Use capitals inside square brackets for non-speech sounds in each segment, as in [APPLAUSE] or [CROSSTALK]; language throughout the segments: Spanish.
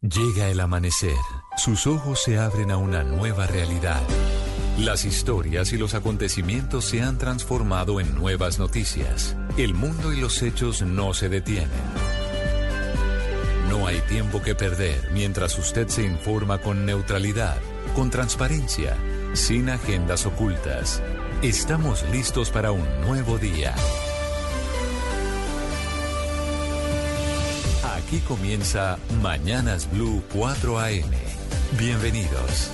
Llega el amanecer, sus ojos se abren a una nueva realidad. Las historias y los acontecimientos se han transformado en nuevas noticias. El mundo y los hechos no se detienen. No hay tiempo que perder mientras usted se informa con neutralidad, con transparencia, sin agendas ocultas. Estamos listos para un nuevo día. Aquí comienza Mañanas Blue 4 AM. Bienvenidos.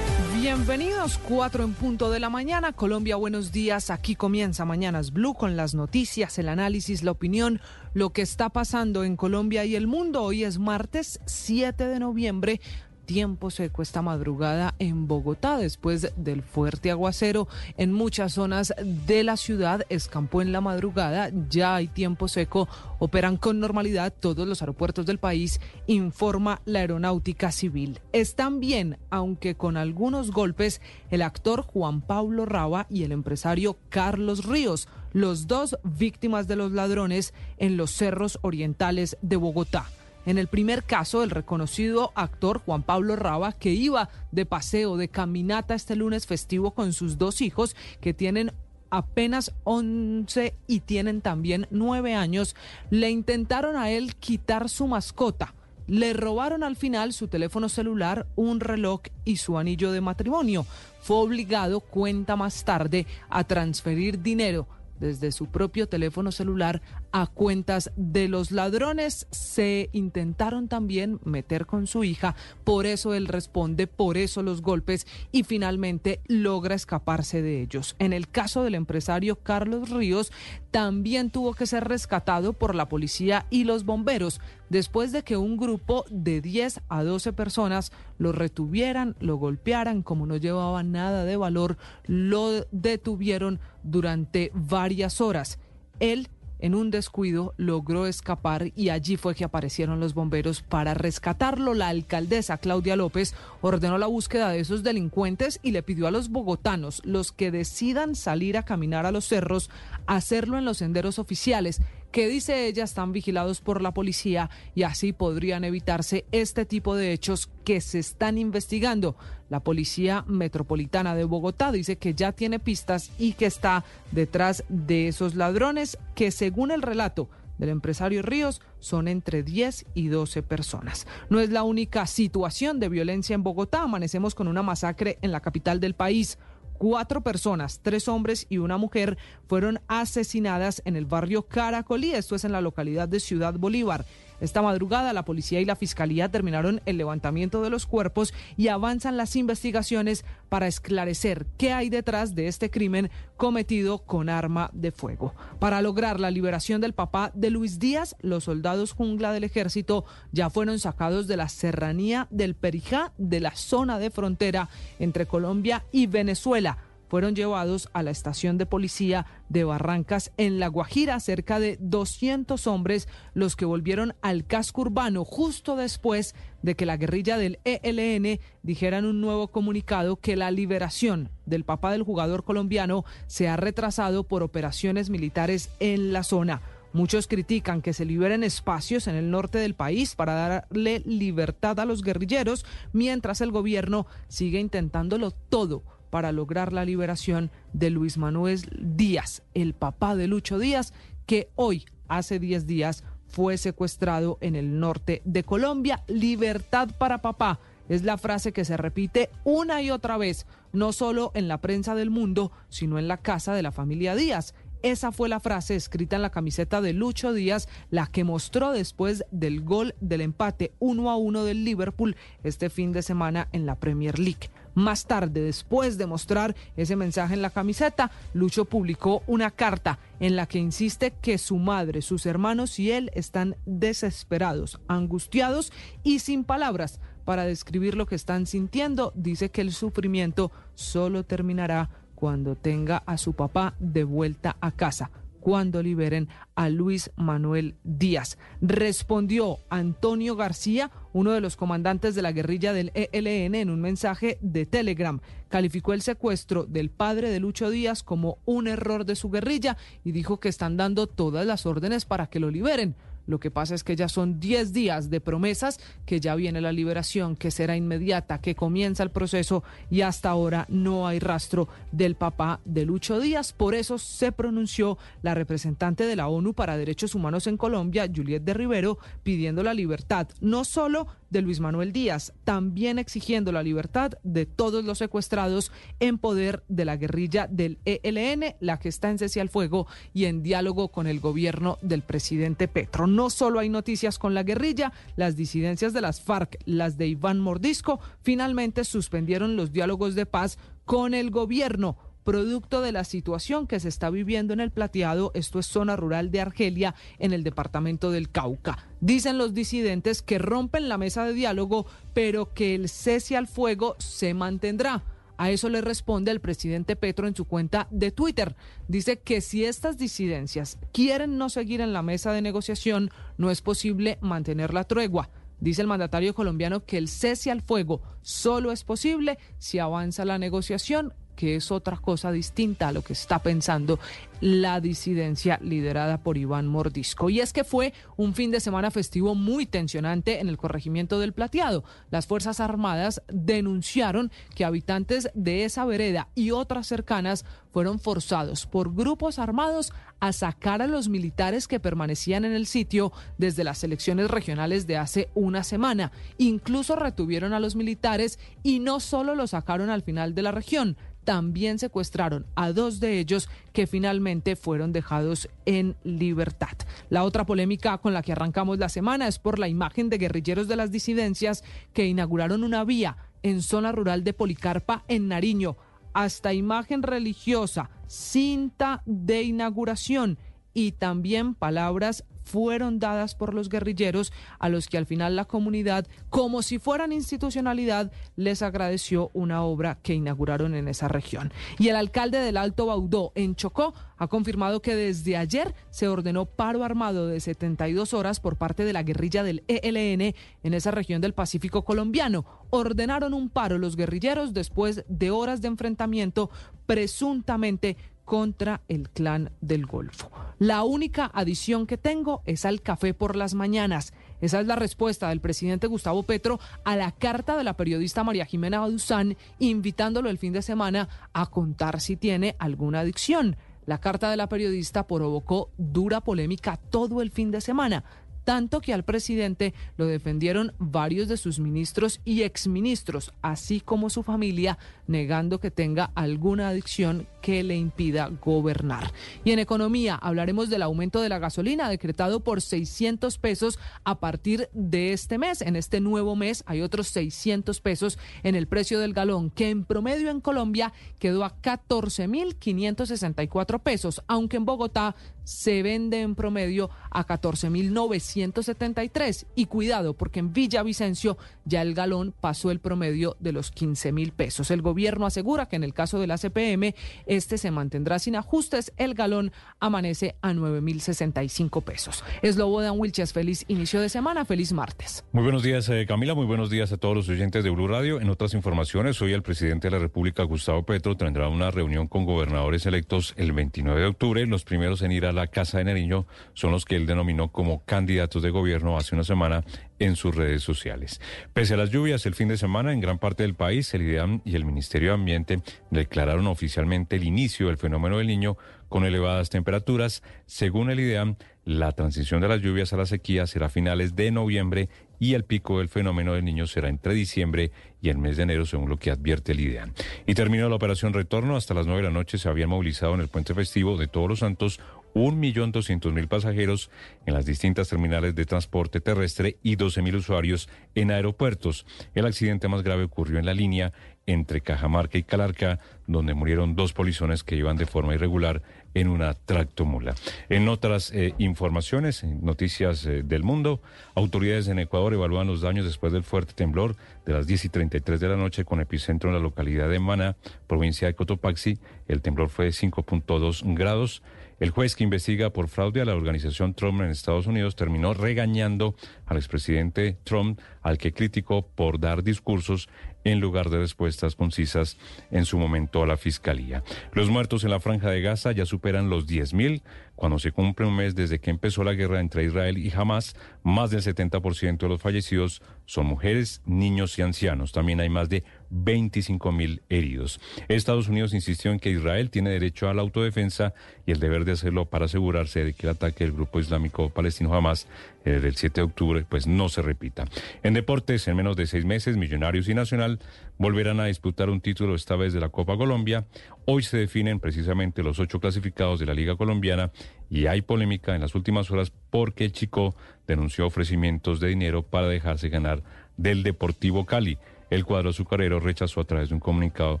Bienvenidos, 4 en punto de la mañana. Colombia, buenos días. Aquí comienza Mañanas Blue con las noticias, el análisis, la opinión, lo que está pasando en Colombia y el mundo. Hoy es martes 7 de noviembre tiempo seco esta madrugada en Bogotá después del fuerte aguacero en muchas zonas de la ciudad. Escampó en la madrugada, ya hay tiempo seco, operan con normalidad todos los aeropuertos del país, informa la aeronáutica civil. Están bien, aunque con algunos golpes, el actor Juan Pablo Raba y el empresario Carlos Ríos, los dos víctimas de los ladrones en los cerros orientales de Bogotá. En el primer caso, el reconocido actor Juan Pablo Raba, que iba de paseo, de caminata este lunes festivo con sus dos hijos, que tienen apenas 11 y tienen también 9 años, le intentaron a él quitar su mascota. Le robaron al final su teléfono celular, un reloj y su anillo de matrimonio. Fue obligado, cuenta más tarde, a transferir dinero desde su propio teléfono celular a cuentas de los ladrones. Se intentaron también meter con su hija, por eso él responde, por eso los golpes y finalmente logra escaparse de ellos. En el caso del empresario Carlos Ríos, también tuvo que ser rescatado por la policía y los bomberos después de que un grupo de 10 a 12 personas lo retuvieran, lo golpearan, como no llevaba nada de valor, lo detuvieron durante varias horas. Él en un descuido logró escapar y allí fue que aparecieron los bomberos para rescatarlo. La alcaldesa Claudia López ordenó la búsqueda de esos delincuentes y le pidió a los bogotanos, los que decidan salir a caminar a los cerros, hacerlo en los senderos oficiales que dice ella están vigilados por la policía y así podrían evitarse este tipo de hechos que se están investigando. La Policía Metropolitana de Bogotá dice que ya tiene pistas y que está detrás de esos ladrones que según el relato del empresario Ríos son entre 10 y 12 personas. No es la única situación de violencia en Bogotá. Amanecemos con una masacre en la capital del país. Cuatro personas, tres hombres y una mujer, fueron asesinadas en el barrio Caracolí, esto es en la localidad de Ciudad Bolívar. Esta madrugada la policía y la fiscalía terminaron el levantamiento de los cuerpos y avanzan las investigaciones para esclarecer qué hay detrás de este crimen cometido con arma de fuego. Para lograr la liberación del papá de Luis Díaz, los soldados jungla del ejército ya fueron sacados de la serranía del Perijá de la zona de frontera entre Colombia y Venezuela fueron llevados a la estación de policía de Barrancas en La Guajira, cerca de 200 hombres los que volvieron al casco urbano justo después de que la guerrilla del ELN dijera en un nuevo comunicado que la liberación del papá del jugador colombiano se ha retrasado por operaciones militares en la zona. Muchos critican que se liberen espacios en el norte del país para darle libertad a los guerrilleros, mientras el gobierno sigue intentándolo todo para lograr la liberación de Luis Manuel Díaz, el papá de Lucho Díaz, que hoy, hace 10 días, fue secuestrado en el norte de Colombia. Libertad para papá es la frase que se repite una y otra vez, no solo en la prensa del mundo, sino en la casa de la familia Díaz. Esa fue la frase escrita en la camiseta de Lucho Díaz, la que mostró después del gol del empate 1 a 1 del Liverpool este fin de semana en la Premier League. Más tarde, después de mostrar ese mensaje en la camiseta, Lucho publicó una carta en la que insiste que su madre, sus hermanos y él están desesperados, angustiados y sin palabras para describir lo que están sintiendo. Dice que el sufrimiento solo terminará cuando tenga a su papá de vuelta a casa cuando liberen a Luis Manuel Díaz. Respondió Antonio García, uno de los comandantes de la guerrilla del ELN, en un mensaje de Telegram. Calificó el secuestro del padre de Lucho Díaz como un error de su guerrilla y dijo que están dando todas las órdenes para que lo liberen. Lo que pasa es que ya son 10 días de promesas, que ya viene la liberación, que será inmediata, que comienza el proceso y hasta ahora no hay rastro del papá de Lucho Díaz. Por eso se pronunció la representante de la ONU para Derechos Humanos en Colombia, Juliette de Rivero, pidiendo la libertad no solo de Luis Manuel Díaz, también exigiendo la libertad de todos los secuestrados en poder de la guerrilla del ELN, la que está en cese al fuego y en diálogo con el gobierno del presidente Petro. No solo hay noticias con la guerrilla, las disidencias de las FARC, las de Iván Mordisco, finalmente suspendieron los diálogos de paz con el gobierno producto de la situación que se está viviendo en el plateado, esto es zona rural de Argelia, en el departamento del Cauca. Dicen los disidentes que rompen la mesa de diálogo, pero que el cese al fuego se mantendrá. A eso le responde el presidente Petro en su cuenta de Twitter. Dice que si estas disidencias quieren no seguir en la mesa de negociación, no es posible mantener la tregua. Dice el mandatario colombiano que el cese al fuego solo es posible si avanza la negociación que es otra cosa distinta a lo que está pensando la disidencia liderada por Iván Mordisco. Y es que fue un fin de semana festivo muy tensionante en el corregimiento del Plateado. Las Fuerzas Armadas denunciaron que habitantes de esa vereda y otras cercanas fueron forzados por grupos armados a sacar a los militares que permanecían en el sitio desde las elecciones regionales de hace una semana. Incluso retuvieron a los militares y no solo los sacaron al final de la región, también secuestraron a dos de ellos que finalmente fueron dejados en libertad. La otra polémica con la que arrancamos la semana es por la imagen de guerrilleros de las disidencias que inauguraron una vía en zona rural de Policarpa en Nariño. Hasta imagen religiosa, cinta de inauguración y también palabras fueron dadas por los guerrilleros a los que al final la comunidad, como si fueran institucionalidad, les agradeció una obra que inauguraron en esa región. Y el alcalde del Alto Baudó, en Chocó, ha confirmado que desde ayer se ordenó paro armado de 72 horas por parte de la guerrilla del ELN en esa región del Pacífico colombiano. Ordenaron un paro los guerrilleros después de horas de enfrentamiento presuntamente contra el clan del Golfo. La única adición que tengo es al café por las mañanas. Esa es la respuesta del presidente Gustavo Petro a la carta de la periodista María Jimena Baduzán invitándolo el fin de semana a contar si tiene alguna adicción. La carta de la periodista provocó dura polémica todo el fin de semana tanto que al presidente lo defendieron varios de sus ministros y exministros, así como su familia, negando que tenga alguna adicción que le impida gobernar. Y en economía hablaremos del aumento de la gasolina decretado por 600 pesos a partir de este mes. En este nuevo mes hay otros 600 pesos en el precio del galón, que en promedio en Colombia quedó a 14.564 pesos, aunque en Bogotá se vende en promedio a 14.973. Y cuidado, porque en Villavicencio ya el galón pasó el promedio de los 15 mil pesos. El gobierno asegura que en el caso de la CPM, este se mantendrá sin ajustes. El galón amanece a 9.065 pesos. Es Lobodan Wilches, feliz inicio de semana, feliz martes. Muy buenos días, eh, Camila. Muy buenos días a todos los oyentes de Blue Radio. En otras informaciones, hoy el presidente de la República, Gustavo Petro, tendrá una reunión con gobernadores electos el 29 de octubre. Los primeros en ir a la Casa de Nariño son los que él denominó como candidatos de gobierno hace una semana en sus redes sociales. Pese a las lluvias el fin de semana en gran parte del país, el IDEAM y el Ministerio de Ambiente declararon oficialmente el inicio del fenómeno del niño con elevadas temperaturas. Según el IDEAM, la transición de las lluvias a la sequía será a finales de noviembre y el pico del fenómeno del niño será entre diciembre y el mes de enero, según lo que advierte el IDEAM. Y terminó la operación retorno. Hasta las nueve de la noche se habían movilizado en el puente festivo de Todos los Santos un millón doscientos mil pasajeros en las distintas terminales de transporte terrestre y doce mil usuarios en aeropuertos. El accidente más grave ocurrió en la línea entre Cajamarca y Calarca, donde murieron dos polizones que iban de forma irregular en una tractomula. En otras eh, informaciones, noticias eh, del mundo, autoridades en Ecuador evalúan los daños después del fuerte temblor de las 10 y 33 de la noche con epicentro en la localidad de Maná, provincia de Cotopaxi. El temblor fue de 5.2 grados. El juez que investiga por fraude a la organización Trump en Estados Unidos terminó regañando al expresidente Trump, al que criticó por dar discursos en lugar de respuestas concisas en su momento a la fiscalía. Los muertos en la franja de Gaza ya superan los 10.000. Cuando se cumple un mes desde que empezó la guerra entre Israel y Hamas, más del 70% de los fallecidos son mujeres, niños y ancianos. También hay más de 25 mil heridos. Estados Unidos insistió en que Israel tiene derecho a la autodefensa y el deber de hacerlo para asegurarse de que el ataque del grupo islámico palestino Hamas eh, del 7 de octubre pues no se repita. En deportes, en menos de seis meses, Millonarios y Nacional volverán a disputar un título esta vez de la Copa Colombia. Hoy se definen precisamente los ocho clasificados de la Liga Colombiana y hay polémica en las últimas horas porque Chico denunció ofrecimientos de dinero para dejarse ganar del Deportivo Cali. El cuadro azucarero rechazó a través de un comunicado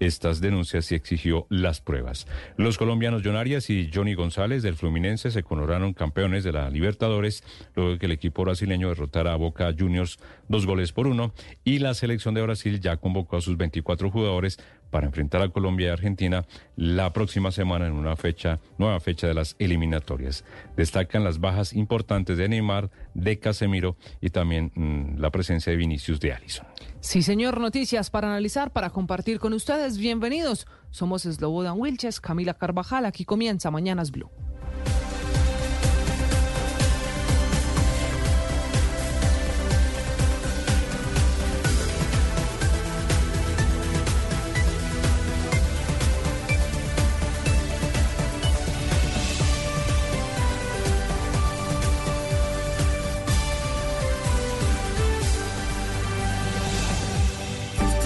estas denuncias y exigió las pruebas. Los colombianos John Arias y Johnny González del Fluminense se coronaron campeones de la Libertadores luego de que el equipo brasileño derrotara a Boca Juniors dos goles por uno y la selección de Brasil ya convocó a sus 24 jugadores para enfrentar a Colombia y Argentina la próxima semana en una fecha, nueva fecha de las eliminatorias. Destacan las bajas importantes de Neymar, de Casemiro y también mm, la presencia de Vinicius de Allison. Sí, señor, noticias para analizar, para compartir con ustedes. Bienvenidos. Somos Slobodan Wilches, Camila Carvajal. Aquí comienza Mañanas Blue.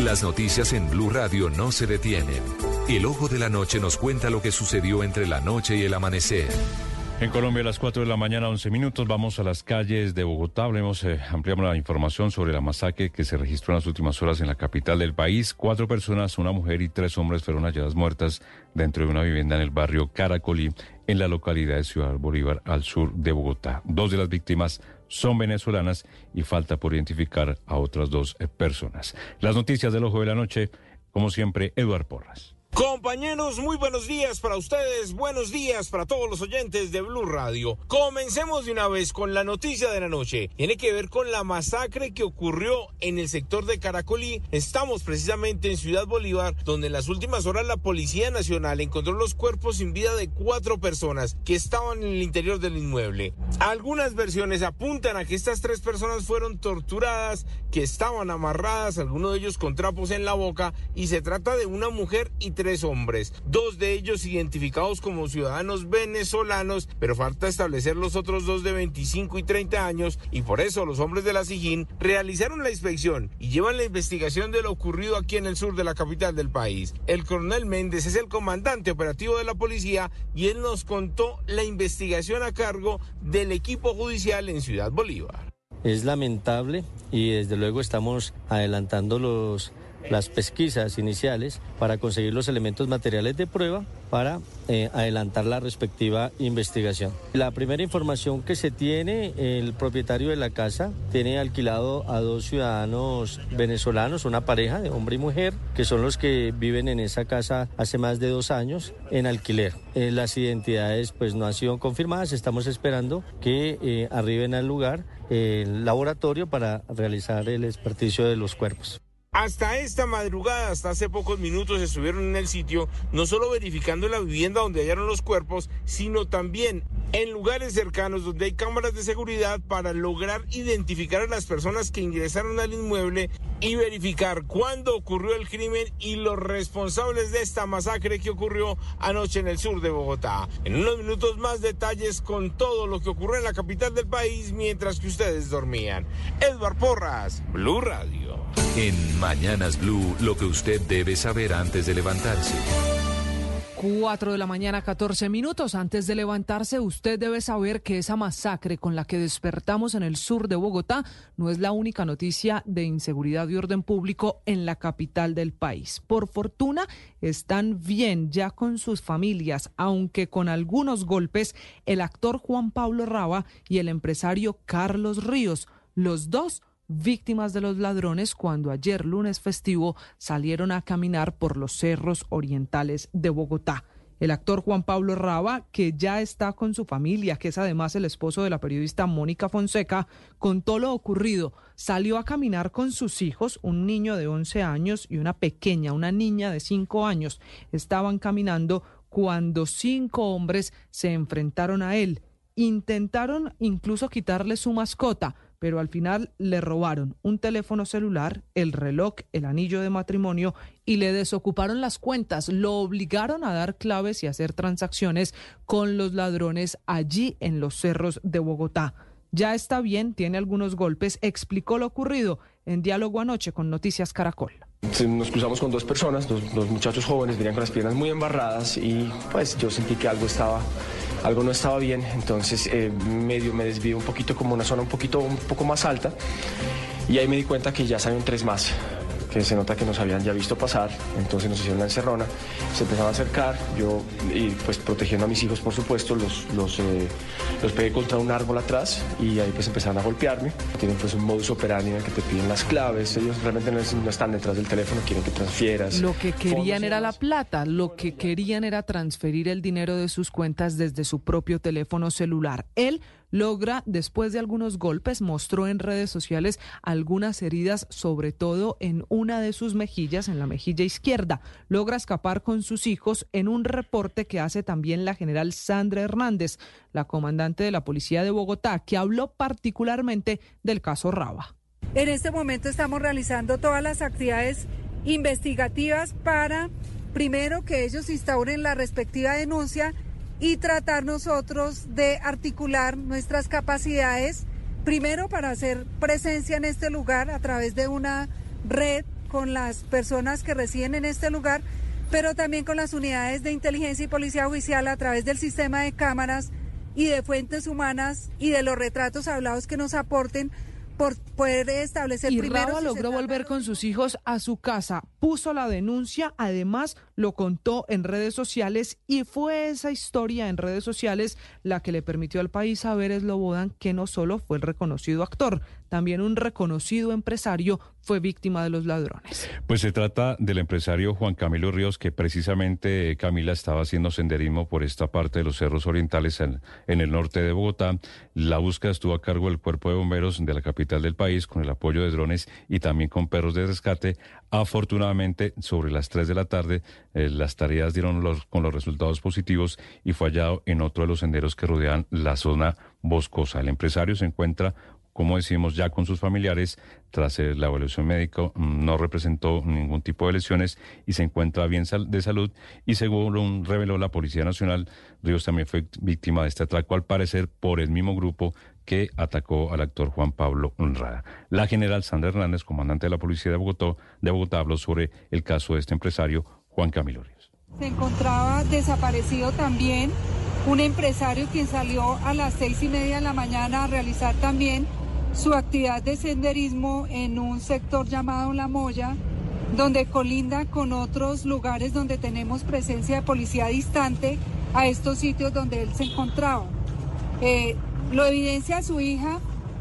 Las noticias en Blue Radio no se detienen. El ojo de la noche nos cuenta lo que sucedió entre la noche y el amanecer. En Colombia a las 4 de la mañana, 11 minutos, vamos a las calles de Bogotá. Hablemos, eh, ampliamos la información sobre la masacre que se registró en las últimas horas en la capital del país. Cuatro personas, una mujer y tres hombres fueron halladas muertas dentro de una vivienda en el barrio Caracolí, en la localidad de Ciudad Bolívar, al sur de Bogotá. Dos de las víctimas son venezolanas y falta por identificar a otras dos eh, personas. Las noticias del ojo de la noche, como siempre, Eduard Porras. Compañeros, muy buenos días para ustedes, buenos días para todos los oyentes de Blue Radio. Comencemos de una vez con la noticia de la noche. Tiene que ver con la masacre que ocurrió en el sector de Caracolí. Estamos precisamente en Ciudad Bolívar, donde en las últimas horas la Policía Nacional encontró los cuerpos sin vida de cuatro personas que estaban en el interior del inmueble. Algunas versiones apuntan a que estas tres personas fueron torturadas, que estaban amarradas, algunos de ellos con trapos en la boca, y se trata de una mujer y tres hombres, dos de ellos identificados como ciudadanos venezolanos, pero falta establecer los otros dos de 25 y 30 años y por eso los hombres de la SIGIN realizaron la inspección y llevan la investigación de lo ocurrido aquí en el sur de la capital del país. El coronel Méndez es el comandante operativo de la policía y él nos contó la investigación a cargo del equipo judicial en Ciudad Bolívar. Es lamentable y desde luego estamos adelantando los las pesquisas iniciales para conseguir los elementos materiales de prueba para eh, adelantar la respectiva investigación. La primera información que se tiene, el propietario de la casa tiene alquilado a dos ciudadanos venezolanos, una pareja de hombre y mujer, que son los que viven en esa casa hace más de dos años en alquiler. Eh, las identidades pues no han sido confirmadas, estamos esperando que eh, arriben al lugar el laboratorio para realizar el experticio de los cuerpos. Hasta esta madrugada, hasta hace pocos minutos, estuvieron en el sitio, no solo verificando la vivienda donde hallaron los cuerpos, sino también en lugares cercanos donde hay cámaras de seguridad para lograr identificar a las personas que ingresaron al inmueble y verificar cuándo ocurrió el crimen y los responsables de esta masacre que ocurrió anoche en el sur de Bogotá. En unos minutos más detalles con todo lo que ocurrió en la capital del país mientras que ustedes dormían. Edward Porras, Blue Radio. En Mañanas Blue, lo que usted debe saber antes de levantarse. 4 de la mañana, 14 minutos. Antes de levantarse, usted debe saber que esa masacre con la que despertamos en el sur de Bogotá no es la única noticia de inseguridad y orden público en la capital del país. Por fortuna, están bien ya con sus familias, aunque con algunos golpes, el actor Juan Pablo Raba y el empresario Carlos Ríos, los dos víctimas de los ladrones cuando ayer lunes festivo salieron a caminar por los cerros orientales de Bogotá. El actor Juan Pablo Raba, que ya está con su familia, que es además el esposo de la periodista Mónica Fonseca, contó lo ocurrido. Salió a caminar con sus hijos, un niño de 11 años y una pequeña, una niña de 5 años. Estaban caminando cuando cinco hombres se enfrentaron a él. Intentaron incluso quitarle su mascota pero al final le robaron un teléfono celular, el reloj, el anillo de matrimonio y le desocuparon las cuentas. Lo obligaron a dar claves y hacer transacciones con los ladrones allí en los cerros de Bogotá. Ya está bien, tiene algunos golpes, explicó lo ocurrido en diálogo anoche con Noticias Caracol. Nos cruzamos con dos personas, dos, muchachos jóvenes, venían con las piernas muy embarradas y pues yo sentí que algo estaba algo no estaba bien, entonces eh, medio me desvío un poquito como una zona un poquito un poco más alta. Y ahí me di cuenta que ya salen tres más que se nota que nos habían ya visto pasar, entonces nos hicieron la encerrona, se empezaron a acercar, yo y pues protegiendo a mis hijos por supuesto, los, los, eh, los pegué contra un árbol atrás y ahí pues empezaron a golpearme, tienen pues un modus operandi en el que te piden las claves, ellos realmente no, no están detrás del teléfono, quieren que transfieras. Lo que querían era la plata, lo que querían era transferir el dinero de sus cuentas desde su propio teléfono celular. Él logra, después de algunos golpes, mostró en redes sociales algunas heridas, sobre todo en una de sus mejillas, en la mejilla izquierda. Logra escapar con sus hijos en un reporte que hace también la general Sandra Hernández, la comandante de la Policía de Bogotá, que habló particularmente del caso Raba. En este momento estamos realizando todas las actividades investigativas para, primero, que ellos instauren la respectiva denuncia y tratar nosotros de articular nuestras capacidades, primero para hacer presencia en este lugar a través de una red con las personas que residen en este lugar, pero también con las unidades de inteligencia y policía judicial a través del sistema de cámaras y de fuentes humanas y de los retratos hablados que nos aporten por poder establecer y primero. logró volver con sus hijos a su casa, puso la denuncia, además lo contó en redes sociales y fue esa historia en redes sociales la que le permitió al país saber Slobodan que no solo fue el reconocido actor, también un reconocido empresario fue víctima de los ladrones. Pues se trata del empresario Juan Camilo Ríos, que precisamente Camila estaba haciendo senderismo por esta parte de los cerros orientales en, en el norte de Bogotá. La búsqueda estuvo a cargo del cuerpo de bomberos de la capital del país con el apoyo de drones y también con perros de rescate. Afortunadamente, sobre las 3 de la tarde, eh, las tareas dieron los, con los resultados positivos y fue hallado en otro de los senderos que rodean la zona boscosa. El empresario se encuentra como decimos, ya con sus familiares, tras la evaluación médica, mm, no representó ningún tipo de lesiones y se encuentra bien de salud. Y según reveló la Policía Nacional, Ríos también fue víctima de este atraco, al parecer por el mismo grupo que atacó al actor Juan Pablo Honrada. La general Sandra Hernández, comandante de la Policía de Bogotá, de Bogotá habló sobre el caso de este empresario, Juan Camilo Ríos. Se encontraba desaparecido también un empresario quien salió a las seis y media de la mañana a realizar también su actividad de senderismo en un sector llamado La Moya, donde colinda con otros lugares donde tenemos presencia de policía distante a estos sitios donde él se encontraba. Eh, lo evidencia su hija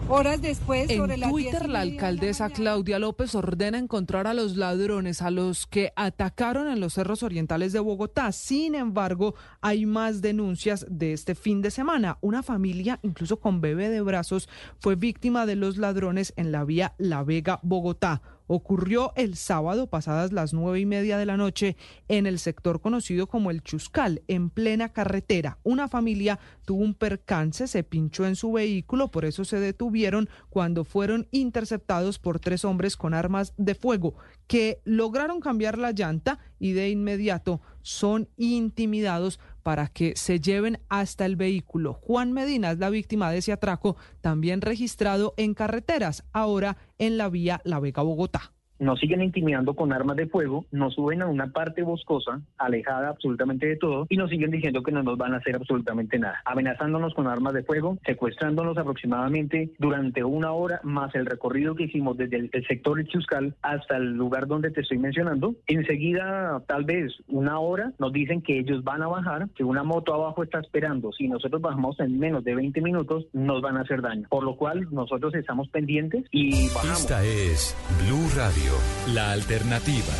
Horas después, en Twitter, la alcaldesa Claudia López ordena encontrar a los ladrones, a los que atacaron en los cerros orientales de Bogotá. Sin embargo, hay más denuncias de este fin de semana. Una familia, incluso con bebé de brazos, fue víctima de los ladrones en la vía La Vega, Bogotá ocurrió el sábado pasadas las nueve y media de la noche en el sector conocido como el Chuscal, en plena carretera. Una familia tuvo un percance, se pinchó en su vehículo, por eso se detuvieron cuando fueron interceptados por tres hombres con armas de fuego que lograron cambiar la llanta y de inmediato son intimidados para que se lleven hasta el vehículo. Juan Medina es la víctima de ese atraco, también registrado en carreteras, ahora en la vía La Vega Bogotá. Nos siguen intimidando con armas de fuego, nos suben a una parte boscosa, alejada absolutamente de todo, y nos siguen diciendo que no nos van a hacer absolutamente nada, amenazándonos con armas de fuego, secuestrándonos aproximadamente durante una hora, más el recorrido que hicimos desde el, sector de Chuscal hasta el lugar donde te estoy mencionando. Enseguida, tal vez una hora, nos dicen que ellos van a bajar, que una moto abajo está esperando. Si nosotros bajamos en menos de 20 minutos, nos van a hacer daño. Por lo cual, nosotros estamos pendientes y bajamos. Esta es Blue Radio, la alternativa.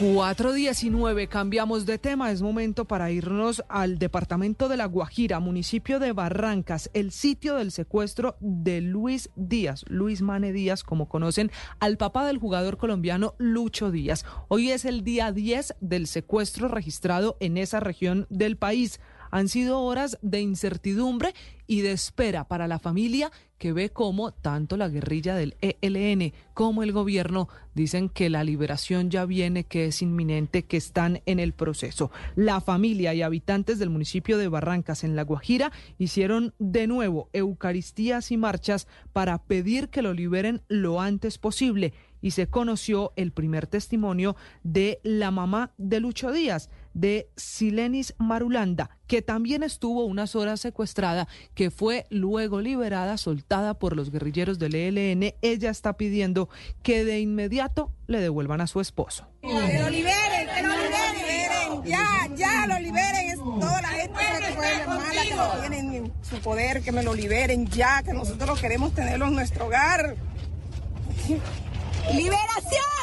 419, cambiamos de tema, es momento para irnos al departamento de La Guajira, municipio de Barrancas, el sitio del secuestro de Luis Díaz, Luis Mane Díaz, como conocen, al papá del jugador colombiano Lucho Díaz. Hoy es el día 10 del secuestro registrado en esa región del país. Han sido horas de incertidumbre y de espera para la familia que ve cómo tanto la guerrilla del ELN como el gobierno dicen que la liberación ya viene, que es inminente, que están en el proceso. La familia y habitantes del municipio de Barrancas en La Guajira hicieron de nuevo eucaristías y marchas para pedir que lo liberen lo antes posible y se conoció el primer testimonio de la mamá de Lucho Díaz, de Silenis Marulanda, que también estuvo unas horas secuestrada, que fue luego liberada, soltada por los guerrilleros del ELN. Ella está pidiendo que de inmediato le devuelvan a su esposo. Que lo liberen, que lo liberen, ya, ya lo liberen. Toda la gente que mala, que lo tienen en su poder, que me lo liberen ya, que nosotros queremos tenerlo en nuestro hogar. [LAUGHS] ¡Liberación!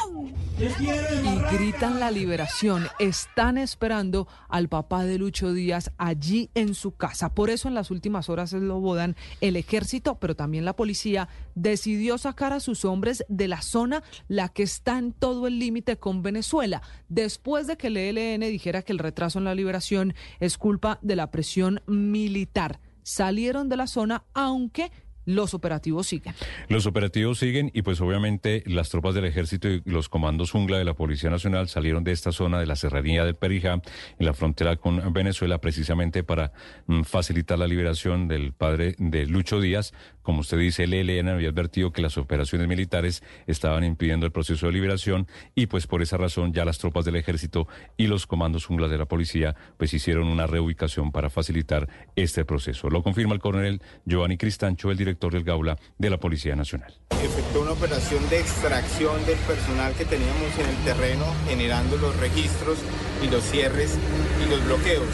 Y gritan la liberación. Están esperando al papá de Lucho Díaz allí en su casa. Por eso en las últimas horas lo bodan el ejército, pero también la policía decidió sacar a sus hombres de la zona, la que está en todo el límite con Venezuela, después de que el ELN dijera que el retraso en la liberación es culpa de la presión militar. Salieron de la zona, aunque los operativos siguen. Los operativos siguen y pues obviamente las tropas del ejército y los comandos jungla de la Policía Nacional salieron de esta zona de la serranía del Perijá, en la frontera con Venezuela, precisamente para mm, facilitar la liberación del padre de Lucho Díaz. Como usted dice, el ELN había advertido que las operaciones militares estaban impidiendo el proceso de liberación y pues por esa razón ya las tropas del ejército y los comandos jungla de la policía pues hicieron una reubicación para facilitar este proceso. Lo confirma el coronel Giovanni Cristancho, el director del Gaula de la Policía Nacional. Efectuó una operación de extracción del personal que teníamos en el terreno, generando los registros y los cierres y los bloqueos.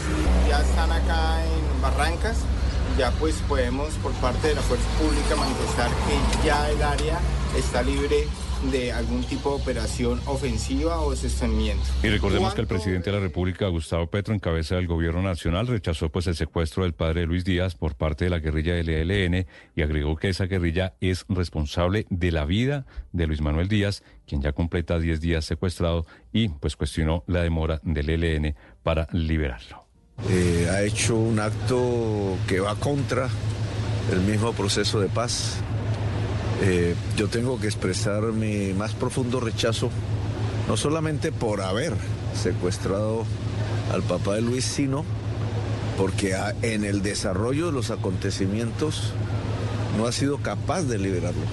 Ya están acá en Barrancas, ya pues podemos por parte de la Fuerza Pública manifestar que ya el área está libre de algún tipo de operación ofensiva o sostenimiento. Y recordemos que el presidente de la República, Gustavo Petro, en cabeza del gobierno nacional, rechazó pues el secuestro del padre de Luis Díaz por parte de la guerrilla del ELN y agregó que esa guerrilla es responsable de la vida de Luis Manuel Díaz, quien ya completa 10 días secuestrado y pues cuestionó la demora del ELN para liberarlo. Eh, ha hecho un acto que va contra el mismo proceso de paz eh, yo tengo que expresar mi más profundo rechazo, no solamente por haber secuestrado al papá de Luis, sino porque en el desarrollo de los acontecimientos no ha sido capaz de liberarlo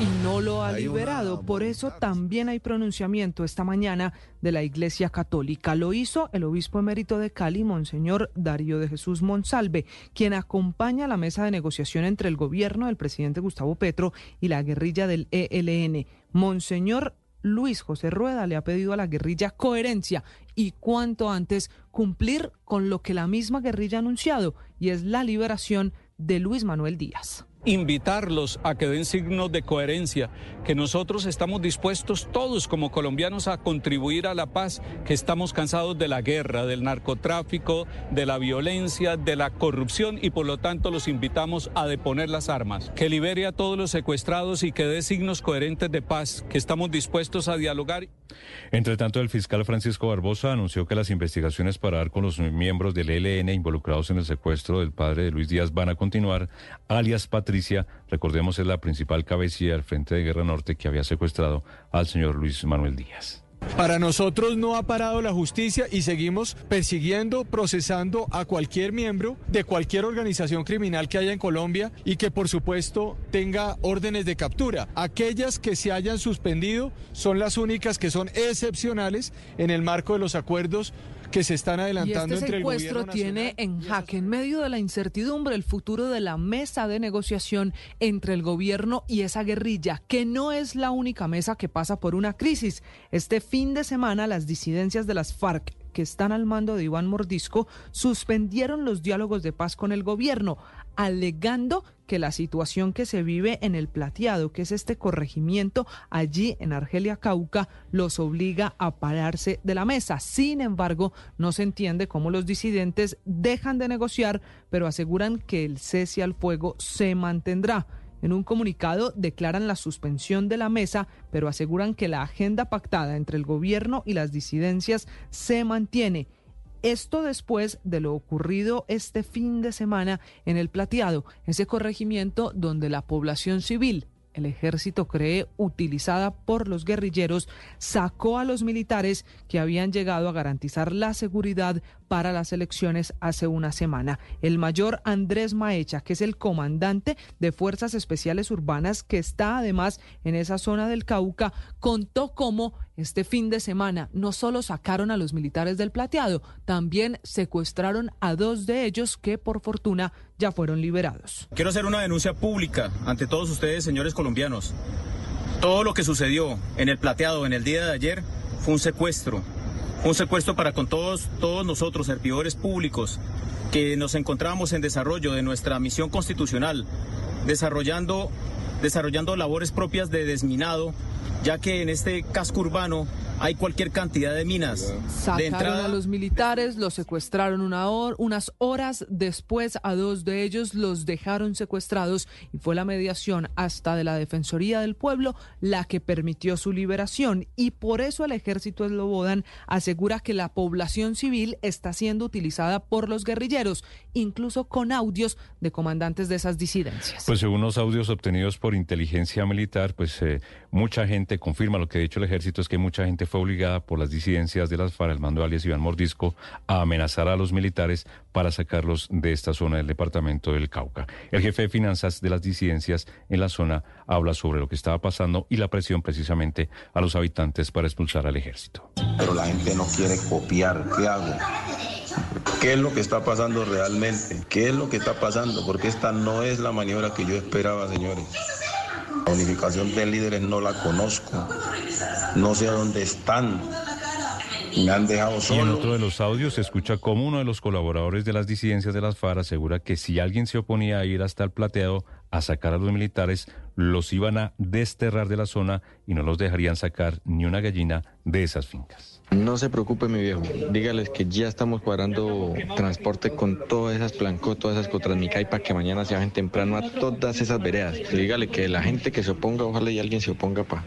y no lo ha liberado. Por eso también hay pronunciamiento esta mañana de la Iglesia Católica. Lo hizo el obispo emérito de Cali, Monseñor Darío de Jesús Monsalve, quien acompaña la mesa de negociación entre el gobierno del presidente Gustavo Petro y la guerrilla del ELN. Monseñor Luis José Rueda le ha pedido a la guerrilla coherencia y cuanto antes cumplir con lo que la misma guerrilla ha anunciado y es la liberación de Luis Manuel Díaz invitarlos a que den signos de coherencia, que nosotros estamos dispuestos todos como colombianos a contribuir a la paz, que estamos cansados de la guerra, del narcotráfico, de la violencia, de la corrupción y por lo tanto los invitamos a deponer las armas, que libere a todos los secuestrados y que dé signos coherentes de paz, que estamos dispuestos a dialogar. Entre tanto, el fiscal Francisco Barbosa anunció que las investigaciones para dar con los miembros del ELN involucrados en el secuestro del padre de Luis Díaz van a continuar, alias Patricia, recordemos es la principal cabecilla del Frente de Guerra Norte que había secuestrado al señor Luis Manuel Díaz. Para nosotros no ha parado la justicia y seguimos persiguiendo, procesando a cualquier miembro de cualquier organización criminal que haya en Colombia y que por supuesto tenga órdenes de captura. Aquellas que se hayan suspendido son las únicas que son excepcionales en el marco de los acuerdos que se están adelantando y este entre el secuestro tiene en jaque, en medio de la incertidumbre, el futuro de la mesa de negociación entre el gobierno y esa guerrilla, que no es la única mesa que pasa por una crisis. Este fin de semana, las disidencias de las FARC que están al mando de Iván Mordisco suspendieron los diálogos de paz con el gobierno, alegando que la situación que se vive en el Plateado, que es este corregimiento allí en Argelia Cauca, los obliga a pararse de la mesa. Sin embargo, no se entiende cómo los disidentes dejan de negociar, pero aseguran que el cese al fuego se mantendrá. En un comunicado declaran la suspensión de la mesa, pero aseguran que la agenda pactada entre el gobierno y las disidencias se mantiene esto después de lo ocurrido este fin de semana en el Plateado, ese corregimiento donde la población civil, el ejército cree utilizada por los guerrilleros, sacó a los militares que habían llegado a garantizar la seguridad para las elecciones hace una semana. El mayor Andrés Maecha, que es el comandante de Fuerzas Especiales Urbanas, que está además en esa zona del Cauca, contó cómo este fin de semana no solo sacaron a los militares del plateado, también secuestraron a dos de ellos que por fortuna ya fueron liberados. Quiero hacer una denuncia pública ante todos ustedes, señores colombianos. Todo lo que sucedió en el plateado en el día de ayer fue un secuestro un secuestro para con todos, todos nosotros, servidores públicos, que nos encontramos en desarrollo de nuestra misión constitucional, desarrollando, desarrollando labores propias de desminado, ya que en este casco urbano hay cualquier cantidad de minas. Sacaron a los militares, los secuestraron una unas horas después, a dos de ellos los dejaron secuestrados y fue la mediación hasta de la Defensoría del Pueblo la que permitió su liberación y por eso el ejército Eslobodan asegura que la población civil está siendo utilizada por los guerrilleros, incluso con audios de comandantes de esas disidencias. Pues según los audios obtenidos por inteligencia militar, pues eh, mucha gente confirma lo que ha dicho el ejército es que mucha gente fue obligada por las disidencias de las FARC, el mando alias Iván Mordisco, a amenazar a los militares para sacarlos de esta zona del departamento del Cauca. El jefe de finanzas de las disidencias en la zona habla sobre lo que estaba pasando y la presión precisamente a los habitantes para expulsar al ejército. Pero la gente no quiere copiar. ¿Qué hago? ¿Qué es lo que está pasando realmente? ¿Qué es lo que está pasando? Porque esta no es la maniobra que yo esperaba, señores. La unificación de líderes no la conozco. No sé dónde están. Me han dejado solo. Y en otro de los audios se escucha como uno de los colaboradores de las disidencias de las FARC asegura que si alguien se oponía a ir hasta el plateado a sacar a los militares, los iban a desterrar de la zona y no los dejarían sacar ni una gallina de esas fincas. No se preocupe, mi viejo. Dígales que ya estamos cuadrando transporte con todas esas plancos, todas esas Cotransmicay para que mañana se bajen temprano a todas esas veredas. Dígale que la gente que se oponga, ojalá y alguien se oponga para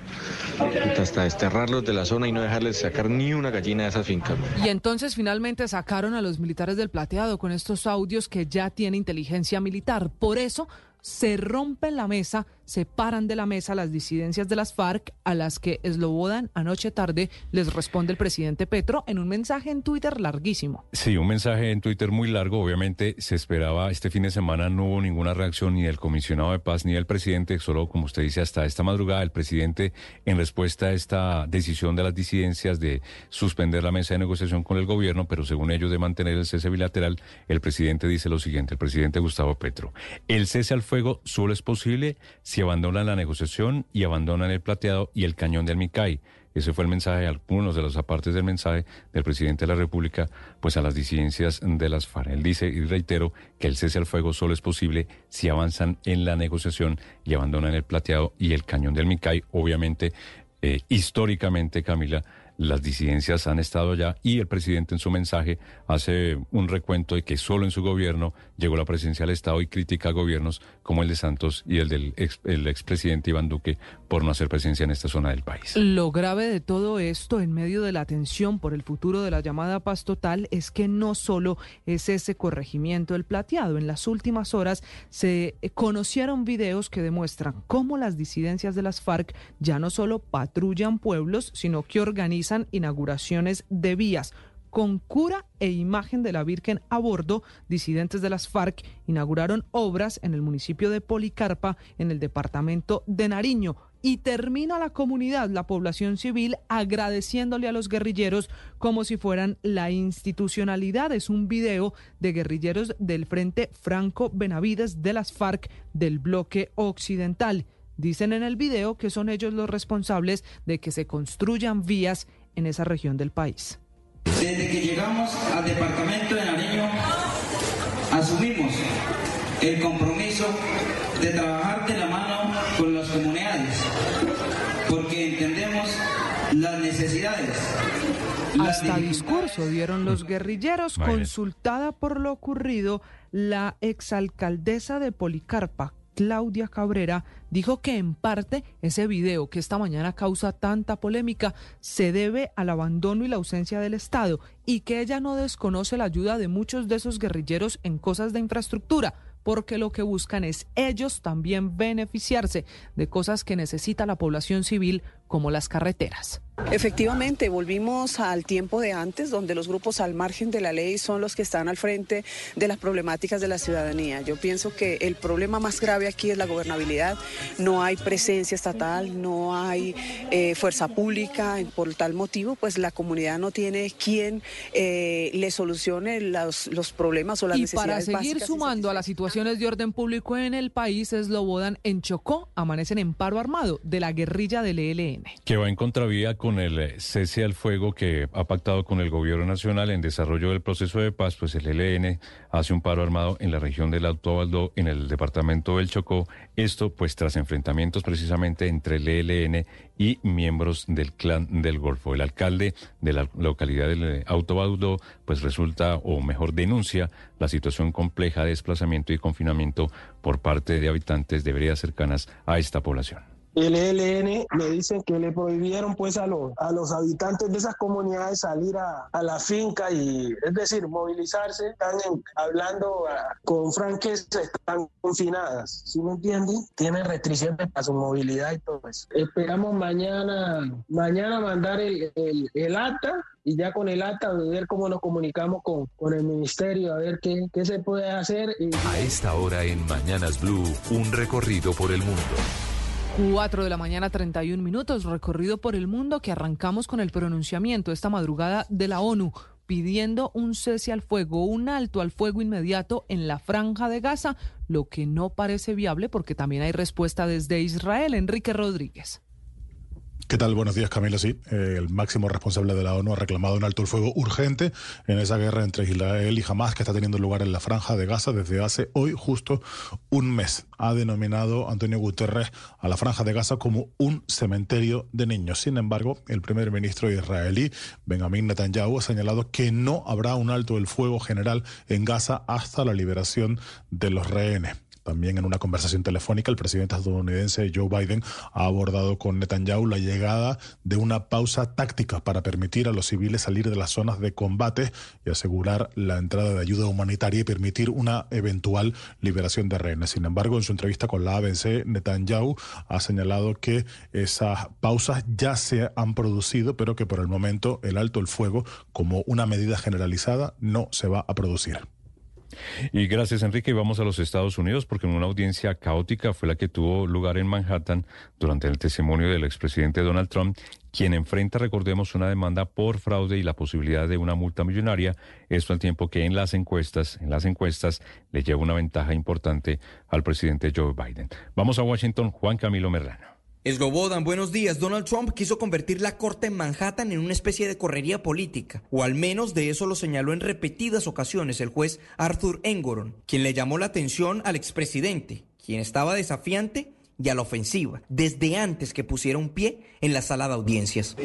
hasta desterrarlos de la zona y no dejarles sacar ni una gallina de esas fincas. Y entonces finalmente sacaron a los militares del plateado con estos audios que ya tiene inteligencia militar. Por eso se rompe la mesa, se paran de la mesa las disidencias de las FARC a las que Eslobodan anoche tarde les responde el presidente Petro en un mensaje en Twitter larguísimo. Sí, un mensaje en Twitter muy largo. Obviamente se esperaba este fin de semana, no hubo ninguna reacción ni del comisionado de paz ni del presidente, solo como usted dice, hasta esta madrugada el presidente en respuesta a esta decisión de las disidencias de suspender la mesa de negociación con el gobierno, pero según ellos de mantener el cese bilateral, el presidente dice lo siguiente, el presidente Gustavo Petro, el cese al fuego solo es posible si abandonan la negociación y abandonan el plateado y el cañón del Micay. Ese fue el mensaje, algunos de los apartes del mensaje del presidente de la República, pues a las disidencias de las FARC. Él dice, y reitero, que el cese al fuego solo es posible si avanzan en la negociación y abandonan el plateado y el cañón del Micay. Obviamente, eh, históricamente, Camila, las disidencias han estado allá y el presidente en su mensaje hace un recuento de que solo en su gobierno llegó la presencia del Estado y critica a gobiernos como el de Santos y el del ex, el expresidente Iván Duque por no hacer presencia en esta zona del país. Lo grave de todo esto, en medio de la tensión por el futuro de la llamada paz total, es que no solo es ese corregimiento del plateado. En las últimas horas se conocieron videos que demuestran cómo las disidencias de las FARC ya no solo patrullan pueblos, sino que organizan inauguraciones de vías con cura e imagen de la Virgen a bordo, disidentes de las FARC inauguraron obras en el municipio de Policarpa, en el departamento de Nariño. Y termina la comunidad, la población civil, agradeciéndole a los guerrilleros como si fueran la institucionalidad. Es un video de guerrilleros del Frente Franco Benavides de las FARC del bloque occidental. Dicen en el video que son ellos los responsables de que se construyan vías en esa región del país. Desde que llegamos al departamento de Nariño, asumimos el compromiso de trabajar de la mano con las comunidades, porque entendemos las necesidades. Hasta discurso dieron los guerrilleros, consultada por lo ocurrido la exalcaldesa de Policarpa, Claudia Cabrera, dijo que en parte ese video que esta mañana causa tanta polémica se debe al abandono y la ausencia del Estado y que ella no desconoce la ayuda de muchos de esos guerrilleros en cosas de infraestructura porque lo que buscan es ellos también beneficiarse de cosas que necesita la población civil como las carreteras. Efectivamente, volvimos al tiempo de antes, donde los grupos al margen de la ley son los que están al frente de las problemáticas de la ciudadanía. Yo pienso que el problema más grave aquí es la gobernabilidad. No hay presencia estatal, no hay eh, fuerza pública. Por tal motivo, pues la comunidad no tiene quien eh, le solucione los, problemas o las y necesidades para seguir sumando a las situaciones de orden público en el país, es Lobodan en Chocó, amanecen en paro armado de la guerrilla del ELN. Que va en contravía con el eh, cese al fuego que ha pactado con el gobierno nacional en desarrollo del proceso de paz, pues el ELN hace un paro armado en la región del Alto en el departamento del Chocó. Esto pues tras enfrentamientos precisamente entre el ELN y miembros del clan del Golfo. El alcalde de la localidad del eh, Alto Baldo pues resulta o mejor denuncia la situación compleja de desplazamiento y confinamiento por parte de habitantes de veredas cercanas a esta población el ELN me dicen que le prohibieron pues a los, a los habitantes de esas comunidades salir a, a la finca y es decir, movilizarse, están hablando ah, con franqueza, están confinadas, ¿sí me entienden? Tienen restricciones para su movilidad y todo eso. Esperamos mañana, mañana mandar el, el, el acta y ya con el acta ver cómo nos comunicamos con, con el ministerio, a ver qué, qué se puede hacer. A esta hora en Mañanas Blue, un recorrido por el mundo. 4 de la mañana, 31 minutos, recorrido por el mundo que arrancamos con el pronunciamiento esta madrugada de la ONU pidiendo un cese al fuego, un alto al fuego inmediato en la franja de Gaza, lo que no parece viable porque también hay respuesta desde Israel. Enrique Rodríguez. ¿Qué tal? Buenos días, Camilo. Sí, eh, el máximo responsable de la ONU ha reclamado un alto el fuego urgente en esa guerra entre Israel y Hamas que está teniendo lugar en la franja de Gaza desde hace hoy justo un mes. Ha denominado Antonio Guterres a la franja de Gaza como un cementerio de niños. Sin embargo, el primer ministro israelí, Benjamin Netanyahu, ha señalado que no habrá un alto el fuego general en Gaza hasta la liberación de los rehenes. También en una conversación telefónica, el presidente estadounidense Joe Biden ha abordado con Netanyahu la llegada de una pausa táctica para permitir a los civiles salir de las zonas de combate y asegurar la entrada de ayuda humanitaria y permitir una eventual liberación de rehenes. Sin embargo, en su entrevista con la ABC, Netanyahu ha señalado que esas pausas ya se han producido, pero que por el momento el alto el fuego, como una medida generalizada, no se va a producir. Y gracias, Enrique. Y vamos a los Estados Unidos porque una audiencia caótica fue la que tuvo lugar en Manhattan durante el testimonio del expresidente Donald Trump, quien enfrenta, recordemos, una demanda por fraude y la posibilidad de una multa millonaria. Esto al tiempo que en las encuestas, en las encuestas, le lleva una ventaja importante al presidente Joe Biden. Vamos a Washington, Juan Camilo Merlano. Esgobodan, buenos días. Donald Trump quiso convertir la corte en Manhattan en una especie de correría política, o al menos de eso lo señaló en repetidas ocasiones el juez Arthur Engoron, quien le llamó la atención al expresidente, quien estaba desafiante y a la ofensiva, desde antes que pusiera un pie en la sala de audiencias.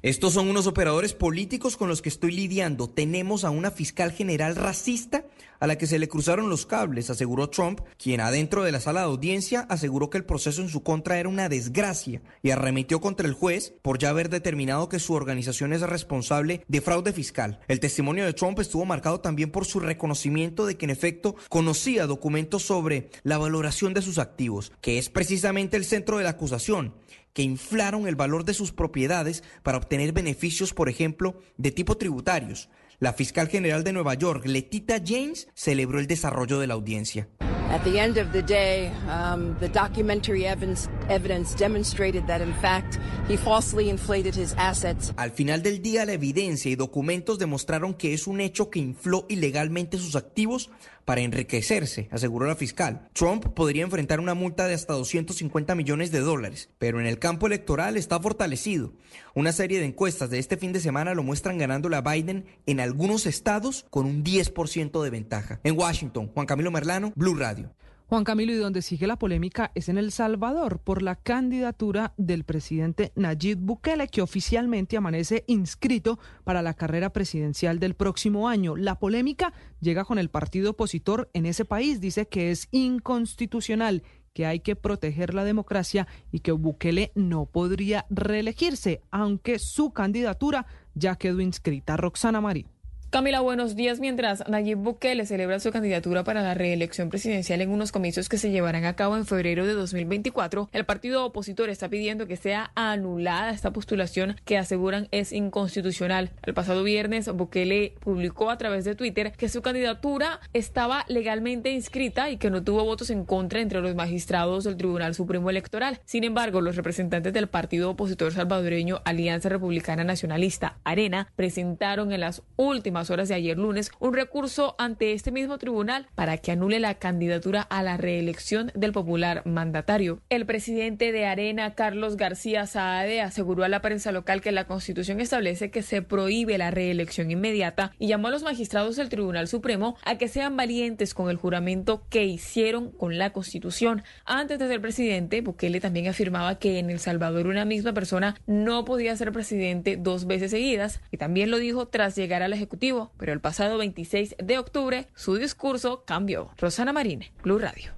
Estos son unos operadores políticos con los que estoy lidiando. Tenemos a una fiscal general racista a la que se le cruzaron los cables, aseguró Trump, quien adentro de la sala de audiencia aseguró que el proceso en su contra era una desgracia y arremetió contra el juez por ya haber determinado que su organización es responsable de fraude fiscal. El testimonio de Trump estuvo marcado también por su reconocimiento de que en efecto conocía documentos sobre la valoración de sus activos, que es precisamente el centro de la acusación que inflaron el valor de sus propiedades para obtener beneficios, por ejemplo, de tipo tributarios. La fiscal general de Nueva York, Letita James, celebró el desarrollo de la audiencia. At the end of the day, um, the documentary evidence, evidence demonstrated that, in fact, he falsely inflated his assets. Al final del día, la evidencia y documentos demostraron que es un hecho que infló ilegalmente sus activos para enriquecerse, aseguró la fiscal. Trump podría enfrentar una multa de hasta 250 millones de dólares, pero en el campo electoral está fortalecido. Una serie de encuestas de este fin de semana lo muestran ganándole a Biden en algunos estados con un 10% de ventaja. En Washington, Juan Camilo Merlano, Blue Radio. Juan Camilo, y donde sigue la polémica es en El Salvador por la candidatura del presidente Nayib Bukele, que oficialmente amanece inscrito para la carrera presidencial del próximo año. La polémica llega con el partido opositor en ese país. Dice que es inconstitucional que hay que proteger la democracia y que Bukele no podría reelegirse, aunque su candidatura ya quedó inscrita. Roxana Marín. Camila, buenos días. Mientras Nayib Bukele celebra su candidatura para la reelección presidencial en unos comicios que se llevarán a cabo en febrero de 2024, el partido opositor está pidiendo que sea anulada esta postulación que aseguran es inconstitucional. El pasado viernes, Bukele publicó a través de Twitter que su candidatura estaba legalmente inscrita y que no tuvo votos en contra entre los magistrados del Tribunal Supremo Electoral. Sin embargo, los representantes del partido opositor salvadoreño Alianza Republicana Nacionalista, Arena, presentaron en las últimas horas de ayer lunes un recurso ante este mismo tribunal para que anule la candidatura a la reelección del popular mandatario. El presidente de Arena, Carlos García Saade, aseguró a la prensa local que la Constitución establece que se prohíbe la reelección inmediata y llamó a los magistrados del Tribunal Supremo a que sean valientes con el juramento que hicieron con la Constitución. Antes de ser presidente, Bukele también afirmaba que en El Salvador una misma persona no podía ser presidente dos veces seguidas y también lo dijo tras llegar al Ejecutivo pero el pasado 26 de octubre su discurso cambió. Rosana Marine, Blue Radio.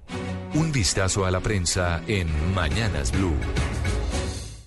Un vistazo a la prensa en Mañanas Blue.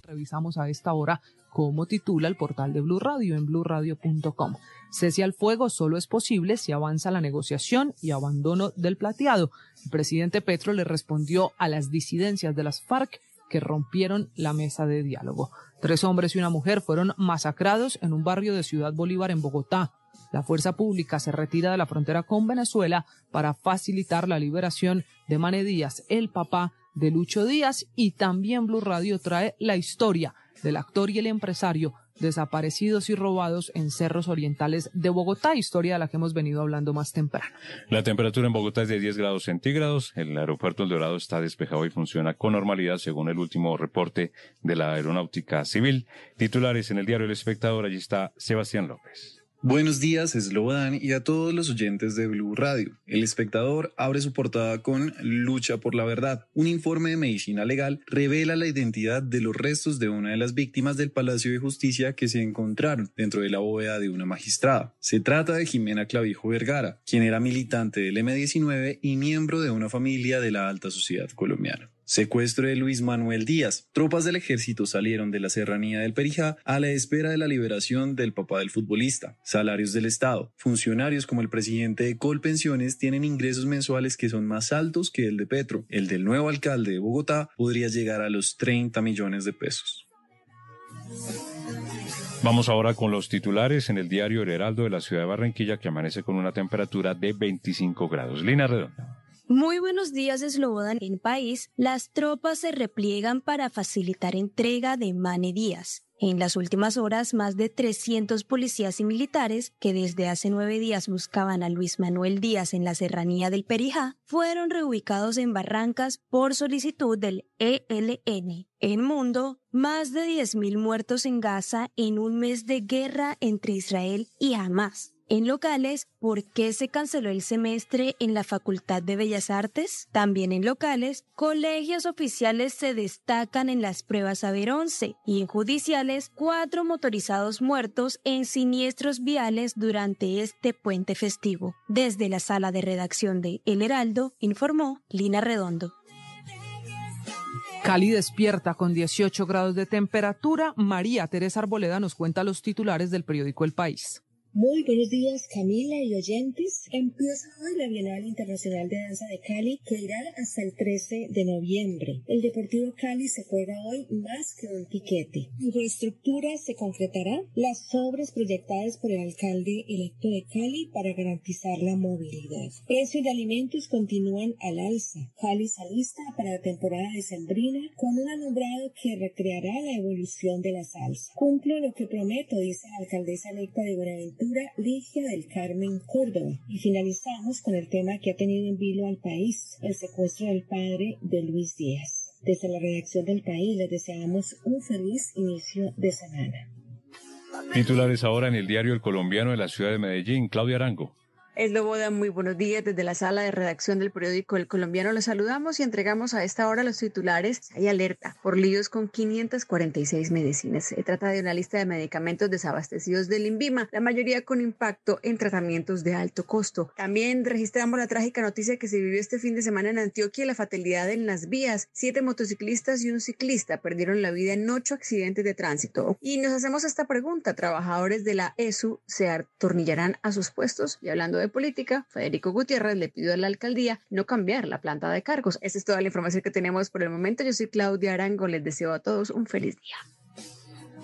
Revisamos a esta hora cómo titula el portal de Blue Radio en bluradio.com. Cese al fuego solo es posible si avanza la negociación y abandono del plateado. El presidente Petro le respondió a las disidencias de las FARC que rompieron la mesa de diálogo. Tres hombres y una mujer fueron masacrados en un barrio de Ciudad Bolívar en Bogotá. La fuerza pública se retira de la frontera con Venezuela para facilitar la liberación de Mane Díaz, el papá de Lucho Díaz, y también Blue Radio trae la historia del actor y el empresario desaparecidos y robados en cerros orientales de Bogotá, historia de la que hemos venido hablando más temprano. La temperatura en Bogotá es de 10 grados centígrados, el aeropuerto El Dorado está despejado y funciona con normalidad según el último reporte de la Aeronáutica Civil. Titulares en el diario El Espectador, allí está Sebastián López. Buenos días, Slobodan y a todos los oyentes de Blue Radio. El espectador abre su portada con Lucha por la Verdad. Un informe de medicina legal revela la identidad de los restos de una de las víctimas del Palacio de Justicia que se encontraron dentro de la bóveda de una magistrada. Se trata de Jimena Clavijo Vergara, quien era militante del M19 y miembro de una familia de la alta sociedad colombiana. Secuestro de Luis Manuel Díaz. Tropas del ejército salieron de la serranía del Perijá a la espera de la liberación del papá del futbolista. Salarios del Estado. Funcionarios como el presidente de Colpensiones tienen ingresos mensuales que son más altos que el de Petro. El del nuevo alcalde de Bogotá podría llegar a los 30 millones de pesos. Vamos ahora con los titulares en el diario El Heraldo de la ciudad de Barranquilla que amanece con una temperatura de 25 grados. Lina Redonda. Muy buenos días, Slobodan. En país, las tropas se repliegan para facilitar entrega de Mane Díaz. En las últimas horas, más de 300 policías y militares que desde hace nueve días buscaban a Luis Manuel Díaz en la serranía del Perijá fueron reubicados en Barrancas por solicitud del ELN. En mundo, más de 10.000 muertos en Gaza en un mes de guerra entre Israel y Hamas. En locales, ¿por qué se canceló el semestre en la Facultad de Bellas Artes? También en locales, colegios oficiales se destacan en las pruebas Saber 11 y en judiciales, cuatro motorizados muertos en siniestros viales durante este puente festivo. Desde la sala de redacción de El Heraldo, informó Lina Redondo. Cali despierta con 18 grados de temperatura. María Teresa Arboleda nos cuenta los titulares del periódico El País. Muy buenos días Camila y oyentes. Empieza hoy la Bienal Internacional de Danza de Cali que irá hasta el 13 de noviembre. El Deportivo Cali se juega hoy más que un piquete. Infraestructura se concretará las obras proyectadas por el alcalde electo de Cali para garantizar la movilidad. Precios de alimentos continúan al alza. Cali se alista para la temporada de Sembrina con un alumbrado que recreará la evolución de la salsa. Cumplo lo que prometo, dice la alcaldesa electa de Buenaventura Ligia del Carmen Córdoba. Y finalizamos con el tema que ha tenido en vilo al país, el secuestro del padre de Luis Díaz. Desde la redacción del país les deseamos un feliz inicio de semana. Titulares ahora en el diario El Colombiano de la ciudad de Medellín, Claudia Arango. Esloboda, muy buenos días. Desde la sala de redacción del periódico El Colombiano los saludamos y entregamos a esta hora los titulares. Hay alerta por líos con 546 medicinas. Se trata de una lista de medicamentos desabastecidos del INVIMA, la mayoría con impacto en tratamientos de alto costo. También registramos la trágica noticia que se vivió este fin de semana en Antioquia, la fatalidad en las vías. Siete motociclistas y un ciclista perdieron la vida en ocho accidentes de tránsito. Y nos hacemos esta pregunta. ¿Trabajadores de la ESU se atornillarán a sus puestos? Y hablando de política, Federico Gutiérrez le pidió a la alcaldía no cambiar la planta de cargos. Esa es toda la información que tenemos por el momento. Yo soy Claudia Arango. Les deseo a todos un feliz día.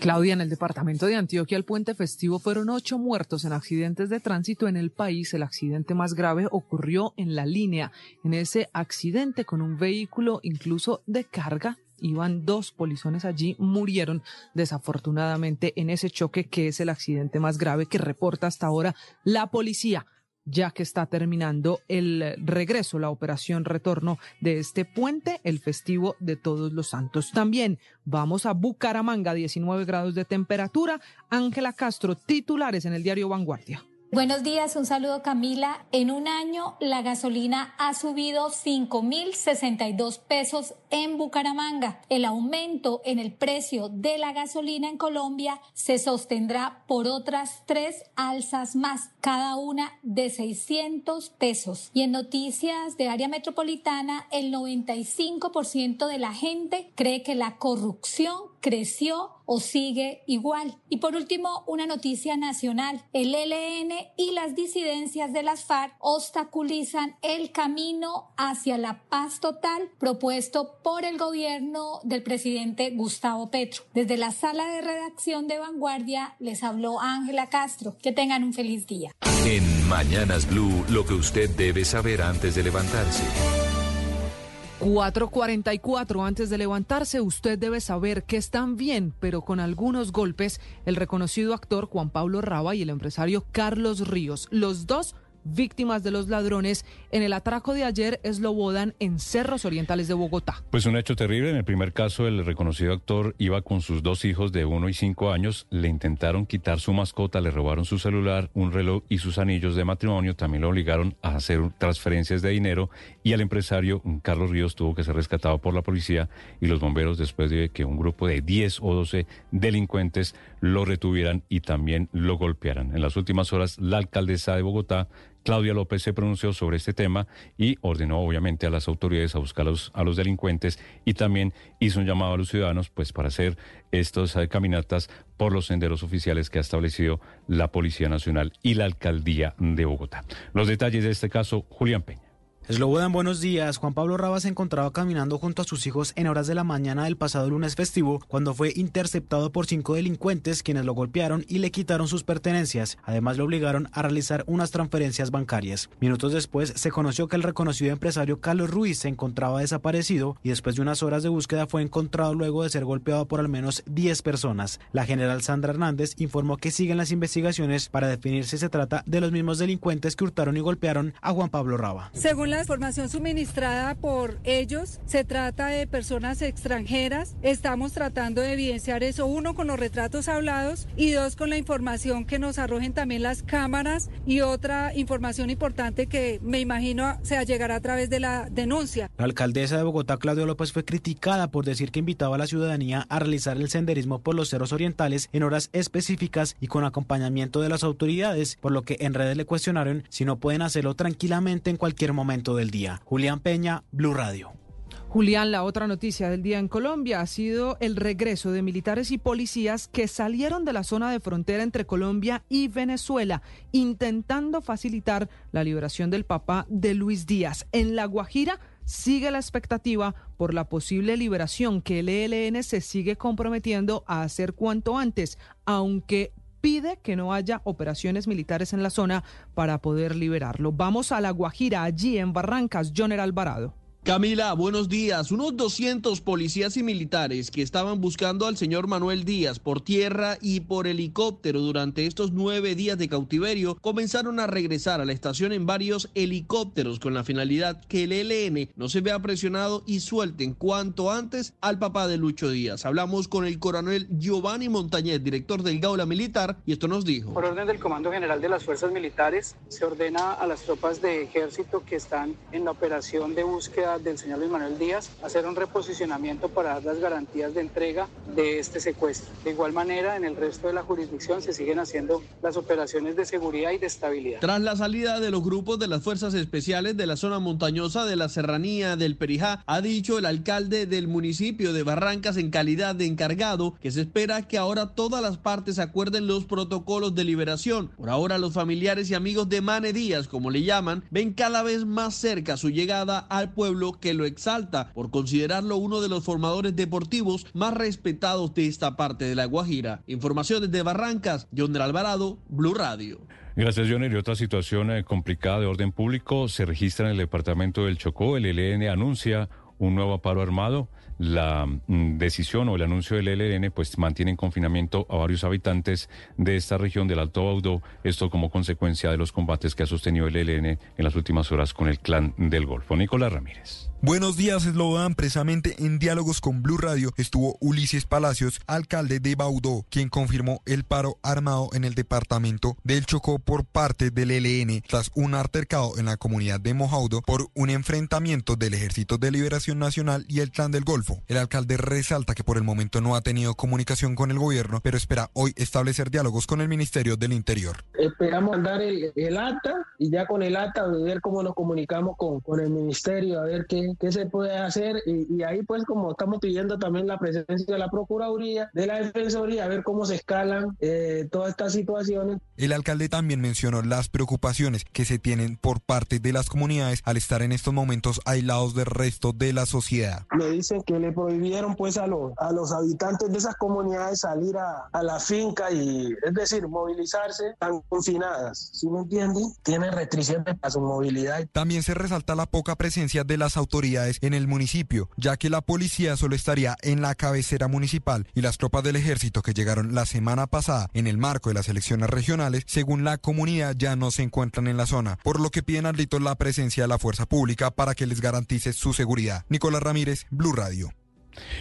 Claudia, en el departamento de Antioquia, el puente festivo fueron ocho muertos en accidentes de tránsito en el país. El accidente más grave ocurrió en la línea. En ese accidente con un vehículo incluso de carga iban dos polizones allí, murieron desafortunadamente en ese choque que es el accidente más grave que reporta hasta ahora la policía ya que está terminando el regreso, la operación retorno de este puente, el festivo de todos los santos. También vamos a Bucaramanga, 19 grados de temperatura. Ángela Castro, titulares en el diario Vanguardia. Buenos días, un saludo Camila. En un año la gasolina ha subido 5.062 pesos en Bucaramanga. El aumento en el precio de la gasolina en Colombia se sostendrá por otras tres alzas más, cada una de 600 pesos. Y en noticias de área metropolitana, el 95% de la gente cree que la corrupción creció o sigue igual. Y por último, una noticia nacional. El ELN y las disidencias de las FARC obstaculizan el camino hacia la paz total propuesto por el gobierno del presidente Gustavo Petro. Desde la sala de redacción de Vanguardia les habló Ángela Castro. Que tengan un feliz día. En Mañanas Blue, lo que usted debe saber antes de levantarse. 4.44 antes de levantarse, usted debe saber que están bien, pero con algunos golpes, el reconocido actor Juan Pablo Raba y el empresario Carlos Ríos, los dos víctimas de los ladrones en el atraco de ayer Eslobodan en Cerros Orientales de Bogotá. Pues un hecho terrible. En el primer caso, el reconocido actor iba con sus dos hijos de uno y cinco años. Le intentaron quitar su mascota, le robaron su celular, un reloj y sus anillos de matrimonio. También lo obligaron a hacer transferencias de dinero y al empresario Carlos Ríos tuvo que ser rescatado por la policía y los bomberos después de que un grupo de 10 o 12 delincuentes lo retuvieran y también lo golpearan. En las últimas horas, la alcaldesa de Bogotá Claudia López se pronunció sobre este tema y ordenó obviamente a las autoridades a buscar a los, delincuentes y también hizo un llamado a los ciudadanos pues para hacer estas eh, caminatas por los senderos oficiales que ha establecido la Policía Nacional y la Alcaldía de Bogotá. Los detalles de este caso, Julián Peña. Slobodan, buenos días. Juan Pablo Raba se encontraba caminando junto a sus hijos en horas de la mañana del pasado lunes festivo cuando fue interceptado por cinco delincuentes quienes lo golpearon y le quitaron sus pertenencias. Además lo obligaron a realizar unas transferencias bancarias. Minutos después se conoció que el reconocido empresario Carlos Ruiz se encontraba desaparecido y después de unas horas de búsqueda fue encontrado luego de ser golpeado por al menos 10 personas. La general Sandra Hernández informó que siguen las investigaciones para definir si se trata de los mismos delincuentes que hurtaron y golpearon a Juan Pablo Raba. Según la información suministrada por ellos, se trata de personas extranjeras. Estamos tratando de evidenciar eso, uno, con los retratos hablados y dos, con la información que nos arrojen también las cámaras y otra información importante que me imagino se llegará a través de la denuncia. La alcaldesa de Bogotá, Claudia López, fue criticada por decir que invitaba a la ciudadanía a realizar el senderismo por los cerros orientales en horas específicas y con acompañamiento de las autoridades, por lo que en redes le cuestionaron si no pueden hacerlo tranquilamente en cualquier momento día. Julián Peña, Blue Radio. Julián, la otra noticia del día en Colombia ha sido el regreso de militares y policías que salieron de la zona de frontera entre Colombia y Venezuela, intentando facilitar la liberación del papá de Luis Díaz. En La Guajira sigue la expectativa por la posible liberación que el ELN se sigue comprometiendo a hacer cuanto antes, aunque pide que no haya operaciones militares en la zona para poder liberarlo. Vamos a La Guajira, allí en Barrancas, Joner Alvarado. Camila, buenos días. Unos 200 policías y militares que estaban buscando al señor Manuel Díaz por tierra y por helicóptero durante estos nueve días de cautiverio comenzaron a regresar a la estación en varios helicópteros con la finalidad que el ELN no se vea presionado y suelten cuanto antes al papá de Lucho Díaz. Hablamos con el coronel Giovanni Montañez, director del Gaula Militar, y esto nos dijo. Por orden del Comando General de las Fuerzas Militares, se ordena a las tropas de ejército que están en la operación de búsqueda del señor Luis Manuel Díaz hacer un reposicionamiento para dar las garantías de entrega de este secuestro. De igual manera, en el resto de la jurisdicción se siguen haciendo las operaciones de seguridad y de estabilidad. Tras la salida de los grupos de las fuerzas especiales de la zona montañosa de la serranía del Perijá, ha dicho el alcalde del municipio de Barrancas en calidad de encargado que se espera que ahora todas las partes acuerden los protocolos de liberación. Por ahora los familiares y amigos de Mane Díaz, como le llaman, ven cada vez más cerca su llegada al pueblo que lo exalta por considerarlo uno de los formadores deportivos más respetados de esta parte de la Guajira. Información desde Barrancas, John Alvarado, Blue Radio. Gracias, John. Y otra situación eh, complicada de orden público se registra en el departamento del Chocó. El ELN anuncia un nuevo paro armado. La mm, decisión o el anuncio del ELN pues mantiene en confinamiento a varios habitantes de esta región del Alto Baudó, esto como consecuencia de los combates que ha sostenido el ELN en las últimas horas con el clan del Golfo. Nicolás Ramírez. Buenos días, Eslogan. Precisamente en diálogos con Blue Radio estuvo Ulises Palacios, alcalde de Baudó, quien confirmó el paro armado en el departamento del Chocó por parte del ELN tras un altercado en la comunidad de Mojaudo por un enfrentamiento del Ejército de Liberación Nacional y el Clan del Golfo. El alcalde resalta que por el momento no ha tenido comunicación con el gobierno, pero espera hoy establecer diálogos con el Ministerio del Interior. Esperamos mandar el, el acta y ya con el acta ver cómo nos comunicamos con, con el Ministerio, a ver qué qué, se puede hacer y, ahí pues como estamos pidiendo también la presencia de la Procuraduría, de la Defensoría, a ver cómo se escalan eh, todas estas situaciones. El alcalde también mencionó las preocupaciones que se tienen por parte de las comunidades al estar en estos momentos aislados del resto de la sociedad. Me dicen que le prohibieron pues a los, a los habitantes de esas comunidades salir a, a la finca y es decir, movilizarse tan confinadas, ¿sí me entienden? Tienen restricciones para su movilidad. También se resalta la poca presencia de las autoridades en el municipio, ya que la policía solo estaría en la cabecera municipal y las tropas del ejército que llegaron la semana pasada en el marco de las elecciones regionales, según la comunidad, ya no se encuentran en la zona, por lo que piden al rito la presencia de la fuerza pública para que les garantice su seguridad. Nicolás Ramírez, Blue Radio.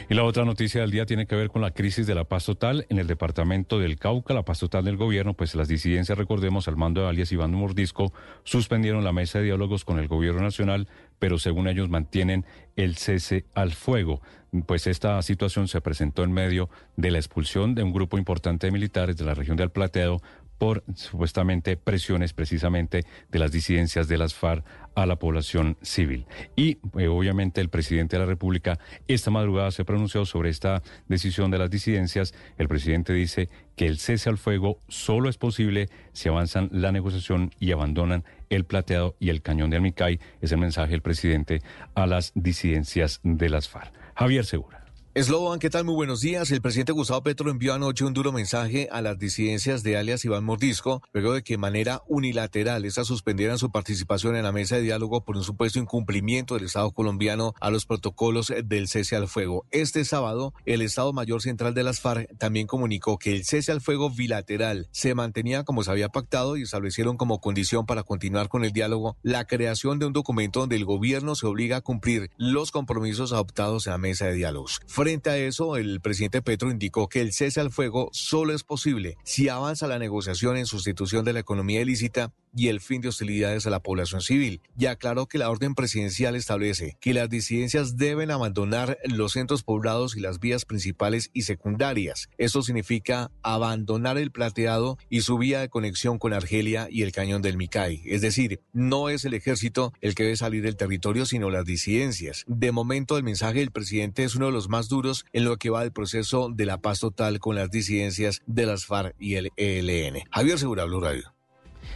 Y la otra noticia del día tiene que ver con la crisis de la paz total en el departamento del Cauca, la paz total del gobierno, pues las disidencias, recordemos, al mando de alias Iván Mordisco, suspendieron la mesa de diálogos con el gobierno nacional, pero según ellos mantienen el cese al fuego. Pues esta situación se presentó en medio de la expulsión de un grupo importante de militares de la región del Plateado por supuestamente presiones precisamente de las disidencias de las FARC a la población civil. Y eh, obviamente el presidente de la República esta madrugada se pronunció sobre esta decisión de las disidencias. El presidente dice que el cese al fuego solo es posible si avanzan la negociación y abandonan el plateado y el cañón de Almicay. Es el mensaje del presidente a las disidencias de las FARC. Javier Segura. Slobodan, ¿qué tal? Muy buenos días. El presidente Gustavo Petro envió anoche un duro mensaje a las disidencias de alias Iván Mordisco, luego de que de manera unilateral estas suspendieran su participación en la mesa de diálogo por un supuesto incumplimiento del Estado colombiano a los protocolos del cese al fuego. Este sábado, el Estado Mayor Central de las FARC también comunicó que el cese al fuego bilateral se mantenía como se había pactado y establecieron como condición para continuar con el diálogo la creación de un documento donde el gobierno se obliga a cumplir los compromisos adoptados en la mesa de diálogos. Frente a eso, el presidente Petro indicó que el cese al fuego solo es posible si avanza la negociación en sustitución de la economía ilícita y el fin de hostilidades a la población civil. Y aclaró que la orden presidencial establece que las disidencias deben abandonar los centros poblados y las vías principales y secundarias. Esto significa abandonar el plateado y su vía de conexión con Argelia y el cañón del Micay. Es decir, no es el ejército el que debe salir del territorio, sino las disidencias. De momento, el mensaje del presidente es uno de los más duros en lo que va del proceso de la paz total con las disidencias de las FARC y el ELN. Javier Segura, Blue Radio.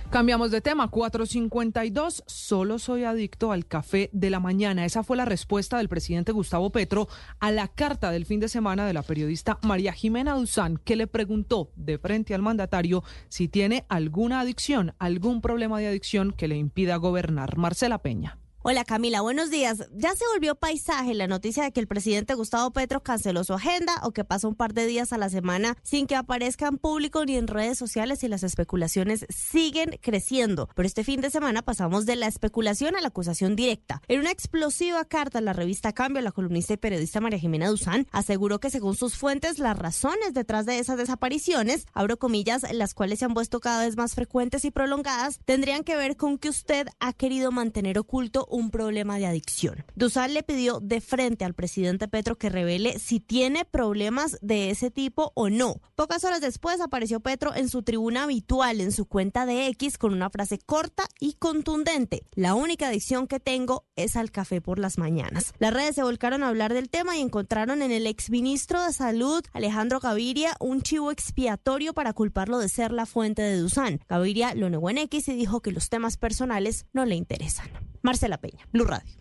Cambiamos de tema. 452. Solo soy adicto al café de la mañana. Esa fue la respuesta del presidente Gustavo Petro a la carta del fin de semana de la periodista María Jimena Duzán, que le preguntó de frente al mandatario si tiene alguna adicción, algún problema de adicción que le impida gobernar. Marcela Peña. Hola Camila, buenos días. Ya se volvió paisaje la noticia de que el presidente Gustavo Petro canceló su agenda o que pasa un par de días a la semana sin que aparezca en público ni en redes sociales y las especulaciones siguen creciendo. Pero este fin de semana pasamos de la especulación a la acusación directa. En una explosiva carta en la revista Cambio, la columnista y periodista María Jimena Duzán aseguró que según sus fuentes las razones detrás de esas desapariciones, abro comillas, las cuales se han puesto cada vez más frecuentes y prolongadas, tendrían que ver con que usted ha querido mantener oculto un problema de adicción. Dusal le pidió de frente al presidente Petro que revele si tiene problemas de ese tipo o no. Pocas horas después apareció Petro en su tribuna habitual en su cuenta de X con una frase corta y contundente. La única adicción que tengo es al café por las mañanas. Las redes se volcaron a hablar del tema y encontraron en el exministro de Salud, Alejandro Gaviria, un chivo expiatorio para culparlo de ser la fuente de Dusan. Gaviria lo negó en X y dijo que los temas personales no le interesan. Marcela Peña, Blue Radio.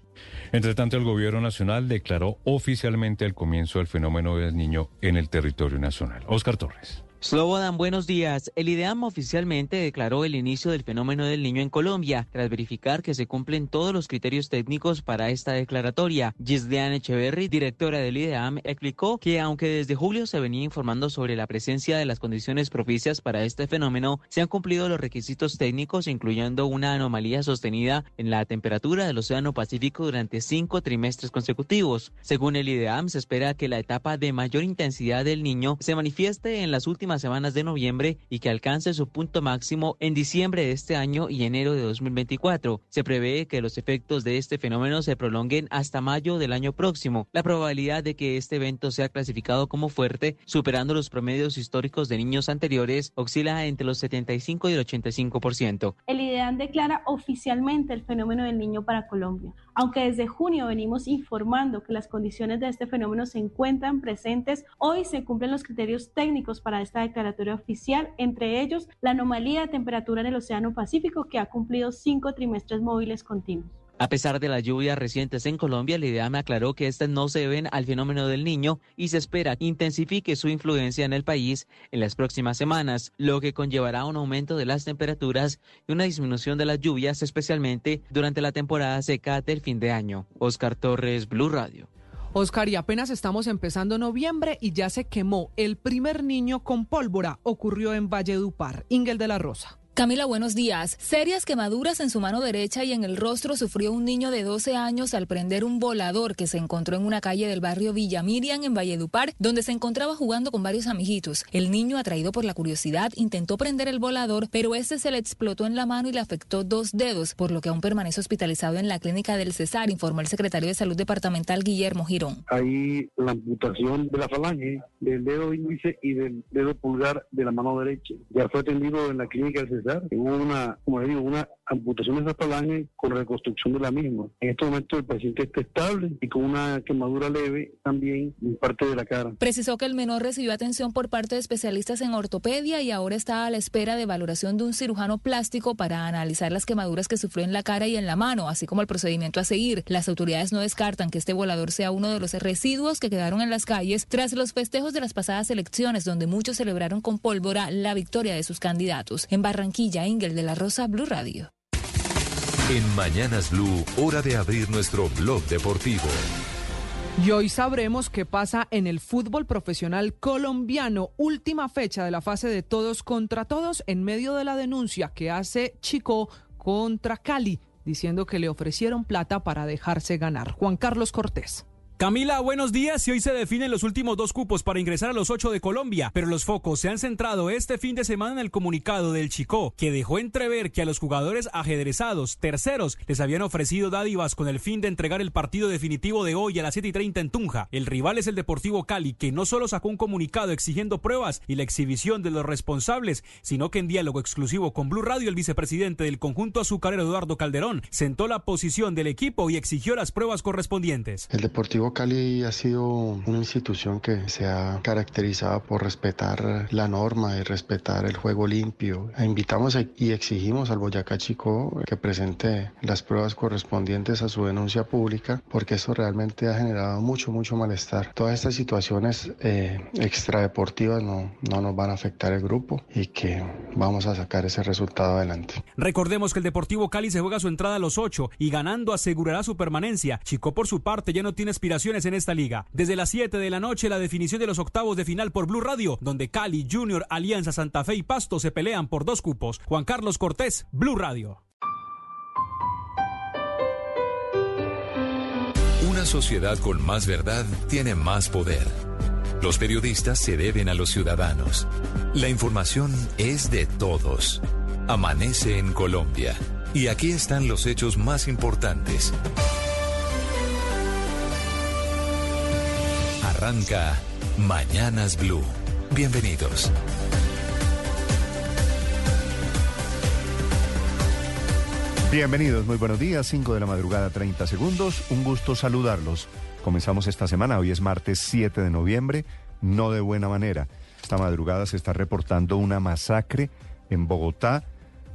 Entre tanto, el gobierno nacional declaró oficialmente el comienzo del fenómeno del niño en el territorio nacional. Oscar Torres. Slobodan, buenos días. El IDEAM oficialmente declaró el inicio del fenómeno del niño en Colombia, tras verificar que se cumplen todos los criterios técnicos para esta declaratoria. Gislean Echeverry, directora del IDEAM, explicó que aunque desde julio se venía informando sobre la presencia de las condiciones propicias para este fenómeno, se han cumplido los requisitos técnicos, incluyendo una anomalía sostenida en la temperatura del Océano Pacífico durante cinco trimestres consecutivos. Según el IDEAM, se espera que la etapa de mayor intensidad del niño se manifieste en las últimas semanas de noviembre y que alcance su punto máximo en diciembre de este año y enero de 2024. Se prevé que los efectos de este fenómeno se prolonguen hasta mayo del año próximo. La probabilidad de que este evento sea clasificado como fuerte, superando los promedios históricos de niños anteriores, oscila entre los 75 y el 85%. El IDEAN declara oficialmente el fenómeno del niño para Colombia. Aunque desde junio venimos informando que las condiciones de este fenómeno se encuentran presentes, hoy se cumplen los criterios técnicos para esta declaratoria oficial, entre ellos la anomalía de temperatura en el Océano Pacífico que ha cumplido cinco trimestres móviles continuos. A pesar de las lluvias recientes en Colombia, el IDEAM aclaró que estas no se deben al fenómeno del niño y se espera que intensifique su influencia en el país en las próximas semanas, lo que conllevará un aumento de las temperaturas y una disminución de las lluvias, especialmente durante la temporada seca del fin de año. Oscar Torres, Blue Radio. Oscar, y apenas estamos empezando noviembre y ya se quemó el primer niño con pólvora. Ocurrió en Valledupar. Ingel de la Rosa. Camila, buenos días. Serias quemaduras en su mano derecha y en el rostro sufrió un niño de 12 años al prender un volador que se encontró en una calle del barrio Villa Miriam en Valledupar, donde se encontraba jugando con varios amiguitos. El niño, atraído por la curiosidad, intentó prender el volador, pero este se le explotó en la mano y le afectó dos dedos, por lo que aún permanece hospitalizado en la clínica del Cesar, informó el secretario de Salud Departamental Guillermo Girón. Hay la amputación de la falange, del dedo índice y del dedo pulgar de la mano derecha. Ya fue atendido en la clínica del Cesar una, como le digo, una amputación de esa falange con reconstrucción de la misma. En este momento el paciente está estable y con una quemadura leve también en parte de la cara. Precisó que el menor recibió atención por parte de especialistas en ortopedia y ahora está a la espera de valoración de un cirujano plástico para analizar las quemaduras que sufrió en la cara y en la mano, así como el procedimiento a seguir. Las autoridades no descartan que este volador sea uno de los residuos que quedaron en las calles tras los festejos de las pasadas elecciones, donde muchos celebraron con pólvora la victoria de sus candidatos. En Barranquilla, Ingel de la Rosa, Blue Radio. En Mañanas Blue, hora de abrir nuestro blog deportivo. Y hoy sabremos qué pasa en el fútbol profesional colombiano. Última fecha de la fase de todos contra todos en medio de la denuncia que hace Chico contra Cali, diciendo que le ofrecieron plata para dejarse ganar. Juan Carlos Cortés. Camila, buenos días. Y hoy se definen los últimos dos cupos para ingresar a los ocho de Colombia, pero los focos se han centrado este fin de semana en el comunicado del Chico, que dejó entrever que a los jugadores ajedrezados terceros les habían ofrecido dádivas con el fin de entregar el partido definitivo de hoy a las 7 y 30 en Tunja. El rival es el Deportivo Cali, que no solo sacó un comunicado exigiendo pruebas y la exhibición de los responsables, sino que en diálogo exclusivo con Blue Radio, el vicepresidente del conjunto azucarero Eduardo Calderón sentó la posición del equipo y exigió las pruebas correspondientes. El Deportivo Cali ha sido una institución que se ha caracterizado por respetar la norma y respetar el juego limpio. Invitamos y exigimos al Boyacá Chico que presente las pruebas correspondientes a su denuncia pública porque esto realmente ha generado mucho, mucho malestar. Todas estas situaciones eh, extradeportivas no, no nos van a afectar el grupo y que vamos a sacar ese resultado adelante. Recordemos que el Deportivo Cali se juega su entrada a los ocho y ganando asegurará su permanencia. Chico por su parte ya no tiene aspiración en esta liga. Desde las 7 de la noche, la definición de los octavos de final por Blue Radio, donde Cali, Junior, Alianza Santa Fe y Pasto se pelean por dos cupos. Juan Carlos Cortés, Blue Radio. Una sociedad con más verdad tiene más poder. Los periodistas se deben a los ciudadanos. La información es de todos. Amanece en Colombia. Y aquí están los hechos más importantes. Arranca Mañanas Blue. Bienvenidos. Bienvenidos, muy buenos días, 5 de la madrugada, 30 segundos. Un gusto saludarlos. Comenzamos esta semana, hoy es martes 7 de noviembre, no de buena manera. Esta madrugada se está reportando una masacre en Bogotá.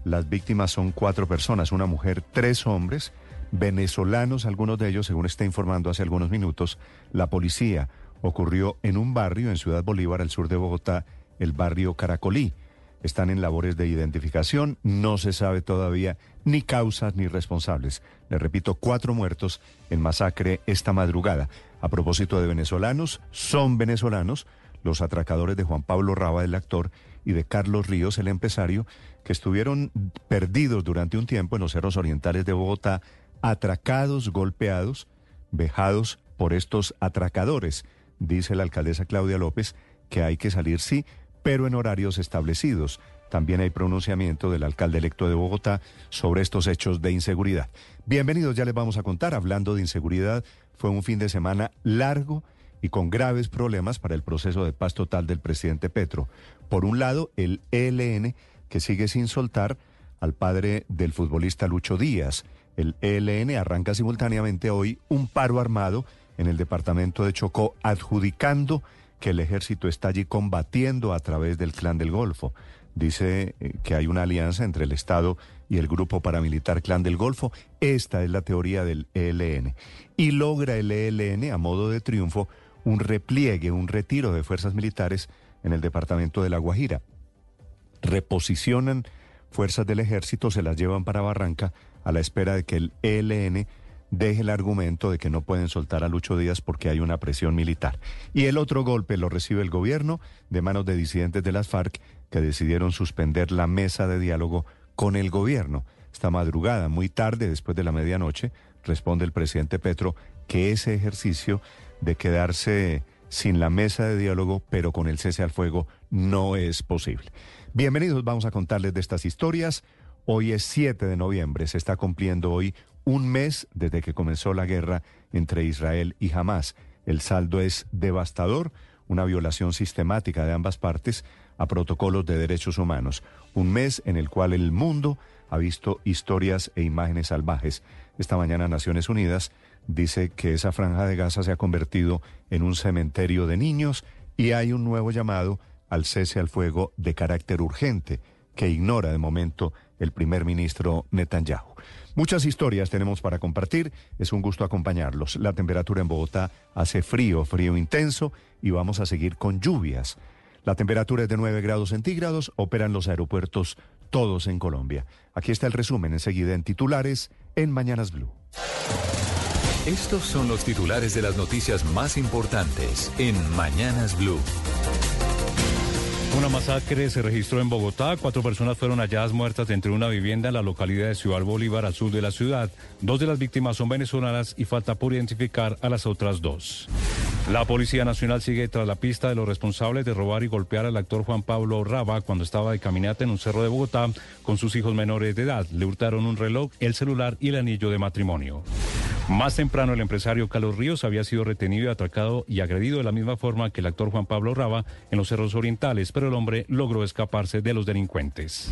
Las víctimas son cuatro personas, una mujer, tres hombres, venezolanos, algunos de ellos, según está informando hace algunos minutos, la policía ocurrió en un barrio en Ciudad Bolívar, al sur de Bogotá, el barrio Caracolí. Están en labores de identificación, no se sabe todavía ni causas ni responsables. Le repito, cuatro muertos en masacre esta madrugada. A propósito de venezolanos, son venezolanos los atracadores de Juan Pablo Raba, el actor, y de Carlos Ríos, el empresario, que estuvieron perdidos durante un tiempo en los cerros orientales de Bogotá, atracados, golpeados, vejados por estos atracadores dice la alcaldesa Claudia López que hay que salir sí, pero en horarios establecidos. También hay pronunciamiento del alcalde electo de Bogotá sobre estos hechos de inseguridad. Bienvenidos, ya les vamos a contar. Hablando de inseguridad, fue un fin de semana largo y con graves problemas para el proceso de paz total del presidente Petro. Por un lado, el ELN, que sigue sin soltar al padre del futbolista Lucho Díaz. El ELN arranca simultáneamente hoy un paro armado en el departamento de Chocó, adjudicando que el ejército está allí combatiendo a través del Clan del Golfo. Dice eh, que hay una alianza entre el Estado y el grupo paramilitar Clan del Golfo. Esta es la teoría del ELN. Y logra el ELN, a modo de triunfo, un repliegue, un retiro de fuerzas militares en el departamento de La Guajira. Reposicionan fuerzas del ejército, se las llevan para Barranca a la espera de que el ELN deje el argumento de que no pueden soltar a Lucho Díaz porque hay una presión militar. Y el otro golpe lo recibe el gobierno de manos de disidentes de las FARC que decidieron suspender la mesa de diálogo con el gobierno. Esta madrugada, muy tarde, después de la medianoche, responde el presidente Petro que ese ejercicio de quedarse sin la mesa de diálogo, pero con el cese al fuego, no es posible. Bienvenidos, vamos a contarles de estas historias. Hoy es 7 de noviembre, se está cumpliendo hoy un mes desde que comenzó la guerra entre Israel y Hamas. El saldo es devastador, una violación sistemática de ambas partes a protocolos de derechos humanos. Un mes en el cual el mundo ha visto historias e imágenes salvajes. Esta mañana Naciones Unidas dice que esa franja de Gaza se ha convertido en un cementerio de niños y hay un nuevo llamado al cese al fuego de carácter urgente que ignora de momento el primer ministro Netanyahu. Muchas historias tenemos para compartir, es un gusto acompañarlos. La temperatura en Bogotá hace frío, frío intenso y vamos a seguir con lluvias. La temperatura es de 9 grados centígrados, operan los aeropuertos todos en Colombia. Aquí está el resumen enseguida en titulares en Mañanas Blue. Estos son los titulares de las noticias más importantes en Mañanas Blue. Una masacre se registró en Bogotá. Cuatro personas fueron halladas muertas dentro de una vivienda en la localidad de Ciudad Bolívar, al sur de la ciudad. Dos de las víctimas son venezolanas y falta por identificar a las otras dos. La Policía Nacional sigue tras la pista de los responsables de robar y golpear al actor Juan Pablo Raba cuando estaba de caminata en un cerro de Bogotá con sus hijos menores de edad. Le hurtaron un reloj, el celular y el anillo de matrimonio. Más temprano, el empresario Carlos Ríos había sido retenido atracado y agredido de la misma forma que el actor Juan Pablo Raba en los cerros orientales, pero el hombre logró escaparse de los delincuentes.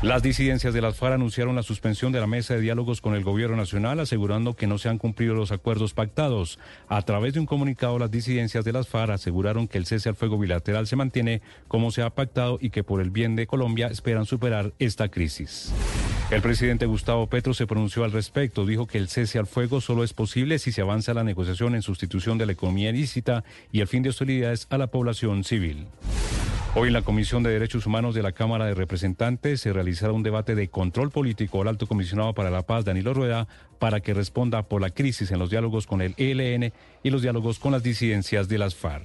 Las disidencias de las FARC anunciaron la suspensión de la mesa de diálogos con el gobierno nacional, asegurando que no se han cumplido los acuerdos pactados. A través de un comunicado, las disidencias de las FARC aseguraron que el cese al fuego bilateral se mantiene como se ha pactado y que por el bien de Colombia esperan superar esta crisis. El presidente Gustavo Petro se pronunció al respecto, dijo que el cese al fuego solo es posible si se avanza la negociación en sustitución de la economía ilícita y el fin de hostilidades a la población civil. Hoy en la Comisión de Derechos Humanos de la Cámara de Representantes se realizará un debate de control político al alto comisionado para la paz, Danilo Rueda, para que responda por la crisis en los diálogos con el ELN y los diálogos con las disidencias de las FARC.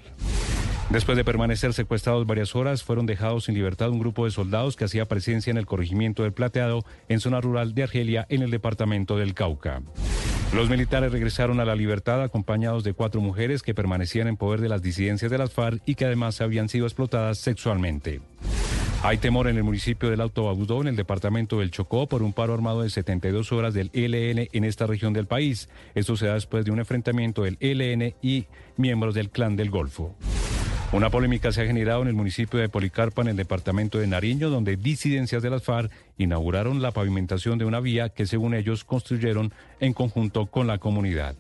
Después de permanecer secuestrados varias horas, fueron dejados en libertad un grupo de soldados que hacía presencia en el corregimiento del Plateado, en zona rural de Argelia, en el departamento del Cauca. Los militares regresaron a la libertad acompañados de cuatro mujeres que permanecían en poder de las disidencias de las FARC y que además habían sido explotadas sexualmente. Hay temor en el municipio del Alto Baudó, en el departamento del Chocó, por un paro armado de 72 horas del ELN en esta región del país. Esto se da después de un enfrentamiento del ELN y miembros del Clan del Golfo. Una polémica se ha generado en el municipio de Policarpa, en el departamento de Nariño, donde disidencias de las FARC inauguraron la pavimentación de una vía que, según ellos, construyeron en conjunto con la comunidad.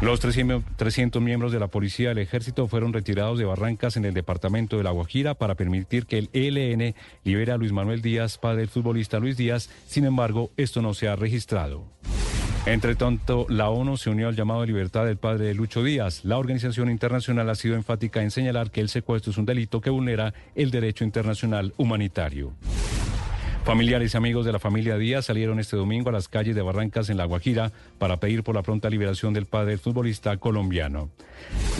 Los 300 miembros de la policía del ejército fueron retirados de Barrancas en el departamento de La Guajira para permitir que el ELN libere a Luis Manuel Díaz, padre del futbolista Luis Díaz. Sin embargo, esto no se ha registrado. Entre tanto, la ONU se unió al llamado de libertad del padre de Lucho Díaz. La organización internacional ha sido enfática en señalar que el secuestro es un delito que vulnera el derecho internacional humanitario. Familiares y amigos de la familia Díaz salieron este domingo a las calles de Barrancas en La Guajira para pedir por la pronta liberación del padre futbolista colombiano.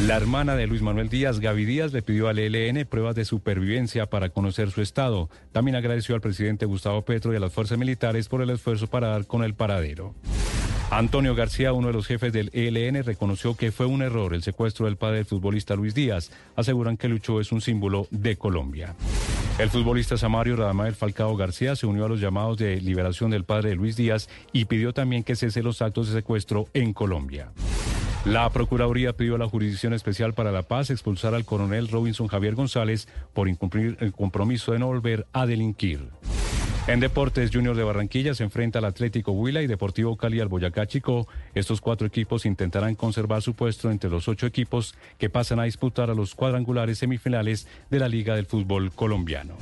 La hermana de Luis Manuel Díaz, Gaby Díaz, le pidió al ELN pruebas de supervivencia para conocer su estado. También agradeció al presidente Gustavo Petro y a las fuerzas militares por el esfuerzo para dar con el paradero. Antonio García, uno de los jefes del ELN, reconoció que fue un error el secuestro del padre del futbolista Luis Díaz. Aseguran que Lucho es un símbolo de Colombia. El futbolista Samario Radamel Falcao García se unió a los llamados de liberación del padre de Luis Díaz y pidió también que cese los actos de secuestro en Colombia. La Procuraduría pidió a la Jurisdicción Especial para la Paz expulsar al coronel Robinson Javier González por incumplir el compromiso de no volver a delinquir. En Deportes, Junior de Barranquilla se enfrenta al Atlético Huila y Deportivo Cali al Boyacá Chico. Estos cuatro equipos intentarán conservar su puesto entre los ocho equipos que pasan a disputar a los cuadrangulares semifinales de la Liga del Fútbol Colombiano.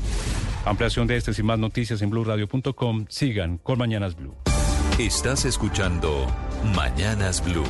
Ampliación de estas y más noticias en blurradio.com. Sigan con Mañanas Blue. Estás escuchando Mañanas Blue.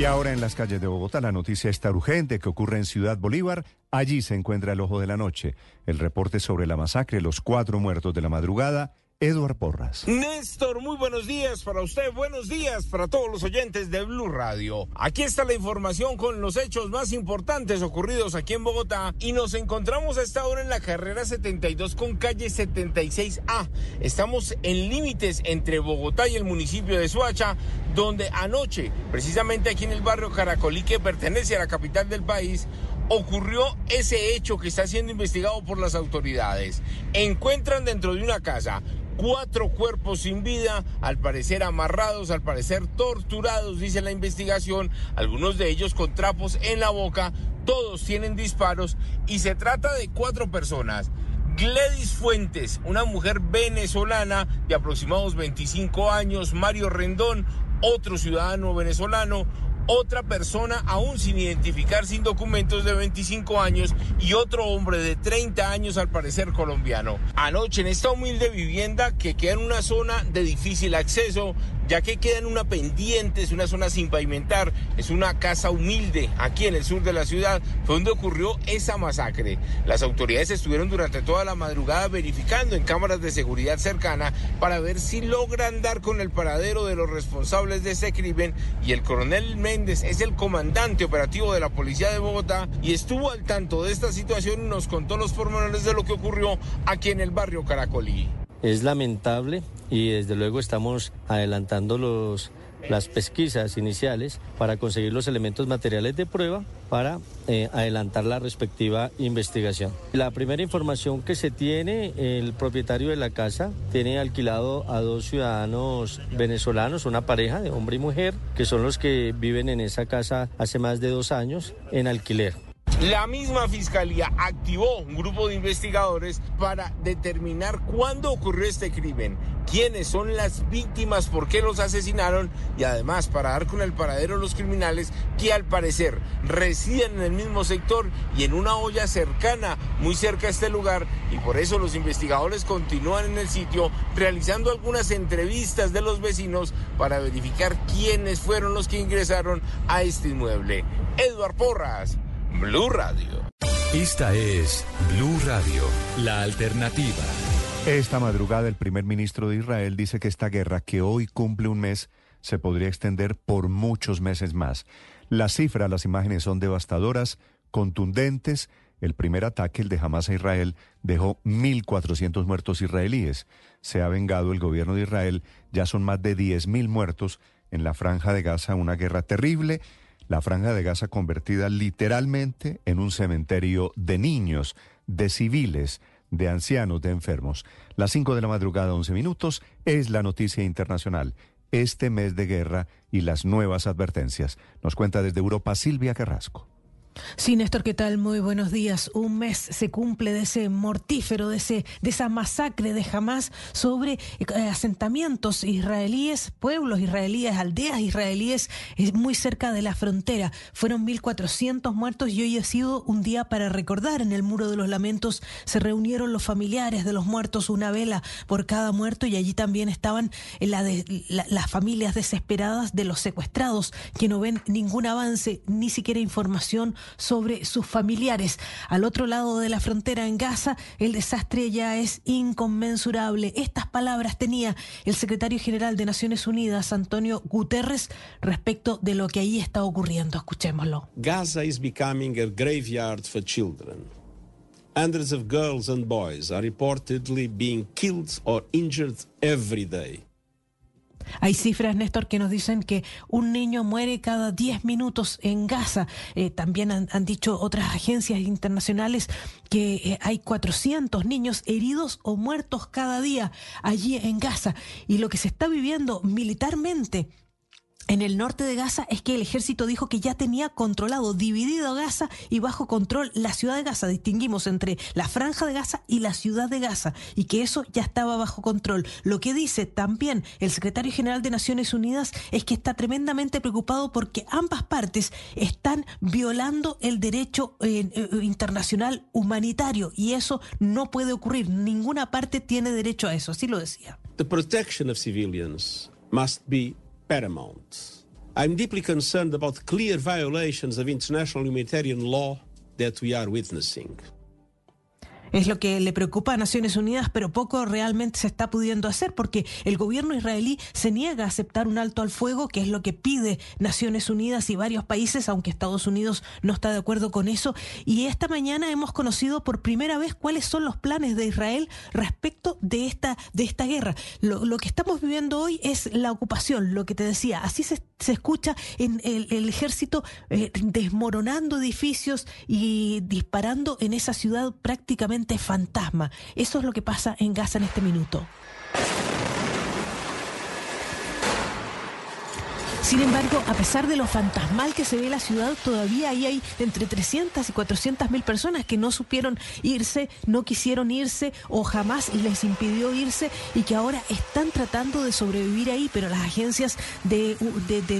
Y ahora en las calles de Bogotá la noticia está urgente que ocurre en Ciudad Bolívar. Allí se encuentra el ojo de la noche. El reporte sobre la masacre, los cuatro muertos de la madrugada Eduard Porras. Néstor, muy buenos días para usted, buenos días para todos los oyentes de Blue Radio. Aquí está la información con los hechos más importantes ocurridos aquí en Bogotá y nos encontramos a esta hora en la carrera 72 con calle 76A. Estamos en límites entre Bogotá y el municipio de Soacha, donde anoche, precisamente aquí en el barrio Caracolí, que pertenece a la capital del país, ocurrió ese hecho que está siendo investigado por las autoridades. Encuentran dentro de una casa cuatro cuerpos sin vida, al parecer amarrados, al parecer torturados, dice la investigación, algunos de ellos con trapos en la boca, todos tienen disparos. Y se trata de cuatro personas. Gladys Fuentes, una mujer venezolana de aproximados 25 años, Mario Rendón, otro ciudadano venezolano, otra persona aún sin identificar, sin documentos de 25 años y otro hombre de 30 años al parecer colombiano. Anoche en esta humilde vivienda que queda en una zona de difícil acceso, ya que queda en una pendiente, es una zona sin pavimentar, es una casa humilde aquí en el sur de la ciudad, fue donde ocurrió esa masacre. Las autoridades estuvieron durante toda la madrugada verificando en cámaras de seguridad cercana para ver si logran dar con el paradero de los responsables de ese crimen y el coronel Es el comandante operativo de la policía de Bogotá y estuvo al tanto de esta situación y nos contó los pormenores de lo que ocurrió aquí en el barrio Caracolí. Es lamentable y desde luego estamos adelantando los, las pesquisas iniciales para conseguir los elementos materiales de prueba para eh, adelantar la respectiva investigación. La primera información que se tiene, el propietario de la casa tiene alquilado a dos ciudadanos venezolanos, una pareja de hombre y mujer, que son los que viven en esa casa hace más de dos años en alquiler. La misma fiscalía activó un grupo de investigadores para determinar cuándo ocurrió este crimen, quiénes son las víctimas, por qué los asesinaron y además para dar con el paradero de los criminales que al parecer residen en el mismo sector y en una olla cercana, muy cerca a este lugar y por eso los investigadores continúan en el sitio realizando algunas entrevistas de los vecinos para verificar quiénes fueron los que ingresaron a este inmueble. Eduard Porras. Blue Radio. Esta es Blue Radio, la alternativa. Esta madrugada el primer ministro de Israel dice que esta guerra, que hoy cumple un mes, se podría extender por muchos meses más. Las cifras, las imágenes son devastadoras, contundentes. El primer ataque, el de Hamas a Israel, dejó 1.400 muertos israelíes. Se ha vengado el gobierno de Israel, ya son más de 10.000 muertos en la franja de Gaza, una guerra terrible la franja de Gaza convertida literalmente en un cementerio de niños, de civiles, de ancianos, de enfermos. Las 5 de la madrugada, 11 minutos, es la noticia internacional. Este mes de guerra y las nuevas advertencias. Nos cuenta desde Europa Silvia Carrasco. Sí, Néstor, ¿qué tal? Muy buenos días. Un mes se cumple de ese mortífero, de, ese, de esa masacre de Hamas sobre eh, asentamientos israelíes, pueblos israelíes, aldeas israelíes muy cerca de la frontera. Fueron 1.400 muertos y hoy ha sido un día para recordar. En el Muro de los Lamentos se reunieron los familiares de los muertos, una vela por cada muerto y allí también estaban la las familias desesperadas de los secuestrados que no ven ningún avance, ni siquiera información sobre sus familiares. Al otro lado de la frontera en Gaza, el desastre ya es inconmensurable. Estas palabras tenía el secretario general de Naciones Unidas, Antonio Guterres, respecto de lo que ahí está ocurriendo. Escuchémoslo. Gaza is becoming a graveyard for children. Hundreds of girls and boys are reportedly being killed or injured every day. Hay cifras, Néstor, que nos dicen que un niño muere cada 10 minutos en Gaza. Eh, también han, dicho otras agencias internacionales que eh, hay 400 niños heridos o muertos cada día allí en Gaza. Y lo que se está viviendo militarmente en el norte de Gaza es que el ejército dijo que ya tenía controlado, dividido Gaza y bajo control la ciudad de Gaza. Distinguimos entre la franja de Gaza y la ciudad de Gaza y que eso ya estaba bajo control. Lo que dice también el secretario general de Naciones Unidas es que está tremendamente preocupado porque ambas partes están violando el derecho eh, eh, internacional humanitario y eso no puede ocurrir. Ninguna parte tiene derecho a eso, así lo decía. Paramount. I'm deeply concerned about clear violations of international humanitarian law that we are witnessing. Es lo que le preocupa a Naciones Unidas, pero poco realmente se está pudiendo hacer porque el gobierno israelí se niega a aceptar un alto al fuego, que es lo que pide Naciones Unidas y varios países, aunque Estados Unidos no está de acuerdo con eso. Y esta mañana hemos conocido por primera vez cuáles son los planes de Israel respecto de esta, de esta guerra. Lo, que estamos viviendo hoy es la ocupación, lo que te decía. Así se, escucha en el, ejército eh, desmoronando edificios y disparando en esa ciudad prácticamente fantasma. Eso es lo que pasa en Gaza en este minuto. Sin embargo, a pesar de lo fantasmal que se ve la ciudad, todavía ahí hay entre 300 y 400 mil personas que no supieron irse, no quisieron irse o jamás les impidió irse y que ahora están tratando de sobrevivir ahí, pero las agencias de,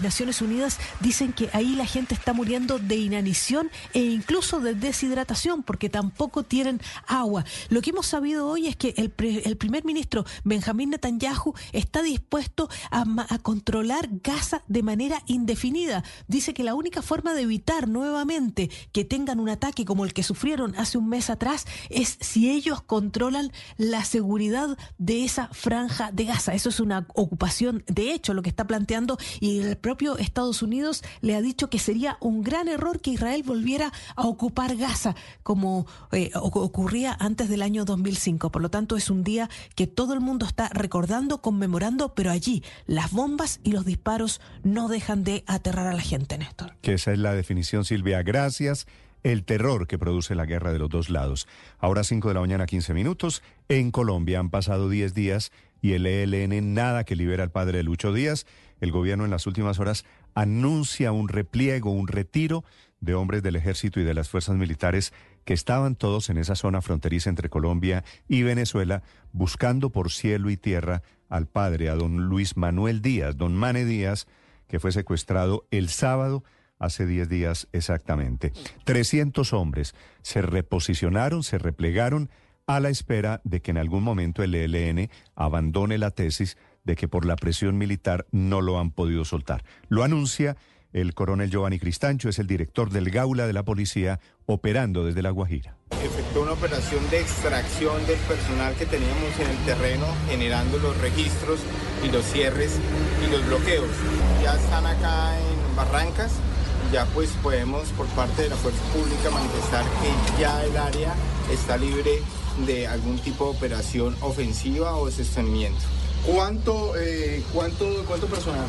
Naciones Unidas dicen que ahí la gente está muriendo de inanición e incluso de deshidratación porque tampoco tienen agua. Lo que hemos sabido hoy es que el, el primer ministro Benjamín Netanyahu está dispuesto a, a controlar Gaza de manera indefinida. Dice que la única forma de evitar nuevamente que tengan un ataque como el que sufrieron hace un mes atrás es si ellos controlan la seguridad de esa franja de Gaza. Eso es una ocupación de hecho lo que está planteando y el propio Estados Unidos le ha dicho que sería un gran error que Israel volviera a ocupar Gaza como eh, ocurría antes del año 2005. Por lo tanto, es un día que todo el mundo está recordando, conmemorando, pero allí las bombas y los disparos no dejan de aterrar a la gente, Néstor. Que esa es la definición, Silvia. Gracias. El terror que produce la guerra de los dos lados. Ahora 5 de la mañana, 15 minutos. En Colombia han pasado 10 días y el ELN nada que libera al padre de Lucho Díaz. El gobierno en las últimas horas anuncia un repliego, un retiro de hombres del ejército y de las fuerzas militares que estaban todos en esa zona fronteriza entre Colombia y Venezuela buscando por cielo y tierra al padre, a don Luis Manuel Díaz, don Mane Díaz, que fue secuestrado el sábado hace 10 días exactamente. 300 hombres se reposicionaron, se replegaron a la espera de que en algún momento el ELN abandone la tesis de que por la presión militar no lo han podido soltar. Lo anuncia el coronel Giovanni Cristancho, es el director del Gaula de la Policía, operando desde La Guajira. Efectuó una operación de extracción del personal que teníamos en el terreno, generando los registros y los cierres y los bloqueos. Ya están acá en Barrancas, ya pues podemos por parte de la Fuerza Pública manifestar que ya el área está libre de algún tipo de operación ofensiva o sostenimiento. ¿Cuánto, eh, cuánto, cuánto personal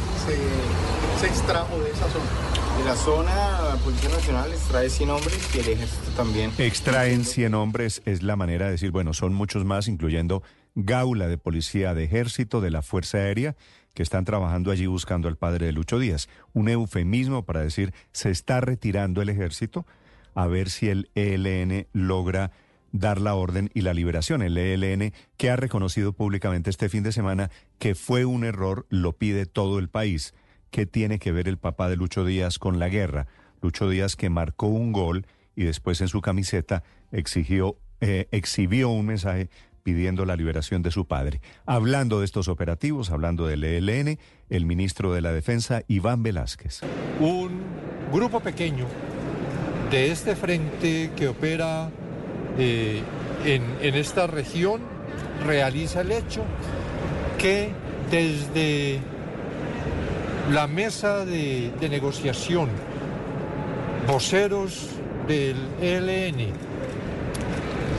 se, extrajo de esa zona? De la zona, la Policía Nacional extrae 100 hombres y el Ejército también. Extraen 100 hombres es la manera de decir, bueno, son muchos más, incluyendo Gaula de Policía de Ejército, de la Fuerza Aérea, que están trabajando allí buscando al padre de Lucho Díaz. Un eufemismo para decir, se está retirando el Ejército, a ver si el ELN logra dar la orden y la liberación. El ELN, que ha reconocido públicamente este fin de semana que fue un error, lo pide todo el país. ¿Qué tiene que ver el papá de Lucho Díaz con la guerra? Lucho Díaz que marcó un gol y después en su camiseta eh, exhibió un mensaje pidiendo la liberación de su padre. Hablando de estos operativos, hablando del ELN, el ministro de la Defensa, Iván Velázquez. Un grupo pequeño de este frente que opera eh, en, esta región realiza el hecho que desde la mesa de, de negociación, voceros del ELN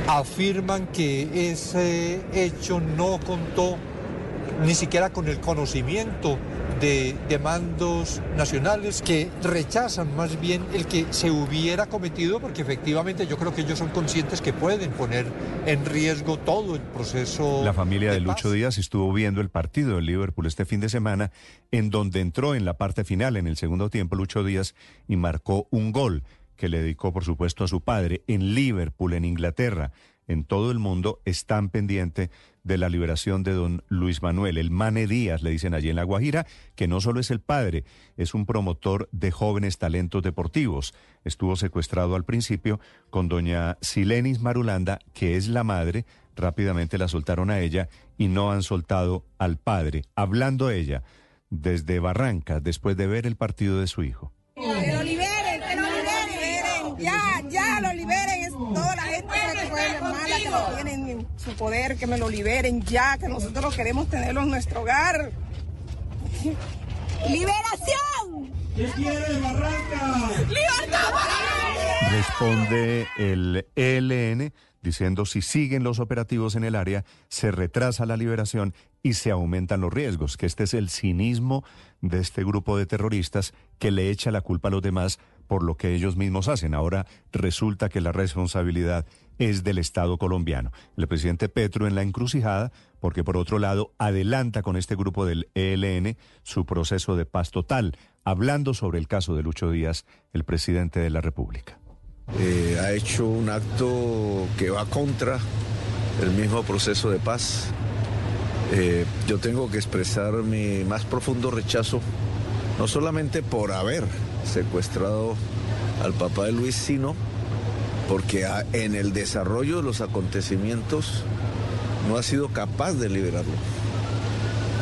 afirman que ese hecho no contó ni siquiera con el conocimiento de demandos nacionales que rechazan más bien el que se hubiera cometido porque efectivamente yo creo que ellos son conscientes que pueden poner en riesgo todo el proceso. La familia de, de Lucho Díaz estuvo viendo el partido de Liverpool este fin de semana en donde entró en la parte final en el segundo tiempo Lucho Díaz y marcó un gol que le dedicó por supuesto a su padre en Liverpool en Inglaterra en todo el mundo están pendientes de la liberación de don Luis Manuel, el Mane Díaz, le dicen allí en La Guajira, que no solo es el padre, es un promotor de jóvenes talentos deportivos. Estuvo secuestrado al principio con doña Silenis Marulanda, que es la madre, rápidamente la soltaron a ella y no han soltado al padre. Hablando ella desde Barrancas, después de ver el partido de su hijo. Que lo liberen, que lo liberen, ya, ya lo liberen, es toda la gente que lo tienen en su poder, que me lo liberen ya, que nosotros queremos tenerlo en nuestro hogar. [LAUGHS] ¡Liberación! ¿Qué quiere Barranca? ¡Libertad para Responde el ELN diciendo si siguen los operativos en el área, se retrasa la liberación y se aumentan los riesgos, que este es el cinismo de este grupo de terroristas que le echa la culpa a los demás por lo que ellos mismos hacen. Ahora resulta que la responsabilidad es del Estado colombiano. El presidente Petro en la encrucijada, porque por otro lado adelanta con este grupo del ELN su proceso de paz total, hablando sobre el caso de Lucho Díaz, el presidente de la República. Eh, ha hecho un acto que va contra el mismo proceso de paz. Eh, yo tengo que expresar mi más profundo rechazo, no solamente por haber secuestrado al papá de Luis, sino porque en el desarrollo de los acontecimientos no ha sido capaz de liberarlo.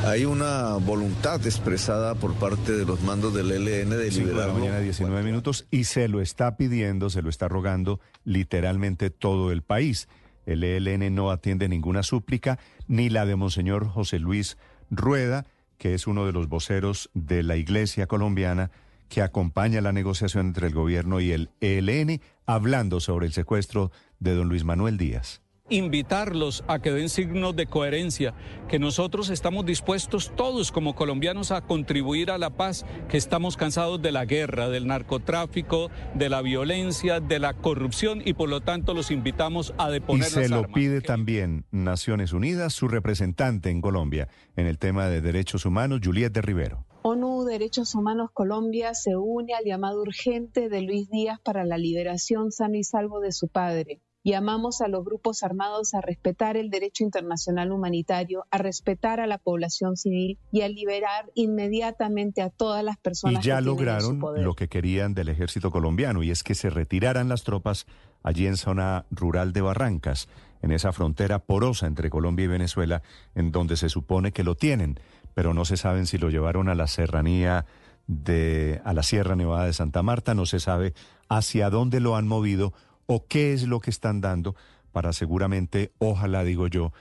Hay una voluntad expresada por parte de los mandos del ELN de liberarlo. mañana 19 minutos y se lo está pidiendo, se lo está rogando literalmente todo el país. El ELN no atiende ninguna súplica, ni la de Monseñor José Luis Rueda, que es uno de los voceros de la Iglesia colombiana que acompaña la negociación entre el gobierno y el ELN, hablando sobre el secuestro de don Luis Manuel Díaz invitarlos a que den signos de coherencia, que nosotros estamos dispuestos todos como colombianos a contribuir a la paz, que estamos cansados de la guerra, del narcotráfico, de la violencia, de la corrupción y por lo tanto los invitamos a deponer y se lo pide también Naciones Unidas, su representante en Colombia en el tema de derechos humanos, Juliette de Rivero. ONU Derechos Humanos Colombia se une al llamado urgente de Luis Díaz para la liberación sano y salvo de su padre. Llamamos a los grupos armados a respetar el derecho internacional humanitario, a respetar a la población civil y a liberar inmediatamente a todas las personas. Y ya lograron lo que querían del ejército colombiano y es que se retiraran las tropas allí en zona rural de Barrancas, en esa frontera porosa entre Colombia y Venezuela, en donde se supone que lo tienen, pero no se saben si lo llevaron a la serranía de a la Sierra Nevada de Santa Marta, no se sabe hacia dónde lo han movido o qué es lo que están dando para seguramente, ojalá digo yo,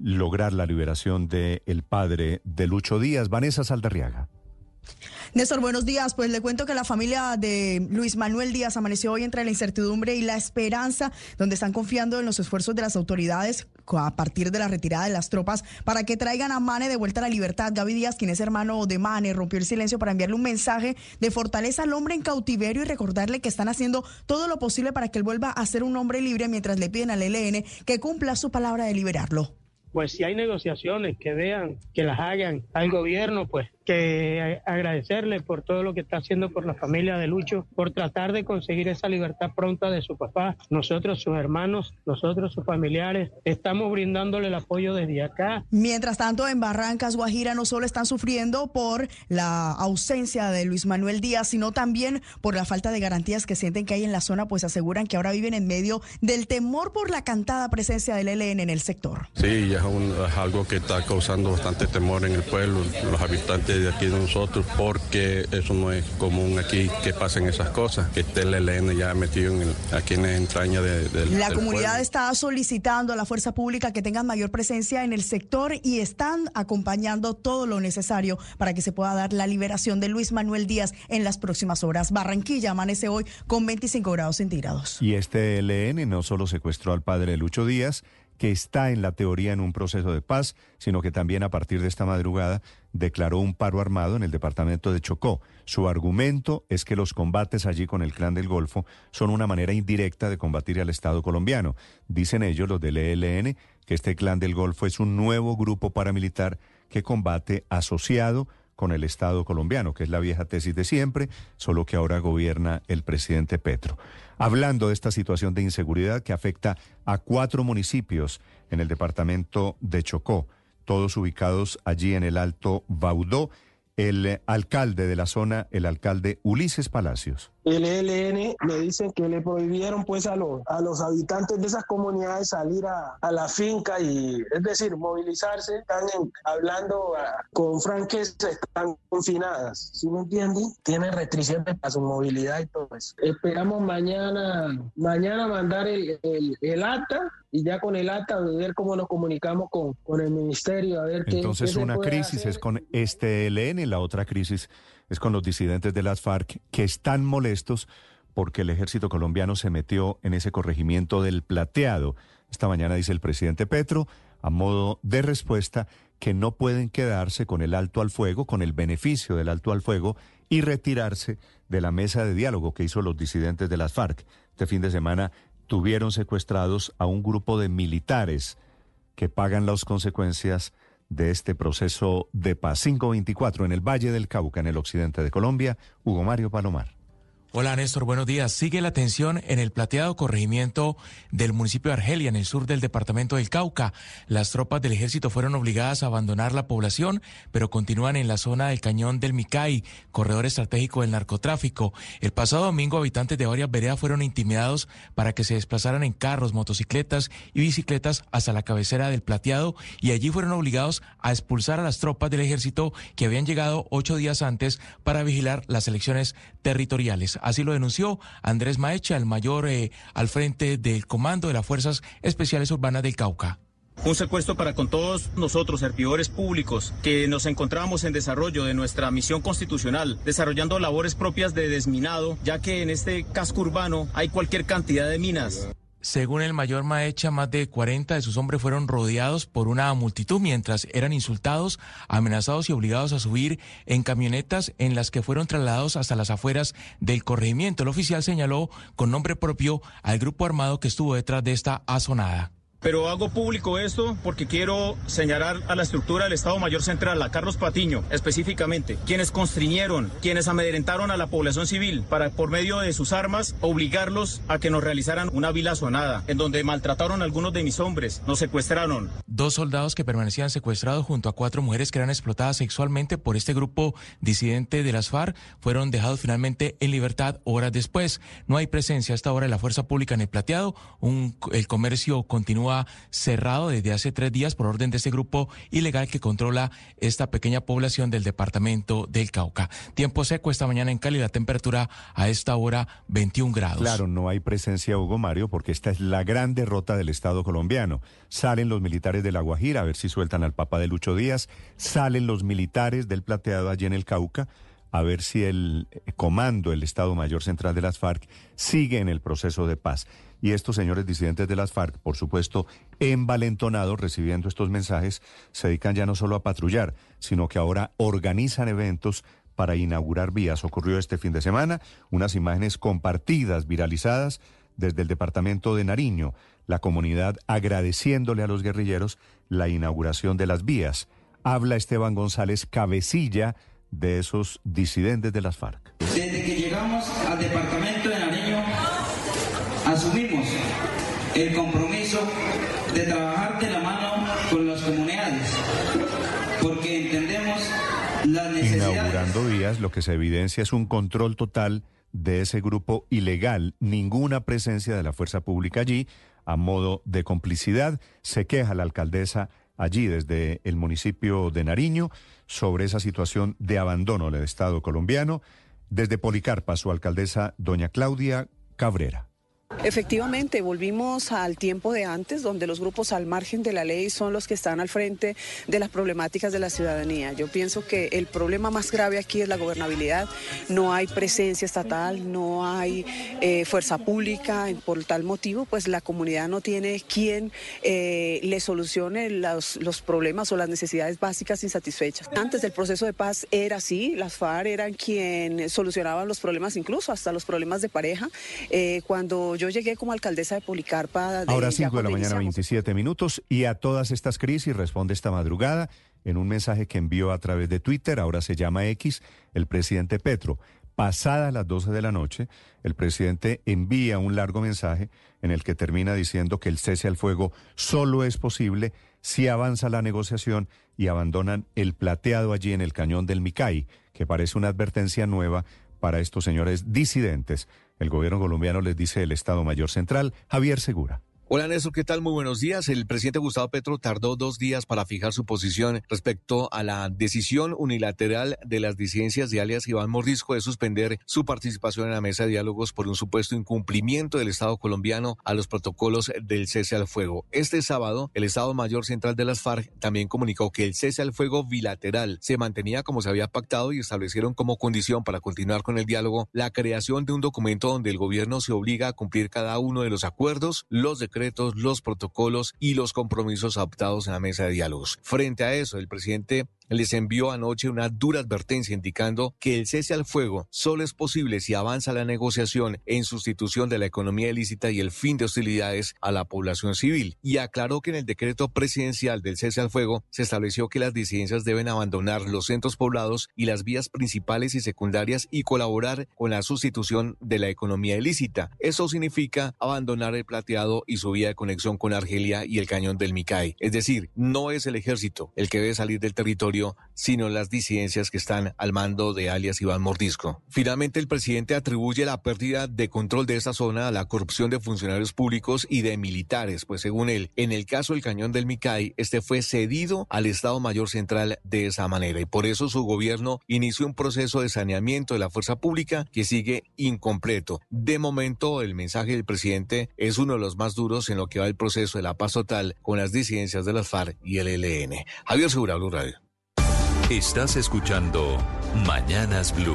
lograr la liberación del el padre de Lucho Díaz, Vanessa Saldarriaga. Néstor, buenos días. Pues le cuento que la familia de Luis Manuel Díaz amaneció hoy entre la incertidumbre y la esperanza, donde están confiando en los esfuerzos de las autoridades a partir de la retirada de las tropas para que traigan a Mane de vuelta a la libertad. Gaby Díaz, quien es hermano de Mane, rompió el silencio para enviarle un mensaje de fortaleza al hombre en cautiverio y recordarle que están haciendo todo lo posible para que él vuelva a ser un hombre libre mientras le piden al ELN que cumpla su palabra de liberarlo pues si hay negociaciones que vean, que las hagan al gobierno, pues que agradecerle por todo lo que está haciendo por la familia de Lucho, por tratar de conseguir esa libertad pronta de su papá. Nosotros, sus hermanos, nosotros, sus familiares, estamos brindándole el apoyo desde acá. Mientras tanto, en Barrancas, Guajira, no solo están sufriendo por la ausencia de Luis Manuel Díaz, sino también por la falta de garantías que sienten que hay en la zona, pues aseguran que ahora viven en medio del temor por la cantada presencia del ELN en el sector. Sí, ya es, algo que está causando bastante temor en el pueblo, los habitantes de aquí de nosotros, porque eso no es común aquí que pasen esas cosas, que esté el ELN ya metido en aquí en la entraña de, La comunidad está solicitando a la fuerza pública que tengan mayor presencia en el sector y están acompañando todo lo necesario para que se pueda dar la liberación de Luis Manuel Díaz en las próximas horas. Barranquilla amanece hoy con 25 grados centígrados. Y este ELN no solo secuestró al padre de Lucho Díaz, que está en la teoría en un proceso de paz, sino que también a partir de esta madrugada declaró un paro armado en el departamento de Chocó. Su argumento es que los combates allí con el clan del Golfo son una manera indirecta de combatir al Estado colombiano. Dicen ellos, los del ELN, que este clan del Golfo es un nuevo grupo paramilitar que combate asociado con el Estado colombiano, que es la vieja tesis de siempre, solo que ahora gobierna el presidente Petro hablando de esta situación de inseguridad que afecta a cuatro municipios en el departamento de Chocó, todos ubicados allí en el Alto Baudó. El alcalde de la zona, el alcalde Ulises Palacios el ELN me dicen que le prohibieron pues a los, a los habitantes de esas comunidades salir a, a la finca y es decir, movilizarse, están hablando ah, con franqueza, están confinadas, ¿sí me entienden? Tienen restricciones para su movilidad y todo eso. Esperamos mañana, mañana mandar el, el, el acta y ya con el acta ver cómo nos comunicamos con, con el ministerio, a ver qué Entonces una crisis es con este ELN, la otra crisis es con los disidentes de las FARC que están molestos porque el ejército colombiano se metió en ese corregimiento del plateado. Esta mañana dice el presidente Petro, a modo de respuesta, que no pueden quedarse con el alto al fuego, con el beneficio del alto al fuego y retirarse de la mesa de diálogo que hizo los disidentes de las FARC. Este fin de semana tuvieron secuestrados a un grupo de militares que pagan las consecuencias de este proceso de paz. 524 en el Valle del Cauca, en el occidente de Colombia. Hugo Mario Palomar. Hola Néstor, buenos días. Sigue la tensión en el plateado corregimiento del municipio de Argelia, en el sur del departamento del Cauca. Las tropas del ejército fueron obligadas a abandonar la población, pero continúan en la zona del cañón del Micay, corredor estratégico del narcotráfico. El pasado domingo, habitantes de varias veredas fueron intimidados para que se desplazaran en carros, motocicletas y bicicletas hasta la cabecera del plateado y allí fueron obligados a expulsar a las tropas del ejército que habían llegado ocho días antes para vigilar las elecciones territoriales. Así lo denunció Andrés Maecha, el mayor eh, al frente del Comando de las Fuerzas Especiales Urbanas del Cauca. Un secuestro para con todos nosotros, servidores públicos, que nos encontramos en desarrollo de nuestra misión constitucional, desarrollando labores propias de desminado, ya que en este casco urbano hay cualquier cantidad de minas. Según el mayor Maecha, más de 40 de sus hombres fueron rodeados por una multitud mientras eran insultados, amenazados y obligados a subir en camionetas en las que fueron trasladados hasta las afueras del corregimiento. El oficial señaló con nombre propio al grupo armado que estuvo detrás de esta azonada. Pero hago público esto porque quiero señalar a la estructura del Estado Mayor Central, a Carlos Patiño específicamente, quienes constriñeron, quienes amedrentaron a la población civil para, por medio de sus armas, obligarlos a que nos realizaran una vila sonada, en donde maltrataron a algunos de mis hombres, nos secuestraron. Dos soldados que permanecían secuestrados junto a cuatro mujeres que eran explotadas sexualmente por este grupo disidente de las FARC fueron dejados finalmente en libertad horas después. No hay presencia hasta ahora de la fuerza pública en el plateado. El comercio continúa cerrado desde hace tres días por orden de este grupo ilegal que controla esta pequeña población del departamento del Cauca. Tiempo seco esta mañana en Cali, la temperatura a esta hora 21 grados. Claro, no hay presencia, Hugo Mario, porque esta es la gran derrota del Estado colombiano. Salen los militares de La Guajira a ver si sueltan al Papa de Lucho Díaz, salen los militares del plateado allí en el Cauca a ver si el comando, el Estado Mayor Central de las FARC, sigue en el proceso de paz. Y estos señores disidentes de las FARC, por supuesto, envalentonados recibiendo estos mensajes, se dedican ya no solo a patrullar, sino que ahora organizan eventos para inaugurar vías. Ocurrió este fin de semana unas imágenes compartidas, viralizadas desde el departamento de Nariño, la comunidad agradeciéndole a los guerrilleros la inauguración de las vías. Habla Esteban González Cabecilla de esos disidentes de las FARC. Desde que llegamos al departamento de Nariño, asumimos el compromiso de trabajar de la mano con las comunidades, porque entendemos las necesidades. Inaugurando vías, lo que se evidencia es un control total de ese grupo ilegal, ninguna presencia de la fuerza pública allí, a modo de complicidad. Se queja la alcaldesa allí desde el municipio de Nariño sobre esa situación de abandono del Estado colombiano. Desde Policarpa, su alcaldesa, doña Claudia Cabrera. Efectivamente, volvimos al tiempo de antes, donde los grupos al margen de la ley son los que están al frente de las problemáticas de la ciudadanía. Yo pienso que el problema más grave aquí es la gobernabilidad. No hay presencia estatal, no hay eh, fuerza pública. Por tal motivo, pues la comunidad no tiene quien eh, le solucione los, problemas o las necesidades básicas insatisfechas. Antes del proceso de paz era así, las FARC eran quien solucionaban los problemas, incluso hasta los problemas de pareja. Eh, cuando yo llegué como alcaldesa de Policarpa. Ahora 5 de la mañana, 27 minutos, y a todas estas crisis responde esta madrugada en un mensaje que envió a través de Twitter, ahora se llama X, el presidente Petro. Pasada las 12 de la noche, el presidente envía un largo mensaje en el que termina diciendo que el cese al fuego solo es posible si avanza la negociación y abandonan el plateado allí en el cañón del Micay, que parece una advertencia nueva para estos señores disidentes el gobierno colombiano les dice el Estado Mayor Central, Javier Segura. Hola Néstor, ¿qué tal? Muy buenos días. El presidente Gustavo Petro tardó dos días para fijar su posición respecto a la decisión unilateral de las disidencias de alias Iván Mordisco de suspender su participación en la mesa de diálogos por un supuesto incumplimiento del Estado colombiano a los protocolos del cese al fuego. Este sábado, el Estado Mayor Central de las FARC también comunicó que el cese al fuego bilateral se mantenía como se había pactado y establecieron como condición para continuar con el diálogo la creación de un documento donde el gobierno se obliga a cumplir cada uno de los acuerdos, los los protocolos y los compromisos adoptados en la mesa de diálogos. Frente a eso, el presidente les envió anoche una dura advertencia indicando que el cese al fuego solo es posible si avanza la negociación en sustitución de la economía ilícita y el fin de hostilidades a la población civil. Y aclaró que en el decreto presidencial del cese al fuego se estableció que las disidencias deben abandonar los centros poblados y las vías principales y secundarias y colaborar con la sustitución de la economía ilícita. Eso significa abandonar el plateado y su vía de conexión con Argelia y el cañón del Micay. Es decir, no es el ejército el que debe salir del territorio, sino las disidencias que están al mando de alias Iván Mordisco. Finalmente, el presidente atribuye la pérdida de control de esta zona a la corrupción de funcionarios públicos y de militares, pues según él, en el caso del cañón del Micay, este fue cedido al Estado Mayor Central de esa manera y por eso su gobierno inició un proceso de saneamiento de la fuerza pública que sigue incompleto. De momento, el mensaje del presidente es uno de los más duros en lo que va el proceso de la paz total con las disidencias de las FARC y el ELN. Javier Segura, Blue Radio. Estás escuchando Mañanas Blue.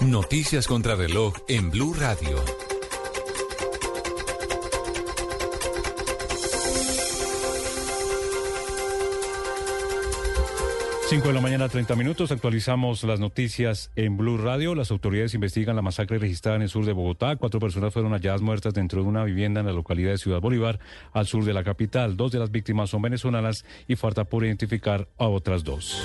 Noticias contra reloj en Blue Radio. 5 de la mañana, 30 minutos. Actualizamos las noticias en Blue Radio. Las autoridades investigan la masacre registrada en el sur de Bogotá. Cuatro personas fueron halladas muertas dentro de una vivienda en la localidad de Ciudad Bolívar, al sur de la capital. Dos de las víctimas son venezolanas y falta por identificar a otras dos.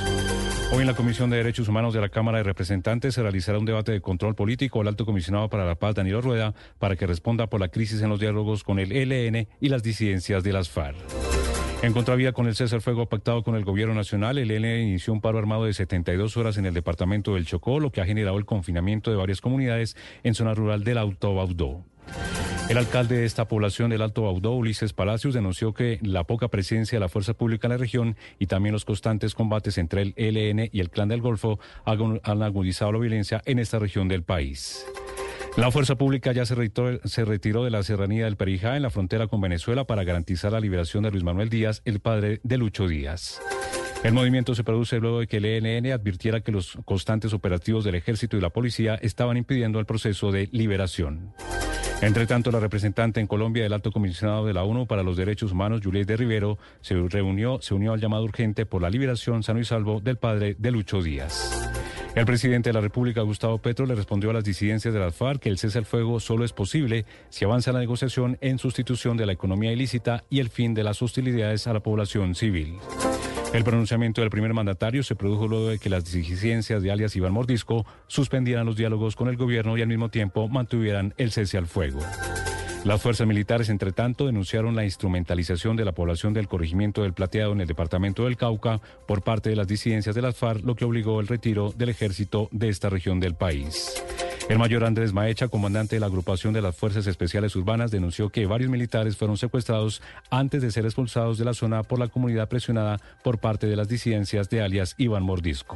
Hoy en la Comisión de Derechos Humanos de la Cámara de Representantes se realizará un debate de control político al alto comisionado para la paz, Danilo Rueda, para que responda por la crisis en los diálogos con el ELN y las disidencias de las FARC. En contravía con el cese al fuego pactado con el gobierno nacional, el ELN inició un paro armado de 72 horas en el departamento del Chocó, lo que ha generado el confinamiento de varias comunidades en zona rural del Alto Baudó. El alcalde de esta población del Alto Baudó, Ulises Palacios, denunció que la poca presencia de la fuerza pública en la región y también los constantes combates entre el ELN y el Clan del Golfo han agudizado la violencia en esta región del país. La fuerza pública ya se retiró, de la serranía del Perijá en la frontera con Venezuela para garantizar la liberación de Luis Manuel Díaz, el padre de Lucho Díaz. El movimiento se produce luego de que el ENN advirtiera que los constantes operativos del ejército y la policía estaban impidiendo el proceso de liberación. Entre tanto, la representante en Colombia del Alto Comisionado de la ONU para los Derechos Humanos, Juliet de Rivero, se reunió, se unió al llamado urgente por la liberación sano y salvo del padre de Lucho Díaz. El presidente de la República, Gustavo Petro, le respondió a las disidencias de las FARC que el cese al fuego solo es posible si avanza la negociación en sustitución de la economía ilícita y el fin de las hostilidades a la población civil. El pronunciamiento del primer mandatario se produjo luego de que las disidencias de alias Iván Mordisco suspendieran los diálogos con el gobierno y al mismo tiempo mantuvieran el cese al fuego. Las fuerzas militares, entre tanto, denunciaron la instrumentalización de la población del corregimiento del Plateado en el departamento del Cauca por parte de las disidencias de las FARC, lo que obligó el retiro del ejército de esta región del país. El mayor Andrés Maecha, comandante de la agrupación de las Fuerzas Especiales Urbanas, denunció que varios militares fueron secuestrados antes de ser expulsados de la zona por la comunidad presionada por parte de las disidencias de alias Iván Mordisco.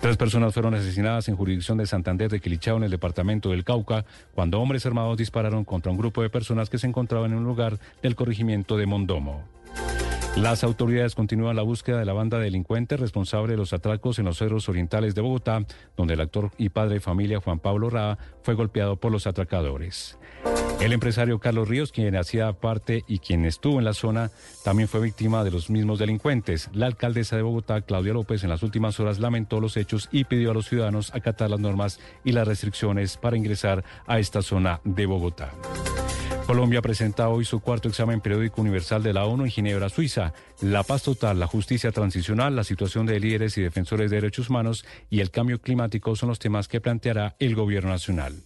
Tres personas fueron asesinadas en jurisdicción de Santander de Quilichao, en el departamento del Cauca, cuando hombres armados dispararon contra un grupo de personas que se encontraban en un lugar del corregimiento de Mondomo. Las autoridades continúan la búsqueda de la banda delincuente responsable de los atracos en los cerros orientales de Bogotá, donde el actor y padre de familia Juan Pablo Ra fue golpeado por los atracadores. El empresario Carlos Ríos, quien hacía parte y quien estuvo en la zona, también fue víctima de los mismos delincuentes. La alcaldesa de Bogotá, Claudia López, en las últimas horas lamentó los hechos y pidió a los ciudadanos acatar las normas y las restricciones para ingresar a esta zona de Bogotá. Colombia presenta hoy su cuarto examen periódico universal de la ONU en Ginebra, Suiza. La paz total, la justicia transicional, la situación de líderes y defensores de derechos humanos y el cambio climático son los temas que planteará el gobierno nacional.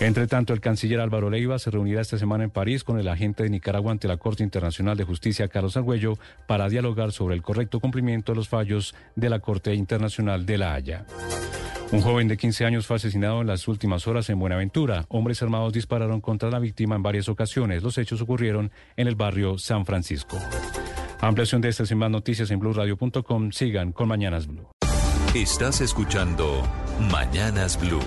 Entre tanto, el canciller Álvaro Leiva se reunirá esta semana en París con el agente de Nicaragua ante la Corte Internacional de Justicia, Carlos Argüello, para dialogar sobre el correcto cumplimiento de los fallos de la Corte Internacional de La Haya. Un joven de 15 años fue asesinado en las últimas horas en Buenaventura. Hombres armados dispararon contra la víctima en varias ocasiones. Los hechos ocurrieron en el barrio San Francisco. Ampliación de estas y más noticias en blueradio.com. Sigan con Mañanas Blue. Estás escuchando Mañanas Blue.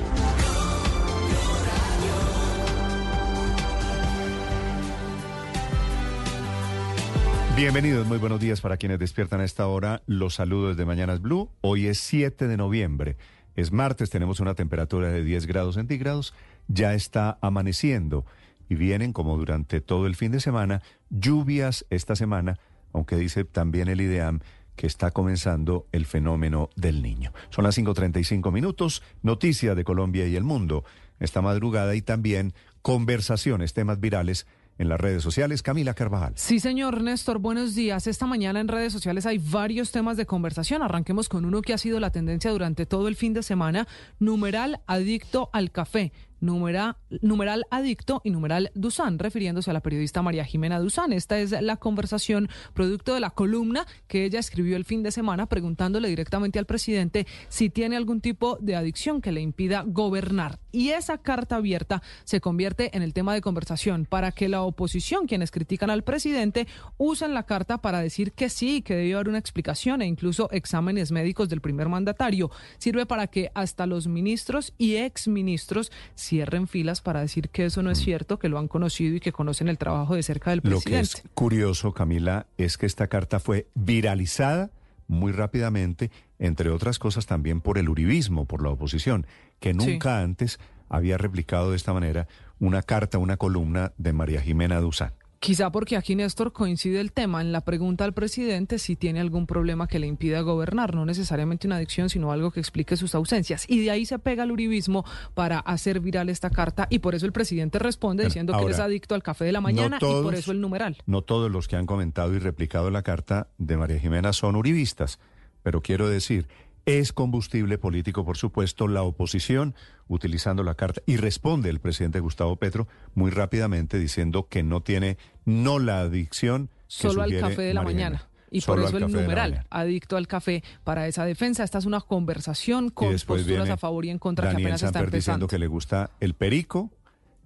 Bienvenidos, muy buenos días para quienes despiertan a esta hora. Los saludos de Mañanas Blue. Hoy es 7 de noviembre. Es martes, tenemos una temperatura de 10 grados centígrados, ya está amaneciendo y vienen, como durante todo el fin de semana, lluvias esta semana, aunque dice también el IDEAM que está comenzando el fenómeno del niño. Son las 5.35 minutos, noticia de Colombia y el mundo esta madrugada y también conversaciones, temas virales en las redes sociales. Camila Carvajal. Sí, señor Néstor, buenos días. Esta mañana en redes sociales hay varios temas de conversación. Arranquemos con uno que ha sido la tendencia durante todo el fin de semana, numeral adicto al café numeral, numeral adicto y numeral Dusan, refiriéndose a la periodista María Jimena Dusan. Esta es la conversación producto de la columna que ella escribió el fin de semana preguntándole directamente al presidente si tiene algún tipo de adicción que le impida gobernar. Y esa carta abierta se convierte en el tema de conversación para que la oposición, quienes critican al presidente, usen la carta para decir que sí, que debe haber una explicación e incluso exámenes médicos del primer mandatario. Sirve para que hasta los ministros y exministros cierren filas para decir que eso no es cierto, que lo han conocido y que conocen el trabajo de cerca del presidente. Lo que es curioso, Camila, es que esta carta fue viralizada muy rápidamente, entre otras cosas también por el uribismo, por la oposición, que nunca antes había replicado de esta manera una carta, una columna de María Jimena Duzán. Quizá porque aquí, Néstor, coincide el tema en la pregunta al presidente si tiene algún problema que le impida gobernar, no necesariamente una adicción, sino algo que explique sus ausencias. Y de ahí se pega el uribismo para hacer viral esta carta y por eso el presidente responde diciendo que es adicto al café de la mañana y por eso el numeral. No todos los que han comentado y replicado la carta de María Jimena son uribistas, pero quiero decir, es combustible político, por supuesto, la oposición utilizando la carta. Y responde el presidente Gustavo Petro muy rápidamente diciendo que no tiene, no la adicción. Solo al café de la mañana. Y por eso el numeral, adicto al café, para esa defensa. Esta es una conversación con posturas a favor y en contra Daniel que apenas está empezando. diciendo que le gusta el perico.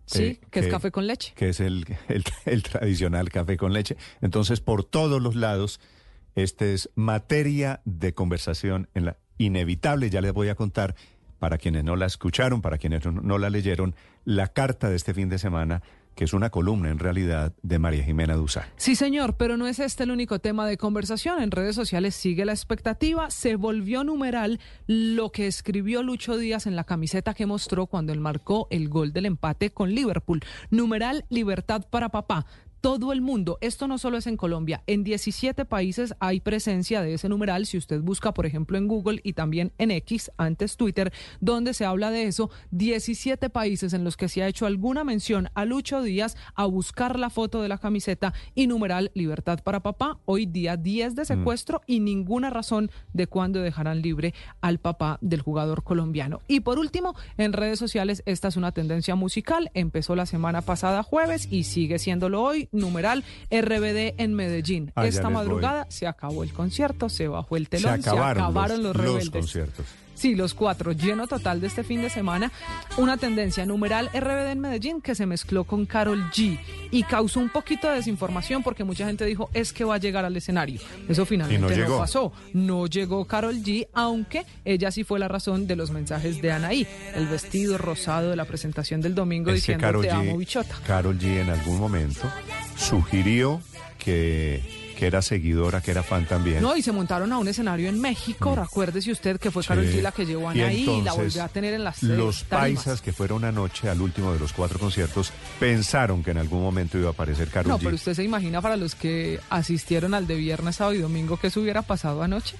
Sí, eh, que, es café con leche. Que es el, el tradicional café con leche. Entonces, por todos los lados, este es materia de conversación en la inevitable. Ya les voy a contar para quienes no la escucharon, para quienes no la leyeron, la carta de este fin de semana que es una columna en realidad de María Jimena Duzá. Sí, señor, pero no es este el único tema de conversación. En redes sociales sigue la expectativa. Se volvió numeral lo que escribió Lucho Díaz en la camiseta que mostró cuando él marcó el gol del empate con Liverpool. Numeral Libertad para papá todo el mundo. Esto no solo es en Colombia, en 17 países hay presencia de ese numeral. Si usted busca, por ejemplo, en Google y también en X, antes Twitter, donde se habla de eso, 17 países en los que se ha hecho alguna mención a Lucho Díaz a buscar la foto de la camiseta y numeral Libertad para Papá. Hoy día 10 de mm. secuestro y ninguna razón de cuándo dejarán libre al papá del jugador colombiano. Y por último, en redes sociales, esta es una tendencia musical. Empezó la semana pasada jueves y sigue siéndolo hoy numeral RBD en Medellín. Ah, Esta madrugada se acabó el concierto, se bajó el telón, se acabaron, los, rebeldes. conciertos. Sí, los cuatro, lleno total de este fin de semana. Una tendencia numeral RBD en Medellín que se mezcló con Carol G y causó un poquito de desinformación porque mucha gente dijo es que va a llegar al escenario. Eso finalmente no, pasó. No llegó Carol G, aunque ella sí fue la razón de los mensajes de Anaí. El vestido rosado de la presentación del domingo diciendo te amo bichota. Carol G en algún momento sugirió que que era seguidora, que era fan también. No, y se montaron a un escenario en México. Mm. Recuérdese usted que fue Carol G la que llevó a Anaí y, la volvió a tener en las Los paisas que fueron anoche al último de los cuatro conciertos pensaron que en algún momento iba a aparecer Carol G. No, pero usted se imagina para los que asistieron al de viernes, sábado y domingo, ¿qué se hubiera pasado anoche?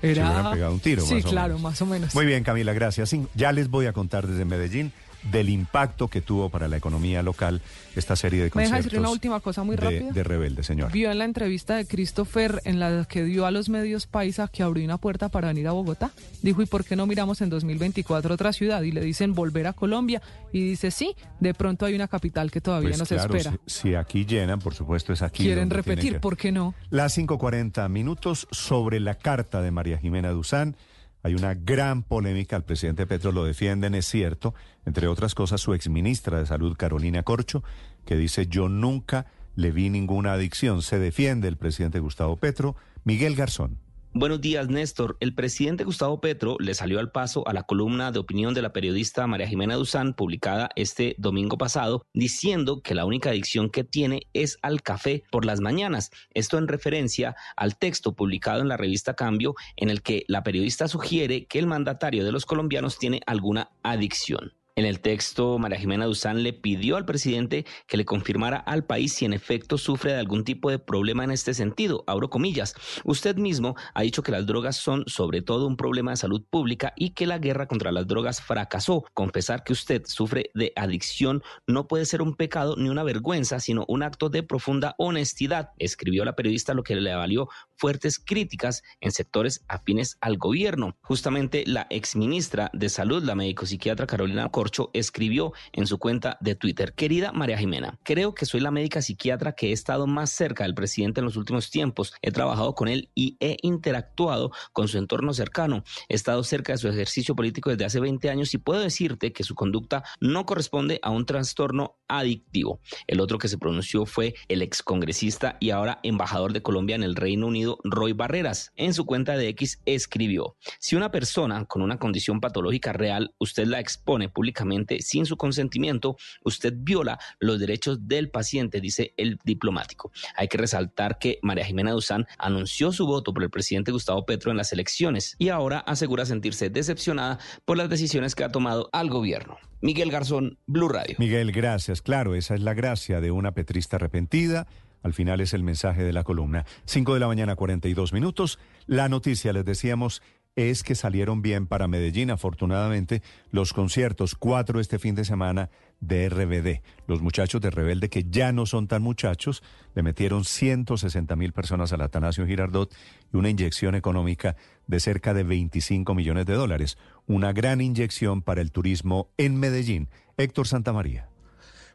Era... Se hubieran pegado un tiro. Sí, claro, más o menos. Muy bien, Camila, gracias. Ya les voy a contar desde Medellín del impacto que tuvo para la economía local esta serie de conciertos. ¿Me deja decir una última cosa muy rápida? De Rebelde, señor. Vio en la entrevista de Christopher en la que dio a los medios paisa que abrió una puerta para venir a Bogotá. Dijo, ¿y por qué no miramos en 2024 otra ciudad? Y le dicen volver a Colombia. Y dice, sí, de pronto hay una capital que todavía pues no se espera. Si, aquí llenan, por supuesto, es aquí. Quieren repetir, ¿por qué no? Las 5.40 minutos sobre la carta de María Jimena Duzán. Hay una gran polémica, el presidente Petro lo defienden, es cierto, entre otras cosas su exministra de Salud, Carolina Corcho, que dice yo nunca le vi ninguna adicción. Se defiende el presidente Gustavo Petro, Miguel Garzón. Buenos días, Néstor. El presidente Gustavo Petro le salió al paso a la columna de opinión de la periodista María Jimena Duzán, publicada este domingo pasado, diciendo que la única adicción que tiene es al café por las mañanas. Esto en referencia al texto publicado en la revista Cambio, en el que la periodista sugiere que el mandatario de los colombianos tiene alguna adicción. En el texto, María Jimena Duzán le pidió al presidente que le confirmara al país si en efecto sufre de algún tipo de problema en este sentido. Abro comillas. Usted mismo ha dicho que las drogas son sobre todo un problema de salud pública y que la guerra contra las drogas fracasó. Confesar que usted sufre de adicción no puede ser un pecado ni una vergüenza, sino un acto de profunda honestidad, escribió la periodista, lo que le valió fuertes críticas en sectores afines al gobierno. Justamente la exministra de Salud, la médico psiquiatra Carolina Cor escribió en su cuenta de Twitter, querida María Jimena, creo que soy la médica psiquiatra que he estado más cerca del presidente en los últimos tiempos. He trabajado con él y he interactuado con su entorno cercano. He estado cerca de su ejercicio político desde hace 20 años y puedo decirte que su conducta no corresponde a un trastorno adictivo. El otro que se pronunció fue el excongresista y ahora embajador de Colombia en el Reino Unido, Roy Barreras. En su cuenta de X escribió, si una persona con una condición patológica real usted la expone públicamente, sin su consentimiento, usted viola los derechos del paciente, dice el diplomático. Hay que resaltar que María Jimena Duzán anunció su voto por el presidente Gustavo Petro en las elecciones y ahora asegura sentirse decepcionada por las decisiones que ha tomado al gobierno. Miguel Garzón, Blue Radio. Miguel, gracias. Claro, esa es la gracia de una petrista arrepentida. Al final es el mensaje de la columna. 5 de la mañana, 42 minutos. La noticia, les decíamos, es que salieron bien para Medellín, afortunadamente, los conciertos, cuatro este fin de semana de RBD. Los muchachos de Rebelde, que ya no son tan muchachos, le metieron 160 mil personas al Atanasio Girardot y una inyección económica de cerca de 25 millones de dólares. Una gran inyección para el turismo en Medellín. Héctor Santamaría.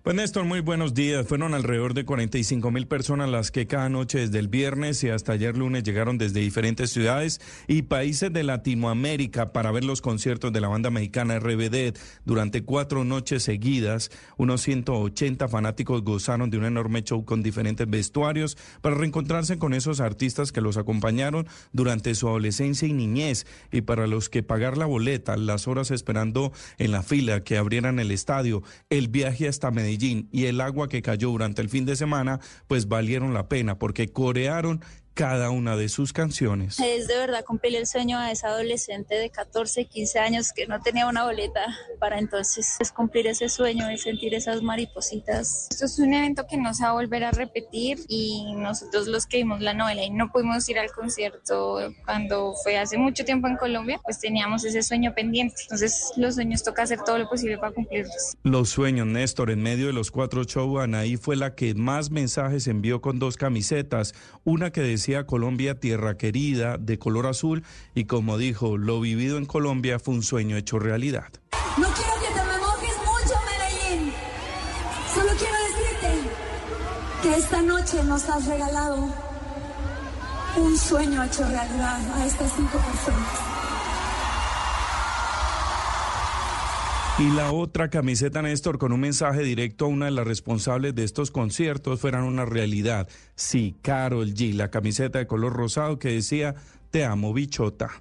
Pues Néstor, muy buenos días. Fueron alrededor de 45 mil personas las que cada noche desde el viernes y hasta ayer lunes llegaron desde diferentes ciudades y países de Latinoamérica para ver los conciertos de la banda mexicana RBD durante cuatro noches seguidas. Unos 180 fanáticos gozaron de un enorme show con diferentes vestuarios para reencontrarse con esos artistas que los acompañaron durante su adolescencia y niñez y para los que pagar la boleta, las horas esperando en la fila que abrieran el estadio, el viaje hasta Medellín y el agua que cayó durante el fin de semana, pues valieron la pena porque corearon cada una de sus canciones. Es de verdad cumplir el sueño a esa adolescente de 14, 15 años que no tenía una boleta para entonces. Es cumplir ese sueño, de sentir esas maripositas. Esto es un evento que no se va a volver a repetir y nosotros los que vimos la novela y no pudimos ir al concierto cuando fue hace mucho tiempo en Colombia, pues teníamos ese sueño pendiente. Entonces los sueños toca hacer todo lo posible para cumplirlos. Los sueños, Néstor, en medio de los cuatro shows, Anaí fue la que más mensajes envió con dos camisetas, una que decía decía Colombia tierra querida, de color azul, y como dijo, lo vivido en Colombia fue un sueño hecho realidad. No quiero que te me mojes mucho, Medellín. Solo quiero decirte que esta noche nos has regalado un sueño hecho realidad a estas cinco personas. Y la otra camiseta, Néstor, con un mensaje directo a una de las responsables de estos conciertos, fueran una realidad. Sí, Carol G, la camiseta de color rosado que decía, te amo, bichota.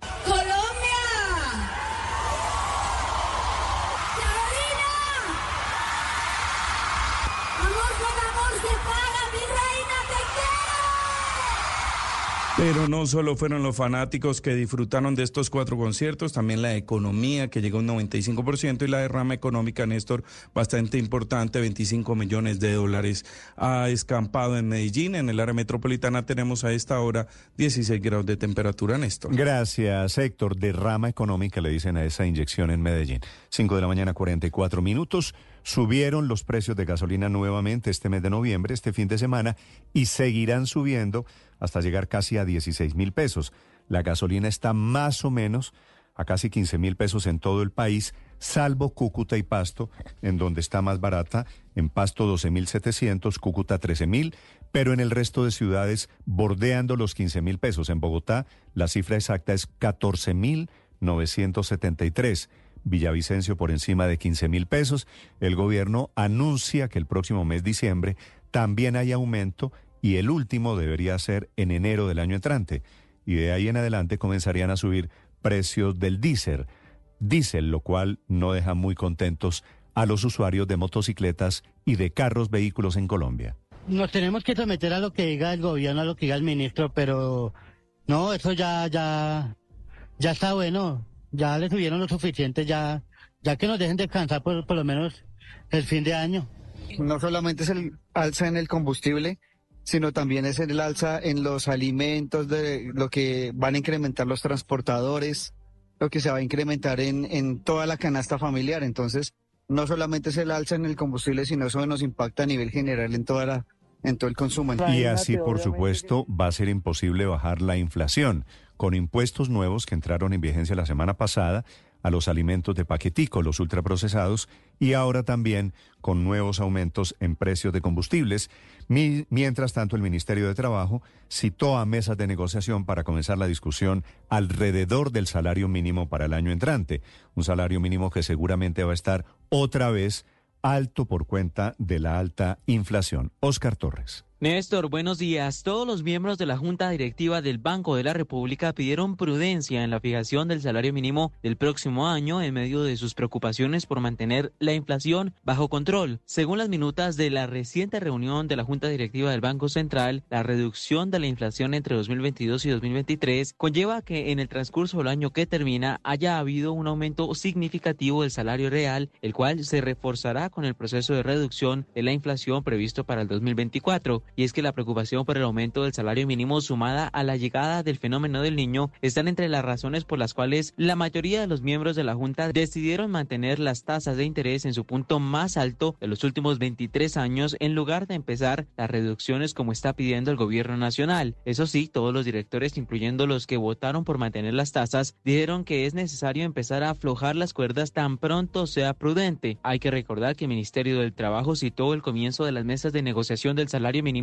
Pero no solo fueron los fanáticos que disfrutaron de estos cuatro conciertos, también la economía que llegó a un 95% y la derrama económica, Néstor, bastante importante, 25 millones de dólares. Ha escampado en Medellín, en el área metropolitana tenemos a esta hora 16 grados de temperatura, Néstor. Gracias, Héctor. Derrama económica le dicen a esa inyección en Medellín. 5 de la mañana, 44 minutos. Subieron los precios de gasolina nuevamente este mes de noviembre, este fin de semana, y seguirán subiendo hasta llegar casi a 16 mil pesos. La gasolina está más o menos a casi 15 mil pesos en todo el país, salvo Cúcuta y Pasto, en donde está más barata, en Pasto 12 mil 700, Cúcuta 13 mil, pero en el resto de ciudades bordeando los 15 mil pesos. En Bogotá la cifra exacta es 14 mil 973. Villavicencio por encima de 15 mil pesos. El gobierno anuncia que el próximo mes diciembre también hay aumento y el último debería ser en enero del año entrante. Y de ahí en adelante comenzarían a subir precios del diésel, diésel, lo cual no deja muy contentos a los usuarios de motocicletas y de carros vehículos en Colombia. Nos tenemos que someter a lo que diga el gobierno, a lo que diga el ministro, pero no, eso ya, ya, ya está bueno. Ya le subieron lo suficiente, ya ya que nos dejen descansar por, por lo menos el fin de año. No solamente es el alza en el combustible, sino también es el alza en los alimentos, de lo que van a incrementar los transportadores, lo que se va a incrementar en, en toda la canasta familiar. Entonces, no solamente es el alza en el combustible, sino eso nos impacta a nivel general en toda la en todo el consumo. Y así, por supuesto, va a ser imposible bajar la inflación. Con impuestos nuevos que entraron en vigencia la semana pasada, a los alimentos de paquetico, los ultraprocesados, y ahora también con nuevos aumentos en precios de combustibles. mientras tanto, el Ministerio de Trabajo citó a mesas de negociación para comenzar la discusión alrededor del salario mínimo para el año entrante, un salario mínimo que seguramente va a estar otra vez alto por cuenta de la alta inflación. Oscar Torres. Néstor, buenos días. Todos los miembros de la Junta Directiva del Banco de la República pidieron prudencia en la fijación del salario mínimo del próximo año en medio de sus preocupaciones por mantener la inflación bajo control. Según las minutas de la reciente reunión de la Junta Directiva del Banco Central, la reducción de la inflación entre 2022 y 2023 conlleva que en el transcurso del año que termina haya habido un aumento significativo del salario real, el cual se reforzará con el proceso de reducción de la inflación previsto para el 2024 y es que la preocupación por el aumento del salario mínimo sumada a la llegada del fenómeno del niño están entre las razones por las cuales la mayoría de los miembros de la Junta decidieron mantener las tasas de interés en su punto más alto de los últimos 23 años en lugar de empezar las reducciones como está pidiendo el gobierno nacional. Eso sí, todos los directores, incluyendo los que votaron por mantener las tasas, dijeron que es necesario empezar a aflojar las cuerdas tan pronto sea prudente. Hay que recordar que el Ministerio del Trabajo citó el comienzo de las mesas de negociación del salario mínimo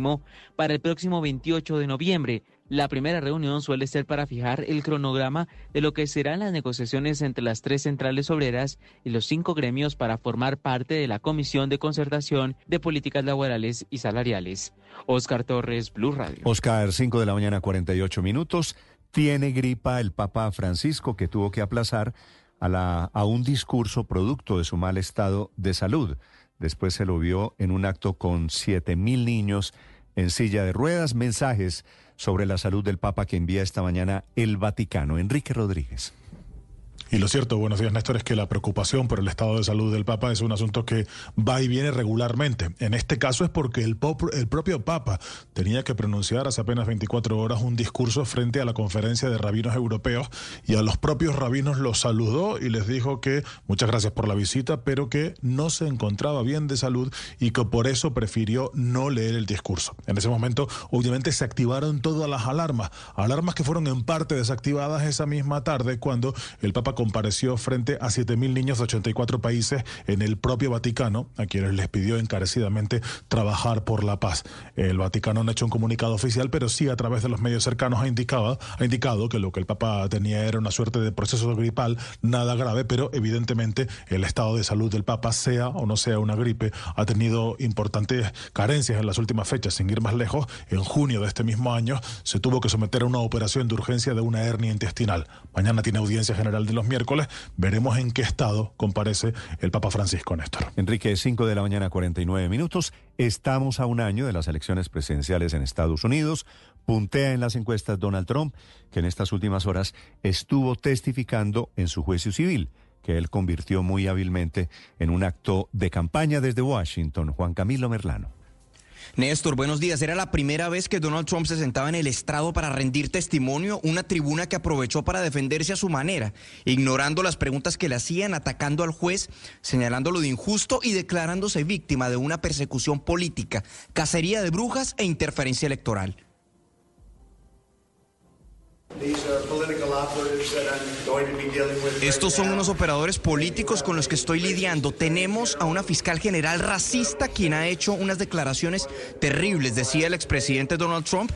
para el próximo 28 de noviembre. La primera reunión suele ser para fijar el cronograma de lo que serán las negociaciones entre las tres centrales obreras y los cinco gremios para formar parte de la Comisión de Concertación de Políticas Laborales y Salariales. Oscar Torres, Blue Radio. Oscar, 5 de la mañana, 48 minutos. Tiene gripa el Papa Francisco que tuvo que aplazar a, la, a un discurso producto de su mal estado de salud. Después se lo vio en un acto con siete mil niños en silla de ruedas. Mensajes sobre la salud del Papa que envía esta mañana el Vaticano. Enrique Rodríguez. Y lo cierto, buenos días Néstor, es que la preocupación por el estado de salud del Papa es un asunto que va y viene regularmente. En este caso es porque el, el propio Papa tenía que pronunciar hace apenas 24 horas un discurso frente a la conferencia de rabinos europeos y a los propios rabinos los saludó y les dijo que muchas gracias por la visita, pero que no se encontraba bien de salud y que por eso prefirió no leer el discurso. En ese momento, obviamente, se activaron todas las alarmas, alarmas que fueron en parte desactivadas esa misma tarde cuando el Papa compareció frente a 7.000 niños de 84 países en el propio Vaticano, a quienes les pidió encarecidamente trabajar por la paz. El Vaticano no ha hecho un comunicado oficial, pero sí a través de los medios cercanos ha indicado, ha indicado que lo que el Papa tenía era una suerte de proceso gripal, nada grave, pero evidentemente el estado de salud del Papa, sea o no sea una gripe, ha tenido importantes carencias en las últimas fechas. Sin ir más lejos, en junio de este mismo año se tuvo que someter a una operación de urgencia de una hernia intestinal. Mañana tiene audiencia general de los miércoles. Veremos en qué estado comparece el Papa Francisco Néstor. Enrique, 5 de la mañana, 49 minutos. Estamos a un año de las elecciones presidenciales en Estados Unidos. Puntea en las encuestas Donald Trump, que en estas últimas horas estuvo testificando en su juicio civil que él convirtió muy hábilmente en un acto de campaña desde Washington. Juan Camilo Merlano. Néstor, buenos días. Era la primera vez que Donald Trump se sentaba en el estrado para rendir testimonio, una tribuna que aprovechó para defenderse a su manera, ignorando las preguntas que le hacían, atacando al juez, señalándolo de injusto y declarándose víctima de una persecución política, cacería de brujas e interferencia electoral. Estos son unos operadores políticos con los que estoy lidiando. Tenemos a una fiscal general racista quien ha hecho unas declaraciones terribles, decía el expresidente Donald Trump,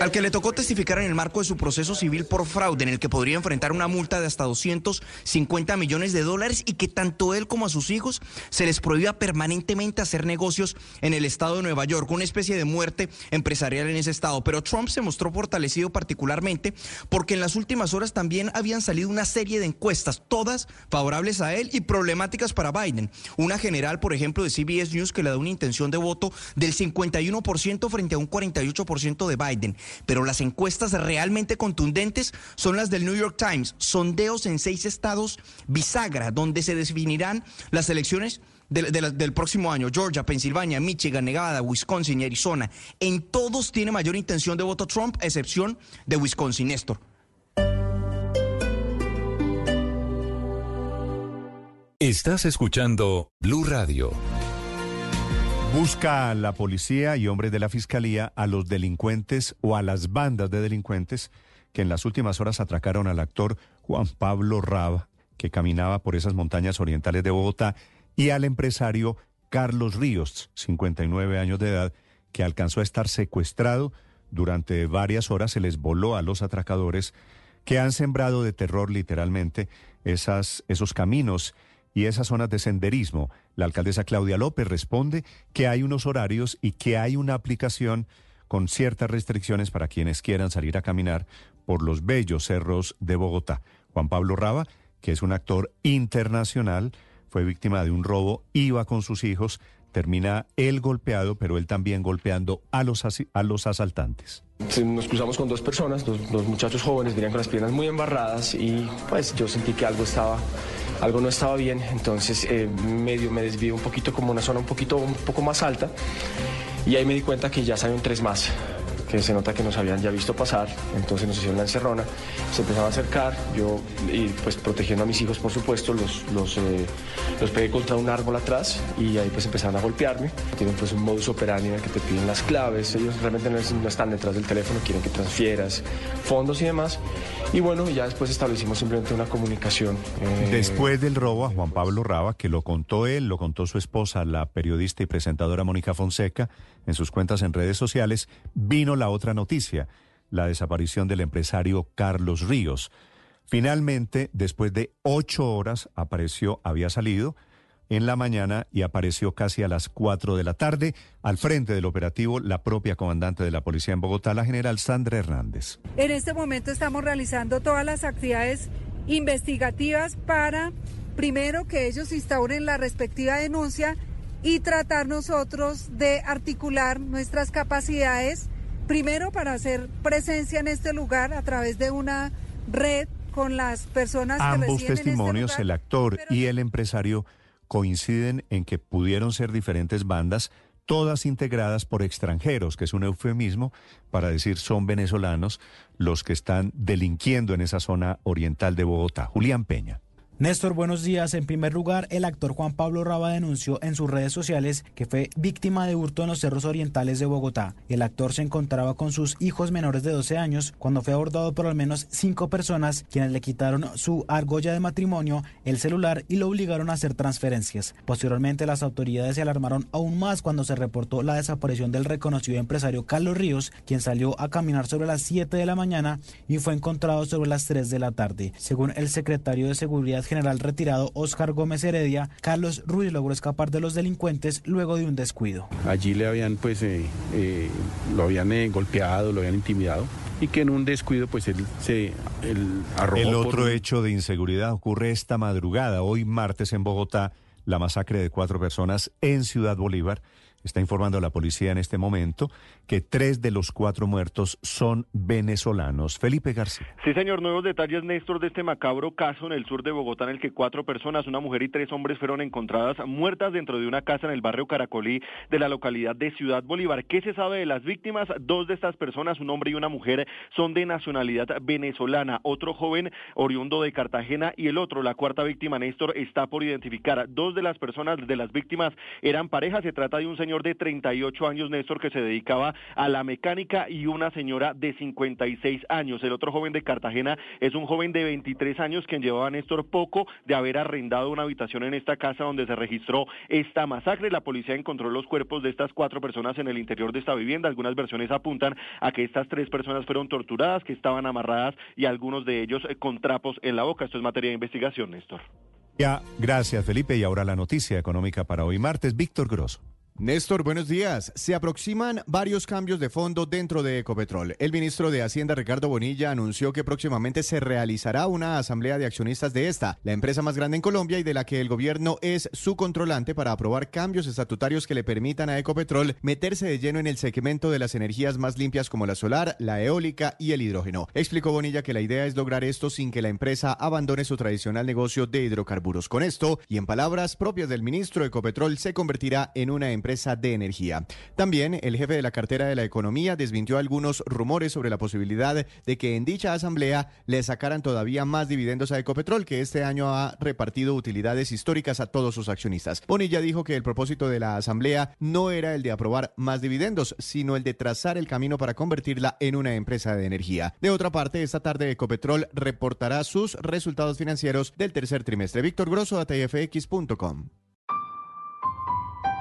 al que le tocó testificar en el marco de su proceso civil por fraude, en el que podría enfrentar una multa de hasta 250 millones de dólares y que tanto él como a sus hijos se les prohíba permanentemente hacer negocios en el estado de Nueva York, una especie de muerte empresarial en ese estado. Pero Trump se mostró fortalecido particularmente Porque en las últimas horas también habían salido una serie de encuestas, todas favorables a él y problemáticas para Biden. Una general, por ejemplo, de CBS News que le da una intención de voto del 51% frente a un 48% de Biden. Pero las encuestas realmente contundentes son las del New York Times, sondeos en seis estados bisagra, donde se definirán las elecciones del, próximo año, Georgia, Pensilvania, Michigan, Nevada, Wisconsin y Arizona. En todos tiene mayor intención de voto Trump, excepción de Wisconsin, Néstor. Estás escuchando Blue Radio. Busca la policía y hombres de la fiscalía a los delincuentes o a las bandas de delincuentes que en las últimas horas atracaron al actor Juan Pablo Rab, que caminaba por esas montañas orientales de Bogotá y al empresario Carlos Ríos, 59 años de edad, que alcanzó a estar secuestrado durante varias horas, se les voló a los atracadores que han sembrado de terror literalmente esas, esos caminos y esas zonas de senderismo. La alcaldesa Claudia López responde que hay unos horarios y que hay una aplicación con ciertas restricciones para quienes quieran salir a caminar por los bellos cerros de Bogotá. Juan Pablo Raba, que es un actor internacional, fue víctima de un robo, iba con sus hijos, termina él golpeado, pero él también golpeando a los, a los asaltantes. Nos cruzamos con dos personas, dos, muchachos jóvenes, venían con las piernas muy embarradas y pues yo sentí que algo estaba, algo no estaba bien, entonces eh, medio me desvié un poquito como una zona un poquito, un poco más alta y ahí me di cuenta que ya salieron tres más se nota que nos habían ya visto pasar, entonces nos hicieron la encerrona, se empezaron a acercar, yo, y pues protegiendo a mis hijos, por supuesto, los, los, eh, los pegué contra un árbol atrás y ahí pues empezaron a golpearme. Tienen pues un modus operandi en el que te piden las claves, ellos realmente no, están detrás del teléfono, quieren que transfieras fondos y demás. Y bueno, ya después establecimos simplemente una comunicación. Eh, después del robo a Juan Pablo Raba, que lo contó él, lo contó su esposa, la periodista y presentadora Mónica Fonseca, en sus cuentas en redes sociales, vino la otra noticia, la desaparición del empresario Carlos Ríos. Finalmente, después de ocho horas, apareció, había salido en la mañana y apareció casi a las cuatro de la tarde al frente del operativo la propia comandante de la policía en Bogotá, la general Sandra Hernández. En este momento estamos realizando todas las actividades investigativas para, primero, que ellos instauren la respectiva denuncia y tratar nosotros de articular nuestras capacidades, primero para hacer presencia en este lugar a través de una red con las personas Ambos que este testimonios, el actor y el empresario, coinciden en que pudieron ser diferentes bandas, todas integradas por extranjeros, que es un eufemismo para decir son venezolanos los que están delinquiendo en esa zona oriental de Bogotá. Julián Peña. Néstor, buenos días. En primer lugar, el actor Juan Pablo Raba denunció en sus redes sociales que fue víctima de hurto en los cerros orientales de Bogotá. El actor se encontraba con sus hijos menores de 12 años cuando fue abordado por al menos cinco personas quienes le quitaron su argolla de matrimonio, el celular y lo obligaron a hacer transferencias. Posteriormente, las autoridades se alarmaron aún más cuando se reportó la desaparición del reconocido empresario Carlos Ríos, quien salió a caminar sobre las 7 de la mañana y fue encontrado sobre las 3 de la tarde. Según el secretario de Seguridad general retirado Oscar Gómez Heredia, Carlos Ruiz logró escapar de los delincuentes luego de un descuido. Allí le habían, pues, eh, eh, lo habían eh, golpeado, lo habían intimidado y que en un descuido, pues, él se arrojó. El otro hecho de inseguridad ocurre esta madrugada, hoy martes en Bogotá, la masacre de cuatro personas en Ciudad Bolívar. Está informando la policía en este momento que tres de los cuatro muertos son venezolanos. Felipe García. Sí, señor. Nuevos detalles, Néstor, de este macabro caso en el sur de Bogotá en el que cuatro personas, una mujer y tres hombres, fueron encontradas muertas dentro de una casa en el barrio Caracolí de la localidad de Ciudad Bolívar. ¿Qué se sabe de las víctimas? Dos de estas personas, un hombre y una mujer, son de nacionalidad venezolana. Otro joven oriundo de Cartagena y el otro, la cuarta víctima, Néstor, está por identificar. Dos de las personas de las víctimas eran parejas. Se trata de un señor señor de 38 años, Néstor, que se dedicaba a la mecánica y una señora de 56 años. El otro joven de Cartagena es un joven de 23 años quien llevaba, Néstor, poco de haber arrendado una habitación en esta casa donde se registró esta masacre. La policía encontró los cuerpos de estas cuatro personas en el interior de esta vivienda. Algunas versiones apuntan a que estas tres personas fueron torturadas, que estaban amarradas y algunos de ellos eh, con trapos en la boca. Esto es materia de investigación, Néstor. Ya, gracias Felipe. Y ahora la noticia económica para hoy martes, Víctor Grosso. Néstor, buenos días. Se aproximan varios cambios de fondo dentro de Ecopetrol. El ministro de Hacienda, Ricardo Bonilla, anunció que próximamente se realizará una asamblea de accionistas de esta, la empresa más grande en Colombia y de la que el gobierno es su controlante para aprobar cambios estatutarios que le permitan a Ecopetrol meterse de lleno en el segmento de las energías más limpias como la solar, la eólica y el hidrógeno. Explicó Bonilla que la idea es lograr esto sin que la empresa abandone su tradicional negocio de hidrocarburos. Con esto, y en palabras propias del ministro, Ecopetrol se convertirá en una empresa empresa de energía. También el jefe de la cartera de la economía desmintió algunos rumores sobre la posibilidad de que en dicha asamblea le sacaran todavía más dividendos a Ecopetrol, que este año ha repartido utilidades históricas a todos sus accionistas. Bonilla dijo que el propósito de la asamblea no era el de aprobar más dividendos, sino el de trazar el camino para convertirla en una empresa de energía. De otra parte, esta tarde Ecopetrol reportará sus resultados financieros del tercer trimestre. Víctor Grosso, ATFX.com.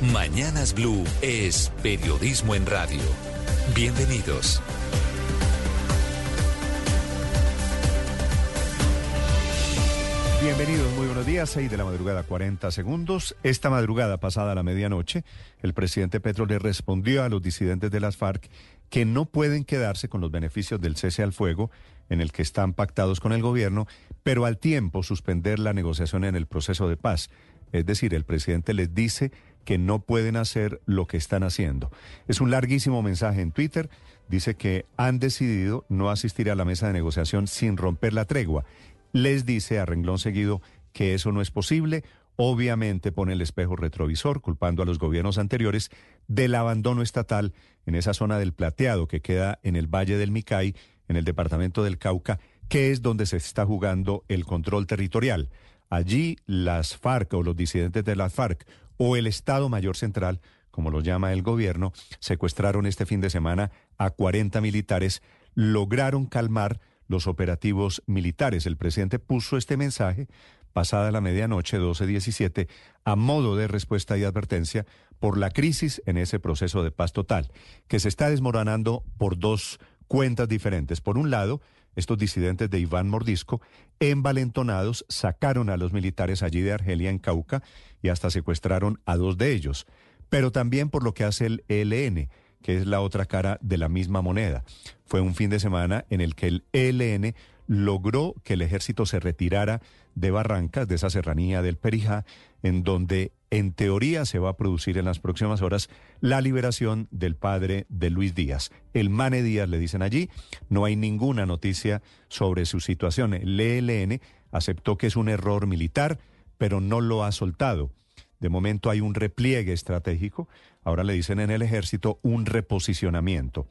Mañanas Blue es periodismo en radio. Bienvenidos. Bienvenidos, muy buenos días. 6 de la madrugada, 40 segundos. Esta madrugada pasada la medianoche, el presidente Petro le respondió a los disidentes de las FARC que no pueden quedarse con los beneficios del cese al fuego en el que están pactados con el gobierno, pero al tiempo suspender la negociación en el proceso de paz. Es decir, el presidente les dice que no pueden hacer lo que están haciendo. Es un larguísimo mensaje en Twitter. Dice que han decidido no asistir a la mesa de negociación sin romper la tregua. Les dice a renglón seguido que eso no es posible. Obviamente pone el espejo retrovisor culpando a los gobiernos anteriores del abandono estatal en esa zona del plateado que queda en el Valle del Micay, en el departamento del Cauca, que es donde se está jugando el control territorial. Allí las FARC o los disidentes de las FARC o el Estado Mayor Central, como lo llama el gobierno, secuestraron este fin de semana a 40 militares, lograron calmar los operativos militares. El presidente puso este mensaje pasada la medianoche 12-17 a modo de respuesta y advertencia por la crisis en ese proceso de paz total, que se está desmoronando por dos cuentas diferentes. Por un lado, estos disidentes de Iván Mordisco, envalentonados, sacaron a los militares allí de Argelia en Cauca y hasta secuestraron a dos de ellos. Pero también por lo que hace el ELN, que es la otra cara de la misma moneda. Fue un fin de semana en el que el ELN logró que el ejército se retirara de Barrancas, de esa serranía del Perijá, en donde en teoría se va a producir en las próximas horas la liberación del padre de Luis Díaz. El Mane Díaz, le dicen allí, no hay ninguna noticia sobre su situación. El ELN aceptó que es un error militar, pero no lo ha soltado. De momento hay un repliegue estratégico, ahora le dicen en el ejército un reposicionamiento.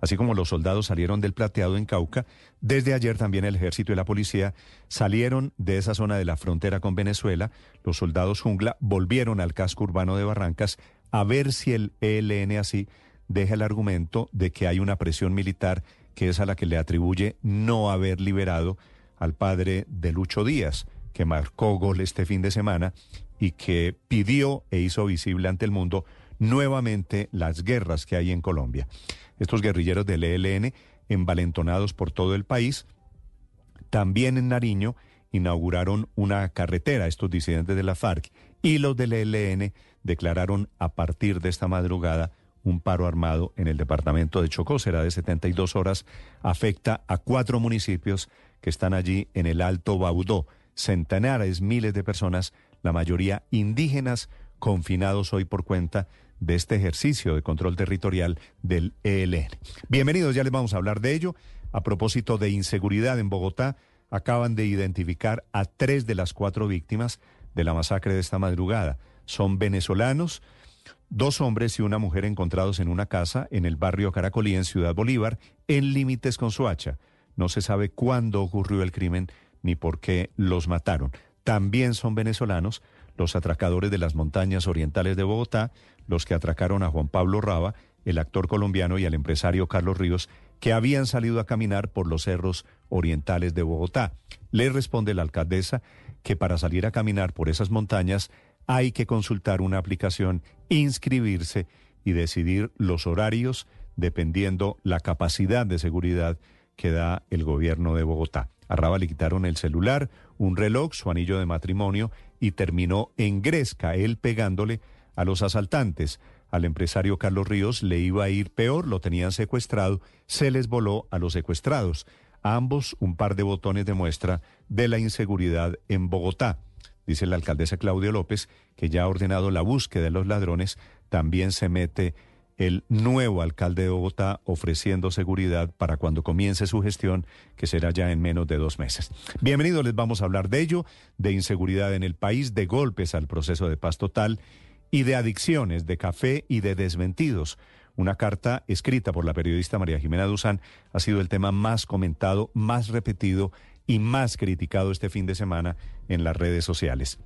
Así como los soldados salieron del plateado en Cauca, desde ayer también el ejército y la policía salieron de esa zona de la frontera con Venezuela. Los soldados jungla volvieron al casco urbano de Barrancas a ver si el ELN así deja el argumento de que hay una presión militar que es a la que le atribuye no haber liberado al padre de Lucho Díaz, que marcó gol este fin de semana y que pidió e hizo visible ante el mundo nuevamente las guerras que hay en Colombia. Estos guerrilleros del ELN, envalentonados por todo el país, también en Nariño inauguraron una carretera, estos disidentes de la FARC, y los del ELN declararon a partir de esta madrugada un paro armado en el departamento de Chocó. Será de 72 horas. Afecta a cuatro municipios que están allí en el Alto Baudó. Centenares, miles de personas la mayoría indígenas, confinados hoy por cuenta de este ejercicio de control territorial del ELN. Bienvenidos, ya les vamos a hablar de ello. A propósito de inseguridad en Bogotá, acaban de identificar a tres de las cuatro víctimas de la masacre de esta madrugada. Son venezolanos, dos hombres y una mujer encontrados en una casa en el barrio Caracolí, en Ciudad Bolívar, en límites con Soacha. No se sabe cuándo ocurrió el crimen ni por qué los mataron también son venezolanos los atracadores de las montañas orientales de Bogotá, los que atracaron a Juan Pablo Raba el actor colombiano y el empresario Carlos Ríos, que habían salido a caminar por los cerros orientales de Bogotá. Le responde la alcaldesa que para salir a caminar por esas montañas hay que consultar una aplicación, inscribirse y decidir los horarios dependiendo la capacidad de seguridad que da el gobierno de Bogotá. A Raba le quitaron el celular, un reloj, su anillo de matrimonio y terminó en Gresca, él pegándole a los asaltantes. Al empresario Carlos Ríos le iba a ir peor, lo tenían secuestrado, se les voló a los secuestrados. A ambos un par de botones de muestra de la inseguridad en Bogotá. Dice la alcaldesa Claudia López que ya ha ordenado la búsqueda de los ladrones, también se mete el nuevo alcalde de Bogotá ofreciendo seguridad para cuando comience su gestión, que será ya en menos de dos meses. Bienvenidos, les vamos a hablar de ello, de inseguridad en el país, de golpes al proceso de paz total y de adicciones, de café y de desmentidos. Una carta escrita por la periodista María Jimena Duzán ha sido el tema más comentado, más repetido y más criticado este fin de semana en las redes sociales.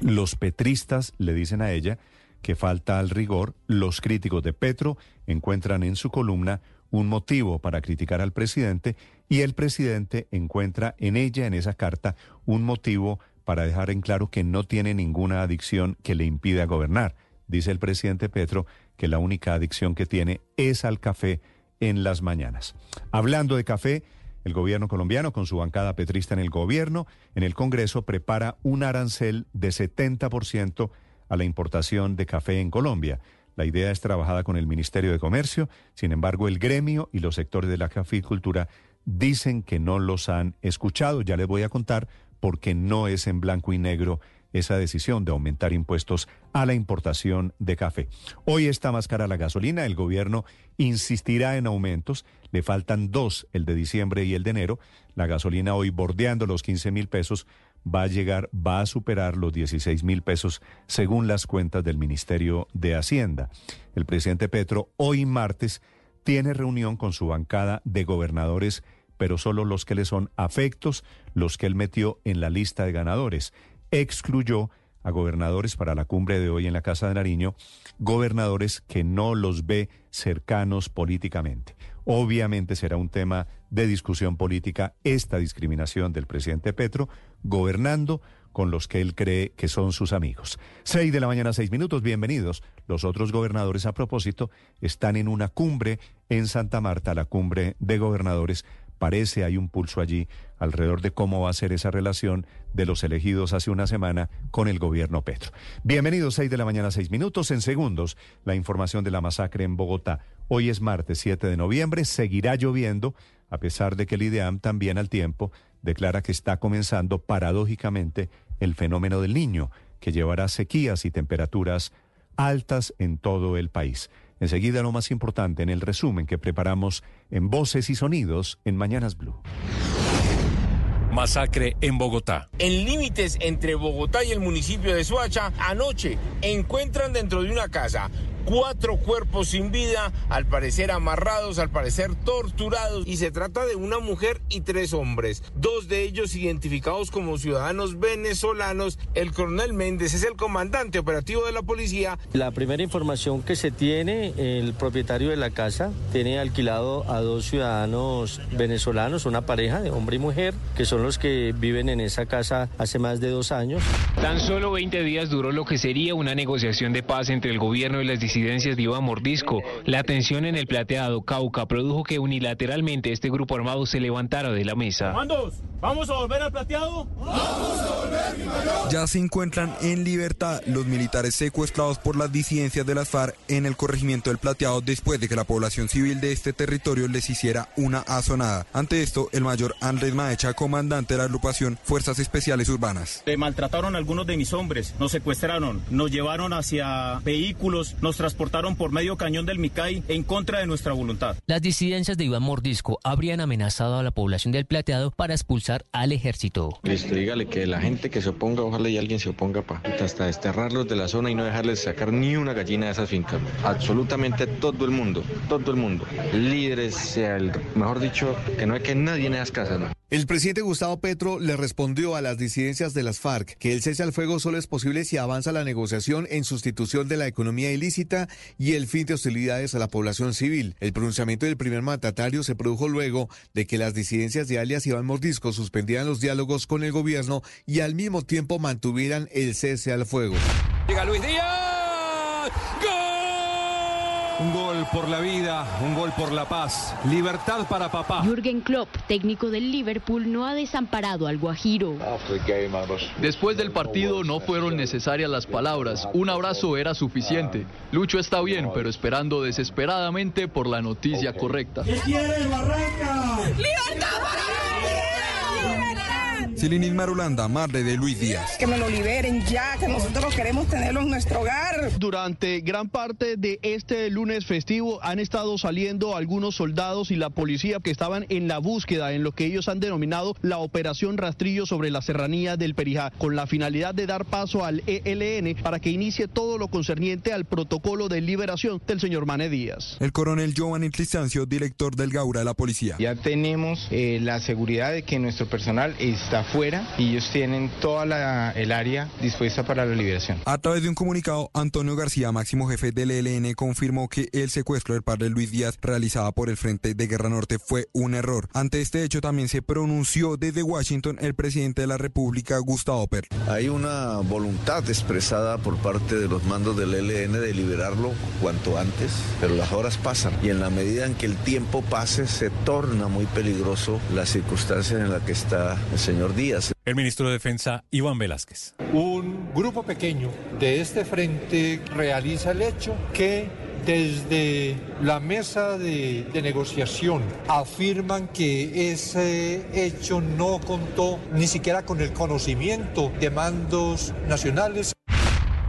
Los petristas le dicen a ella que falta al rigor, los críticos de Petro encuentran en su columna un motivo para criticar al presidente y el presidente encuentra en ella, en esa carta, un motivo para dejar en claro que no tiene ninguna adicción que le impida gobernar. Dice el presidente Petro que la única adicción que tiene es al café en las mañanas. Hablando de café, el gobierno colombiano, con su bancada petrista en el gobierno, en el Congreso, prepara un arancel de 70% a la importación de café en Colombia. La idea es trabajada con el Ministerio de Comercio, sin embargo el gremio y los sectores de la caficultura dicen que no los han escuchado. Ya les voy a contar porque no es en blanco y negro esa decisión de aumentar impuestos a la importación de café. Hoy está más cara la gasolina, el gobierno insistirá en aumentos, le faltan dos, el de diciembre y el de enero, la gasolina hoy bordeando los 15 mil pesos, va a llegar, va a superar los 16 mil pesos según las cuentas del Ministerio de Hacienda. El presidente Petro hoy martes tiene reunión con su bancada de gobernadores, pero solo los que le son afectos, los que él metió en la lista de ganadores. Excluyó a gobernadores para la cumbre de hoy en la Casa de Nariño, gobernadores que no los ve cercanos políticamente. Obviamente será un tema de discusión política esta discriminación del presidente Petro, gobernando con los que él cree que son sus amigos. Seis de la mañana, seis minutos, bienvenidos. Los otros gobernadores, a propósito, están en una cumbre en Santa Marta, la cumbre de gobernadores. Parece hay un pulso allí alrededor de cómo va a ser esa relación de los elegidos hace una semana con el gobierno Petro. Bienvenidos, seis de la mañana, seis minutos. En segundos, la información de la masacre en Bogotá. Hoy es martes 7 de noviembre, seguirá lloviendo, a pesar de que el IDEAM también al tiempo declara que está comenzando paradójicamente el fenómeno del niño, que llevará sequías y temperaturas altas en todo el país. Enseguida lo más importante en el resumen que preparamos en Voces y Sonidos en Mañanas Blue. Masacre en Bogotá. En límites entre Bogotá y el municipio de Soacha, anoche encuentran dentro de una casa cuatro cuerpos sin vida, al parecer amarrados, al parecer torturados, y se trata de una mujer y tres hombres, dos de ellos identificados como ciudadanos venezolanos. El coronel Méndez es el comandante operativo de la policía. La primera información que se tiene, el propietario de la casa tiene alquilado a dos ciudadanos venezolanos, una pareja de hombre y mujer, que son los que viven en esa casa hace más de dos años. Tan solo 20 días duró lo que sería una negociación de paz entre el gobierno y las disidencias de Iván Mordisco. La tensión en el plateado Cauca produjo que unilateralmente este grupo armado se levantara de la mesa. ¿Comandos? ¿Vamos a volver al plateado? ¡Vamos a volver, mi mayor! Ya se encuentran en libertad los militares secuestrados por las disidencias de las FARC en el corregimiento del plateado después de que la población civil de este territorio les hiciera una azonada. Ante esto, el mayor Andrés Maecha, comandante de la agrupación Fuerzas Especiales Urbanas. Le maltrataron a algunos de mis hombres, nos secuestraron, nos llevaron hacia vehículos, nos transportaron por medio cañón del Micay en contra de nuestra voluntad. Las disidencias de Iván Mordisco habrían amenazado a la población del plateado para expulsar al ejército. Listo, dígale que la gente que se oponga, ojalá y alguien se oponga para hasta desterrarlos de la zona y no dejarles sacar ni una gallina de esas fincas. Absolutamente todo el mundo, todo el mundo. Líderes, sea el, mejor dicho, que no hay que nadie en esas casas. El presidente Gustavo Petro le respondió a las disidencias de las FARC que el cese al fuego solo es posible si avanza la negociación en sustitución de la economía ilícita y el fin de hostilidades a la población civil. El pronunciamiento del primer mandatario se produjo luego de que las disidencias de alias Iván Mordisco suspendieran los diálogos con el gobierno y al mismo tiempo mantuvieran el cese al fuego. Llega Luis Díaz. Un gol por la vida, un gol por la paz, libertad para papá. Jürgen Klopp, técnico del Liverpool, no ha desamparado al Guajiro. Después del partido no fueron necesarias las palabras, un abrazo era suficiente. Lucho está bien, pero esperando desesperadamente por la noticia correcta. ¿Qué quiere Barranca? ¡Libertad para Silinis Marulanda, madre de Luis Díaz. Que me lo liberen ya, que nosotros queremos tenerlo en nuestro hogar. Durante gran parte de este lunes festivo han estado saliendo algunos soldados y la policía que estaban en la búsqueda en lo que ellos han denominado la operación rastrillo sobre la serranía del Perijá, con la finalidad de dar paso al ELN para que inicie todo lo concerniente al protocolo de liberación del señor Mane Díaz. El coronel Giovanni Cristancio, director del Gaura de la policía. Ya tenemos eh, la seguridad de que nuestro personal está fuera y ellos tienen toda la, el área dispuesta para la liberación. A través de un comunicado, Antonio García, máximo jefe del ELN, confirmó que el secuestro del padre Luis Díaz realizado por el Frente de Guerra Norte fue un error. Ante este hecho también se pronunció desde Washington el presidente de la República, Gustavo Per. Hay una voluntad expresada por parte de los mandos del ELN de liberarlo cuanto antes, pero las horas pasan y en la medida en que el tiempo pase se torna muy peligroso la circunstancia en la que está el señor El ministro de Defensa, Iván Velázquez. Un grupo pequeño de este frente realiza el hecho que desde la mesa de, de, negociación afirman que ese hecho no contó ni siquiera con el conocimiento de mandos nacionales.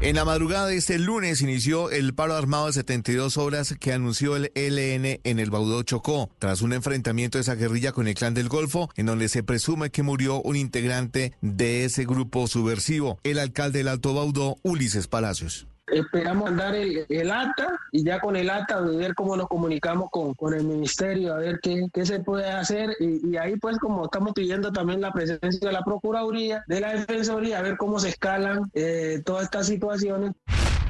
En la madrugada de este lunes inició el paro armado de 72 horas que anunció el ELN en el Baudó Chocó, tras un enfrentamiento de esa guerrilla con el clan del Golfo, en donde se presume que murió un integrante de ese grupo subversivo, el alcalde del Alto Baudó, Ulises Palacios. Esperamos mandar el, el, acta y ya con el acta ver cómo nos comunicamos con, con el ministerio, a ver qué, qué se puede hacer y, y, ahí pues como estamos pidiendo también la presencia de la Procuraduría, de la Defensoría, a ver cómo se escalan eh, todas estas situaciones.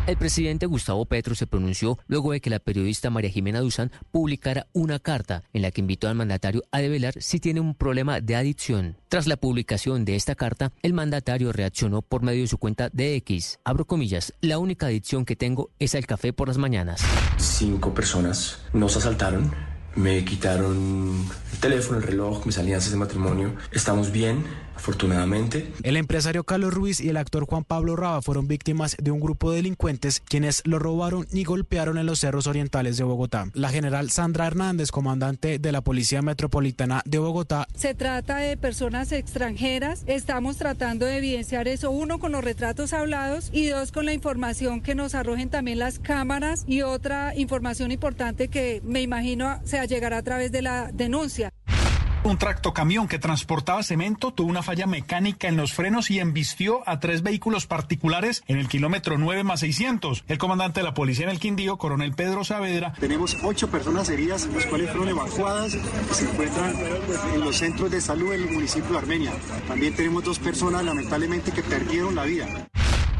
El presidente Gustavo Petro se pronunció luego de que la periodista María Jimena Duzán publicara una carta en la que invitó al mandatario a develar si tiene un problema de adicción. Tras la publicación de esta carta, el mandatario reaccionó por medio de su cuenta de X. Abro comillas, la única adicción que tengo es el café por las mañanas. Cinco personas nos asaltaron, me quitaron el teléfono, el reloj, mis alianzas de matrimonio. Estamos bien, afortunadamente. El empresario Carlos Ruiz y el actor Juan Pablo Raba fueron víctimas de un grupo de delincuentes quienes lo robaron y golpearon en los cerros orientales de Bogotá. La general Sandra Hernández, comandante de la Policía Metropolitana de Bogotá. Se trata de personas extranjeras. Estamos tratando de evidenciar eso, uno con los retratos hablados y dos con la información que nos arrojen también las cámaras y otra información importante que me imagino se llegará a través de la denuncia. Un tractocamión que transportaba cemento tuvo una falla mecánica en los frenos y embistió a tres vehículos particulares en el kilómetro 9 más 600. El comandante de la policía en el Quindío, coronel Pedro Saavedra. Tenemos ocho personas heridas, las cuales fueron evacuadas y se encuentran en los centros de salud del municipio de Armenia. También tenemos dos personas, lamentablemente, que perdieron la vida.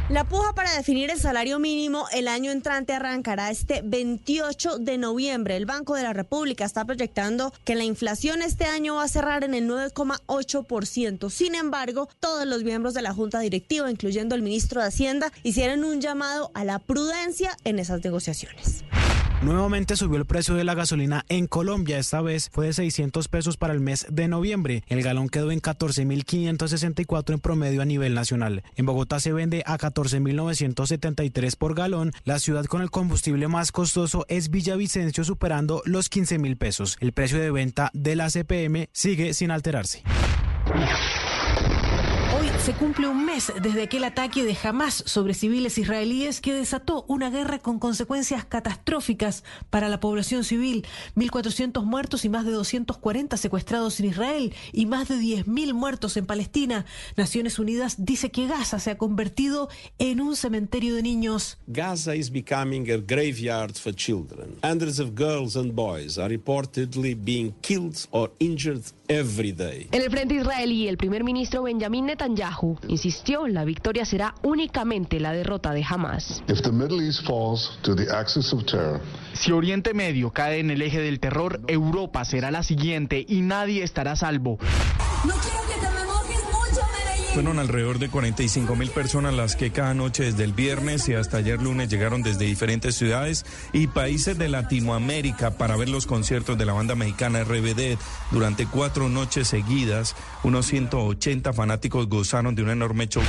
La puja para definir el salario mínimo el año entrante arrancará este 28 de noviembre. El Banco de la República está proyectando que la inflación este año va a cerrar en el 9,8%. Sin embargo, todos los miembros de la Junta Directiva, incluyendo el ministro de Hacienda, hicieron un llamado a la prudencia en esas negociaciones. Nuevamente subió el precio de la gasolina en Colombia. Esta vez fue de 600 pesos para el mes de noviembre. El galón quedó en 14.564 en promedio a nivel nacional. En Bogotá se vende a 14.973 por galón. La ciudad con el combustible más costoso es Villavicencio, superando los 15.000 pesos. El precio de venta de la CPM sigue sin alterarse. Se cumple un mes desde aquel ataque de Hamas sobre civiles israelíes que desató una guerra con consecuencias catastróficas para la población civil. 1.400 muertos y más de 240 secuestrados en Israel y más de 10.000 muertos en Palestina. Naciones Unidas dice que Gaza se ha convertido en un cementerio de niños. Gaza is becoming a graveyard for children. Hundreds of girls and boys are reportedly being killed or injured every day. En el frente israelí, el primer ministro Benjamin Netanyahu insistió la victoria será únicamente la derrota de Hamas. Si Oriente Medio cae en el eje del terror, Europa será la siguiente y nadie estará a salvo. No quiero que te Fueron alrededor de 45 mil personas las que cada noche desde el viernes y hasta ayer lunes llegaron desde diferentes ciudades y países de Latinoamérica para ver los conciertos de la banda mexicana RBD. Durante cuatro noches seguidas, unos 180 fanáticos gozaron de un enorme show.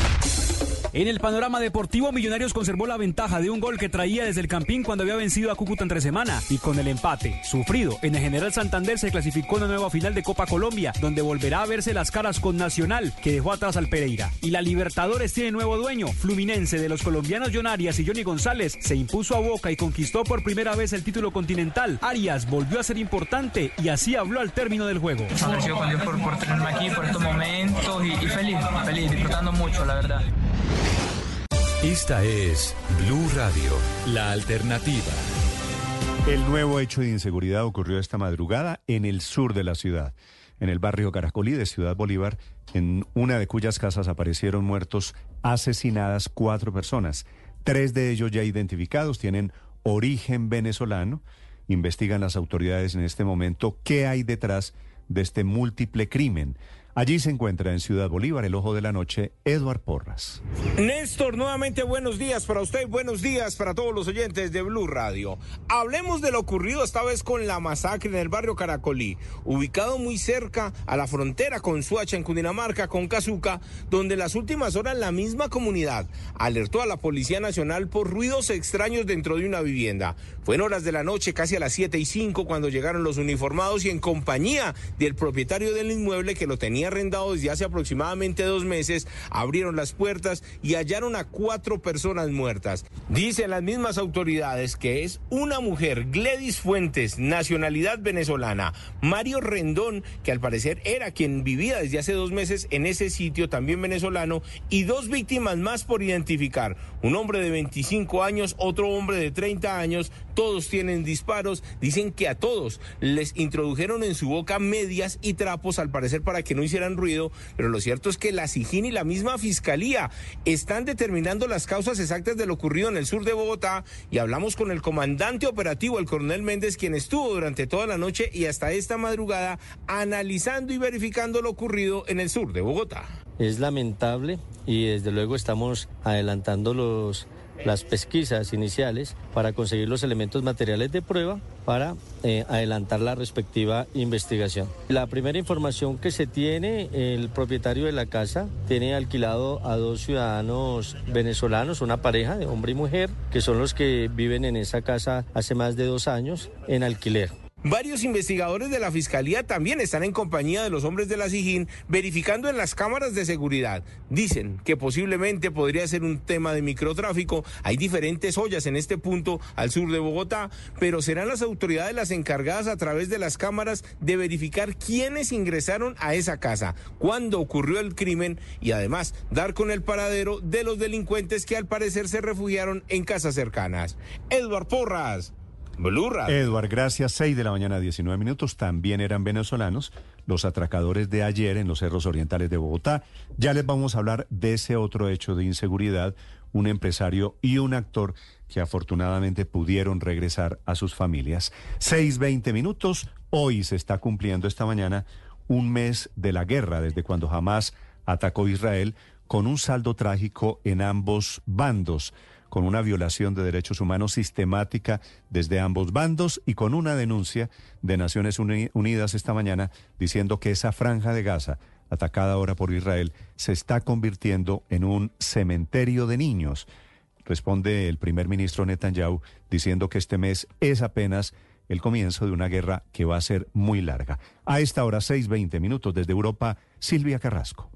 En el panorama deportivo, Millonarios conservó la ventaja de un gol que traía desde el Campín cuando había vencido a Cúcuta entre semana y con el empate sufrido en el General Santander se clasificó una nueva final de Copa Colombia, donde volverá a verse las caras con Nacional, que dejó atrás al Pereira. Y la Libertadores tiene nuevo dueño, Fluminense de los colombianos John Arias y Johnny González se impuso a Boca y conquistó por primera vez el título continental. Arias volvió a ser importante y así habló al término del juego. Agradecido con Dios por, tenerme aquí, por estos momentos y feliz, feliz, disfrutando mucho, la verdad. Esta es Blue Radio, la alternativa. El nuevo hecho de inseguridad ocurrió esta madrugada en el sur de la ciudad, en el barrio Caracolí de Ciudad Bolívar, en una de cuyas casas aparecieron muertos asesinadas cuatro personas. Tres de ellos ya identificados tienen origen venezolano. Investigan las autoridades en este momento qué hay detrás de este múltiple crimen. Allí se encuentra en Ciudad Bolívar, el ojo de la noche, Eduard Porras. Néstor, nuevamente buenos días para usted, buenos días para todos los oyentes de Blue Radio. Hablemos de lo ocurrido esta vez con la masacre en el barrio Caracolí, ubicado muy cerca a la frontera con Suacha en Cundinamarca, con Cazuca, donde las últimas horas la misma comunidad alertó a la Policía Nacional por ruidos extraños dentro de una vivienda. Fue en horas de la noche, casi a las 7 y 5, cuando llegaron los uniformados y en compañía del propietario del inmueble que lo tenía arrendado desde hace aproximadamente dos meses, abrieron las puertas y hallaron a cuatro personas muertas. Dicen las mismas autoridades que es una mujer, Gledis Fuentes, nacionalidad venezolana, Mario Rendón, que al parecer era quien vivía desde hace dos meses en ese sitio, también venezolano, y dos víctimas más por identificar, un hombre de 25 años, otro hombre de 30 años, todos tienen disparos, dicen que a todos les introdujeron en su boca medias y trapos, al parecer para que no hicieran ruido, pero lo cierto es que la SIGIN y la misma Fiscalía están determinando las causas exactas de lo ocurrido en el sur de Bogotá y hablamos con el comandante operativo, el coronel Méndez, quien estuvo durante toda la noche y hasta esta madrugada analizando y verificando lo ocurrido en el sur de Bogotá. Es lamentable y desde luego estamos adelantando las pesquisas iniciales para conseguir los elementos materiales de prueba para eh, adelantar la respectiva investigación. La primera información que se tiene, el propietario de la casa tiene alquilado a dos ciudadanos venezolanos, una pareja de hombre y mujer, que son los que viven en esa casa hace más de dos años en alquiler. Varios investigadores de la Fiscalía también están en compañía de los hombres de la SIGIN verificando en las cámaras de seguridad. Dicen que posiblemente podría ser un tema de microtráfico. Hay diferentes ollas en este punto al sur de Bogotá, pero serán las autoridades las encargadas a través de las cámaras de verificar quiénes ingresaron a esa casa, cuándo ocurrió el crimen y además dar con el paradero de los delincuentes que al parecer se refugiaron en casas cercanas. Edward Porras. Blue gracias. 6 de la mañana, 19 minutos. También eran venezolanos los atracadores de ayer en los cerros orientales de Bogotá. Ya les vamos a hablar de ese otro hecho de inseguridad, un empresario y un actor que afortunadamente pudieron regresar a sus familias. 6.20 minutos. Hoy se está cumpliendo esta mañana un mes de la guerra, desde cuando jamás atacó Israel, con un saldo trágico en ambos bandos con una violación de derechos humanos sistemática desde ambos bandos y con una denuncia de Naciones Unidas esta mañana diciendo que esa franja de Gaza, atacada ahora por Israel, se está convirtiendo en un cementerio de niños. Responde el primer ministro Netanyahu diciendo que este mes es apenas el comienzo de una guerra que va a ser muy larga. A esta hora, 6.20 minutos desde Europa, Silvia Carrasco.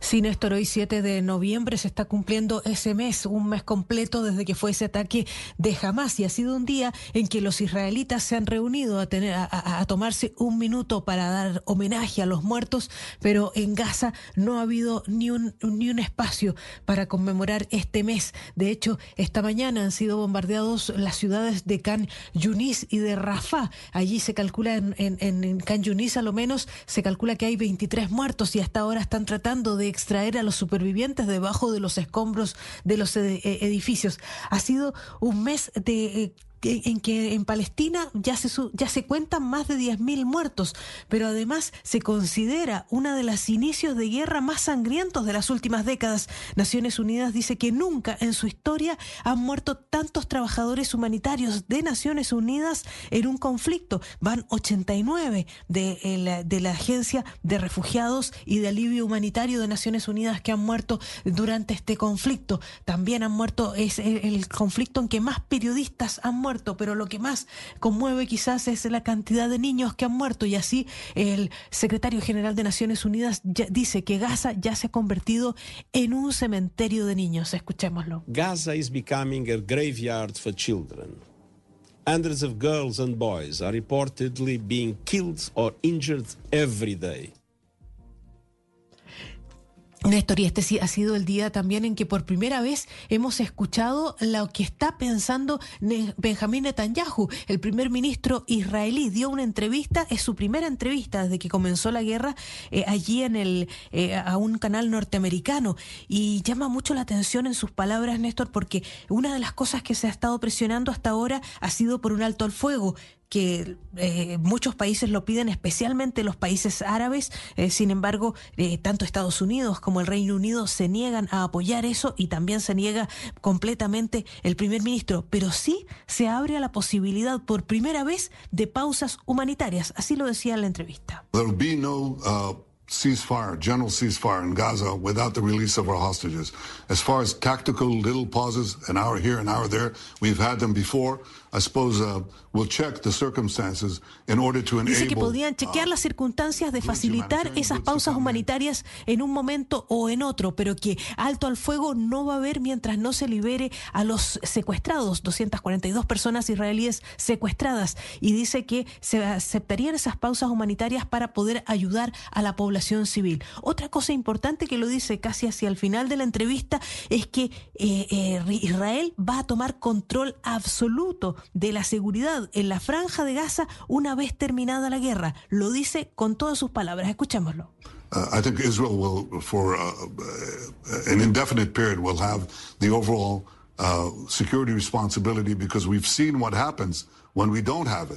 Sí, Néstor, hoy 7 de noviembre se está cumpliendo ese mes, un mes completo desde que fue ese ataque de Hamas y ha sido un día en que los israelitas se han reunido a, tener, a, tomarse un minuto para dar homenaje a los muertos, pero en Gaza no ha habido ni un, ni un espacio para conmemorar este mes. De hecho, esta mañana han sido bombardeados las ciudades de Khan Yunis y de Rafah. Allí se calcula, en, en, en Khan Yunis a lo menos, se calcula que hay 23 muertos y hasta ahora están tratando de extraer a los supervivientes debajo de los escombros de los edificios. Ha sido un mes de en que en Palestina ya se, ya se cuentan más de 10.000 muertos, pero además se considera una de los inicios de guerra más sangrientos de las últimas décadas. Naciones Unidas dice que nunca en su historia han muerto tantos trabajadores humanitarios de Naciones Unidas en un conflicto. Van 89 de la, de la Agencia de Refugiados y de Alivio Humanitario de Naciones Unidas que han muerto durante este conflicto. También han muerto, es el conflicto en que más periodistas han muerto pero lo que más conmueve quizás es la cantidad de niños que han muerto y así el secretario general de Naciones Unidas dice que Gaza ya se ha convertido en un cementerio de niños. Escuchémoslo. Gaza is becoming a graveyard for children. Hundreds of girls and boys are reportedly being killed or injured every day. Néstor, y este ha sido el día también en que por primera vez hemos escuchado lo que está pensando Benjamín Netanyahu, el primer ministro israelí. Dio una entrevista, es su primera entrevista desde que comenzó la guerra eh, allí en el eh, a un canal norteamericano y llama mucho la atención en sus palabras, Néstor, porque una de las cosas que se ha estado presionando hasta ahora ha sido por un alto al fuego que eh, muchos países lo piden, especialmente los países árabes. Eh, sin embargo, eh, tanto Estados Unidos como el Reino Unido se niegan a apoyar eso y también se niega completamente el primer ministro. Pero sí se abre a la posibilidad por primera vez de pausas humanitarias. Así lo decía en la entrevista. Uh, ceasefire, general ceasefire in Gaza without the release of our hostages. As far as tactical little pauses, an hour here, an hour there, we've had them before. I suppose we'll check the circumstances in order to enable, Dice que podían chequear uh, las circunstancias de facilitar esas pausas humanitarias en un momento o en otro, pero que alto al fuego no va a haber mientras no se libere a los secuestrados, 242 personas israelíes secuestradas, y dice que se aceptarían esas pausas humanitarias para poder ayudar a la población civil. Otra cosa importante que lo dice casi hacia el final de la entrevista es que eh, eh, Israel va a tomar control absoluto de la seguridad en la franja de Gaza una vez terminada la guerra. Lo dice con todas sus palabras. Escuchémoslo. Uh, I think Israel will, for uh, uh, an indefinite period, will have the overall uh, security responsibility because we've seen what happens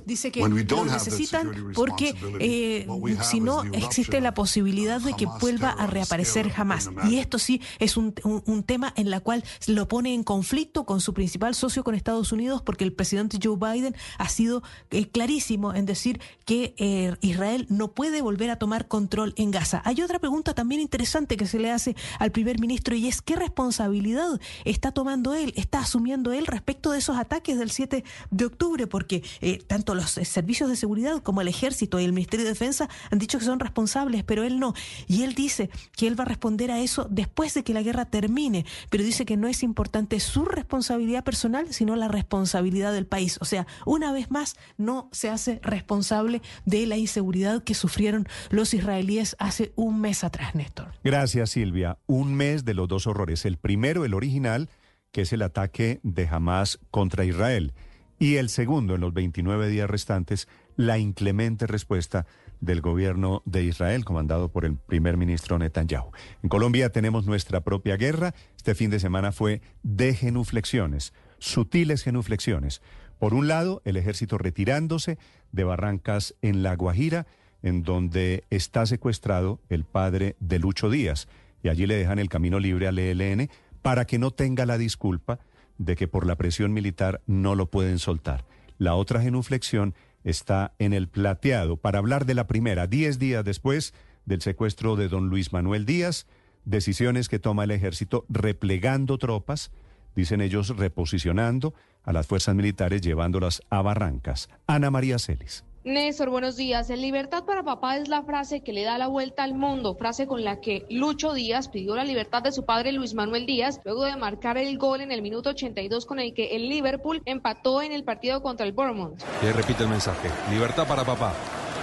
Dice que lo necesitan porque eh, si no existe la posibilidad de que vuelva a reaparecer jamás. Y esto sí es un, un, tema en la cual lo pone en conflicto con su principal socio, con Estados Unidos, porque el presidente Joe Biden ha sido eh, clarísimo en decir que eh, Israel no puede volver a tomar control en Gaza. Hay otra pregunta también interesante que se le hace al primer ministro y es qué responsabilidad está tomando él, está asumiendo él respecto de esos ataques del 7 de octubre, porque que eh, tanto los eh, servicios de seguridad como el ejército y el Ministerio de Defensa han dicho que son responsables, pero él no. Y él dice que él va a responder a eso después de que la guerra termine, pero dice que no es importante su responsabilidad personal, sino la responsabilidad del país. O sea, una vez más, no se hace responsable de la inseguridad que sufrieron los israelíes hace un mes atrás, Néstor. Gracias, Silvia. Un mes de los dos horrores. El primero, el original, que es el ataque de Hamas contra Israel y el segundo, en los 29 días restantes, la inclemente respuesta del gobierno de Israel, comandado por el primer ministro Netanyahu. En Colombia tenemos nuestra propia guerra. Este fin de semana fue de genuflexiones, sutiles genuflexiones. Por un lado, el ejército retirándose de Barrancas en La Guajira, en donde está secuestrado el padre de Lucho Díaz, y allí le dejan el camino libre al ELN para que no tenga la disculpa de que por la presión militar no lo pueden soltar. La otra genuflexión está en el plateado. Para hablar de la primera, diez días después del secuestro de don Luis Manuel Díaz, decisiones que toma el ejército replegando tropas, dicen ellos reposicionando a las fuerzas militares llevándolas a Barrancas. Ana María Celis. Néstor, buenos días. El libertad para papá es la frase que le da la vuelta al mundo, frase con la que Lucho Díaz pidió la libertad de su padre Luis Manuel Díaz luego de marcar el gol en el minuto 82 con el que el Liverpool empató en el partido contra el Bournemouth. Y repite el mensaje, libertad para papá.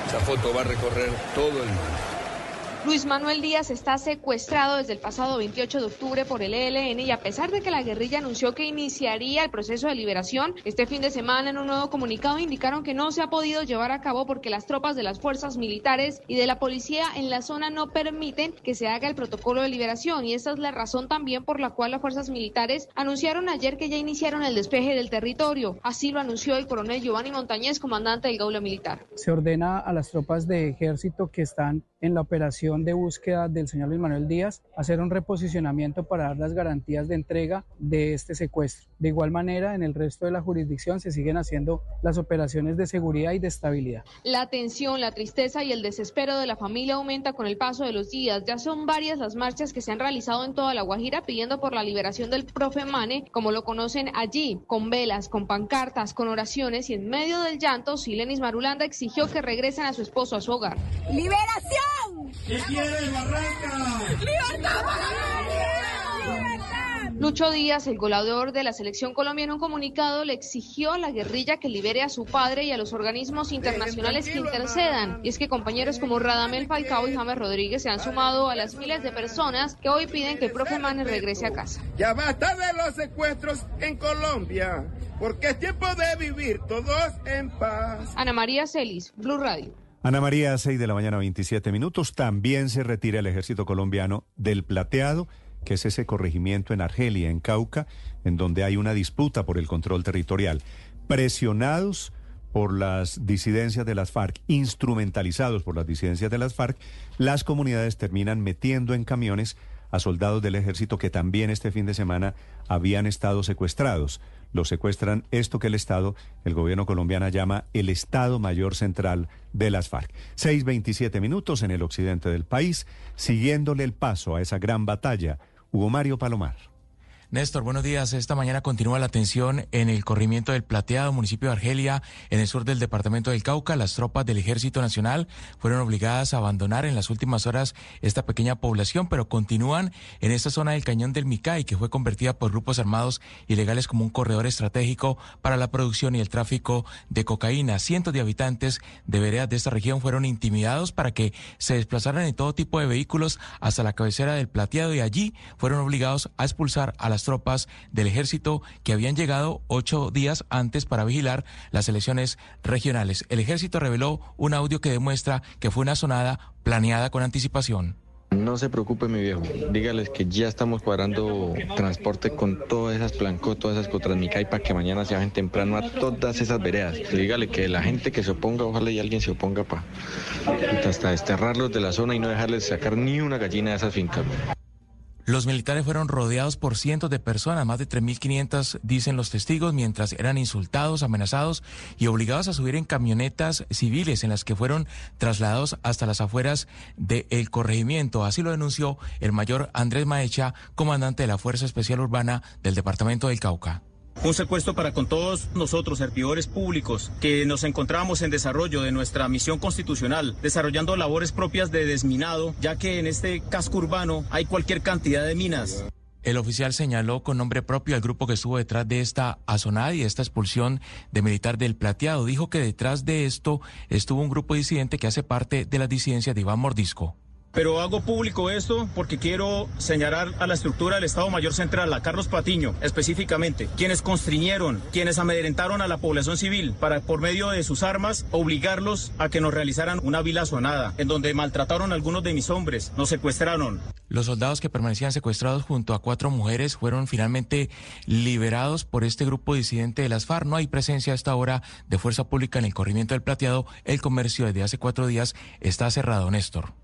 Esa foto va a recorrer todo el mundo. Luis Manuel Díaz está secuestrado desde el pasado 28 de octubre por el ELN y a pesar de que la guerrilla anunció que iniciaría el proceso de liberación, este fin de semana en un nuevo comunicado indicaron que no se ha podido llevar a cabo porque las tropas de las fuerzas militares y de la policía en la zona no permiten que se haga el protocolo de liberación y esta es la razón también por la cual las fuerzas militares anunciaron ayer que ya iniciaron el despeje del territorio. Así lo anunció el coronel Giovanni Montañez, comandante del Gaula Militar. Se ordena a las tropas de ejército que están en la operación de búsqueda del señor Luis Manuel Díaz, hacer un reposicionamiento para dar las garantías de entrega de este secuestro. De igual manera, en el resto de la jurisdicción se siguen haciendo las operaciones de seguridad y de estabilidad. La tensión, la tristeza y el desespero de la familia aumenta con el paso de los días. Ya son varias las marchas que se han realizado en toda la Guajira pidiendo por la liberación del profe Mane, como lo conocen allí, con velas, con pancartas, con oraciones y en medio del llanto, Silenis Marulanda exigió que regresen a su esposo a su hogar. ¡Liberación! ¿Qué quiere Barranca? ¡Libertad Lucho Díaz, el goleador de la selección colombiana, en un comunicado le exigió a la guerrilla que libere a su padre y a los organismos internacionales que intercedan. Y es que compañeros como Radamel Falcao y James Rodríguez se han sumado a las miles de personas que hoy piden que el profe Manes regrese a casa. Ya basta de los secuestros en Colombia, porque es tiempo de vivir todos en paz. Ana María Celis, Blue Radio. Ana María, 6 de la mañana, 27 minutos. También se retira el ejército colombiano del plateado, que es ese corregimiento en Argelia, en Cauca, en donde hay una disputa por el control territorial. Presionados por las disidencias de las FARC, instrumentalizados por las disidencias de las FARC, las comunidades terminan metiendo en camiones a soldados del ejército que también este fin de semana habían estado secuestrados lo secuestran esto que el Estado, el gobierno colombiano llama el Estado Mayor Central de las FARC. 6.27 minutos en el occidente del país, siguiéndole el paso a esa gran batalla. Hugo Mario Palomar. Néstor, buenos días. Esta mañana continúa la tensión en el corrimiento del Plateado, municipio de Argelia, en el sur del departamento del Cauca. Las tropas del Ejército Nacional fueron obligadas a abandonar en las últimas horas esta pequeña población, pero continúan en esta zona del cañón del Micay, que fue convertida por grupos armados ilegales como un corredor estratégico para la producción y el tráfico de cocaína. Cientos de habitantes de veredas de esta región fueron intimidados para que se desplazaran en todo tipo de vehículos hasta la cabecera del Plateado y allí fueron obligados a expulsar a las tropas del ejército que habían llegado ocho días antes para vigilar las elecciones regionales. El ejército reveló un audio que demuestra que fue una sonada planeada con anticipación. No se preocupe, mi viejo. Dígales que ya estamos cuadrando transporte con todas esas plancos, todas esas Cotransmicay para que mañana se bajen temprano a todas esas veredas. Dígale que la gente que se oponga, ojalá y alguien se oponga para hasta desterrarlos de la zona y no dejarles sacar ni una gallina de esas fincas. Los militares fueron rodeados por cientos de personas, más de 3.500 dicen los testigos, mientras eran insultados, amenazados y obligados a subir en camionetas civiles en las que fueron trasladados hasta las afueras del corregimiento. Así lo denunció el mayor Andrés Maecha, comandante de la Fuerza Especial Urbana del Departamento del Cauca. Un secuestro para con todos nosotros, servidores públicos, que nos encontramos en desarrollo de nuestra misión constitucional, desarrollando labores propias de desminado, ya que en este casco urbano hay cualquier cantidad de minas. El oficial señaló con nombre propio al grupo que estuvo detrás de esta azonada y esta expulsión de militar del plateado. Dijo que detrás de esto estuvo un grupo disidente que hace parte de la disidencia de Iván Mordisco. Pero hago público esto porque quiero señalar a la estructura del Estado Mayor Central, a Carlos Patiño específicamente, quienes constriñeron, quienes amedrentaron a la población civil para, por medio de sus armas, obligarlos a que nos realizaran una vila sonada, en donde maltrataron a algunos de mis hombres, nos secuestraron. Los soldados que permanecían secuestrados junto a cuatro mujeres fueron finalmente liberados por este grupo disidente de las FARC. No hay presencia a esta hora de fuerza pública en el corrimiento del plateado. El comercio desde hace cuatro días está cerrado, Néstor.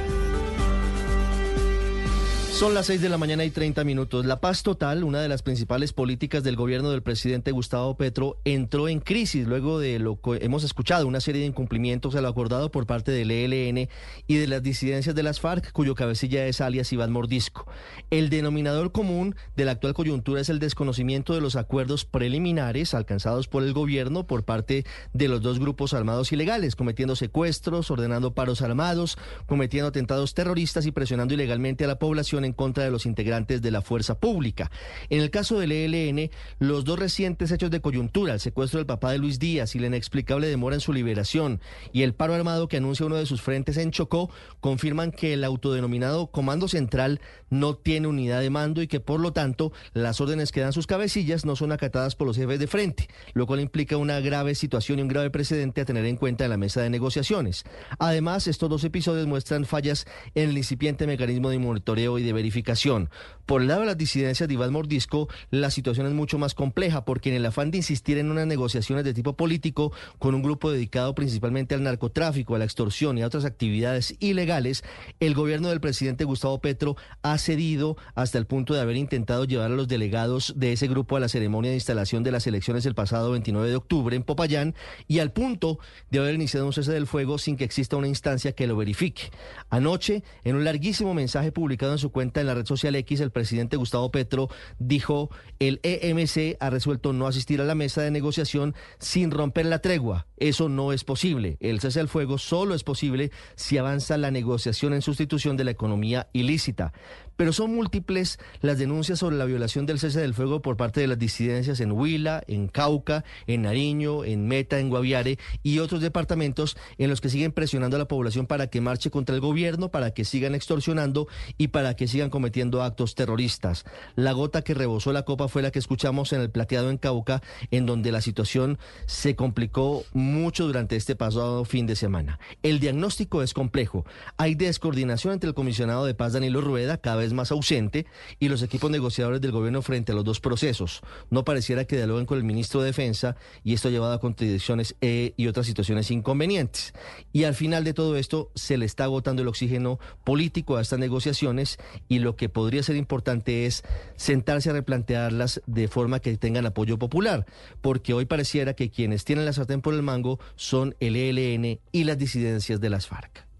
Son las 6 de la mañana y 30 minutos. La paz total, una de las principales políticas del gobierno del presidente Gustavo Petro, entró en crisis luego de lo que hemos escuchado, una serie de incumplimientos a lo acordado por parte del ELN y de las disidencias de las FARC, cuyo cabecilla es alias Iván Mordisco. El denominador común de la actual coyuntura es el desconocimiento de los acuerdos preliminares alcanzados por el gobierno por parte de los dos grupos armados ilegales, cometiendo secuestros, ordenando paros armados, cometiendo atentados terroristas y presionando ilegalmente a la población en contra de los integrantes de la fuerza pública. En el caso del ELN, los dos recientes hechos de coyuntura, el secuestro del papá de Luis Díaz y la inexplicable demora en su liberación y el paro armado que anuncia uno de sus frentes en Chocó, confirman que el autodenominado Comando Central no tiene unidad de mando y que por lo tanto las órdenes que dan sus cabecillas no son acatadas por los jefes de frente, lo cual implica una grave situación y un grave precedente a tener en cuenta en la mesa de negociaciones. Además, estos dos episodios muestran fallas en el incipiente mecanismo de monitoreo y de verificación. Por el lado de las disidencias de Iván Mordisco, la situación es mucho más compleja porque en el afán de insistir en unas negociaciones de tipo político con un grupo dedicado principalmente al narcotráfico, a la extorsión y a otras actividades ilegales, el gobierno del presidente Gustavo Petro ha cedido hasta el punto de haber intentado llevar a los delegados de ese grupo a la ceremonia de instalación de las elecciones el pasado 29 de octubre en Popayán y al punto de haber iniciado un cese del fuego sin que exista una instancia que lo verifique. Anoche, en un larguísimo mensaje publicado en su cuenta en la red social X, el presidente Gustavo Petro dijo, el EMC ha resuelto no asistir a la mesa de negociación sin romper la tregua. Eso no es posible. El cese del fuego solo es posible si avanza la negociación en sustitución de la economía ilícita. Pero son múltiples las denuncias sobre la violación del cese del fuego por parte de las disidencias en Huila, en Cauca, en Nariño, en Meta, en Guaviare y otros departamentos en los que siguen presionando a la población para que marche contra el gobierno, para que sigan extorsionando y para que sigan cometiendo actos terroristas. La gota que rebosó la copa fue la que escuchamos en el plateado en Cauca, en donde la situación se complicó mucho durante este pasado fin de semana. El diagnóstico es complejo. Hay descoordinación entre el comisionado de paz Danilo Rueda, cada más ausente, y los equipos negociadores del gobierno frente a los dos procesos. No pareciera que dialoguen con el ministro de Defensa y esto ha llevado a contradicciones eh, y otras situaciones inconvenientes. Y al final de todo esto se le está agotando el oxígeno político a estas negociaciones y lo que podría ser importante es sentarse a replantearlas de forma que tengan apoyo popular, porque hoy pareciera que quienes tienen la sartén por el mango son el ELN y las disidencias de las FARC.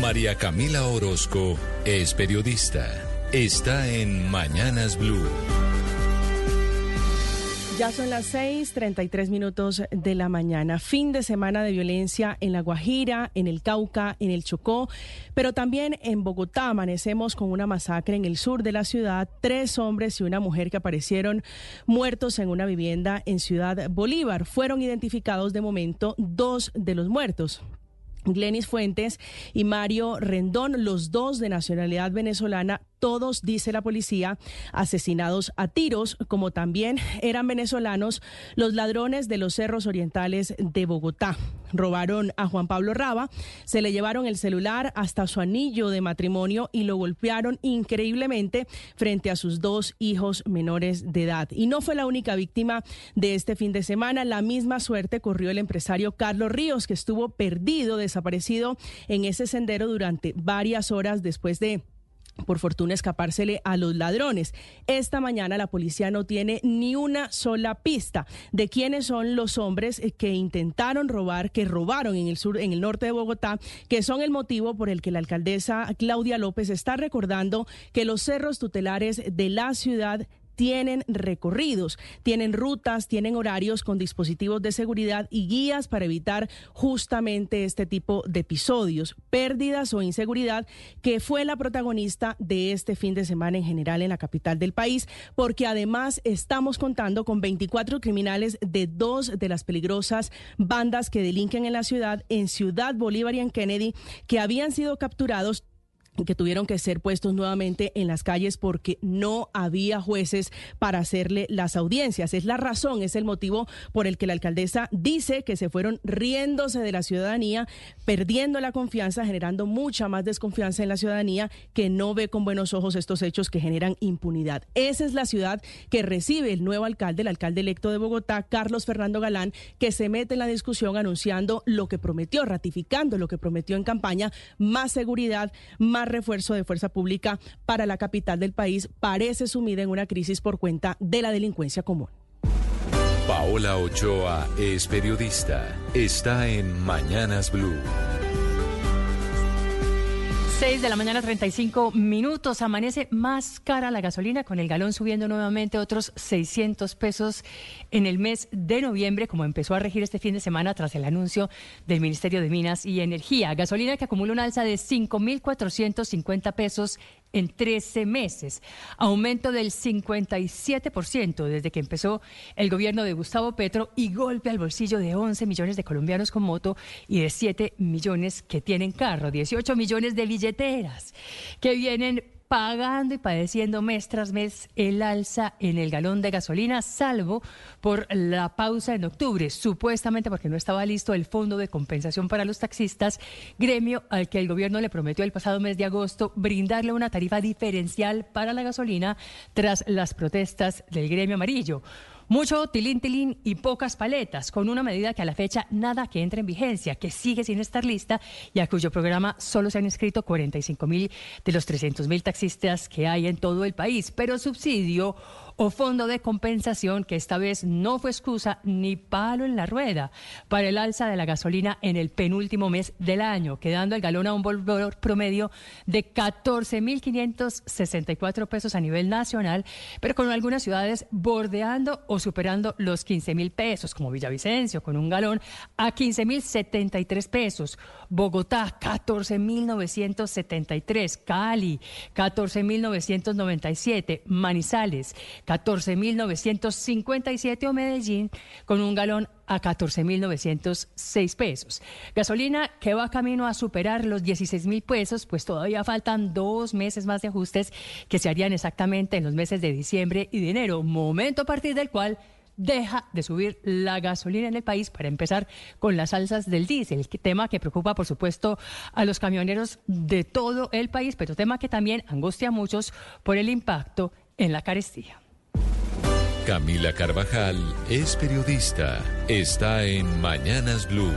María Camila Orozco es periodista. Está en Mañanas Blue. Ya son las 6:33 minutos de la mañana. Fin de semana de violencia en La Guajira, en el Cauca, en el Chocó, pero también en Bogotá. Amanecemos con una masacre en el sur de la ciudad. Tres hombres y una mujer que aparecieron muertos en una vivienda en Ciudad Bolívar. Fueron identificados de momento dos de los muertos. Glenis Fuentes y Mario Rendón, los dos de nacionalidad venezolana, todos, dice la policía, asesinados a tiros, como también eran venezolanos los ladrones de los cerros orientales de Bogotá. Robaron a Juan Pablo Raba, se le llevaron el celular hasta su anillo de matrimonio y lo golpearon increíblemente frente a sus dos hijos menores de edad. Y no fue la única víctima de este fin de semana. La misma suerte corrió el empresario Carlos Ríos, que estuvo perdido, desaparecido en ese sendero durante varias horas después de por fortuna escapársele a los ladrones. Esta mañana la policía no tiene ni una sola pista de quiénes son los hombres eh, que intentaron robar, que robaron en el sur, en el norte de Bogotá, que son el motivo por el que la alcaldesa Claudia López está recordando que los cerros tutelares de la ciudad tienen recorridos, tienen rutas, tienen horarios con dispositivos de seguridad y guías para evitar justamente este tipo de episodios, pérdidas o inseguridad, que fue la protagonista de este fin de semana en general en la capital del país, porque además estamos contando con 24 criminales de dos de las peligrosas bandas que delinquen en la ciudad, en Ciudad Bolívar y en Kennedy, que habían sido capturados que tuvieron que ser puestos nuevamente en las calles porque no había jueces para hacerle las audiencias. Es la razón, es el motivo por el que la alcaldesa dice que se fueron riéndose de la ciudadanía, perdiendo la confianza, generando mucha más desconfianza en la ciudadanía que no ve con buenos ojos estos hechos que generan impunidad. Esa es la ciudad que recibe el nuevo alcalde, el alcalde electo de Bogotá, Carlos Fernando Galán, que se mete en la discusión anunciando lo que prometió, ratificando lo que prometió en campaña, más seguridad, más refuerzo de fuerza pública para la capital del país parece sumida en una crisis por cuenta de la delincuencia común. Paola Ochoa es periodista. Está en Mañanas Blue. 6 de la mañana, 35 minutos. Amanece más cara la gasolina, con el galón subiendo nuevamente otros 600 pesos en el mes de noviembre, como empezó a regir este fin de semana tras el anuncio del Ministerio de Minas y Energía. Gasolina que acumula un alza de 5.450 pesos en 13 meses, aumento del 57% desde que empezó el gobierno de Gustavo Petro y golpe al bolsillo de 11 millones de colombianos con moto y de 7 millones que tienen carro, 18 millones de billeteras que vienen pagando y padeciendo mes tras mes el alza en el galón de gasolina, salvo por la pausa en octubre, supuestamente porque no estaba listo el fondo de compensación para los taxistas, gremio al que el gobierno le prometió el pasado mes de agosto brindarle una tarifa diferencial para la gasolina tras las protestas del gremio amarillo. Mucho tilín tilín y pocas paletas, con una medida que a la fecha nada que entre en vigencia, que sigue sin estar lista y a cuyo programa solo se han inscrito 45 mil de los 300 mil taxistas que hay en todo el país. Pero subsidio o fondo de compensación que esta vez no fue excusa ni palo en la rueda para el alza de la gasolina en el penúltimo mes del año, quedando el galón a un valor promedio de 14.564 pesos a nivel nacional, pero con algunas ciudades bordeando o superando los 15 mil pesos, como Villavicencio, con un galón a 15.073 pesos, Bogotá 14.973, Cali 14.997, Manizales 14.957 o Medellín con un galón a 14.906 pesos. Gasolina que va camino a superar los 16.000 pesos, pues todavía faltan dos meses más de ajustes que se harían exactamente en los meses de diciembre y enero, momento a partir del cual deja de subir la gasolina en el país para empezar con las alzas del diésel, tema que preocupa por supuesto a los camioneros de todo el país, pero tema que también angustia a muchos por el impacto en la carestía. Camila Carvajal es periodista. Está en Mañanas Blue.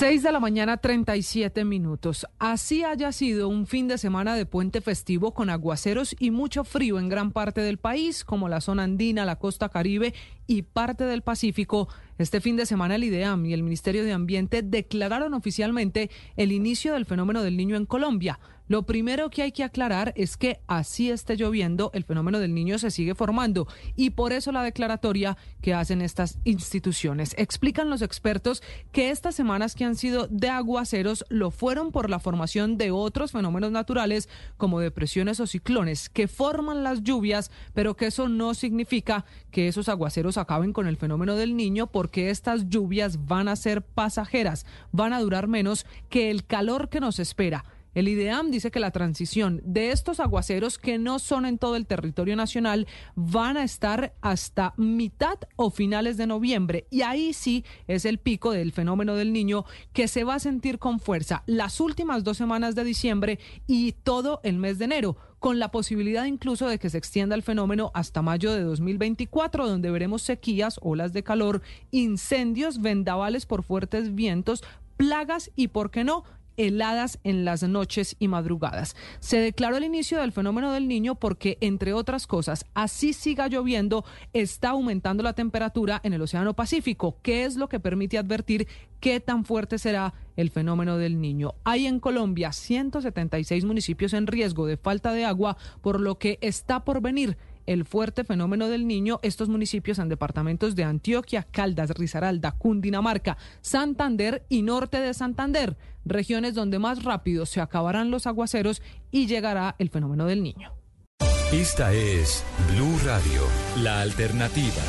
6 de la mañana, 37 minutos. Así haya sido un fin de semana de puente festivo con aguaceros y mucho frío en gran parte del país, como la zona andina, la costa caribe y parte del Pacífico. Este fin de semana el IDEAM y el Ministerio de Ambiente declararon oficialmente el inicio del fenómeno del niño en Colombia. Lo primero que hay que aclarar es que así esté lloviendo, el fenómeno del niño se sigue formando y por eso la declaratoria que hacen estas instituciones. Explican los expertos que estas semanas que han sido de aguaceros lo fueron por la formación de otros fenómenos naturales como depresiones o ciclones que forman las lluvias, pero que eso no significa que esos aguaceros acaben con el fenómeno del niño porque estas lluvias van a ser pasajeras, van a durar menos que el calor que nos espera. El IDEAM dice que la transición de estos aguaceros que no son en todo el territorio nacional van a estar hasta mitad o finales de noviembre y ahí sí es el pico del fenómeno del niño que se va a sentir con fuerza las últimas dos semanas de diciembre y todo el mes de enero con la posibilidad incluso de que se extienda el fenómeno hasta mayo de 2024, donde veremos sequías, olas de calor, incendios, vendavales por fuertes vientos, plagas y, ¿por qué no?, heladas en las noches y madrugadas. Se declaró el inicio del fenómeno del niño porque, entre otras cosas, así siga lloviendo, está aumentando la temperatura en el Océano Pacífico, que es lo que permite advertir qué tan fuerte será el fenómeno del niño. Hay en Colombia 176 municipios en riesgo de falta de agua, por lo que está por venir el fuerte fenómeno del niño, estos municipios en departamentos de Antioquia, Caldas, Risaralda, Cundinamarca, Santander y norte de Santander, regiones donde más rápido se acabarán los aguaceros y llegará el fenómeno del niño. Esta es Blue Radio, la alternativa.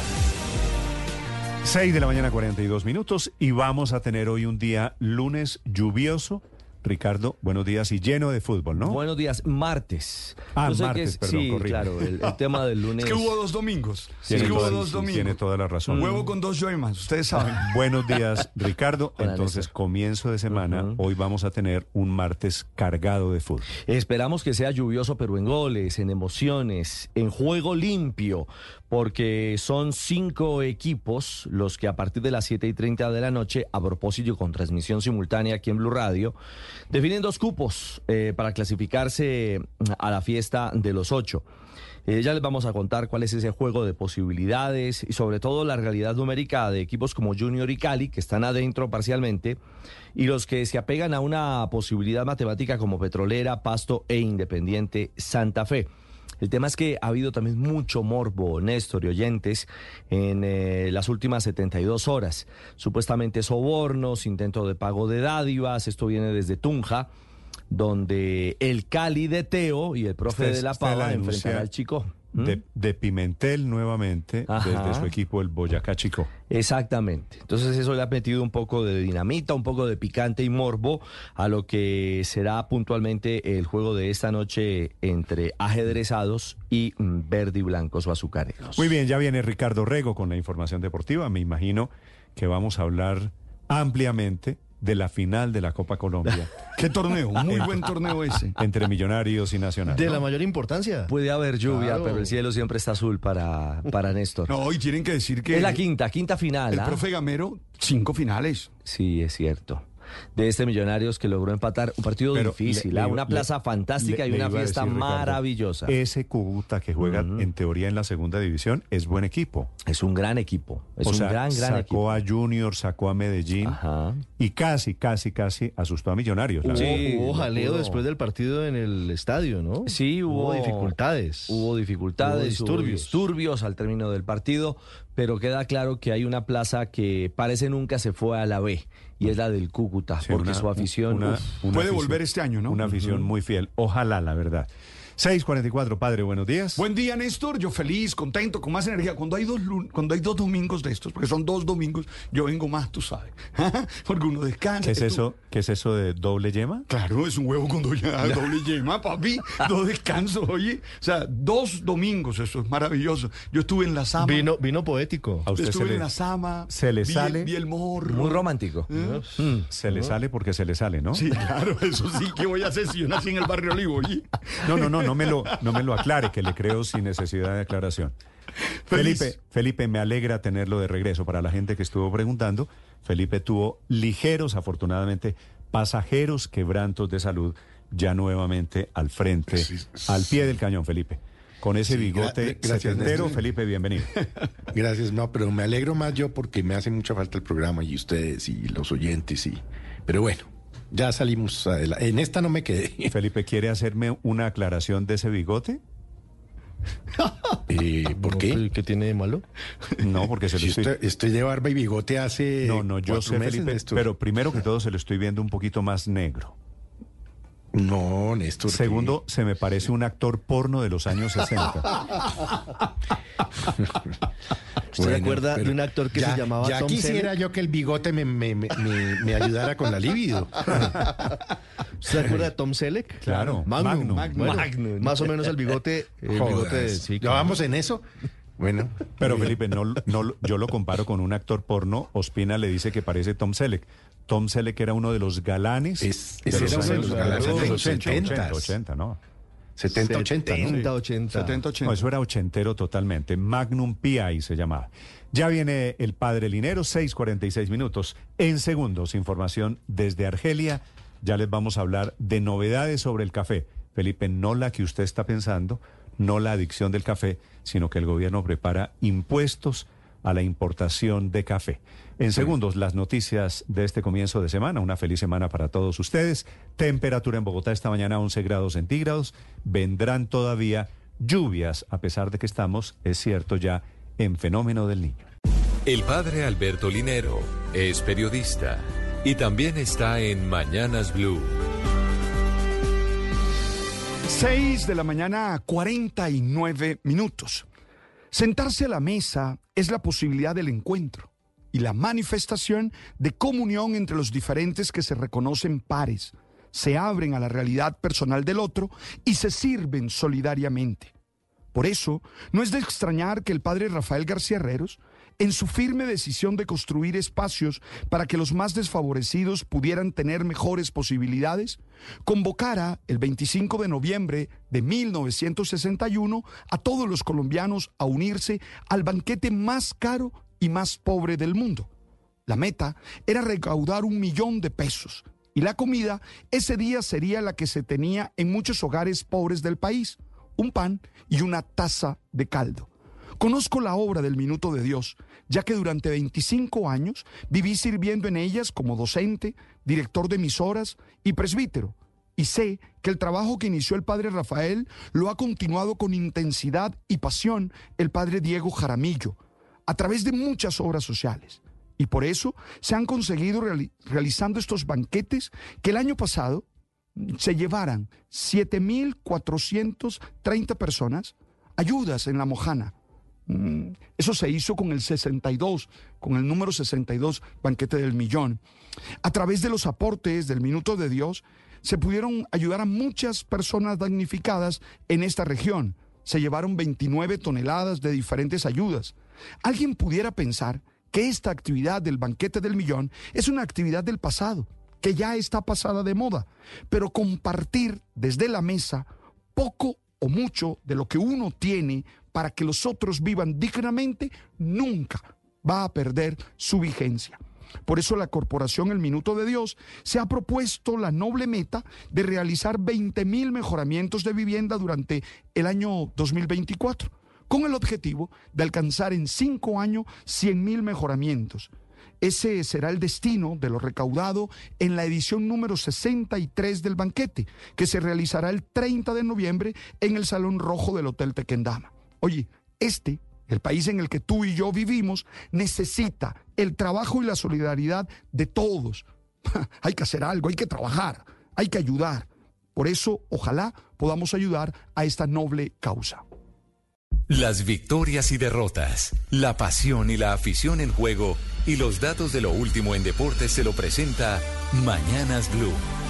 6 de la mañana 42 minutos y vamos a tener hoy un día lunes lluvioso Ricardo, buenos días y lleno de fútbol, ¿no? Buenos días, martes. Ah, martes, perdón, sí, claro, el, tema del lunes. Es que hubo dos domingos. Tiene, que toda, hubo dos domingos. tiene toda la razón. Un huevo con dos yoimas, ustedes saben. [LAUGHS] Buenos días, Ricardo. Entonces, comienzo de semana, hoy vamos a tener un martes cargado de fútbol. Esperamos que sea lluvioso, pero en goles, en emociones, en juego limpio, porque son cinco equipos los que a partir de las 7 y 30 de la noche, a propósito con transmisión simultánea aquí en Blue Radio, definen dos cupos eh, para clasificarse a la fiesta de los ocho. Eh, ya les vamos a contar cuál es ese juego de posibilidades y sobre todo la realidad numérica de equipos como Junior y Cali, que están adentro parcialmente, y los que se apegan a una posibilidad matemática como Petrolera, Pasto e Independiente Santa Fe. El tema es que ha habido también mucho morbo, Néstor y oyentes, en eh, las últimas 72 horas. Supuestamente sobornos, intento de pago de dádivas, esto viene desde Tunja donde el Cali de Teo y el profe Usted- de la Pava enfrentarán al Chico. ¿Mm? De, de Pimentel nuevamente, Ajá. desde su equipo, el Boyacá Chico. Exactamente. Entonces eso le ha metido un poco de dinamita, un poco de picante y morbo a lo que será puntualmente el juego de esta noche entre ajedrezados y mm, verde y blancos o azucareros. Muy bien, ya viene Ricardo Rego con la información deportiva. Me imagino que vamos a hablar ampliamente de la final de la Copa Colombia. [LAUGHS] ¿Qué torneo? Muy buen torneo ese. Entre Millonarios y Nacional. De la mayor importancia. Puede haber lluvia, Claro. pero el cielo siempre está azul para, para Néstor. No, y tienen que decir que es la quinta, quinta final. el ¿ah? profe Gamero, cinco finales. Sí, es cierto. De este Millonarios que logró empatar un partido Pero difícil, le- ¿ah? le- una plaza le- fantástica y una fiesta decir, Ricardo, maravillosa. Ese Cúcuta que juega en teoría en la segunda división es buen equipo. Es un gran equipo. Es o un sea, gran, gran sacó equipo. a Junior, sacó a Medellín y casi, casi, casi asustó a Millonarios. la Hubo, verdad. hubo jaleo después del partido en el estadio, ¿no? Sí, hubo, dificultades. Hubo dificultades, Hubo hubo disturbios. disturbios al término del partido, pero queda claro que hay una plaza que parece nunca se fue a la B y es la del Cúcuta, Sí, porque una- su afición una- una Puede afición- volver este año, ¿no? Una afición Ujú. muy fiel. Ojalá, la verdad. 644, padre, buenos días. Buen día, Néstor. Yo feliz, contento, con más energía. Cuando hay dos lun- cuando hay dos domingos de estos, porque son dos domingos, yo vengo más, tú sabes. [LAUGHS] porque uno descansa. ¿Qué es eso? ¿Qué es eso de doble yema? Claro, es un huevo con doble, [LAUGHS] doble yema, papi. Dos descansos, oye. O sea, dos domingos, eso es maravilloso. Yo estuve en la Sama. Vino, vino poético. A usted estuve se le, en la Sama. se le vi- sale. Vi el morro. muy romántico. ¿Eh? Mm, se le sale porque se le sale, ¿no? Sí, claro, eso sí que voy a hacer si yo nací en el barrio Olivo, oye. No, no, no, no me lo, no me lo aclare, que le creo sin necesidad de aclaración. Feliz. Felipe, Felipe, me alegra tenerlo de regreso. Para la gente que estuvo preguntando, Felipe tuvo ligeros, afortunadamente, pasajeros quebrantos de salud, ya nuevamente al frente, Sí, sí. al pie del cañón, Felipe. Con ese Sí, bigote gra- gracias. Felipe, bienvenido. [LAUGHS] Gracias, no, pero me alegro más yo porque me hace mucha falta el programa y ustedes y los oyentes y... Pero bueno, ya salimos adelante. En esta no me quedé. [LAUGHS] Felipe, ¿quiere hacerme una aclaración de ese bigote? [LAUGHS] Eh, ¿Por qué? ¿Qué tiene de malo? No, porque se lo Si estoy... estoy, estoy de barba y bigote hace No, no, yo sé, Felipe, pero primero que todo se lo estoy viendo un poquito más negro. No, Néstor. ¿qué? Segundo, se me parece un actor porno de los años 60. [LAUGHS] ¿Usted se Bueno, acuerda pero de un actor que ya- se llamaba Ya Tom quisiera Selleck? yo que el bigote me, me, me, me- ayudara con la libido. ¿Usted [LAUGHS] se acuerda de Tom Selleck? Claro, Magnum. Magnum. Bueno, Magnum. Más o menos el bigote. El bigote de- sí, ¿Ya claro. vamos en eso? Bueno. Pero Felipe, no, no, yo lo comparo con un actor porno. Ospina le dice que parece Tom Selleck. Tom Selleck era uno de los galanes Es- de ese los era uno de los galanes de los los 80, 70s. 80, 80, ¿no? 70, 80, ¿no? 70, 80. 70, 80. No, eso era ochentero totalmente. Magnum PI se llamaba. Ya viene el padre Linero, 6:46 minutos. En segundos, información desde Argelia. Ya les vamos a hablar de novedades sobre el café. Felipe, no la que usted está pensando, no la adicción del café, sino que el gobierno prepara impuestos a la importación de café. En segundos, las noticias de este comienzo de semana. Una feliz semana para todos ustedes. Temperatura en Bogotá esta mañana 11 grados centígrados. Vendrán todavía lluvias, a pesar de que estamos, es cierto, ya en fenómeno del niño. El padre Alberto Linero es periodista y también está en Mañanas Blue. 6 de la mañana, 49 minutos. Sentarse a la mesa es la posibilidad del encuentro y la manifestación de comunión entre los diferentes que se reconocen pares, se abren a la realidad personal del otro y se sirven solidariamente. Por eso, no es de extrañar que el padre Rafael García Herreros en su firme decisión de construir espacios para que los más desfavorecidos pudieran tener mejores posibilidades, convocara el 25 de noviembre de 1961 a todos los colombianos a unirse al banquete más caro y más pobre del mundo. La meta era recaudar un millón de pesos y la comida ese día sería la que se tenía en muchos hogares pobres del país, un pan y una taza de caldo. Conozco la obra del Minuto de Dios, ya que durante 25 años viví sirviendo en ellas como docente, director de emisoras y presbítero. Y sé que el trabajo que inició el padre Rafael lo ha continuado con intensidad y pasión el padre Diego Jaramillo, a través de muchas obras sociales. Y por eso se han conseguido reali- realizando estos banquetes que el año pasado se llevaran 7.430 personas ayudas en la Mojana. Mm, Eso se hizo con el 62, con el número 62, banquete del millón. A través de los aportes del Minuto de Dios, se pudieron ayudar a muchas personas damnificadas en esta región. Se llevaron 29 toneladas de diferentes ayudas. Alguien pudiera pensar que esta actividad del banquete del millón es una actividad del pasado, que ya está pasada de moda, pero compartir desde la mesa poco o mucho de lo que uno tiene para que los otros vivan dignamente nunca va a perder su vigencia. Por eso la Corporación El Minuto de Dios se ha propuesto la noble meta de realizar 20 mil mejoramientos de vivienda durante el año 2024, con el objetivo de alcanzar en cinco años 100 mil mejoramientos. Ese será el destino de lo recaudado en la edición número 63 del banquete, que se realizará el 30 de noviembre en el Salón Rojo del Hotel Tequendama. Oye, este, el país en el que tú y yo vivimos, necesita el trabajo y la solidaridad de todos. [LAUGHS] hay que hacer algo, hay que trabajar, hay que ayudar. Por eso, ojalá podamos ayudar a esta noble causa. Las victorias y derrotas, la pasión y la afición en juego y los datos de lo último en deportes se lo presenta Mañanas Blue.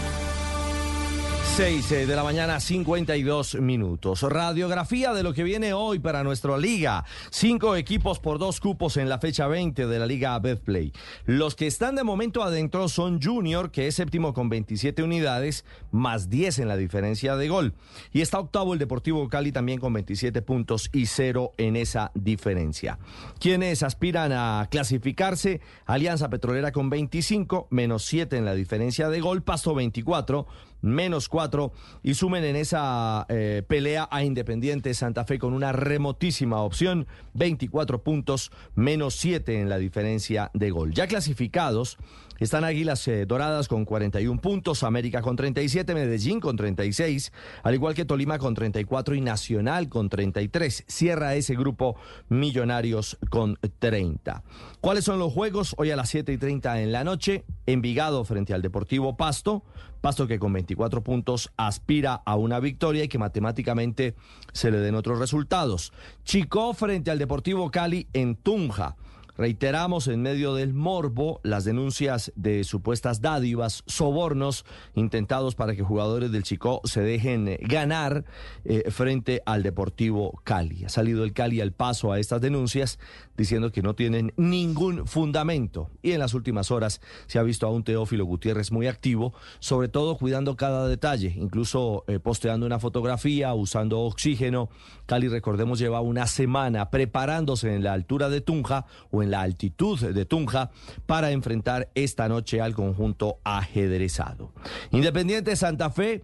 6 de la mañana, 52 minutos. Radiografía de lo que viene hoy para nuestra liga. Cinco equipos por dos cupos en la fecha 20 de la liga Betplay. Los que están de momento adentro son Junior, que es séptimo con 27 unidades, más 10 en la diferencia de gol. Y está octavo el Deportivo Cali también con 27 puntos y cero en esa diferencia. Quienes aspiran a clasificarse, Alianza Petrolera con 25, menos 7 en la diferencia de gol, Pasto 24 menos 4 y sumen en esa eh, pelea a Independiente Santa Fe con una remotísima opción, 24 puntos, menos 7 en la diferencia de gol. Ya clasificados están Águilas eh, Doradas con 41 puntos, América con 37, Medellín con 36, al igual que Tolima con 34 y Nacional con 33. Cierra ese grupo Millonarios con 30. ¿Cuáles son los juegos? Hoy a las 7 y 30 en la noche, Envigado frente al Deportivo Pasto. Pasto que con 24 puntos aspira a una victoria y que matemáticamente se le den otros resultados. Chico frente al Deportivo Cali en Tunja. Reiteramos en medio del morbo las denuncias de supuestas dádivas, sobornos intentados para que jugadores del Chico se dejen eh, ganar eh, frente al Deportivo Cali. Ha salido el Cali al paso a estas denuncias diciendo que no tienen ningún fundamento. Y en las últimas horas se ha visto a un Teófilo Gutiérrez muy activo, sobre todo cuidando cada detalle, incluso eh, posteando una fotografía, usando oxígeno. Cali, recordemos, lleva una semana preparándose en la altura de Tunja o en la altitud de Tunja para enfrentar esta noche al conjunto ajedrezado. Independiente Santa Fe,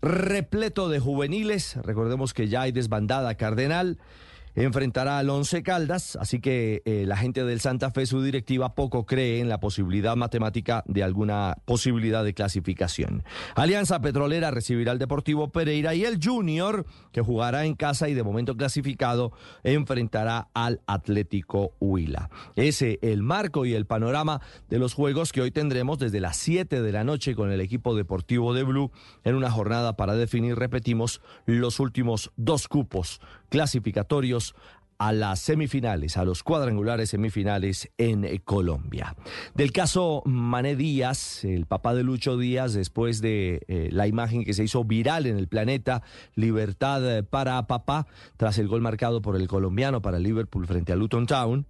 repleto de juveniles, recordemos que ya hay desbandada cardenal enfrentará al Once Caldas, así que eh, la gente del Santa Fe, su directiva, poco cree en la posibilidad matemática de alguna posibilidad de clasificación. Alianza Petrolera recibirá al Deportivo Pereira y el Junior, que jugará en casa y de momento clasificado, enfrentará al Atlético Huila. Ese el marco y el panorama de los juegos que hoy tendremos desde las 7 de la noche con el equipo deportivo de Blue en una jornada para definir, repetimos, los últimos dos cupos clasificatorios a las semifinales, a los cuadrangulares semifinales en eh, Colombia. Del caso Mané Díaz, el papá de Lucho Díaz, después de eh, la imagen que se hizo viral en el planeta, libertad eh, para papá, tras el gol marcado por el colombiano para Liverpool frente a Luton Town.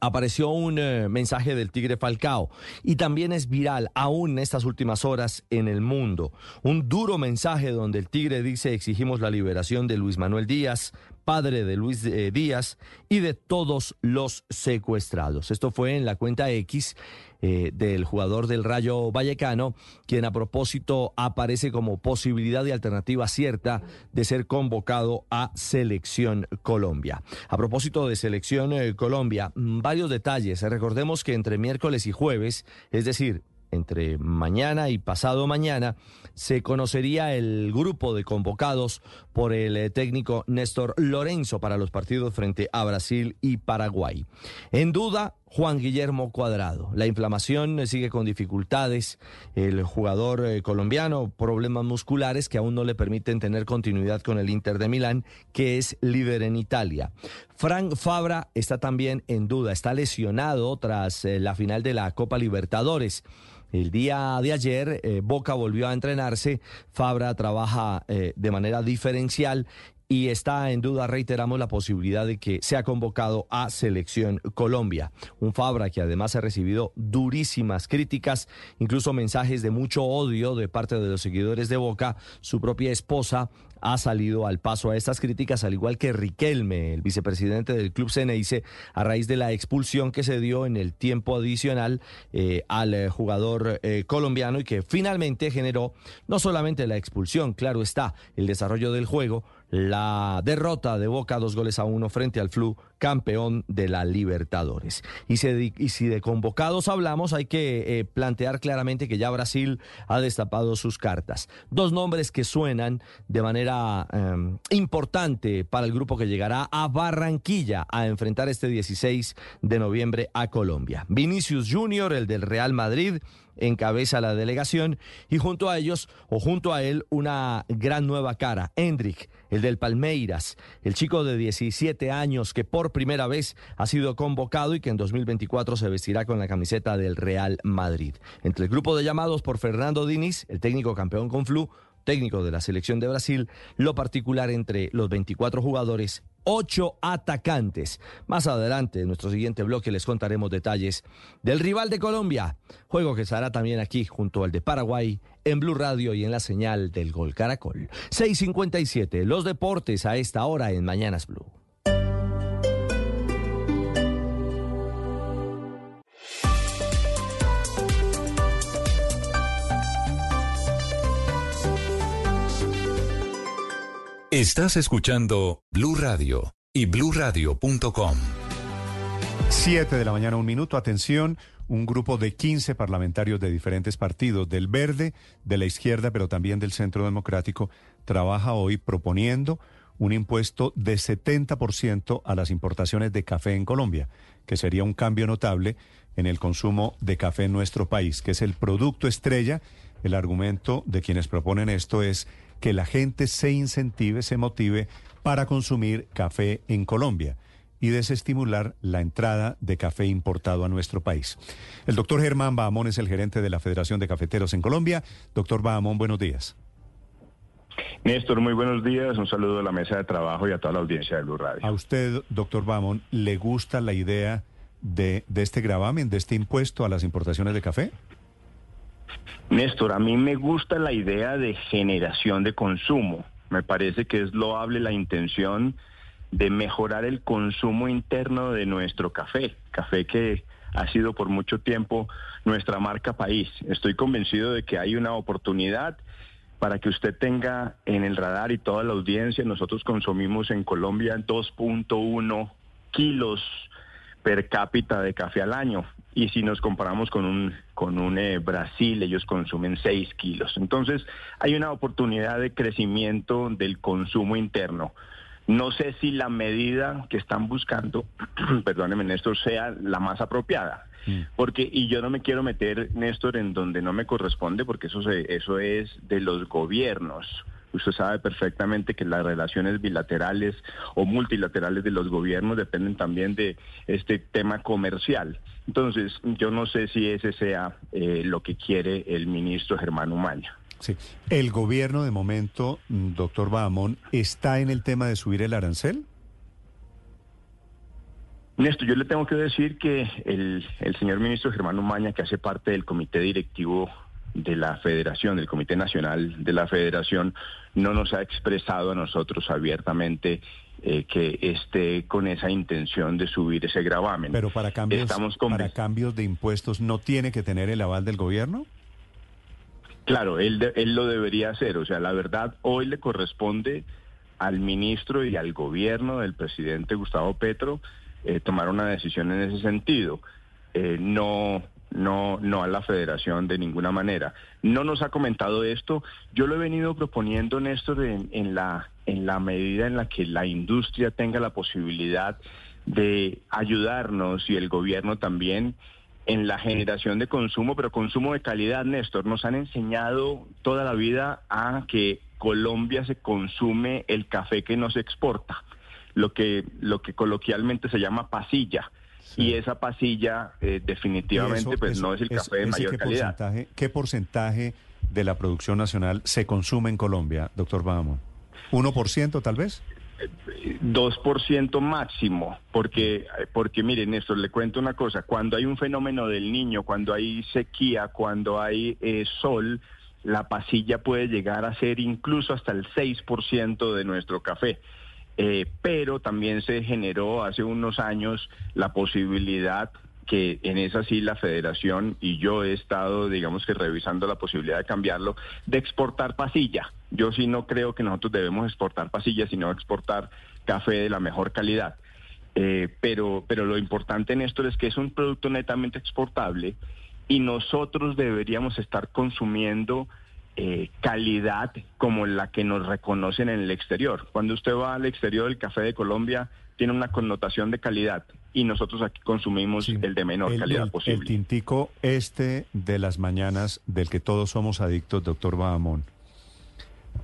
Apareció un eh, mensaje del Tigre Falcao y también es viral aún en estas últimas horas en el mundo. Un duro mensaje donde el Tigre dice exigimos la liberación de Luis Manuel Díaz, padre de Luis eh, Díaz y de todos los secuestrados. Esto fue en la cuenta X eh, del jugador del Rayo Vallecano, quien a propósito aparece como posibilidad y alternativa cierta de ser convocado a Selección Colombia. A propósito de Selección eh, Colombia, varios detalles. Recordemos que entre miércoles y jueves, es decir, entre mañana y pasado mañana, se conocería el grupo de convocados por el eh, técnico Néstor Lorenzo para los partidos frente a Brasil y Paraguay. En duda, Juan Guillermo Cuadrado. La inflamación sigue con dificultades. El jugador eh, colombiano, problemas musculares que aún no le permiten tener continuidad con el Inter de Milán, que es líder en Italia. Frank Fabra está también en duda, está lesionado tras eh, la final de la Copa Libertadores. El día de ayer, eh, Boca volvió a entrenarse. Fabra trabaja eh, de manera diferencial y está en duda, reiteramos, la posibilidad de que sea convocado a Selección Colombia. Un Fabra que además ha recibido durísimas críticas, incluso mensajes de mucho odio de parte de los seguidores de Boca. Su propia esposa ha salido al paso a estas críticas, al igual que Riquelme, el vicepresidente del club Ceneice, a raíz de la expulsión que se dio en el tiempo adicional eh, al eh, jugador eh, colombiano y que finalmente generó no solamente la expulsión, claro está, el desarrollo del juego, la derrota de Boca dos goles a uno frente al Flu, campeón de la Libertadores. Y, si de convocados hablamos, hay que eh, plantear claramente que ya Brasil ha destapado sus cartas. Dos nombres que suenan de manera em, importante para el grupo que llegará a Barranquilla a enfrentar este 16 de noviembre a Colombia. Vinicius Junior, el del Real Madrid, encabeza la delegación y junto a ellos o junto a él una gran nueva cara, Hendrik, el del Palmeiras, el chico de 17 años que por primera vez ha sido convocado y que en 2024 se vestirá con la camiseta del Real Madrid. Entre el grupo de llamados por Fernando Diniz, el técnico campeón con Flu, técnico de la selección de Brasil, lo particular entre los 24 jugadores ocho atacantes. Más adelante, en nuestro siguiente bloque, les contaremos detalles del rival de Colombia, juego que estará también aquí junto al de Paraguay, en Blue Radio y en la señal del Gol Caracol. 657, los deportes a esta hora en Mañanas Blue. Estás escuchando Blue Radio y bluradio.com. Siete de la mañana, un minuto. Atención, un grupo de 15 parlamentarios de diferentes partidos, del verde, de la izquierda, pero también del centro democrático, trabaja hoy proponiendo un impuesto de 70% a las importaciones de café en Colombia, que sería un cambio notable en el consumo de café en nuestro país, que es el producto estrella. El argumento de quienes proponen esto es que la gente se incentive, se motive para consumir café en Colombia y desestimular la entrada de café importado a nuestro país. El doctor Germán Bahamón es el gerente de la Federación de Cafeteros en Colombia. Doctor Bahamón, buenos días. Néstor, muy buenos días. Un saludo a la mesa de trabajo y a toda la audiencia de Blue Radio. ¿A usted, doctor Bahamón, le gusta la idea de, de este gravamen, de este impuesto a las importaciones de café? Néstor, a mí me gusta la idea de generación de consumo. Me parece que es loable la intención de mejorar el consumo interno de nuestro café, café que ha sido por mucho tiempo nuestra marca país. Estoy convencido de que hay una oportunidad para que usted tenga en el radar y toda la audiencia, nosotros consumimos en Colombia 2.1 kilos per cápita de café al año. Y si nos comparamos con un, con un eh, Brasil, ellos consumen 6 kilos. Entonces, hay una oportunidad de crecimiento del consumo interno. No sé si la medida que están buscando, [CLEARS THROAT] perdónenme Néstor, sea la más apropiada. Mm. Porque, y yo no me quiero meter, Néstor, en donde no me corresponde, porque eso, se, eso es de los gobiernos. Usted sabe perfectamente que las relaciones bilaterales o multilaterales de los gobiernos dependen también de este tema comercial. Entonces, yo no sé si ese sea eh, lo que quiere el ministro Germán Umaña. Sí. ¿El gobierno de momento, mm, doctor Bahamón, está en el tema de subir el arancel? Néstor, yo le tengo que decir que el, el señor ministro Germán Umaña, que hace parte del comité directivo de la Federación, del Comité Nacional de la Federación, no nos ha expresado a nosotros abiertamente eh, que esté con esa intención de subir ese gravamen. Pero para cambios, Estamos para cambios de impuestos no tiene que tener el aval del gobierno. Claro, él, de- él lo debería hacer. O sea, la verdad, hoy le corresponde al ministro y al gobierno del presidente Gustavo Petro eh, tomar una decisión en ese sentido. Eh, no, no, no a la federación de ninguna manera. No nos ha comentado esto. Yo lo he venido proponiendo, Néstor, en, en la, en la medida en la que la industria tenga la posibilidad de ayudarnos y el gobierno también en la generación de consumo, pero consumo de calidad, Néstor. Nos han enseñado toda la vida a que Colombia se consume el café que no se exporta, lo que, lo que coloquialmente se llama pasilla. Y esa pasilla eh, definitivamente eso- pues eso- no es el eso- café de mayor qué calidad. Porcentaje, ¿Qué porcentaje de la producción nacional se consume en Colombia, doctor Bahamón? ¿1% tal vez? 2% máximo, porque, porque miren, Néstor, le cuento una cosa, cuando hay un fenómeno del niño, cuando hay sequía, cuando hay eh, sol, la pasilla puede llegar a ser incluso hasta el 6% de nuestro café. Eh, pero también se generó hace unos años la posibilidad que en esa sí la federación y yo he estado, digamos que revisando la posibilidad de cambiarlo, de exportar pasilla. Yo sí no creo que nosotros debemos exportar pasilla, sino exportar café de la mejor calidad. Eh, pero, pero lo importante en esto es que es un producto netamente exportable y nosotros deberíamos estar consumiendo eh, calidad como la que nos reconocen en el exterior. Cuando usted va al exterior, el café de Colombia tiene una connotación de calidad y nosotros aquí consumimos el de menor El, calidad el- posible. el tintico este de las mañanas del que todos somos adictos, doctor Bahamón.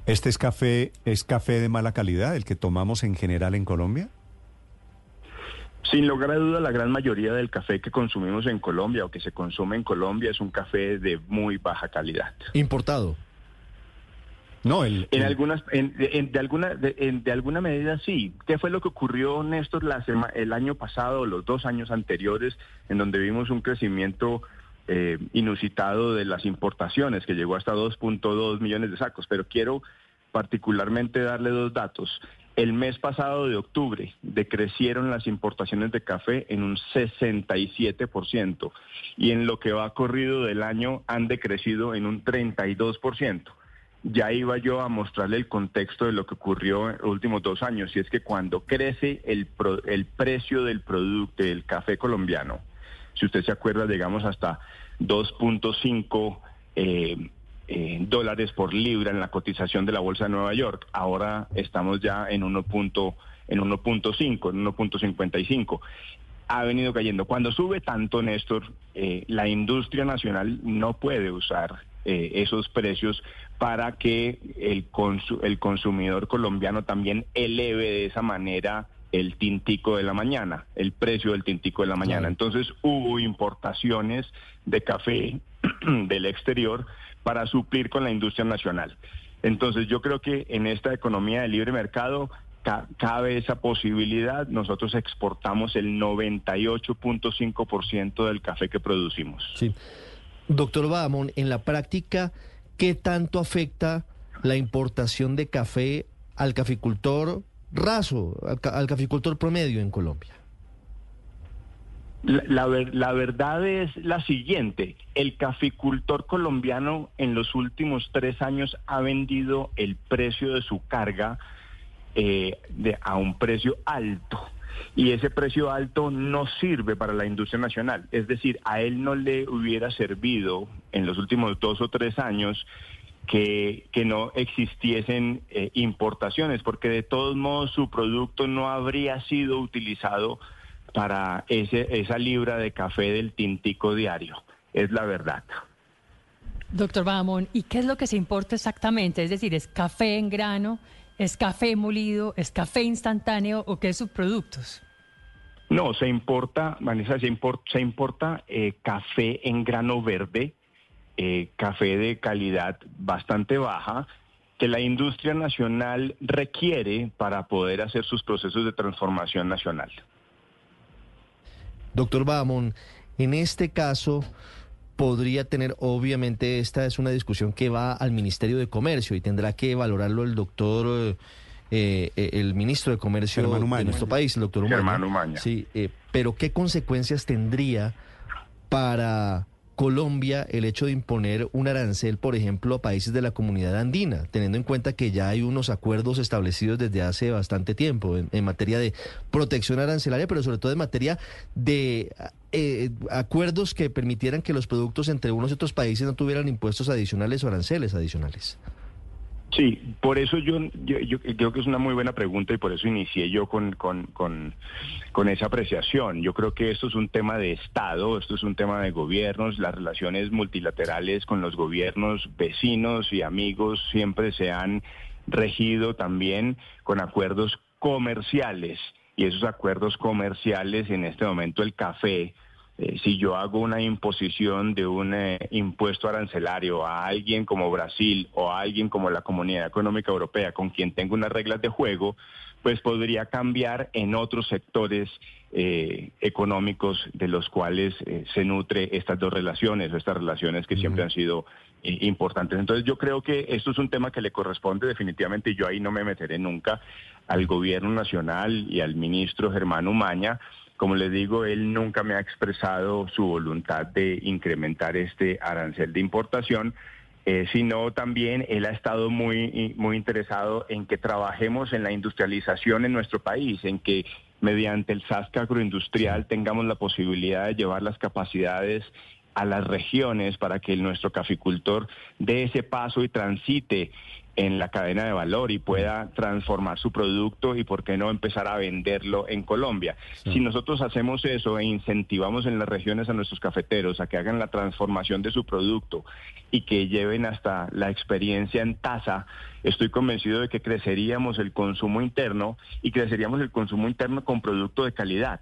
¿Este es café, es café de mala calidad, el que tomamos en general en Colombia? Sin lugar a duda, la gran mayoría del café que consumimos en Colombia o que se consume en Colombia es un café de muy baja calidad. Importado. No, el, En algunas, en- en- de alguna, de, en- de alguna medida sí. ¿Qué fue lo que ocurrió, Néstor, la sema- el año pasado, los dos años anteriores, en donde vimos un crecimiento eh, inusitado de las importaciones, que llegó hasta 2.2 millones de sacos? Pero quiero particularmente darle dos datos. El mes pasado de octubre decrecieron las importaciones de café en un 67% y en lo que va corrido del año han decrecido en un 32%. Ya iba yo a mostrarle el contexto de lo que ocurrió en los últimos dos años, y es que cuando crece el, precio del producto, del café colombiano, si usted se acuerda, llegamos hasta 2.5 eh, eh, dólares por libra en la cotización de la Bolsa de Nueva York. Ahora estamos ya en 1. punto- en 1.5, en 1.55 ha venido cayendo. Cuando sube tanto, Néstor, eh, la industria nacional no puede usar eh, esos precios para que el, consu- el consumidor colombiano también eleve de esa manera el tintico de la mañana, el precio del tintico de la mañana. Entonces hubo importaciones de café [CLEARS THROAT] del exterior para suplir con la industria nacional. Entonces yo creo que en esta economía de libre mercado ca- cabe esa posibilidad. Nosotros exportamos el 98.5% del café que producimos. Sí. Doctor Bahamón, en la práctica, ¿qué tanto afecta la importación de café al caficultor raso, al, al caficultor promedio en Colombia? La, la la verdad es la siguiente, el caficultor colombiano en los últimos tres años ha vendido el precio de su carga eh, de- a un precio alto. Y ese precio alto no sirve para la industria nacional. Es decir, a él no le hubiera servido en los últimos dos o tres años que, que no existiesen eh, importaciones, porque de todos modos su producto no habría sido utilizado para ese, esa libra de café del tintico diario. Es la verdad. Doctor Bahamón, ¿y qué es lo que se importa exactamente? Es decir, ¿es café en grano, es café molido, es café instantáneo o qué subproductos? No, se importa, Vanessa, se, impor- se importa eh, café en grano verde, eh, café de calidad bastante baja, que la industria nacional requiere para poder hacer sus procesos de transformación nacional. Doctor Bahamón, en este caso podría tener, obviamente esta es una discusión que va al Ministerio de Comercio y tendrá que valorarlo el doctor, eh, eh, el ministro de Comercio de nuestro país, el doctor Umaña. Germán Umaña. Sí, eh, pero ¿qué consecuencias tendría para Colombia el hecho de imponer un arancel, por ejemplo, a países de la comunidad andina, teniendo en cuenta que ya hay unos acuerdos establecidos desde hace bastante tiempo en, materia de protección arancelaria, pero sobre todo en materia de eh, acuerdos que permitieran que los productos entre unos y otros países no tuvieran impuestos adicionales o aranceles adicionales? Sí, por eso yo, yo, creo que es una muy buena pregunta y por eso inicié yo con, con, con esa apreciación. Yo creo que esto es un tema de Estado, esto es un tema de gobiernos, las relaciones multilaterales con los gobiernos vecinos y amigos siempre se han regido también con acuerdos comerciales y esos acuerdos comerciales en este momento el café eh, si yo hago una imposición de un eh, impuesto arancelario a alguien como Brasil o a alguien como la Comunidad Económica Europea, con quien tengo unas reglas de juego, pues podría cambiar en otros sectores eh, económicos de los cuales se nutre estas dos relaciones o estas relaciones que siempre han sido importantes. Entonces yo creo que esto es un tema que le corresponde definitivamente y yo ahí no me meteré nunca al gobierno nacional y al ministro Germán Umaña. Como les digo, él nunca me ha expresado su voluntad de incrementar este arancel de importación, eh, sino también él ha estado muy, muy interesado en que trabajemos en la industrialización en nuestro país, en que mediante el SASCA agroindustrial tengamos la posibilidad de llevar las capacidades a las regiones para que nuestro caficultor dé ese paso y transite en la cadena de valor y pueda transformar su producto y por qué no empezar a venderlo en Colombia. Si nosotros hacemos eso e incentivamos en las regiones a nuestros cafeteros a que hagan la transformación de su producto y que lleven hasta la experiencia en tasa, estoy convencido de que creceríamos el consumo interno y creceríamos el consumo interno con producto de calidad.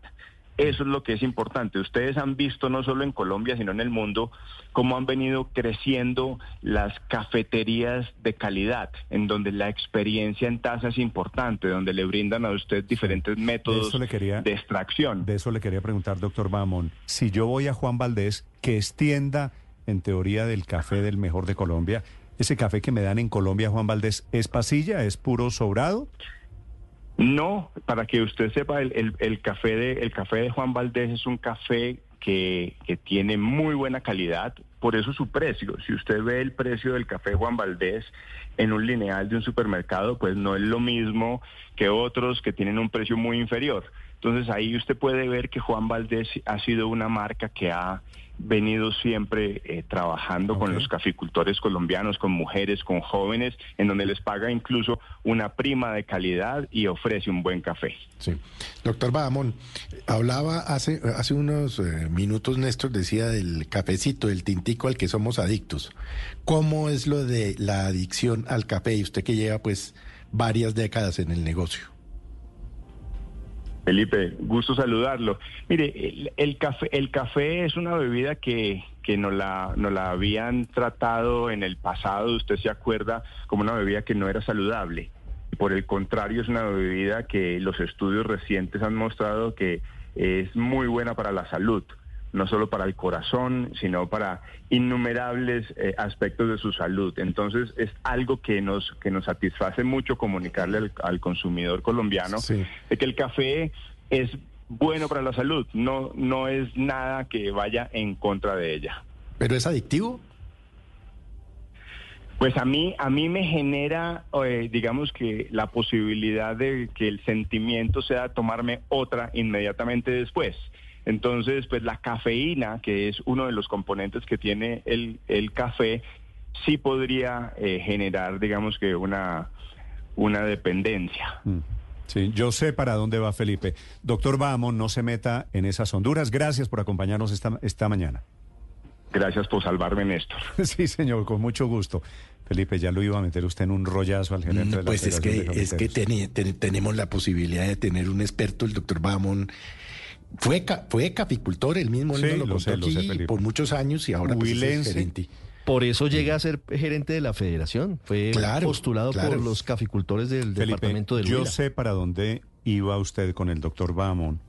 Eso es lo que es importante. Ustedes han visto no solo en Colombia, sino en el mundo, cómo han venido creciendo las cafeterías de calidad, en donde la experiencia en taza es importante, donde le brindan a usted diferentes métodos le quería- de extracción. De eso le quería preguntar, doctor Bamón. Si yo voy a Juan Valdés, que es tienda, en teoría, del café del mejor de Colombia, ¿ese café que me dan en Colombia, Juan Valdés, es pasilla, es puro sobrado? No, para que usted sepa, el, el- café de el café de Juan Valdés es un café que, que tiene muy buena calidad, por eso su precio. Si usted ve el precio del café Juan Valdés en un lineal de un supermercado, pues no es lo mismo que otros que tienen un precio muy inferior. Entonces ahí usted puede ver que Juan Valdés ha sido una marca que ha venido siempre eh, trabajando con los caficultores colombianos, con mujeres, con jóvenes, en donde les paga incluso una prima de calidad y ofrece un buen café. Sí. Doctor Bahamón, hablaba hace, hace unos eh, minutos, Néstor decía del cafecito, del tintico al que somos adictos. ¿Cómo es lo de la adicción al café? Y usted que lleva pues varias décadas en el negocio. Felipe, gusto saludarlo. Mire, el, café, el café es una bebida que, que nos, la, nos la habían tratado en el pasado, usted se acuerda, como una bebida que no era saludable. Por el contrario, es una bebida que los estudios recientes han mostrado que es muy buena para la salud, no solo para el corazón, sino para innumerables eh, aspectos de su salud. Entonces, es algo que nos, que nos satisface mucho comunicarle al, al consumidor colombiano de que el café es bueno para la salud, no, no es nada que vaya en contra de ella. ¿Pero es adictivo? Pues a mí, a mí me genera, eh, digamos que la posibilidad de que el sentimiento sea tomarme otra inmediatamente después. Entonces, pues la cafeína, que es uno de los componentes que tiene el, el café, sí podría eh, generar, digamos que una, una dependencia. Sí, yo sé para dónde va Felipe. Doctor Bamón, no se meta en esas honduras. Gracias por acompañarnos esta, esta mañana. Gracias por salvarme, Néstor. [LAUGHS] Sí, señor, con mucho gusto. Felipe, ya lo iba a meter usted en un rollazo al gerente de la Pues es que, es que teni- ten- tenemos la posibilidad de tener un experto, el doctor Bahamón. Fue, fue caficultor, él mismo él Sí, lo lo contó lo aquí por muchos años y ahora pues, es gerente. Por eso llega a ser gerente de la federación. Fue Claro, postulado claro. por los caficultores del Felipe, departamento del yo Huila. sé para dónde iba usted con el doctor Bamón.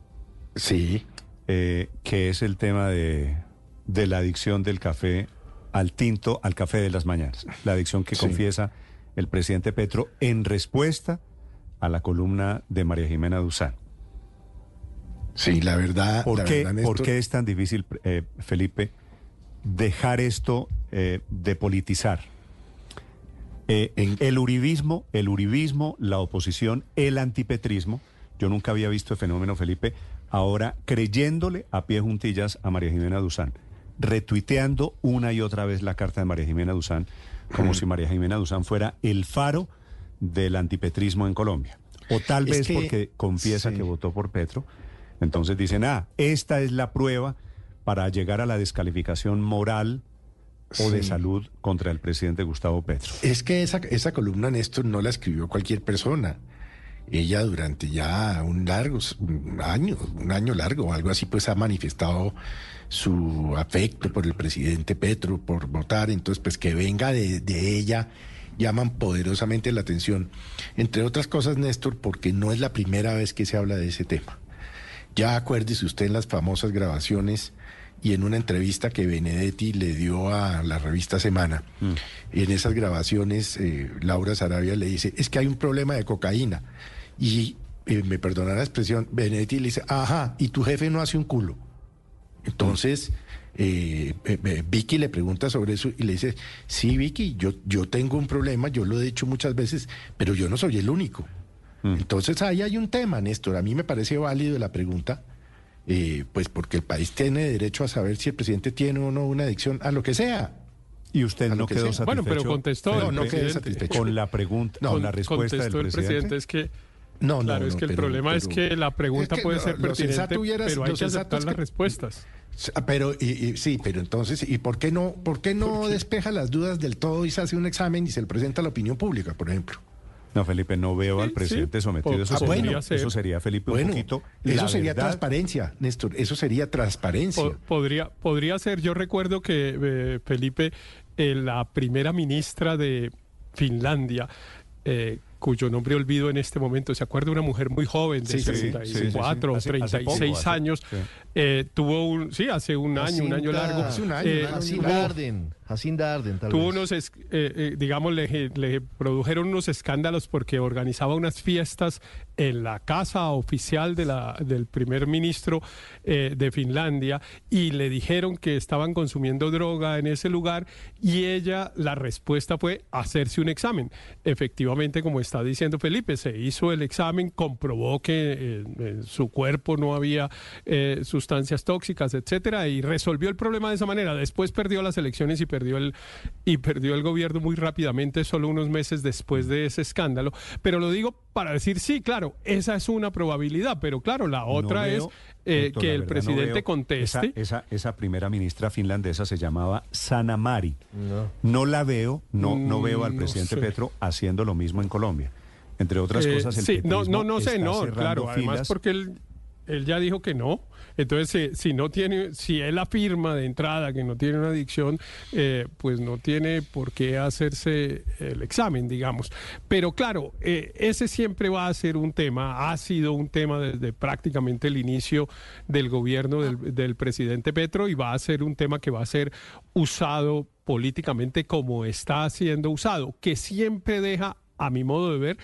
Sí. eh, que es el tema de, de la adicción del café al tinto, al café de las mañanas. La adicción que Sí. confiesa el presidente Petro en respuesta a la columna de María Jimena Duzán. Sí, la verdad. ¿Por, la qué, verdad, por Néstor, qué es tan difícil, eh, Felipe, dejar esto eh, de politizar? Eh, el uribismo, el uribismo, la oposición, el antipetrismo. Yo nunca había visto el fenómeno, Felipe, ahora creyéndole a pie juntillas a María Jimena Duzán, retuiteando una y otra vez la carta de María Jimena Duzán, como si María Jimena Duzán fuera el faro del antipetrismo en Colombia. O tal Es vez que- porque confiesa sí. que votó por Petro. Entonces dicen, ah, esta es la prueba para llegar a la descalificación moral o de Sí. salud contra el presidente Gustavo Petro. Es que esa, esa columna, Néstor, no la escribió cualquier persona. Ella durante ya un largo un año, un año largo o algo así, pues ha manifestado su afecto por el presidente Petro, por votar. Entonces, pues que venga de, de ella llaman poderosamente la atención. Entre otras cosas, Néstor, porque no es la primera vez que se habla de ese tema. Ya acuérdese usted en las famosas grabaciones y en una entrevista que Benedetti le dio a la revista Semana. En esas grabaciones, eh, Laura Sarabia le dice, es que hay un problema de cocaína. Y, eh, me perdonará la expresión, Benedetti le dice, ajá, y tu jefe no hace un culo. Entonces, eh, Vicky le pregunta sobre eso y le dice, sí, Vicky, yo, yo tengo un problema, yo lo he dicho muchas veces, pero yo no soy el único. Entonces ahí hay un tema, Néstor. A mí me parece válido la pregunta, eh, pues porque el país tiene derecho a saber si el presidente tiene o no una adicción a lo que sea. Y usted no que quedó sea. satisfecho. Bueno, pero contestó No, el no quedé presidente. satisfecho. Con la pregunta, No, con la respuesta del el presidente. es que No, no, claro, es no, que el pero- problema es que la pregunta es que puede ser pertinente, sensato hubiera- pero hay que aceptar es las que- respuestas. Ah, Pero y- y- sí, pero entonces, ¿y por qué no, por qué no despeja las dudas del todo y se hace un examen y se le presenta a la opinión pública, por ejemplo? No, Felipe, no veo al presidente sometido. Eso, Ah, sería, bueno. eso sería, Felipe, un Bueno, poquito. eso la sería verdad. transparencia, Néstor. Eso sería transparencia. Po- podría, podría ser, yo recuerdo que eh, Felipe, eh, la primera ministra de Finlandia, eh, cuyo nombre olvido en este momento, se acuerda una mujer muy joven de Sí, sí, sí, 34 o sí, sí, sí. Hace- hace 36 poco, hace- años, sí. eh, tuvo un, sí, hace un año, un año largo. Hace un año, eh, Jacinda tuvo- Arden, Jacinda Arden, tal Tuvo vez. unos, eh, eh, digamos, le, le produjeron unos escándalos porque organizaba unas fiestas en la casa oficial de la, del primer ministro eh, de Finlandia y le dijeron que estaban consumiendo droga en ese lugar y ella, la respuesta fue hacerse un examen. Efectivamente, como está diciendo Felipe, se hizo el examen, comprobó que eh, en su cuerpo no había eh, sustancias tóxicas, etcétera, y resolvió el problema de esa manera. Después perdió las elecciones y perdió el y perdió el gobierno muy rápidamente, solo unos meses después de ese escándalo. Pero lo digo para decir sí, claro, esa es una probabilidad, pero claro, la otra No es eh, que el verdad, presidente conteste. Esa, esa, esa primera ministra finlandesa se llamaba Sana Mari. No, la veo, no, no Mm, veo al no presidente sé. Petro haciendo lo mismo en Colombia. Entre otras Eh, cosas, el sí, no, no, no sé, no, claro, además filas. porque él, él ya dijo que no. Entonces, eh, si no tiene, si él afirma de entrada que no tiene una adicción, eh, pues no tiene por qué hacerse el examen, digamos. Pero claro, eh, ese siempre va a ser un tema, ha sido un tema desde prácticamente el inicio del gobierno del, del presidente Petro y va a ser un tema que va a ser usado políticamente como está siendo usado, que siempre deja a mi modo de ver,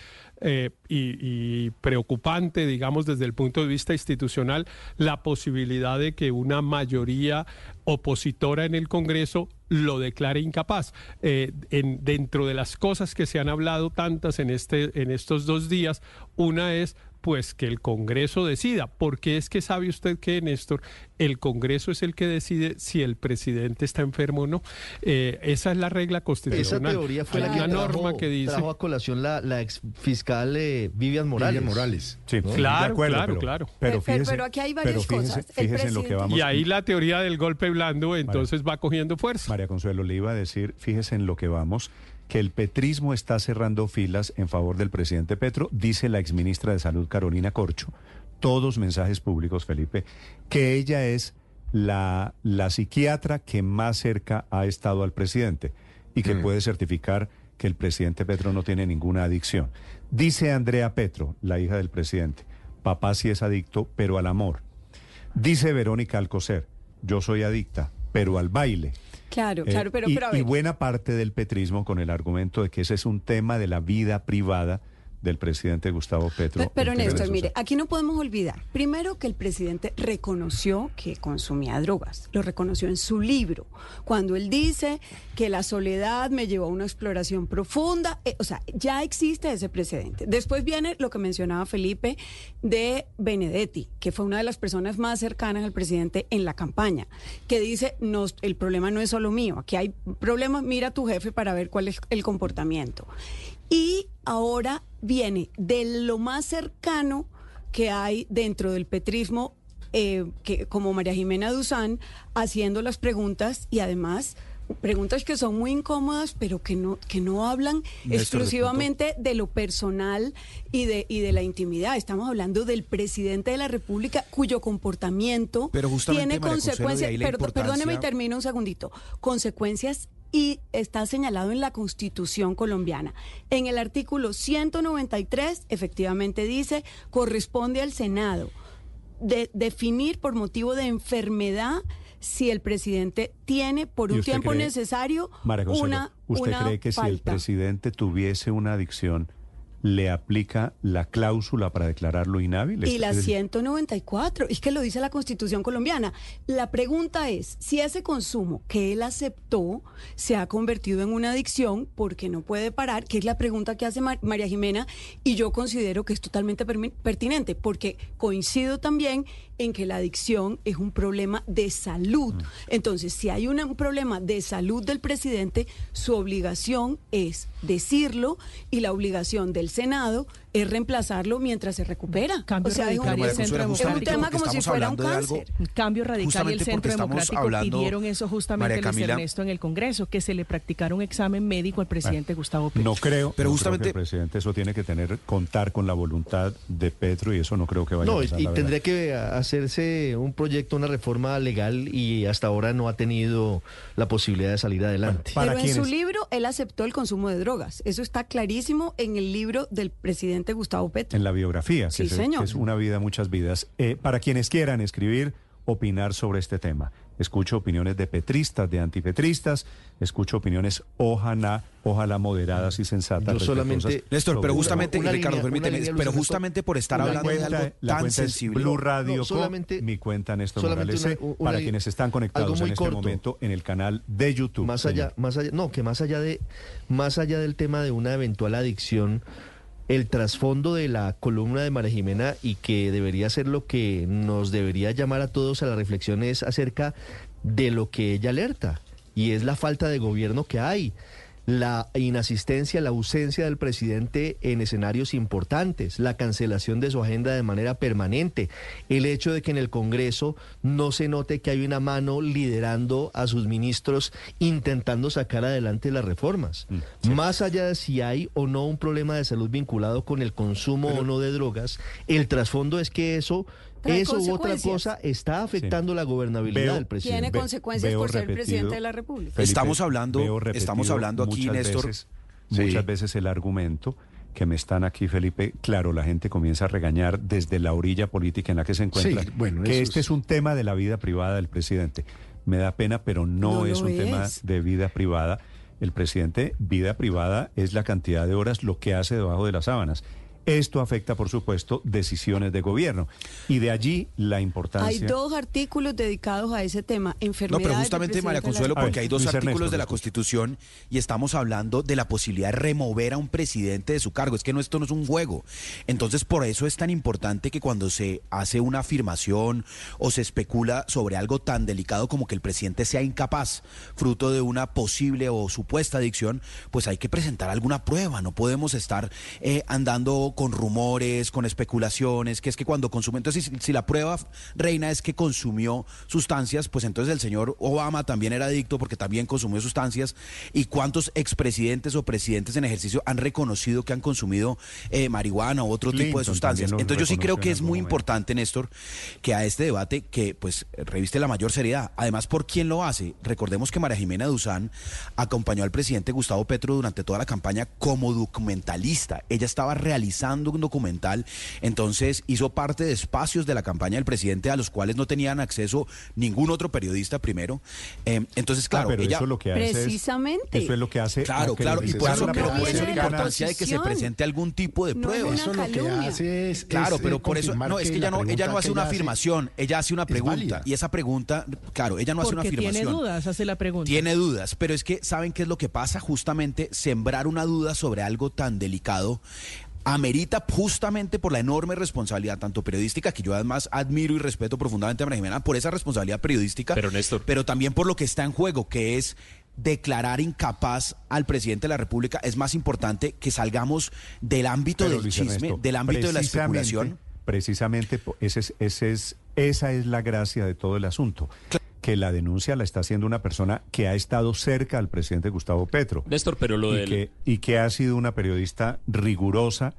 eh, y, preocupante, digamos, desde el punto de vista institucional, la posibilidad de que una mayoría opositora en el Congreso lo declare incapaz. Eh, en, dentro de las cosas que se han hablado tantas en, este, en estos dos días, una es pues que el Congreso decida, porque es que sabe usted que, Néstor, el Congreso es el que decide si el presidente está enfermo o no. Eh, esa es la regla Esa constitucional. teoría fue Hay la que una trajo, norma que dice trajo a colación la, la ex fiscal eh, Vivian Morales. Vivian Morales. Sí, ¿no? Claro, acuerdo, claro, pero, claro. Pero, fíjese, pero aquí hay varias pero fíjese- cosas. El fíjese en lo que presidente- vamos. Y ahí la teoría del golpe blando entonces va cogiendo fuerza. María Consuelo le iba a decir, fíjese en lo que vamos, que el petrismo está cerrando filas en favor del presidente Petro, dice la exministra de Salud Carolina Corcho, todos mensajes públicos, Felipe, que ella es la, la psiquiatra que más cerca ha estado al presidente y que puede certificar que el presidente Petro no tiene ninguna adicción. Dice Andrea Petro, la hija del presidente, papá sí es adicto, pero al amor. Dice Verónica Alcocer, yo soy adicta, pero al baile. Claro, Eh, claro, pero, y, pero a y buena parte del petrismo con el argumento de que ese es un tema de la vida privada del presidente Gustavo Petro. Pe- Pero Néstor, mire, aquí no podemos olvidar, primero que el presidente reconoció que consumía drogas, lo reconoció en su libro, cuando él dice que la soledad me llevó a una exploración profunda, eh, o sea, ya existe ese precedente. Después viene lo que mencionaba Felipe de Benedetti, que fue una de las personas más cercanas al presidente en la campaña, que dice, no, el problema no es solo mío, aquí hay problemas, mira a tu jefe para ver cuál es el comportamiento. Y ahora viene de lo más cercano que hay dentro del petrismo, eh, que, como María Jimena Duzán, haciendo las preguntas y además preguntas que son muy incómodas, pero que no, que no hablan Néstor, exclusivamente de lo personal y de, y de la intimidad. Estamos hablando del presidente de la República cuyo comportamiento Pero tiene María consecuencias. Perdóneme y termino un segundito. Consecuencias y está señalado en la Constitución colombiana. En el artículo 193, efectivamente dice, corresponde al Senado de definir por motivo de enfermedad si el presidente tiene por ¿Y un tiempo cree- necesario María Consuelo, una, ¿usted una cree que si el presidente tuviese una adicción, le aplica la cláusula para declararlo inhábil? Y la Es decir, 194, es que lo dice la Constitución colombiana. La pregunta es, si ese consumo que él aceptó se ha convertido en una adicción, porque no puede parar? Que es la pregunta que hace Mar- María Jimena y yo considero que es totalmente pertinente, porque coincido también en que la adicción es un problema de salud. Entonces, si hay una- un problema de salud del presidente, su obligación es decirlo y la obligación del Senado es reemplazarlo mientras se recupera. Cambio o sea, radical y el es un Centro tema Democrático. como si fuera un cáncer. Cambio radical y el Centro Democrático hablando, pidieron eso justamente Luis Ernesto en el Congreso, que se le practicara un examen médico al presidente Gustavo Petro. No creo, Pero no justamente- creo que el presidente eso tiene que tener, contar con la voluntad de Petro y eso no creo que vaya No, a y, pasar. y la verdad. tendría que hacerse un proyecto, una reforma legal y hasta ahora no ha tenido la posibilidad de salir adelante. Pero en su libro él aceptó el consumo de drogas. Eso está clarísimo en el libro del presidente Gustavo Petro. En la biografía, que, Sí, es, señor. que es una vida, muchas vidas. Eh, para quienes quieran escribir, opinar sobre este tema. Escucho opiniones de petristas, de antipetristas, escucho opiniones ojalá, ojalá moderadas y sensatas. Yo solamente- Néstor, pero justamente, una Ricardo, línea- permíteme, línea, pero justamente por estar La hablando cuenta, de algo la tan sensible. Blue Radio, No, Co, solamente- mi cuenta Néstor Morales, una- para quienes están conectados en este corto. momento en el canal de YouTube. Más señor. allá, más allá, no, que más allá de, más allá del tema de una eventual adicción, el trasfondo de la columna de María Jimena y que debería ser lo que nos debería llamar a todos a la reflexión es acerca de lo que ella alerta y es la falta de gobierno que hay. La inasistencia, la ausencia del presidente en escenarios importantes, la cancelación de su agenda de manera permanente, el hecho de que en el Congreso no se note que hay una mano liderando a sus ministros intentando sacar adelante las reformas. Más allá de si hay o no un problema de salud vinculado con el consumo o no de drogas, el trasfondo es que eso... Trae Eso u otra cosa está afectando la gobernabilidad Veo- del presidente. Tiene consecuencias veo por ser repetido- presidente de la República. Felipe, Estamos hablando- estamos hablando aquí, muchas Néstor. veces- Sí. muchas veces el argumento que me están aquí, Felipe, claro, la gente comienza a regañar desde la orilla política en la que se encuentra, Sí, bueno, que este es- es un tema de la vida privada del presidente. Me da pena, pero no, No es un tema de vida privada. El presidente, vida privada es la cantidad de horas, lo que hace debajo de las sábanas. Esto afecta, por supuesto, decisiones de gobierno. Y de allí la importancia. Hay dos artículos dedicados a ese tema, No, enfermedades. pero del justamente, María Consuelo, porque hay dos Luis artículos Ernesto, de la. Constitución y estamos hablando de la posibilidad de remover a un presidente de su cargo. Es que no, esto no es un juego. Entonces, por eso es tan importante que cuando se hace una afirmación o se especula sobre algo tan delicado como que el presidente sea incapaz, fruto de una posible o supuesta adicción, pues hay que presentar alguna prueba. No podemos estar eh, andando con rumores, con especulaciones, que es que cuando consume, entonces si, si la prueba reina es que consumió sustancias, pues entonces el señor Obama también era adicto porque también consumió sustancias. ¿Y cuántos expresidentes o presidentes en ejercicio han reconocido que han consumido eh, marihuana u otro tipo de sustancias? Entonces yo sí creo que es muy momento. importante, Néstor, que a este debate que pues reviste la mayor seriedad. Además, ¿por quién lo hace? Recordemos que María Jimena Duzán acompañó al presidente Gustavo Petro durante toda la campaña como documentalista. Ella estaba realizando realizando un documental, entonces hizo parte de espacios de la campaña del presidente a los cuales no tenían acceso ningún otro periodista primero. Eh, entonces, claro, Ah, pero ella... eso lo que hace es- Precisamente. eso es lo que hace. Claro, claro, y por eso, la pero por eso la importancia de que se presente algún tipo de No prueba. una Eso lo que calumnia. hace es. Claro, es, pero por eso, no, es que la ella no, ella no hace una afirmación, ella hace una pregunta. Y esa pregunta, claro, ella no hace una Porque tiene afirmación. dudas, hace la pregunta. Tiene dudas, pero es que ¿saben qué es lo que pasa? Justamente sembrar una duda sobre algo tan delicado amerita justamente por la enorme responsabilidad, tanto periodística, que yo además admiro y respeto profundamente a María Jimena, por esa responsabilidad periodística, Pero, Néstor. pero también por lo que está en juego, que es declarar incapaz al presidente de la República. Es más importante que salgamos del ámbito Pero, del Luis chisme, Ernesto, del ámbito de la especulación. Precisamente, ese es, ese es, esa es la gracia de todo el asunto. Que la denuncia la está haciendo una persona que ha estado cerca al presidente Gustavo Petro. Néstor, pero lo y del... que, y que ha sido una periodista rigurosa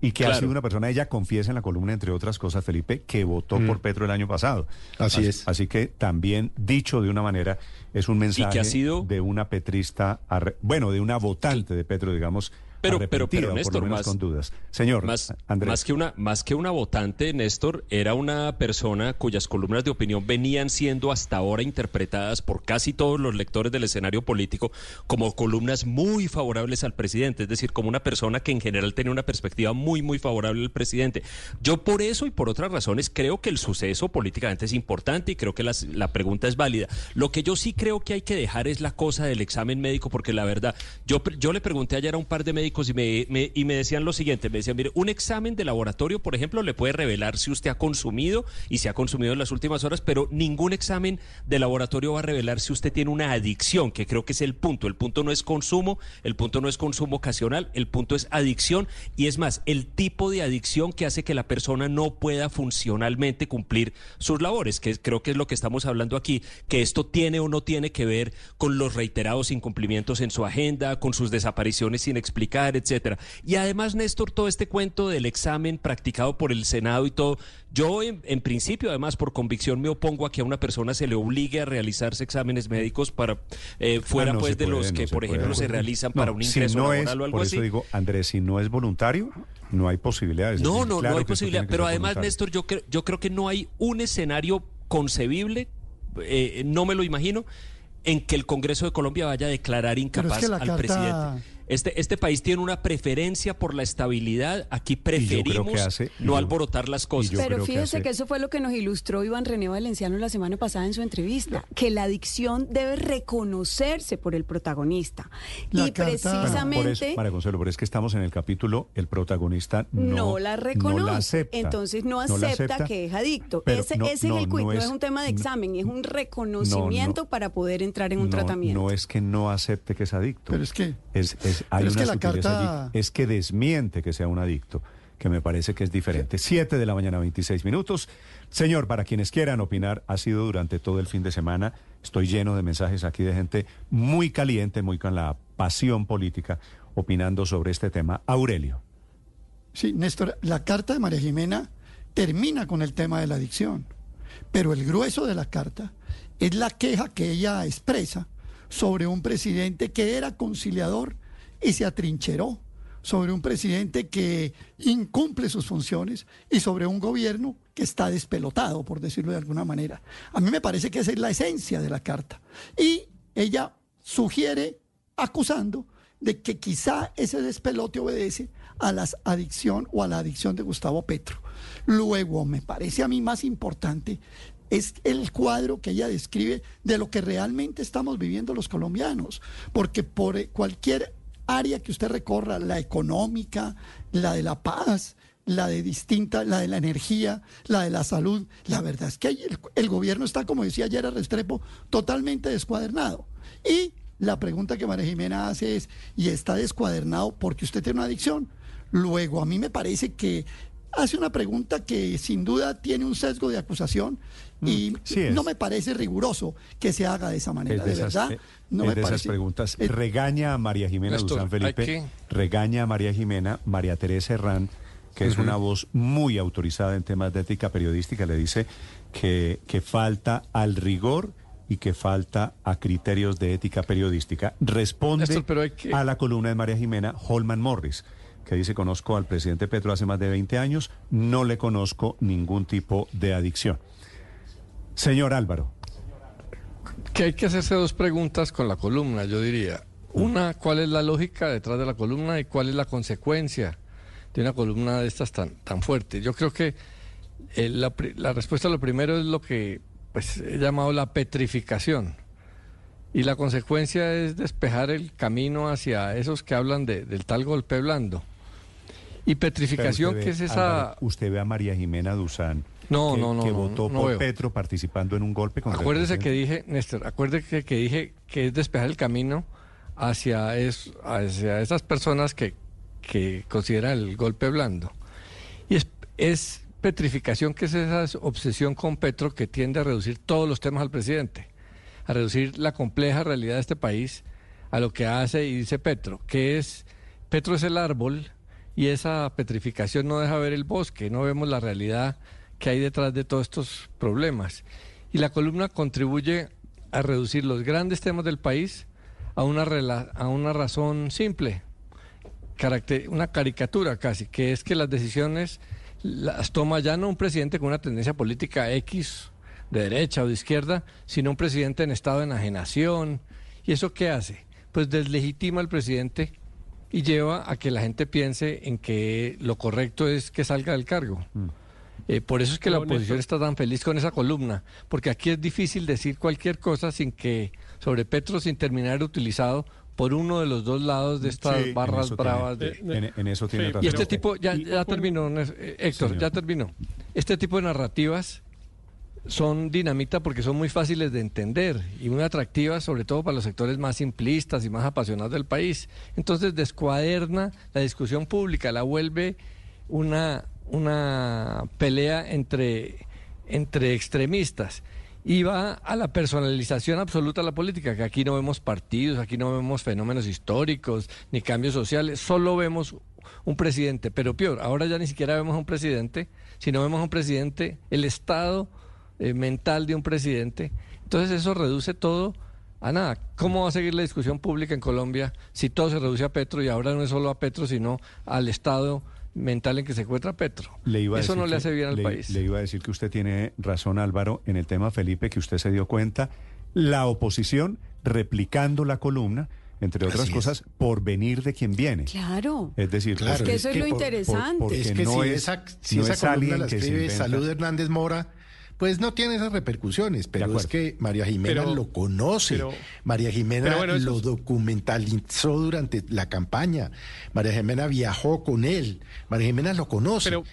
y que ha sido una persona, ella confiesa en la columna, entre otras cosas, Felipe, que votó Mm. por Petro el año pasado. Así es. Así que también, dicho de una manera, es un mensaje ha sido- de una petrista, bueno, de una votante de Petro, digamos, Pero, pero, pero, Néstor, más, con dudas. Señor, más, Andrés. más que una, más que una votante, Néstor, era una persona cuyas columnas de opinión venían siendo hasta ahora interpretadas por casi todos los lectores del escenario político como columnas muy favorables al presidente, es decir, como una persona que en general tenía una perspectiva muy, muy favorable al presidente. Yo por eso y por otras razones creo que el suceso políticamente es importante y creo que las- la pregunta es válida. Lo que yo sí creo que hay que dejar es la cosa del examen médico, porque la verdad, yo, yo le pregunté ayer a un par de médicos y me, y me decían lo siguiente, me decían, mire, un examen de laboratorio, por ejemplo, le puede revelar si usted ha consumido y si ha consumido en las últimas horas, pero ningún examen de laboratorio va a revelar si usted tiene una adicción, que creo que es el punto. El punto no es consumo, el punto no es consumo ocasional, el punto es adicción y es más, el tipo de adicción que hace que la persona no pueda funcionalmente cumplir sus labores, que creo que es lo que estamos hablando aquí, que esto tiene o no tiene que ver con los reiterados incumplimientos en su agenda, con sus desapariciones sin explicar, etcétera. Y además, Néstor, todo este cuento del examen practicado por el Senado y todo, yo en, en principio, además, por convicción me opongo a que a una persona se le obligue a realizarse exámenes médicos para eh, fuera Ah, no pues de puede, los no que, por ejemplo, puede. se realizan No, para un si ingreso no laboral es, o algo por así. eso digo, Andrés, si no es voluntario, no hay posibilidades. Es No, no, claro no hay posibilidad. Pero además, voluntario. Néstor, yo creo, yo creo que no hay un escenario concebible, eh, no me lo imagino, en que el Congreso de Colombia vaya a declarar es incapaz que al carta- presidente. Este, este país tiene una preferencia por la estabilidad. Aquí preferimos hace- no yo- alborotar las cosas. Pero fíjese que eso fue lo que nos ilustró Iván René Valenciano la semana pasada en su entrevista, que la adicción debe reconocerse por el protagonista. La y carta- precisamente Por eso, María Consuelo, pero es que estamos en el capítulo, el protagonista no, no, la reconoce. no la acepta. Entonces no la acepta, que es adicto. Pero ese no, ese no, es el quid, no no, es, un tema de examen, es un reconocimiento para poder entrar en un no, tratamiento. No es que no acepte que es adicto. Pero es que- Es, es- hay pero es una que la carta- allí. Es que desmiente que sea un adicto, que me parece que es diferente. Siete de la mañana, 26 minutos. Señor, para quienes quieran opinar, ha sido durante todo el fin de semana. Estoy lleno de mensajes aquí de gente muy caliente, muy con la pasión política, opinando sobre este tema. Aurelio. Sí, Néstor, la carta de María Jimena termina con el tema de la adicción, pero el grueso de la carta es la queja que ella expresa sobre un presidente que era conciliador y se atrincheró, sobre un presidente que incumple sus funciones y sobre un gobierno que está despelotado, por decirlo de alguna manera. A mí me parece que esa es la esencia de la carta. Y ella sugiere, acusando, de que quizá ese despelote obedece a la adicción o a la adicción de Gustavo Petro. Luego, me parece a mí más importante es el cuadro que ella describe de lo que realmente estamos viviendo los colombianos, porque por cualquier área que usted recorra, la económica, la de la paz, la de distinta, la de la energía, la de la salud, la verdad es que el, el gobierno está, como decía ayer a Restrepo, totalmente descuadernado. Y la pregunta que María Jimena hace es, ¿y está descuadernado porque usted tiene una adicción? Luego, a mí me parece que hace una pregunta que sin duda tiene un sesgo de acusación y sí es. no me parece riguroso que se haga de esa manera, Es de, de esas, verdad. eh, no es me de esas parece. preguntas. Eh, regaña a María Jimena Néstor, hay Felipe, que- regaña a María Jimena, María Teresa Herrán, que es una voz muy autorizada en temas de ética periodística, le dice que, que falta al rigor y que falta a criterios de ética periodística. Responde Néstor, pero hay que- a la columna de María Jimena Holman Morris que dice conozco al presidente Petro hace más de 20 años, no le conozco ningún tipo de adicción. Señor Álvaro. Que hay que hacerse dos preguntas con la columna, yo diría. Una, ¿cuál es la lógica detrás de la columna y cuál es la consecuencia de una columna de estas tan, tan fuerte? Yo creo que eh, la, la respuesta a lo primero es lo que pues, he llamado la petrificación. Y la consecuencia es despejar el camino hacia esos que hablan de- del tal golpe blando. Y petrificación, Pero que es ve, esa... Álvaro, usted ve a María Jimena Duzán. No, que, no, no, Que votó por veo. Petro participando en un golpe contra el Acuérdese que dije, Néstor, acuérdese que dije que es despejar el camino hacia, es, hacia esas personas que, que consideran el golpe blando. Y es, es petrificación, que es esa obsesión con Petro que tiende a reducir todos los temas al presidente, a reducir la compleja realidad de este país a lo que hace y dice Petro, que es, Petro es el árbol y esa petrificación no deja ver el bosque, no vemos la realidad que hay detrás de todos estos problemas. Y la columna contribuye a reducir los grandes temas del país a una, a una razón simple, una caricatura casi, que es que las decisiones las toma ya no un presidente con una tendencia política X, de derecha o de izquierda, sino un presidente en estado de enajenación. ¿Y eso qué hace? Pues deslegitima al presidente y lleva a que la gente piense en que lo correcto es que salga del cargo. Eh, por eso es que la oposición está tan feliz con esa columna, porque aquí es difícil decir cualquier cosa sin que sobre Petro sin terminar utilizado por uno de los dos lados de estas Sí, barras tiene- bravas. de- en- en eso tiene Sí, razón. Y este tipo, ya, ya terminó, eh, Héctor, Señor. ya terminó. Este tipo de narrativas son dinamita porque son muy fáciles de entender y muy atractivas, sobre todo para los sectores más simplistas y más apasionados del país. Entonces descuaderna la discusión pública, la vuelve una, una pelea entre, entre extremistas y va a la personalización absoluta de la política, que aquí no vemos partidos, aquí no vemos fenómenos históricos ni cambios sociales, solo vemos un presidente, pero peor, ahora ya ni siquiera vemos a un presidente, sino vemos a un presidente, el estado eh, mental de un presidente. Entonces eso reduce todo a nada. ¿Cómo va a seguir la discusión pública en Colombia si todo se reduce a Petro y ahora no es solo a Petro, sino al estado mental en que se encuentra Petro? Le iba a eso decir no le hace bien al le- país. Le iba a decir que usted tiene razón, Álvaro, en el tema Felipe, que usted se dio cuenta. La oposición replicando la columna, entre otras Así es. cosas, por venir de quien viene. Claro. Es decir, Claro, Es que eso es lo por- por- interesante. porque es que no si es- esa, si no esa es columna la escribe. Salud Hernández Mora, pues no tiene esas repercusiones, pero es que María Jimena Pero- lo conoce. pero- María Jimena bueno, lo es- documentalizó durante la campaña. María Jimena viajó con él. María Jimena lo conoce. Pero-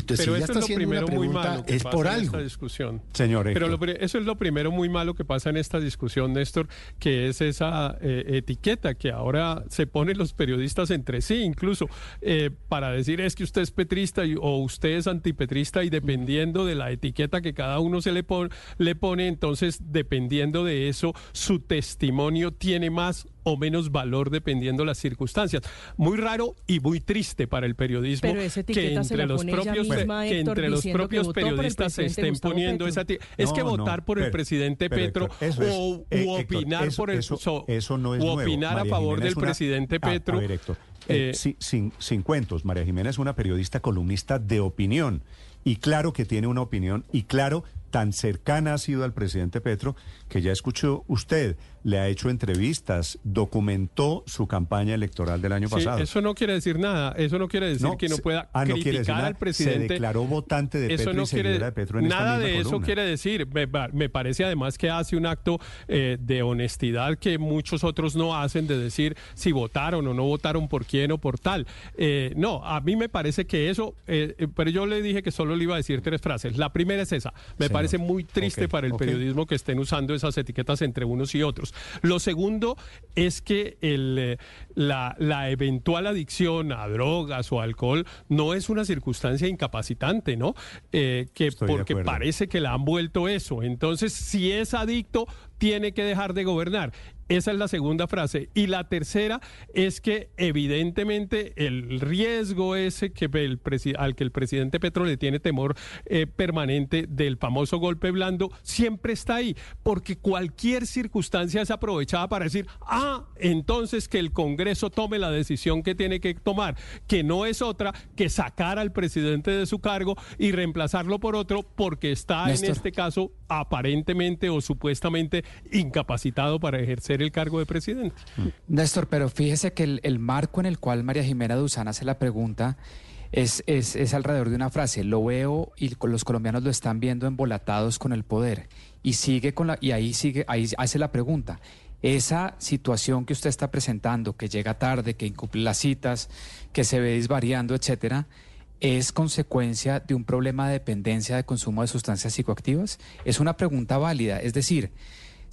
Entonces, Pero si está es lo primero muy malo que es pasa por en esta discusión. Señor Pero lo eso es lo primero muy malo que pasa en esta discusión, Néstor, que es esa eh, etiqueta que ahora se ponen los periodistas entre sí, incluso eh, para decir es que usted es petrista y- o usted es antipetrista y dependiendo de la etiqueta que cada uno se le, pon- le pone, entonces dependiendo de eso, su testimonio tiene más o menos valor dependiendo las circunstancias. Muy raro y muy triste para el periodismo que entre los propios misma, que Héctor, entre los propios periodistas se estén Gustavo poniendo Petro. esa eti- es que No, no, votar por el pero- presidente pero, Petro Héctor, eso es- o eh, u opinar eso- por el eso- so- eso no es u nuevo. opinar a favor del una- presidente Ah, Petro a ver, Héctor, eh, eh, sí, sin, sin cuentos, María Jimena es una periodista columnista de opinión. Y claro que tiene una opinión, y claro, tan cercana ha sido al presidente Petro, que ya escuchó usted, le ha hecho entrevistas, documentó su campaña electoral del año Sí, pasado. eso no quiere decir nada, eso no quiere decir No, que no pueda ah, no quiere criticar al presidente. Se declaró votante de eso Petro no y quiere, de Petro en nada de eso quiere decir. Me, pa- me parece además que hace un acto eh, de honestidad que muchos otros no hacen de decir si votaron o no votaron por quién o por tal. Eh, no, a mí me parece que eso, eh, pero yo le dije que solo le iba a decir tres frases. La primera es esa. Me Señor. parece muy triste para el periodismo que estén usando esas etiquetas entre unos y otros. Lo segundo es que el, eh, la, la eventual adicción a drogas o alcohol no es una circunstancia incapacitante, ¿no? Eh, que Estoy porque parece que la han vuelto eso. Entonces, si es adicto, tiene que dejar de gobernar. Esa es la segunda frase. Y la tercera es que evidentemente el riesgo ese que el al que el presidente Petro le tiene temor eh, permanente del famoso golpe blando siempre está ahí, porque cualquier circunstancia es aprovechada para decir, ah, entonces que el Congreso tome la decisión que tiene que tomar, que no es otra que sacar al presidente de su cargo y reemplazarlo por otro porque está en este caso aparentemente o supuestamente incapacitado para ejercer el cargo de presidente. Néstor, pero fíjese que el, marco en el cual María Jimena Duzán hace la pregunta es, es, es, alrededor de una frase. Lo veo y los colombianos lo están viendo embolatados con el poder. Y sigue con la, y ahí sigue, ahí hace la pregunta. Esa situación que usted está presentando, que llega tarde, que incumple las citas, que se ve disvariando, etcétera, ¿Es consecuencia de un problema de dependencia de consumo de sustancias psicoactivas? Es una pregunta válida. Es decir,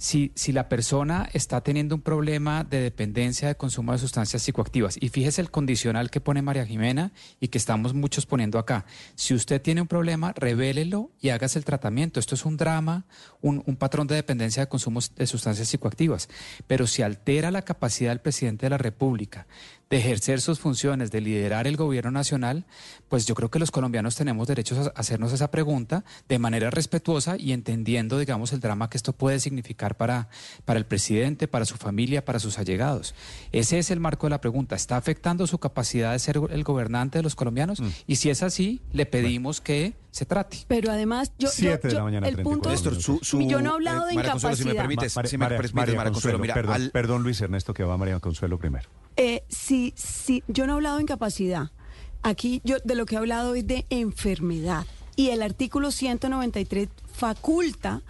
si, si la persona está teniendo un problema de dependencia de consumo de sustancias psicoactivas, y fíjese el condicional que pone María Jimena y que estamos muchos poniendo acá, si usted tiene un problema, revélelo y hágase el tratamiento. Esto es un drama, un, un patrón de dependencia de consumo de sustancias psicoactivas, pero si altera la capacidad del presidente de la República de ejercer sus funciones, de liderar el gobierno nacional, pues yo creo que los colombianos tenemos derecho a hacernos esa pregunta de manera respetuosa y entendiendo, digamos, el drama que esto puede significar para, para el presidente, para su familia, para sus allegados. Ese es el marco de la pregunta. ¿Está afectando su capacidad de ser el gobernante de los colombianos? Mm. Y si es así, le pedimos que se trate. Pero además, yo, Siete de la mañana, el punto, Néstor, su, yo no he hablado de incapacidad. si me permite, si me permite, María Consuelo, mira, perdón, al... perdón, Luis Ernesto, que va María Consuelo primero. Eh, sí, sí, yo no he hablado de incapacidad. Aquí yo de lo que he hablado es de enfermedad. Y el artículo 193 faculta,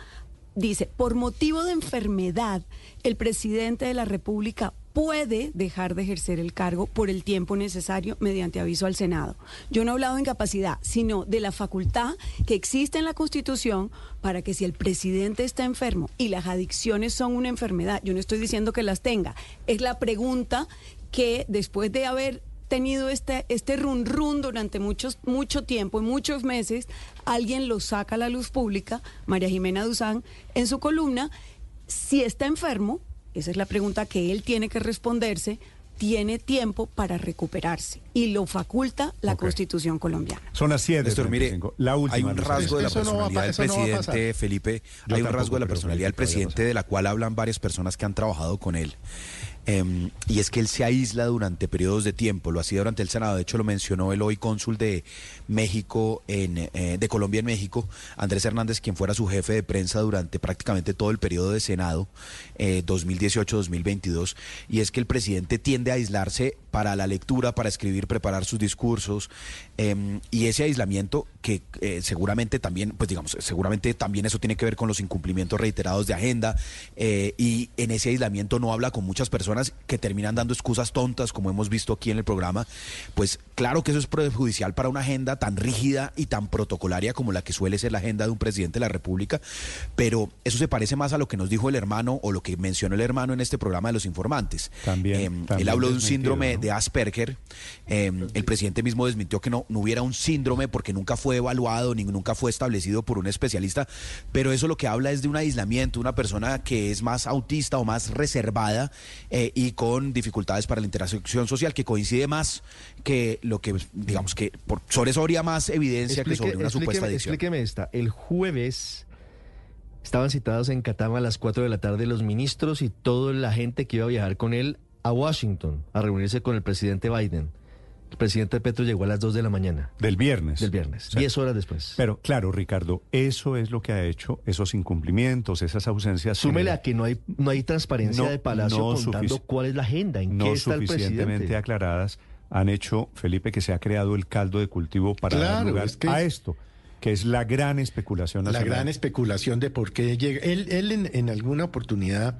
dice, por motivo de enfermedad, el presidente de la República puede dejar de ejercer el cargo por el tiempo necesario mediante aviso al Senado. Yo no he hablado de incapacidad, sino de la facultad que existe en la Constitución para que si el presidente está enfermo y las adicciones son una enfermedad, yo no estoy diciendo que las tenga, es la pregunta que después de haber tenido este, este run run durante muchos, mucho tiempo y muchos meses, alguien lo saca a la luz pública, María Jimena Duzán, en su columna, si está enfermo, esa es la pregunta que él tiene que responderse, tiene tiempo para recuperarse y lo faculta la Constitución colombiana. Son las siete. Néstor, mire, la última, hay un rasgo de la personalidad del presidente, Felipe, hay un rasgo de la personalidad del presidente de la cual hablan varias personas que han trabajado con él. Em, y es que él se aísla durante periodos de tiempo, lo hacía durante el Senado, de hecho lo mencionó el hoy cónsul de México, en, eh, de Colombia en México, Andrés Hernández, quien fuera su jefe de prensa durante prácticamente todo el periodo de Senado, 2018-2022, eh, y es que el presidente tiende a aislarse para la lectura, para escribir, preparar sus discursos, em, y ese aislamiento que eh, seguramente también, pues digamos, seguramente también eso tiene que ver con los incumplimientos reiterados de agenda, y en ese aislamiento no habla con muchas personas que terminan dando excusas tontas, como hemos visto aquí en el programa, pues claro que eso es perjudicial para una agenda tan rígida y tan protocolaria como la que suele ser la agenda de un presidente de la República, pero eso se parece más a lo que nos dijo el hermano o lo que mencionó el hermano en este programa de los informantes. También. Eh, él habló de un síndrome de Asperger. Eh, el presidente mismo desmintió que no, no hubiera un síndrome porque nunca fue evaluado ni nunca fue establecido por un especialista, pero eso lo que habla es de un aislamiento, una persona que es más autista o más reservada eh, y con dificultades para la interacción social, que coincide más que lo que, digamos que por, sobre eso habría más evidencia que sobre una supuesta adicción. Explíqueme esta. El jueves estaban citados en Catama a las 4 de la tarde los ministros y toda la gente que iba a viajar con él a Washington a reunirse con el presidente Biden. El presidente Petro llegó a las 2 de la mañana. Del viernes. Del viernes, 10 horas después. Pero claro, Ricardo, eso es lo que ha hecho, esos incumplimientos, esas ausencias. Súmele a que no hay, no hay transparencia de Palacio contando cuál es la agenda, en qué está el presidente. suficientemente aclaradas han hecho, Felipe, que se ha creado el caldo de cultivo para dar lugar a esto que es la gran especulación nacional. La gran especulación de por qué llega. Él, él en, en alguna oportunidad,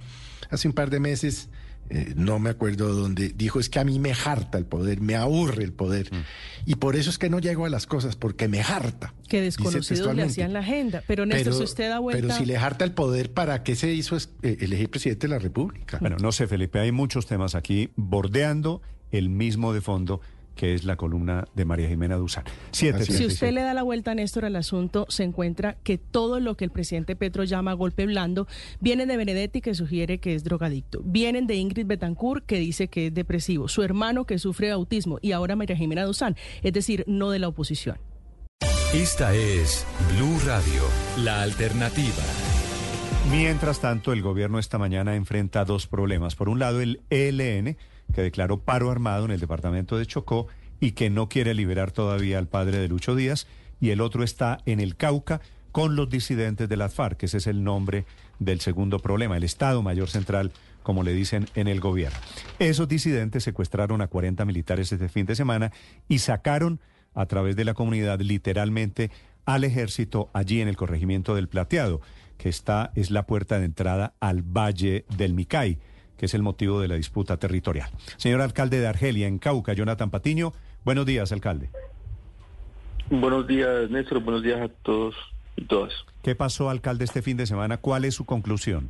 hace un par de meses, eh, no me acuerdo dónde, dijo es que a mí me harta el poder, me aburre el poder. Mm. Y por eso es que no llego a las cosas, porque me harta. Que desconocidos le hacían la agenda. Pero Néstor, si usted da vuelta... Pero si le harta el poder, ¿para qué se hizo eh, elegir presidente de la República? Bueno, no sé, Felipe, hay muchos temas aquí bordeando el mismo de fondo que es la columna de María Jimena Duzán. Siete, Si usted le da la vuelta, Néstor, al asunto, se encuentra que todo lo que el presidente Petro llama golpe blando viene de Benedetti, que sugiere que es drogadicto. Vienen de Ingrid Betancourt, que dice que es depresivo. Su hermano, que sufre de autismo. Y ahora María Jimena Duzán. Es decir, no de la oposición. Esta es Blue Radio, la alternativa. Mientras tanto, el gobierno esta mañana enfrenta dos problemas. Por un lado, el ELN, que declaró paro armado en el departamento de Chocó y que no quiere liberar todavía al padre de Lucho Díaz. Y el otro está en el Cauca con los disidentes de las FARC. Ese es el nombre del segundo problema, el Estado Mayor Central, como le dicen en el gobierno. Esos disidentes secuestraron a 40 militares este fin de semana y sacaron a través de la comunidad literalmente al ejército allí en el corregimiento del Plateado que está es la puerta de entrada al Valle del Micay, que es el motivo de la disputa territorial. Señor alcalde de Argelia, en Cauca, Jonathan Patiño, buenos días, alcalde. Buenos días, Néstor, buenos días a todos y todas. ¿Qué pasó, alcalde, este fin de semana? ¿Cuál es su conclusión?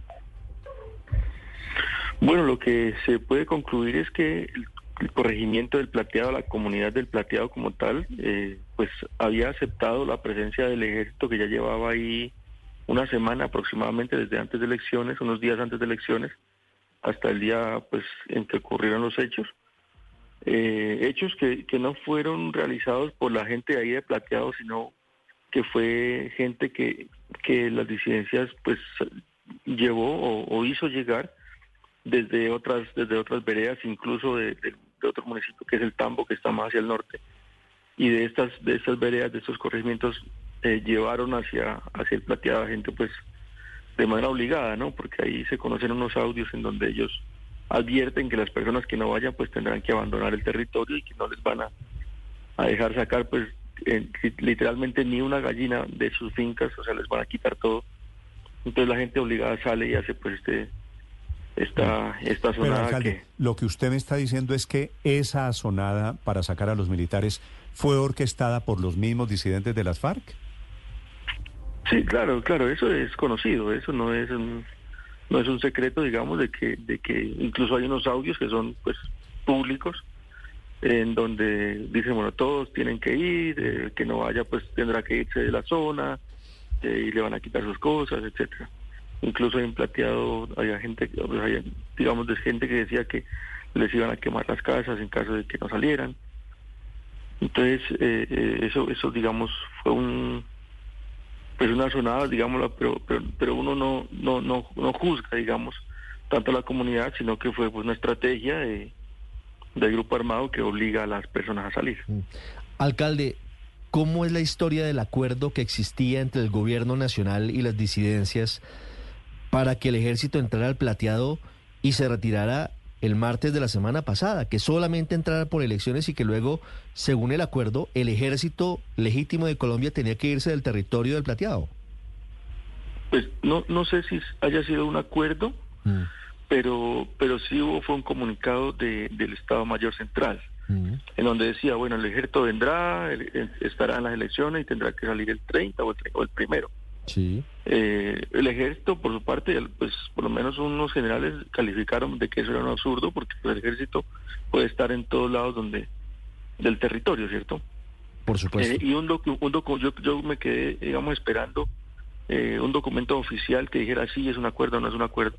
Bueno, lo que se puede concluir es que el, el corregimiento del plateado, la comunidad del plateado como tal, eh, pues había aceptado la presencia del ejército que ya llevaba ahí una semana aproximadamente desde antes de elecciones, unos días antes de elecciones, hasta el día pues en que ocurrieron los hechos. Eh, hechos que, que no fueron realizados por la gente ahí de Plateado, sino que fue gente que, que las disidencias pues llevó o, hizo llegar desde otras desde otras veredas, incluso de, de, de, otro municipio que es el Tambo, que está más hacia el norte. Y de estas de estas veredas, de estos corregimientos, eh, llevaron hacia, hacia el plateado gente pues de manera obligada, ¿no? Porque ahí se conocen unos audios en donde ellos advierten que las personas que no vayan pues tendrán que abandonar el territorio y que no les van a, a dejar sacar pues eh, literalmente ni una gallina de sus fincas, o sea, les van a quitar todo. Entonces la gente obligada sale y hace pues este esta, esta sonada Pero, alcalde, que... Lo que usted me está diciendo es que esa sonada para sacar a los militares fue orquestada por los mismos disidentes de las FARC. Sí, claro, claro, eso es conocido, eso no es un, no es un secreto, digamos, de que, de que incluso hay unos audios que son pues públicos en donde dicen, bueno, todos tienen que ir, eh, que no vaya pues tendrá que irse de la zona eh, y le van a quitar sus cosas, etcétera. Incluso en Plateado había gente, había, digamos, de gente que decía que les iban a quemar las casas en caso de que no salieran. Entonces, eh, eh, eso, eso, digamos, fue un, pues una sonada, digámoslo, pero, pero, pero uno no, no, no, no juzga, digamos, tanto a la comunidad, sino que fue pues, una estrategia de, del grupo armado que obliga a las personas a salir. Alcalde, ¿cómo es la historia del acuerdo que existía entre el gobierno nacional y las disidencias para que el ejército entrara al plateado y se retirara el martes de la semana pasada, que solamente entrara por elecciones y que luego, según el acuerdo, el ejército legítimo de Colombia tenía que irse del territorio del plateado? Pues no, no sé si haya sido un acuerdo, mm. pero, pero sí hubo fue un comunicado de, del Estado Mayor Central, mm. en donde decía, bueno, el ejército vendrá, el, estará en las elecciones y tendrá que salir el 30 o el, o el primero. Sí. Eh, el ejército, por su parte, pues por lo menos unos generales calificaron de que eso era un absurdo porque el ejército puede estar en todos lados donde del territorio, ¿cierto? Por supuesto. Eh, y un, docu, un docu, yo, yo me quedé, digamos, esperando eh, un documento oficial que dijera sí es un acuerdo o no es un acuerdo.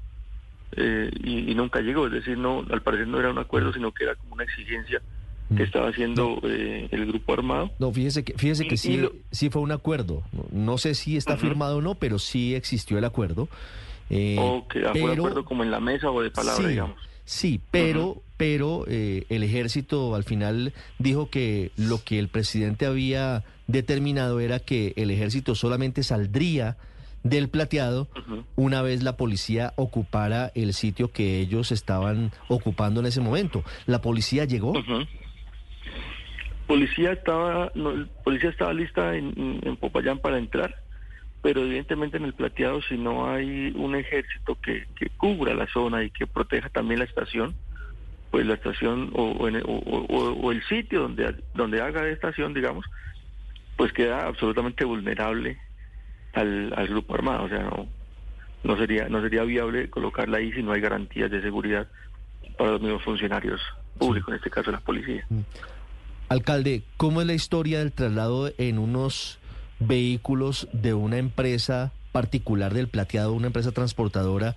Y, y, nunca llegó, es decir, no, al parecer no era un acuerdo, sino que era como una exigencia que estaba haciendo no. eh, el grupo armado. No, fíjese que, fíjese que y, sí, y lo... sí fue un acuerdo. No, sé si está uh -huh. firmado o no, pero sí existió el acuerdo. Eh, o que pero, fue acuerdo como en la mesa o de palabra, sí, digamos. Sí, pero, uh -huh. pero eh, el ejército al final dijo que lo que el presidente había determinado era que el ejército solamente saldría del plateado uh -huh. una vez la policía ocupara el sitio que ellos estaban ocupando en ese momento. ¿La policía llegó? Uh -huh policía estaba no, policía estaba lista en, en, Popayán para entrar pero evidentemente en el plateado si no hay un ejército que, que cubra la zona y que proteja también la estación pues la estación o, o, el, o, el, sitio donde donde haga estación digamos pues queda absolutamente vulnerable al, al grupo armado. O sea no no sería no sería viable colocarla ahí si no hay garantías de seguridad para los mismos funcionarios públicos en este caso la policía mm. Alcalde, ¿cómo es la historia del traslado en unos vehículos de una empresa particular del plateado, una empresa transportadora,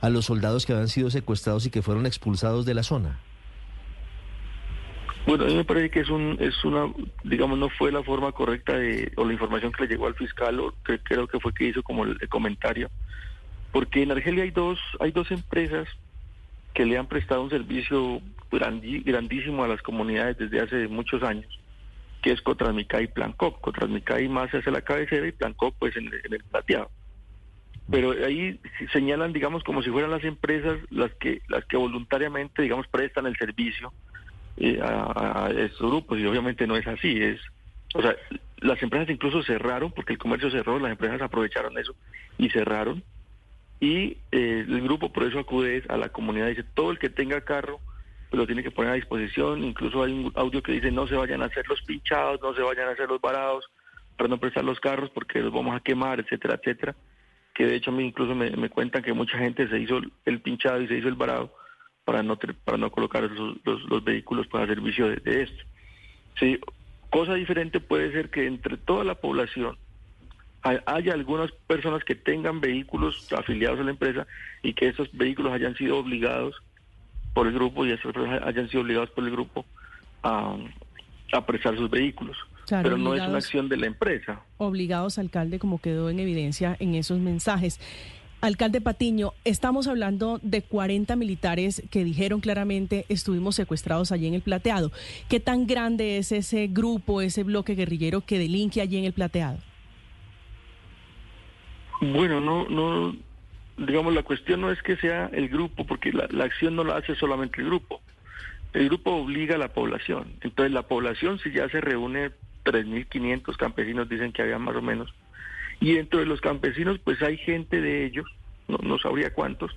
a los soldados que habían sido secuestrados y que fueron expulsados de la zona? Bueno, a mí me parece que es un, es una, digamos, no fue la forma correcta de, o la información que le llegó al fiscal, o que creo que fue que hizo como el, el comentario, porque en Argelia hay dos, hay dos empresas que le han prestado un servicio grandísimo a las comunidades desde hace muchos años, que es Cotrasmica y Plancop. Cotrasmica y más hacia la cabecera y Plancop pues en en el plateado. Pero ahí señalan, digamos, como si fueran las empresas las que, las que voluntariamente, digamos, prestan el servicio eh, a, a estos grupos y obviamente no es así, es, o sea, las empresas incluso cerraron porque el comercio cerró, las empresas aprovecharon eso y cerraron y eh, el grupo por eso acude a la comunidad, dice todo el que tenga carro pues, lo tiene que poner a disposición, incluso hay un audio que dice no se vayan a hacer los pinchados, no se vayan a hacer los varados para no prestar los carros porque los vamos a quemar, etcétera, etcétera, que de hecho a mí incluso me, cuentan que mucha gente se hizo el pinchado y se hizo el varado para no para no colocar los, los- los vehículos para servicio de, de esto. Sí, cosa diferente puede ser que entre toda la población haya algunas personas que tengan vehículos afiliados a la empresa y que esos vehículos hayan sido obligados por el grupo y esas personas hayan sido obligados por el grupo a, a prestar sus vehículos. Claro, Pero no es una acción de la empresa. obligados, alcalde, como quedó en evidencia en esos mensajes. Alcalde Patiño, estamos hablando de 40 militares que dijeron claramente estuvimos secuestrados allí en el Plateado. ¿Qué tan grande es ese grupo, ese bloque guerrillero que delinque allí en el Plateado? Bueno, no, no, digamos, la cuestión no es que sea el grupo, porque la, la acción no la hace solamente el grupo. El grupo obliga a la población. Entonces, la población, si ya se reúne 3.500 campesinos, dicen que había más o menos, y dentro de los campesinos, pues hay gente de ellos, no, no sabría cuántos,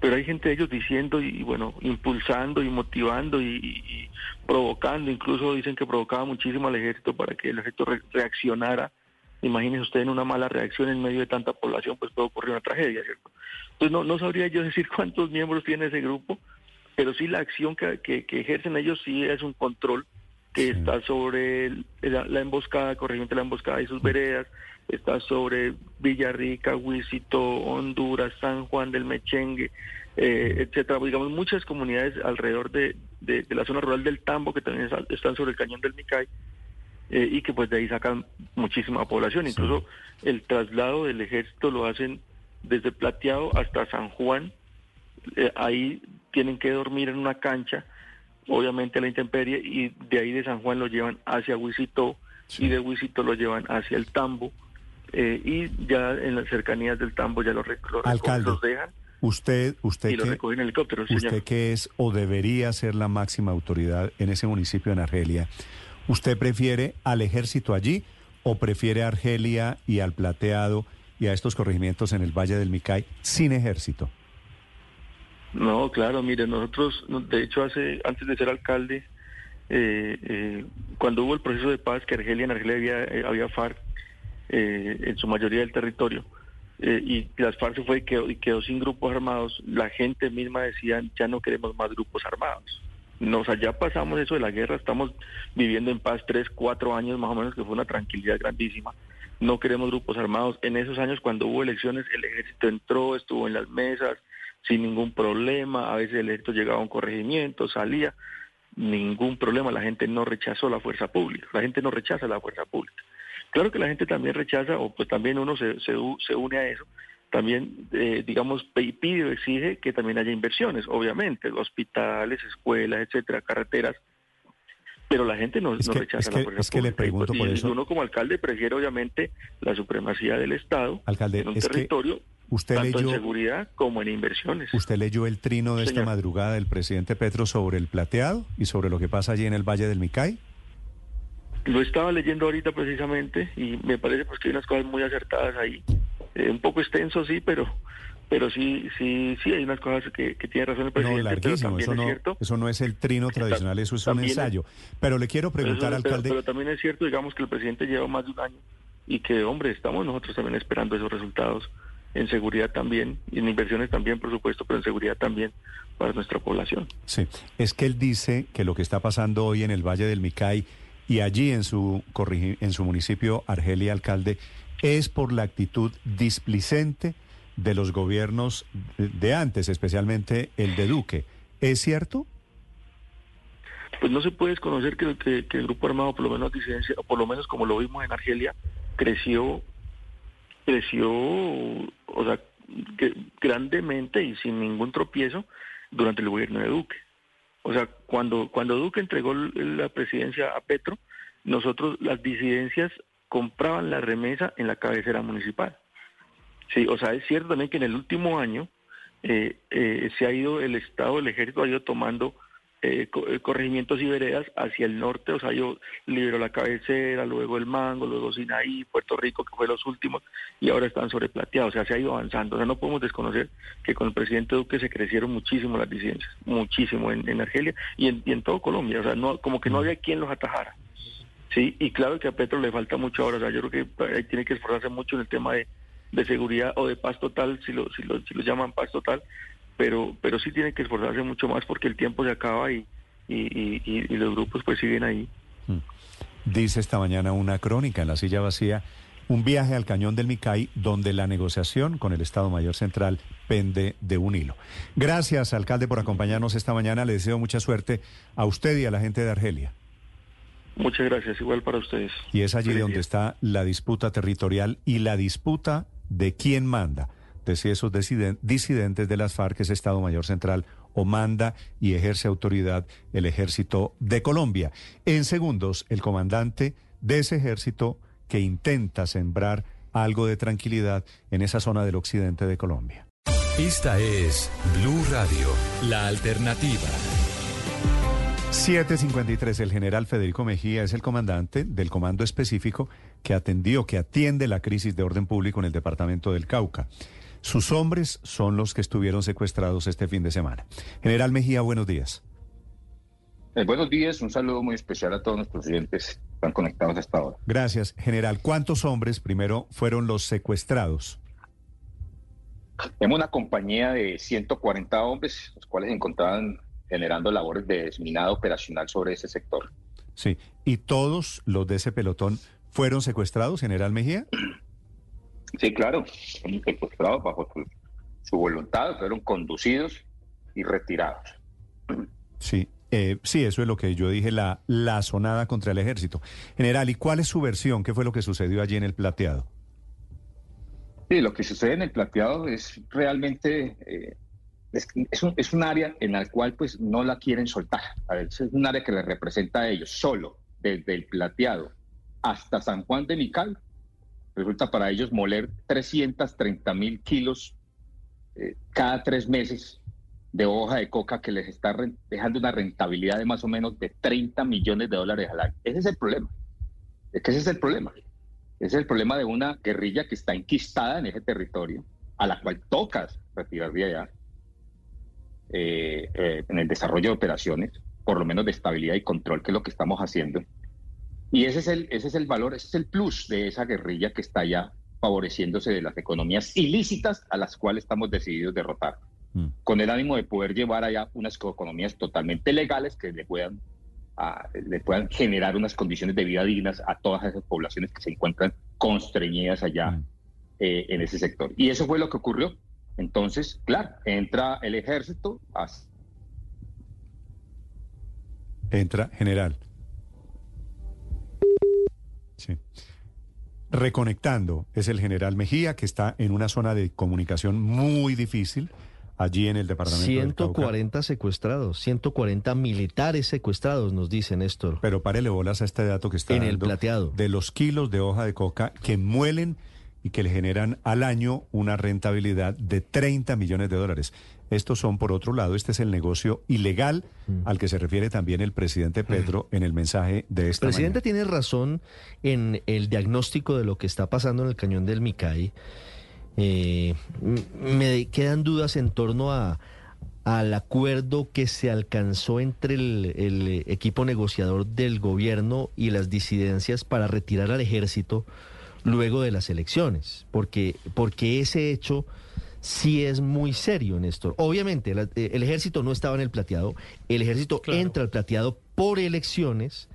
pero hay gente de ellos diciendo y, bueno, impulsando y motivando y, provocando, incluso dicen que provocaba muchísimo al ejército para que el ejército re- reaccionara. Imagínense usted en una mala reacción en medio de tanta población, pues puede ocurrir una tragedia, ¿cierto? Entonces no, no sabría yo [LAUGHS] decir cuántos miembros tiene ese grupo, pero sí la acción que, que- que ejercen ellos sí es un control que está sobre la, la emboscada, corriente la emboscada y sus veredas, está sobre Villarrica, Huisito, Honduras, San Juan del Mechengue, eh, etcétera. Digamos, muchas comunidades alrededor de, de- de la zona rural del Tambo que también está- están sobre el cañón del Micay eh, y que pues de ahí sacan muchísima población. Incluso el traslado del ejército lo hacen desde Plateado hasta San Juan. Eh, ahí tienen que dormir en una cancha, obviamente a la intemperie, y de ahí de San Juan lo llevan hacia Huisito y de Huisito lo llevan hacia el Tambo. eh, y ya en las cercanías del Tambo ya los, los Alcalde, los dejan usted, usted y que, en helicóptero. usted señor. que es o debería ser la máxima autoridad en ese municipio en Argelia, ¿usted prefiere al ejército allí o prefiere a Argelia y al Plateado y a estos corregimientos en el Valle del Micay sin ejército? No, claro, mire, nosotros, no, de hecho, hace antes de ser alcalde, eh, eh, cuando hubo el proceso de paz, que Argelia, en Argelia había, eh, había FARC en su mayoría del territorio, y las FARC se fue y quedó, y quedó sin grupos armados, la gente misma decía, ya no queremos más grupos armados. No, o sea, ya pasamos eso de la guerra, estamos viviendo en paz tres, cuatro años más o menos, que fue una tranquilidad grandísima. No queremos grupos armados. En esos años, cuando hubo elecciones, el ejército entró, estuvo en las mesas, sin ningún problema. A veces el ejército llegaba a un corregimiento, salía, ningún problema. La gente no rechazó la fuerza pública, la gente no rechaza la fuerza pública. Claro que la gente también rechaza, o pues también uno se, se, se une a eso, también, eh, digamos, pide o exige que también haya inversiones, obviamente, hospitales, escuelas, etcétera, carreteras, pero la gente no, Es no que- rechaza es la fuerza es que le pregunto por y eso- uno como alcalde prefiere, obviamente, la supremacía del Estado Alcalde, en un es territorio, usted tanto en leyó- seguridad como en inversiones. ¿Usted leyó el trino de esta madrugada del presidente Petro sobre el Plateado y sobre lo que pasa allí en el Valle del Micay? Lo estaba leyendo ahorita precisamente y me parece pues que hay unas cosas muy acertadas ahí. Eh, un poco extenso, sí, pero pero sí sí sí hay unas cosas que, que tiene razón el No, presidente, pero larguísimo. también Eso es no, cierto. eso no es el trino tradicional, eso es un es- ensayo. Pero le quiero preguntar, pero- alcalde, Pero, también es cierto, digamos, que el presidente lleva más de un año y que, hombre, estamos nosotros también esperando esos resultados en seguridad también, y en inversiones también, por supuesto, pero en seguridad también para nuestra población. Sí, es que él dice que lo que está pasando hoy en el Valle del Micay y allí en su, en su municipio, Argelia Alcalde, es por la actitud displicente de los gobiernos de- antes, especialmente el de Duque. ¿Es cierto? Pues no se puede desconocer que, el grupo armado, por lo menos disidencia, por lo menos como lo vimos en Argelia, creció, creció, o sea, grandemente y sin ningún tropiezo durante el gobierno de Duque. O sea, cuando, cuando Duque entregó la presidencia a Petro, nosotros, las disidencias, compraban la remesa en la cabecera municipal. Sí, o sea, es cierto también que en el último año eh, eh, se ha ido, el Estado, el Ejército ha ido tomando eh, co- corregimientos y veredas hacia el norte, o sea, yo liberó la cabecera, luego el Mango, luego Sinaí, Puerto Rico, que fue los últimos, y ahora están sobreplateados, o sea, se ha ido avanzando. O sea, no podemos desconocer que con el presidente Duque se crecieron muchísimo las disidencias, muchísimo en, en Argelia y en, y en todo Colombia, o sea, no, como que no había quien los atajara. Sí, y claro que a Petro le falta mucho ahora, o sea, yo creo que ahí tiene que esforzarse mucho en el tema de, de seguridad o de paz total, si lo, si lo, si lo llaman paz total, pero, pero sí tiene que esforzarse mucho más porque el tiempo se acaba y, y, y, y- los grupos pues siguen ahí. Dice esta mañana una crónica en la silla vacía, un viaje al cañón del Micay donde la negociación con el Estado Mayor Central pende de un hilo. Gracias, alcalde, por acompañarnos esta mañana. Le deseo mucha suerte a usted y a la gente de Argelia. Muchas gracias, igual para ustedes. Y es allí Feliz donde día. está la disputa territorial y la disputa de quién manda, de si esos disiden- disidentes de las FARC es Estado Mayor Central o manda y ejerce autoridad el ejército de Colombia. En segundos, el comandante de ese ejército que intenta sembrar algo de tranquilidad en esa zona del occidente de Colombia. Esta es Blue Radio, la alternativa. 753, el general Federico Mejía es el comandante del comando específico que atendió, que atiende la crisis de orden público en el departamento del Cauca. Sus hombres son los que estuvieron secuestrados este fin de semana. General Mejía, buenos días. Eh, buenos días, un saludo muy especial a todos nuestros oyentes que están conectados hasta ahora. Gracias. General, ¿cuántos hombres primero fueron los secuestrados? Tenemos una compañía de 140 hombres, los cuales se encontraban generando labores de desminado operacional sobre ese sector. Sí. ¿Y todos los de ese pelotón fueron secuestrados, general Mejía? Sí, claro, fueron secuestrados bajo su, su voluntad, fueron conducidos y retirados. Sí. Eh, sí, eso es lo que yo dije, la, la sonada contra el ejército. General, ¿y cuál es su versión? ¿Qué fue lo que sucedió allí en el plateado? Sí, lo que sucede en el plateado es realmente, eh, es, es un, área en la cual pues no la quieren soltar. A ver, es un área que les representa a ellos, solo desde el plateado hasta San Juan de Mical. Resulta para ellos moler 330 mil kilos eh, cada tres meses de hoja de coca que les está dejando una rentabilidad de más o menos de 30 millones de dólares al año. Ese es el problema. Es que ese es el problema. Ese es el problema de una guerrilla que está enquistada en ese territorio, a la cual tocas retirar de allá eh, eh, en el desarrollo de operaciones, por lo menos de estabilidad y control, que es lo que estamos haciendo. Y ese es el, ese es el valor, ese es el plus de esa guerrilla que está allá favoreciéndose de las economías ilícitas a las cuales estamos decididos derrotar, con el ánimo de poder llevar allá unas economías totalmente legales que le puedan, a- le puedan generar unas condiciones de vida dignas a todas esas poblaciones que se encuentran constreñidas allá eh, en ese sector. Y eso fue lo que ocurrió. Entonces, claro, entra el ejército, as- Entra, general. Sí. Reconectando es el general Mejía, que está en una zona de comunicación muy difícil, allí en el departamento del Cauca. 140 secuestrados, 140 militares secuestrados, nos dice Néstor. Pero párele bolas a este dato que está En el dando plateado. de los kilos de hoja de coca que muelen y que le generan al año una rentabilidad de 30 millones de dólares. Estos son, por otro lado, este es el negocio ilegal Mm. al que se refiere también el presidente Petro en el mensaje de El esta presidente mañana. tiene razón en el diagnóstico de lo que está pasando en el cañón del Micay. Eh, me quedan dudas en torno a al acuerdo que se alcanzó entre el, el equipo negociador del gobierno y las disidencias para retirar al ejército, luego de las elecciones, porque, porque ese hecho sí es muy serio, Néstor. Obviamente, la- eh, el ejército no estaba en el plateado, el ejército entra al plateado por elecciones.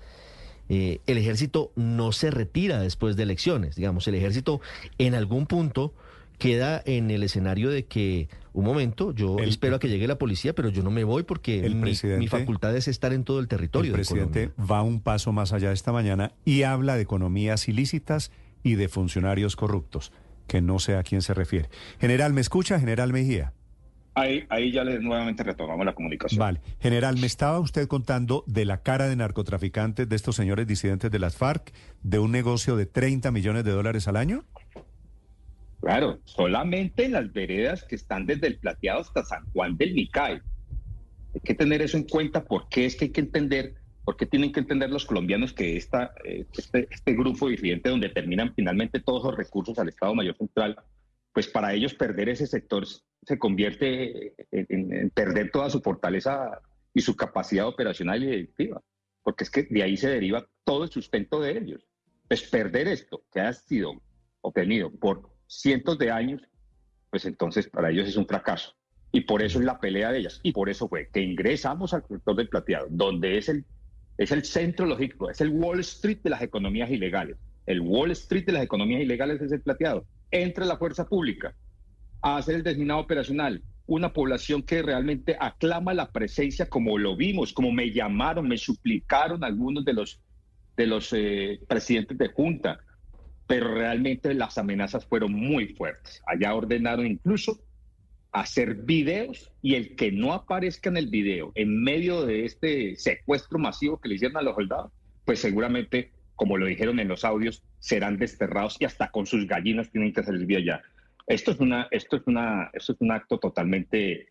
eh, el ejército no se retira después de elecciones, digamos, el ejército en algún punto queda en el escenario de que, un momento, yo espero a que llegue la policía, pero yo no me voy porque El mi, facultad es estar en todo el territorio. El de presidente va un paso más allá esta mañana y habla de economías ilícitas y de funcionarios corruptos, que no sé a quién se refiere. General, ¿me escucha? General Mejía. Ahí, ahí ya le, nuevamente retomamos la comunicación. Vale. General, me estaba usted contando de la cara de narcotraficantes de estos señores disidentes de las FARC, de un negocio de 30 millones de dólares al año. Claro, solamente en las veredas que están desde el Plateado hasta San Juan del Micay. Hay que tener eso en cuenta porque es que hay que entender, porque tienen que entender los colombianos que esta, eh, este, este grupo disidente donde terminan finalmente todos los recursos al Estado Mayor Central, pues para ellos perder ese sector se convierte en, en- perder toda su fortaleza y su capacidad operacional y directiva, porque es que de ahí se deriva todo el sustento de ellos. Pues perder esto que ha sido obtenido por cientos de años, pues entonces para ellos es un fracaso. Y por eso es la pelea de ellas. Y por eso fue que ingresamos al sector del plateado, donde es el, es el centro lógico, es el Wall Street de las economías ilegales. El Wall Street de las economías ilegales es el plateado. Entra la fuerza pública a hacer el desminado operacional. Una población que realmente aclama la presencia como lo vimos, como me llamaron, me suplicaron algunos de los, de los eh, presidentes de junta, pero realmente las amenazas fueron muy fuertes. Allá ordenaron incluso hacer videos y el que no aparezca en el video en medio de este secuestro masivo que le hicieron a los soldados, pues seguramente, como lo dijeron en los audios, serán desterrados y hasta con sus gallinas tienen que salir de allá. Esto es una, esto es una, esto es un acto totalmente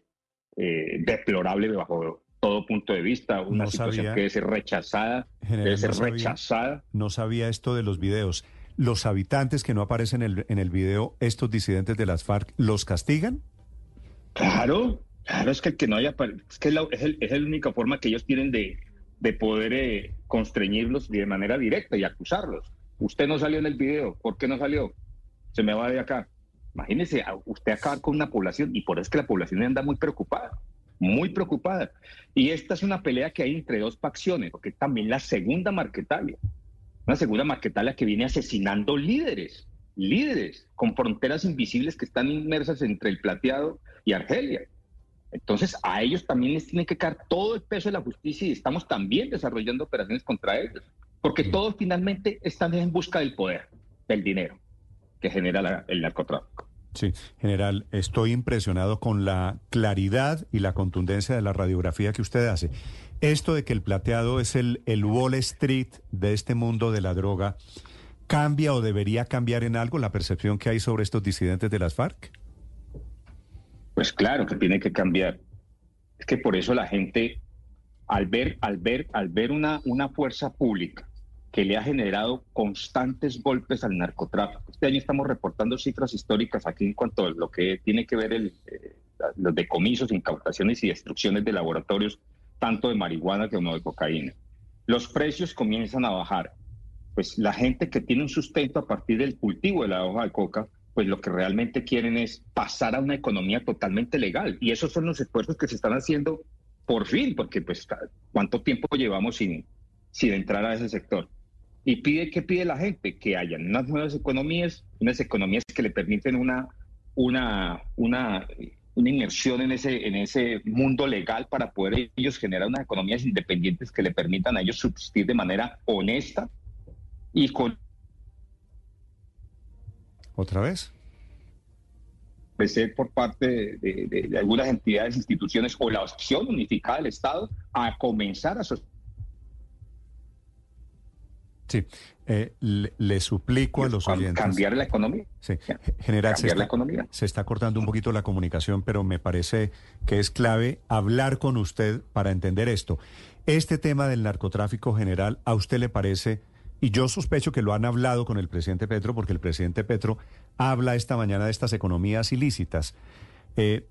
eh, deplorable bajo todo punto de vista, una No situación sabía- que debe ser rechazada, General, debe ser no sabía- rechazada. No sabía esto de los videos. ¿Los habitantes que no aparecen en el, en el video, estos disidentes de las FARC, los castigan? Claro, claro, es que el que no haya, es que es la, es el- es la única forma que ellos tienen de, de poder eh, constreñirlos de manera directa y acusarlos. Usted no salió en el video, ¿por qué no salió? Se me va de acá. Imagínese, usted acabar con una población y por eso es que la población anda muy preocupada, muy preocupada. Y esta es una pelea que hay entre dos facciones, porque también la segunda Marquetalia, una segunda Marquetalia que viene asesinando líderes, líderes con fronteras invisibles que están inmersas entre el plateado y Argelia. Entonces, a ellos también les tiene que caer todo el peso de la justicia y estamos también desarrollando operaciones contra ellos, porque todos finalmente están en busca del poder, del dinero que genera la- el narcotráfico. Sí, general, estoy impresionado con la claridad y la contundencia de la radiografía que usted hace. Esto de que el plateado es el, el Wall Street de este mundo de la droga, ¿cambia o debería cambiar en algo la percepción que hay sobre estos disidentes de las FARC? Pues claro que tiene que cambiar. Es que por eso la gente, al ver, al ver, al ver una, una fuerza pública que le ha generado constantes golpes al narcotráfico. Este año estamos reportando cifras históricas aquí en cuanto a lo que tiene que ver el, eh, los decomisos, incautaciones y destrucciones de laboratorios, tanto de marihuana como de cocaína. Los precios comienzan a bajar. Pues la gente que tiene un sustento a partir del cultivo de la hoja de coca, pues lo que realmente quieren es pasar a una economía totalmente legal. Y esos son los esfuerzos que se están haciendo por fin, porque pues cuánto tiempo llevamos sin, sin entrar a ese sector. Y pide, ¿qué pide la gente? Que hayan unas nuevas economías, unas economías que le permiten una, una, una, una inmersión en ese, en ese mundo legal para poder ellos generar unas economías independientes que le permitan a ellos subsistir de manera honesta y con ¿Otra vez? ser por parte de, de- de- de algunas entidades, instituciones o la opción unificada del Estado a comenzar a Sí, eh, le, le suplico a los oyentes. cambiar la economía. Sí, general, se Cambiar la economía. se está cortando un poquito la comunicación, pero me parece que es clave hablar con usted para entender esto. Este tema del narcotráfico general, ¿a usted le parece? Y yo sospecho que lo han hablado con el presidente Petro, porque el presidente Petro habla esta mañana de estas economías ilícitas. Eh,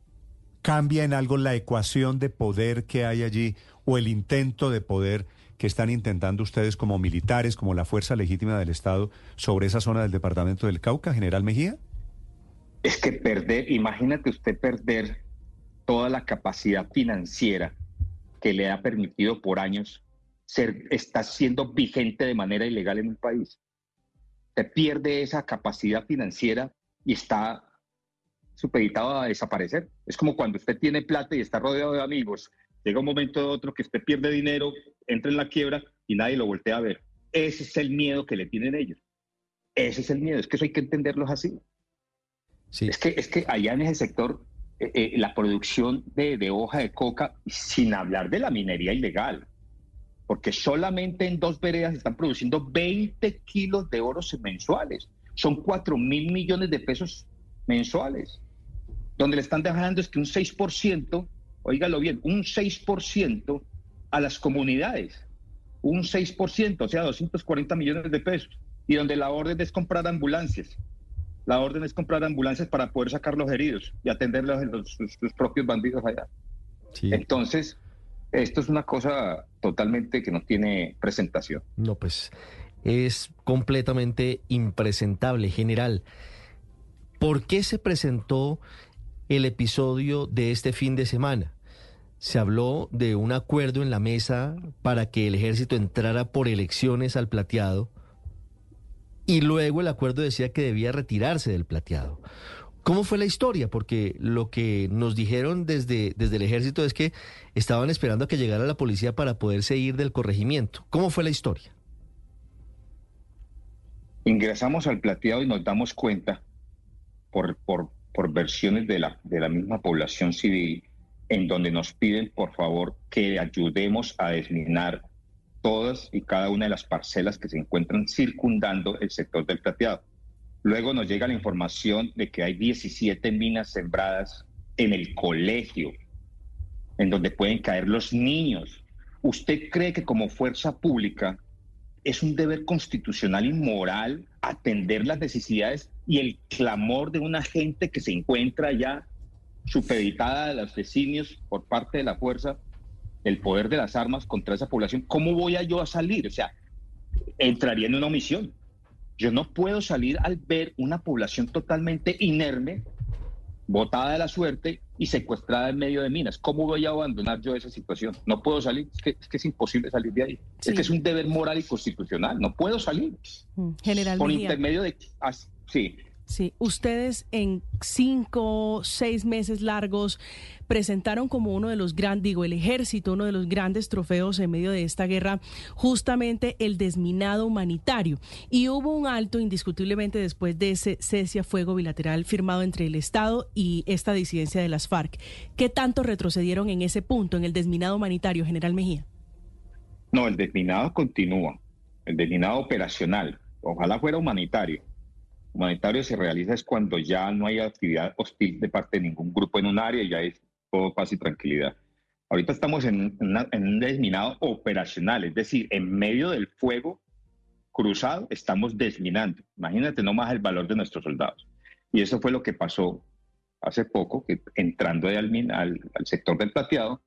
¿Cambia en algo la ecuación de poder que hay allí o el intento de poder que están intentando ustedes como militares, como la fuerza legítima del Estado, sobre esa zona del departamento del Cauca, general Mejía? Es que perder, imagínate usted perder toda la capacidad financiera que le ha permitido por años ser, está siendo vigente de manera ilegal en un país. Se pierde esa capacidad financiera y está supeditado a desaparecer. Es como cuando usted tiene plata y está rodeado de amigos. Llega un momento de otro que usted pierde dinero, entra en la quiebra y nadie lo voltea a ver. Ese es el miedo que le tienen ellos. Ese es el miedo. Es que eso hay que entenderlo así. Es, que, es que allá en ese sector, eh, eh, la producción de, de hoja de coca, sin hablar de la minería ilegal, porque solamente en dos veredas están produciendo 20 kilos de oro mensuales. Son 4 mil millones de pesos mensuales. Donde le están dejando es que un 6%, oígalo bien, un 6% a las comunidades. Un 6%, o sea, 240 millones de pesos. Y donde la orden es comprar ambulancias. La orden es comprar ambulancias para poder sacar los heridos y atender los, sus, propios bandidos allá. Entonces, esto es una cosa totalmente que no tiene presentación. No, pues es completamente impresentable, general. ¿Por qué se presentó el episodio de este fin de semana? Se habló de un acuerdo en la mesa para que el ejército entrara por elecciones al plateado y luego el acuerdo decía que debía retirarse del plateado. ¿Cómo fue la historia? Porque lo que nos dijeron desde, desde el ejército es que estaban esperando a que llegara la policía para poderse ir del corregimiento. ¿Cómo fue la historia? Ingresamos al plateado y nos damos cuenta, por, por, versiones de la, de la misma población civil, en donde nos piden, por favor, que ayudemos a desminar todas y cada una de las parcelas que se encuentran circundando el sector del plateado. Luego nos llega la información de que hay 17 minas sembradas en el colegio, en donde pueden caer los niños. ¿Usted cree que como fuerza pública es un deber constitucional y moral atender las necesidades y el clamor de una gente que se encuentra ya supeditada a los vecinos por parte de la fuerza, el poder de las armas contra esa población? ¿Cómo voy yo a salir? O sea, entraría en una omisión. Yo no puedo salir al ver una población totalmente inerme, botada de la suerte y secuestrada en medio de minas. ¿Cómo voy a abandonar yo esa situación? No puedo salir, es que es, imposible salir de ahí. Es que es un deber moral y constitucional, no puedo salir. Mm, General. Por intermedio de... Sí. Sí, ustedes en cinco, seis meses largos presentaron como uno de los grandes, digo, el ejército, uno de los grandes trofeos en medio de esta guerra, justamente el desminado humanitario. Y hubo un alto indiscutiblemente después de ese cese a fuego bilateral firmado entre el Estado y esta disidencia de las FARC. ¿Qué tanto retrocedieron en ese punto, en el desminado humanitario, General Mejía? No, el desminado continúa, el desminado operacional. Ojalá fuera humanitario humanitario se realiza es cuando ya no hay actividad hostil de parte de ningún grupo en un área y ya es todo paz y tranquilidad. Ahorita estamos en, un desminado operacional, es decir, en medio del fuego cruzado estamos desminando. Imagínate nomás el valor de nuestros soldados. Y eso fue lo que pasó hace poco, que entrando al, al, sector del plateado,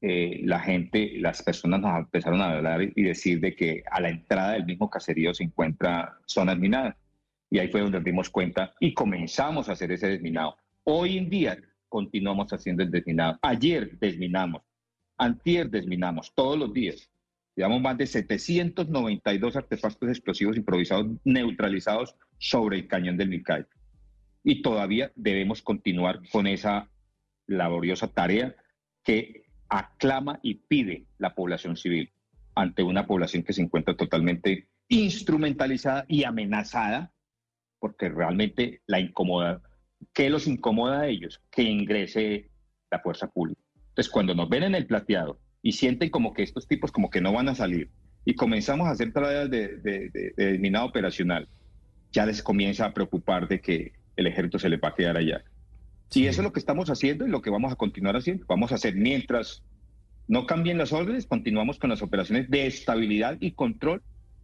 eh, la gente, las personas nos empezaron a hablar y decir de que a la entrada del mismo caserío se encuentra zonas minadas. Y ahí fue donde dimos cuenta y comenzamos a hacer ese desminado. Hoy en día continuamos haciendo el desminado. Ayer desminamos, antier desminamos, todos los días. Llevamos más de 792 artefactos explosivos improvisados neutralizados sobre el cañón del Micay. Y todavía debemos continuar con esa laboriosa tarea que aclama y pide la población civil ante una población que se encuentra totalmente instrumentalizada y amenazada porque realmente la incomoda. ¿Qué los incomoda a ellos? Que ingrese la fuerza pública. Entonces, cuando nos ven en el plateado y sienten como que estos tipos como que no van a salir y comenzamos a hacer tareas de, de, minado operacional, ya les comienza a preocupar de que el ejército se les va a quedar allá. Y eso es lo que estamos haciendo y lo que vamos a continuar haciendo. Vamos a hacer mientras no cambien las órdenes, continuamos con las operaciones de estabilidad y control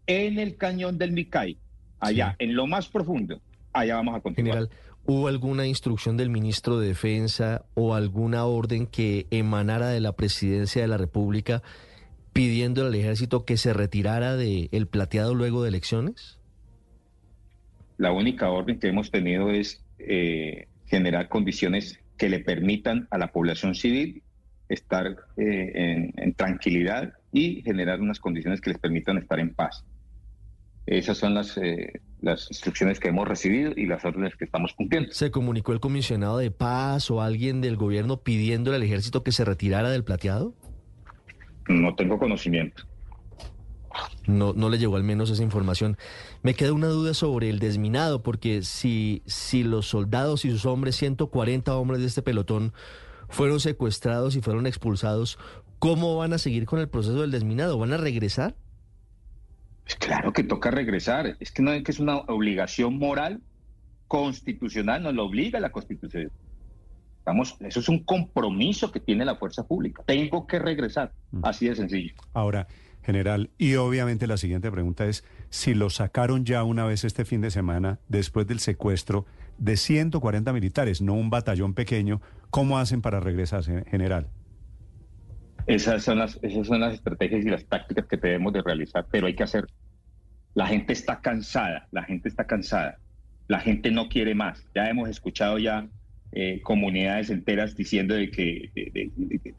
en el cañón del Micay, allá, en lo más profundo, allá vamos a continuar. General, ¿hubo alguna instrucción del ministro de Defensa o alguna orden que emanara de la presidencia de la República pidiendo al ejército que se retirara del el plateado luego de elecciones? La única orden que hemos tenido es eh, generar condiciones que le permitan a la población civil estar eh, en, en tranquilidad y generar unas condiciones que les permitan estar en paz. Esas son las, eh, las instrucciones que hemos recibido y las órdenes que estamos cumpliendo. ¿Se comunicó el comisionado de paz o alguien del gobierno pidiéndole al ejército que se retirara del plateado? No tengo conocimiento. No, no le llegó al menos esa información. Me queda una duda sobre el desminado, porque si, si los soldados y sus hombres, 140 hombres de este pelotón, fueron secuestrados y fueron expulsados, ¿cómo van a seguir con el proceso del desminado? ¿Van a regresar? Pues claro que toca regresar. Es que no es que es una obligación moral constitucional, nos lo obliga la Constitución. Estamos, eso es un compromiso que tiene la fuerza pública. Tengo que regresar. Así de sencillo. Ahora, general, y obviamente la siguiente pregunta es, si lo sacaron ya una vez este fin de semana, después del secuestro de 140 militares, no un batallón pequeño, ¿cómo hacen para regresarse, general? Esas son las, estrategias y las tácticas que debemos de realizar, pero hay que hacer. La gente está cansada, la gente está cansada, la gente no quiere más. Ya hemos escuchado ya eh, comunidades enteras diciendo de que,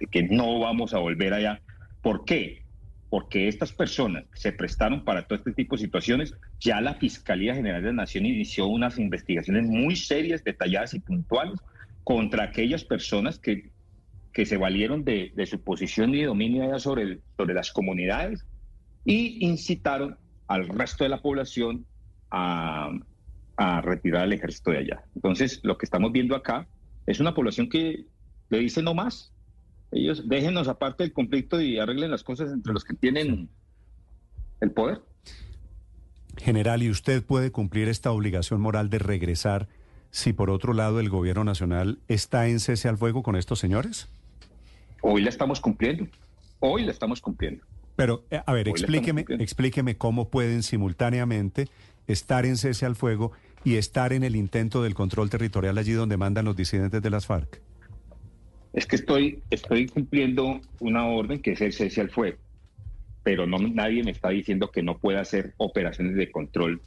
que no vamos a volver allá. ¿Por qué? Porque estas personas se prestaron para todo este tipo de situaciones. Ya la Fiscalía General de la Nación inició unas investigaciones muy serias, detalladas y puntuales contra aquellas personas que que se valieron de, su posición y dominio sobre, el- sobre las comunidades y incitaron al resto de la población a, a retirar al ejército de allá. Entonces, lo que estamos viendo acá es una población que le dice no más. Ellos déjenos aparte del conflicto y arreglen las cosas entre los que tienen el poder. General, ¿y usted puede cumplir esta obligación moral de regresar si por otro lado el gobierno nacional está en cese al fuego con estos señores? Hoy la estamos cumpliendo. Hoy la estamos cumpliendo. Pero, eh, a ver, Hoy explíqueme, explíqueme cómo pueden simultáneamente estar en cese al fuego y estar en el intento del control territorial allí donde mandan los disidentes de las FARC. Es que estoy, estoy cumpliendo una orden que es el cese al fuego, pero no, nadie me está diciendo que no pueda hacer operaciones de control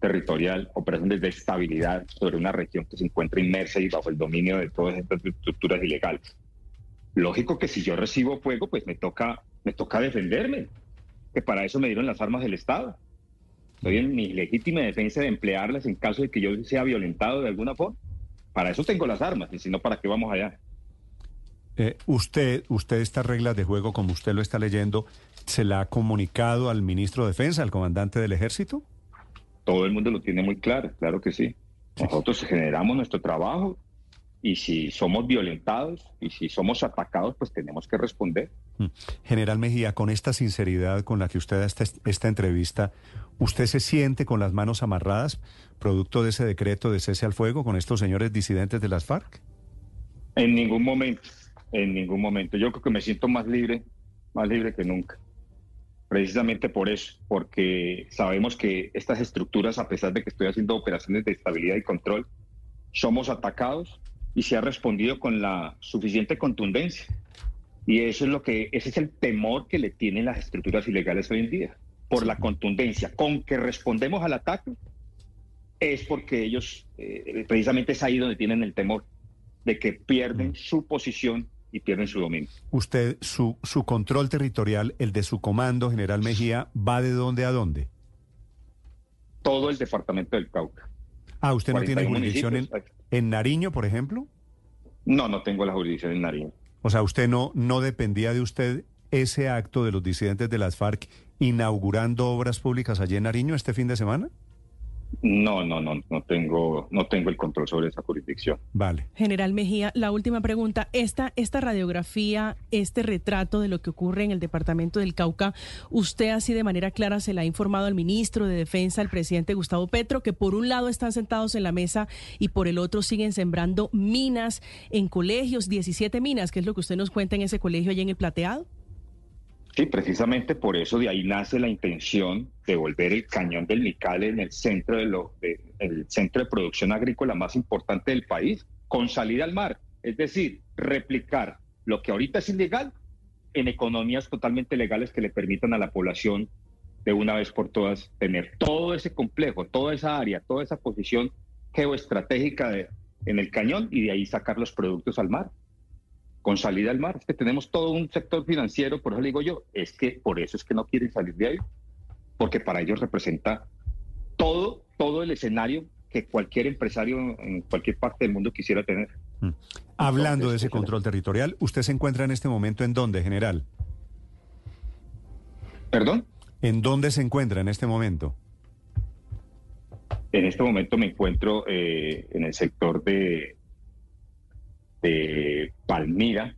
territorial, operaciones de estabilidad sobre una región que se encuentra inmersa y bajo el dominio de todas estas estructuras ilegales. Lógico que si yo recibo fuego, pues me toca, me toca defenderme, que para eso me dieron las armas del Estado. Estoy en mi legítima defensa de emplearlas en caso de que yo sea violentado de alguna forma. Para eso tengo las armas, y si no, ¿para qué vamos allá? Eh, usted, usted estas reglas de juego, como usted lo está leyendo, ¿se la ha comunicado al ministro de Defensa, al comandante del ejército? Todo el mundo lo tiene muy claro, claro que sí. Nosotros generamos nuestro trabajo y si somos violentados y si somos atacados, pues tenemos que responder. Mm. General Mejía, con esta sinceridad con la que usted esta, esta entrevista, ¿usted se siente con las manos amarradas, producto de ese decreto de cese al fuego con estos señores disidentes de las FARC? En ningún momento, en ningún momento. Yo creo que me siento más libre, más libre que nunca. Precisamente por eso, porque sabemos que estas estructuras, a pesar de que estoy haciendo operaciones de estabilidad y control, somos atacados y se ha respondido con la suficiente contundencia. Y eso es lo que, ese es el temor que le tienen las estructuras ilegales hoy en día, por la contundencia con que respondemos al ataque, es porque ellos, eh, precisamente es ahí donde tienen el temor de que pierden su posición y pierden su dominio. Usted, su, su control territorial, el de su comando, General Mejía, ¿va de dónde a dónde? Todo el departamento del Cauca. Ah, ¿usted no tiene 41 jurisdicción en. En Nariño, por ejemplo? No, no tengo la jurisdicción en Nariño. O sea, usted no, no dependía de usted ese acto de los disidentes de las FARC inaugurando obras públicas allí en Nariño este fin de semana? No, no, no, no tengo, no tengo el control sobre esa jurisdicción. Vale. General Mejía, la última pregunta. Esta, esta radiografía, este retrato de lo que ocurre en el departamento del Cauca, ¿usted así de manera clara se la ha informado al ministro de Defensa, al presidente Gustavo Petro, que por un lado están sentados en la mesa y por el otro siguen sembrando minas en colegios, 17 minas, que es lo que usted nos cuenta en ese colegio allá en el Plateado? Sí, precisamente por eso de ahí nace la intención de volver el cañón del Micale en el centro de lo, el centro de producción agrícola más importante del país, con salida al mar. Es decir, replicar lo que ahorita es ilegal en economías totalmente legales que le permitan a la población de una vez por todas tener todo ese complejo, toda esa área, toda esa posición geoestratégica de, en el cañón y de ahí sacar los productos al mar, con salida al mar. Es que tenemos todo un sector financiero, por eso le digo yo, es que por eso es que no quieren salir de ahí, porque para ellos representa todo, todo el escenario que cualquier empresario en cualquier parte del mundo quisiera tener. Mm. Hablando de ese control territorial, ¿usted se encuentra en este momento en dónde, general? ¿Perdón? ¿En dónde se encuentra en este momento? En este momento me encuentro eh, en el sector de, de Palmira,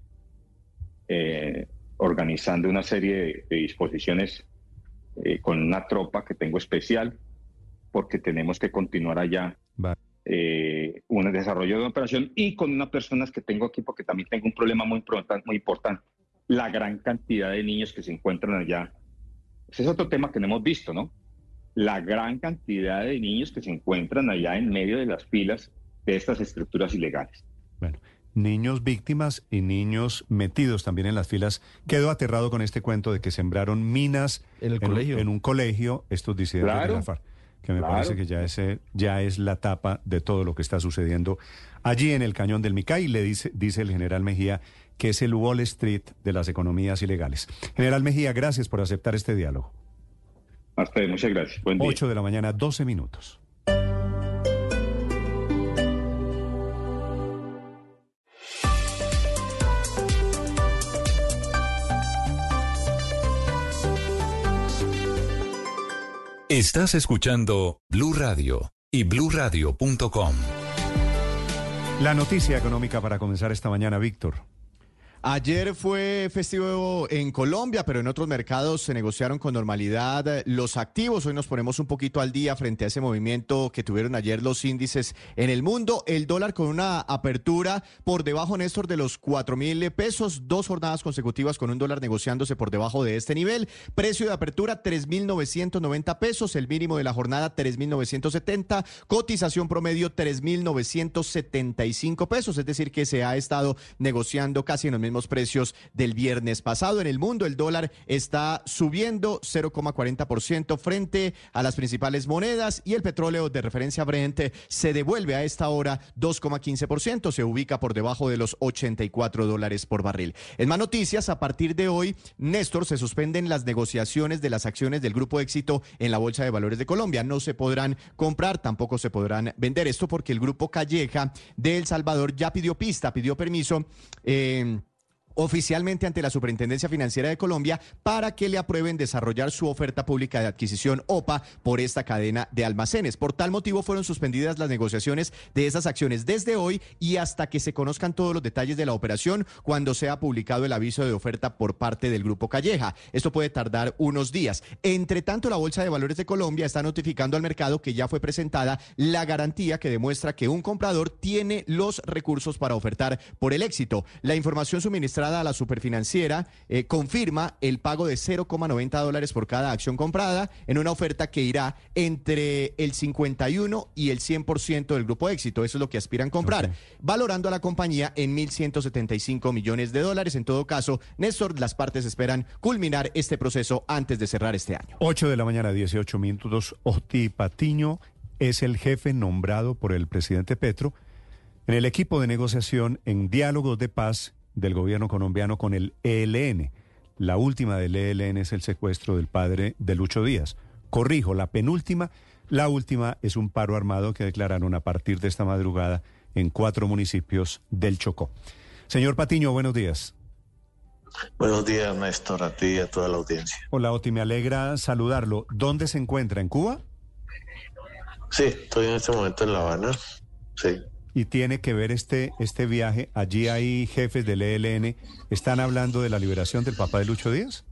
eh, organizando una serie de, de disposiciones eh, con una tropa que tengo especial, porque tenemos que continuar allá eh, un desarrollo de operación y con unas personas que tengo aquí, porque también tengo un problema muy, importante, muy importante, la gran cantidad de niños que se encuentran allá. Ese es otro tema que no hemos visto, ¿no? La gran cantidad de niños que se encuentran allá en medio de las filas de estas estructuras ilegales. Bueno, niños víctimas y niños metidos también en las filas. Quedo aterrado con este cuento de que sembraron minas en, el un- colegio. en un colegio estos disidentes Claro. de la FARC. Que me Claro. parece que ya es, ya es la tapa de todo lo que está sucediendo allí en el cañón del Micay. Le dice, dice el general Mejía que es el Wall Street de las economías ilegales. General Mejía, gracias por aceptar este diálogo. Hasta luego, muchas gracias. Buen día. 8 de la mañana, 12 minutos. Estás escuchando Blue Radio y bluradio.com. La noticia económica para comenzar esta mañana, Víctor. Ayer fue festivo en Colombia, pero en otros mercados se negociaron con normalidad los activos. Hoy nos ponemos un poquito al día frente a ese movimiento que tuvieron ayer los índices en el mundo. El dólar con una apertura por debajo, Néstor, de los 4 mil pesos. Dos jornadas consecutivas con un dólar negociándose por debajo de este nivel. Precio de apertura 3.990 pesos. El mínimo de la jornada 3.970. Cotización promedio 3.975 pesos. Es decir, que se ha estado negociando casi en los mismos precios del viernes pasado. En el mundo el dólar está subiendo 0,40% frente a las principales monedas y el petróleo de referencia Brent se devuelve a esta hora 2,15%, se ubica por debajo de los 84 dólares por barril. En más noticias, a partir de hoy, Néstor, se suspenden las negociaciones de las acciones del Grupo Éxito en la Bolsa de Valores de Colombia. No se podrán comprar, tampoco se podrán vender. Esto porque el Grupo Calleja de El Salvador ya pidió pista, pidió permiso. eh, oficialmente ante la Superintendencia Financiera de Colombia para que le aprueben desarrollar su oferta pública de adquisición OPA por esta cadena de almacenes. Por tal motivo fueron suspendidas las negociaciones de esas acciones desde hoy y hasta que se conozcan todos los detalles de la operación cuando sea publicado el aviso de oferta por parte del Grupo Calleja. Esto puede tardar unos días. Entre tanto, la Bolsa de Valores de Colombia está notificando al mercado que ya fue presentada la garantía que demuestra que un comprador tiene los recursos para ofertar por el éxito. La información suministrada a la superfinanciera eh, confirma el pago de 0,90 dólares por cada acción comprada en una oferta que irá entre el 51 y el 100% del grupo éxito. Eso es lo que aspiran comprar, valorando a la compañía en 1.175 millones de dólares. En todo caso, Néstor, las partes esperan culminar este proceso antes de cerrar este año. 8 de la mañana, 18 minutos. Oti Patiño es el jefe nombrado por el presidente Petro en el equipo de negociación en diálogos de paz del gobierno colombiano con el ELN. La última del ELN es el secuestro del padre de Lucho Díaz. Corrijo, la penúltima, la última es un paro armado que declararon a partir de esta madrugada en cuatro municipios del Chocó. Señor Patiño, buenos días. Buenos días, Néstor, a ti y a toda la audiencia. Hola, Oti, me alegra saludarlo. ¿Dónde se encuentra? ¿En Cuba? Sí, estoy en este momento en La Habana. Sí. Y tiene que ver este, este viaje. Allí hay jefes del ELN. ¿Están hablando de la liberación del papá de Lucho Díaz?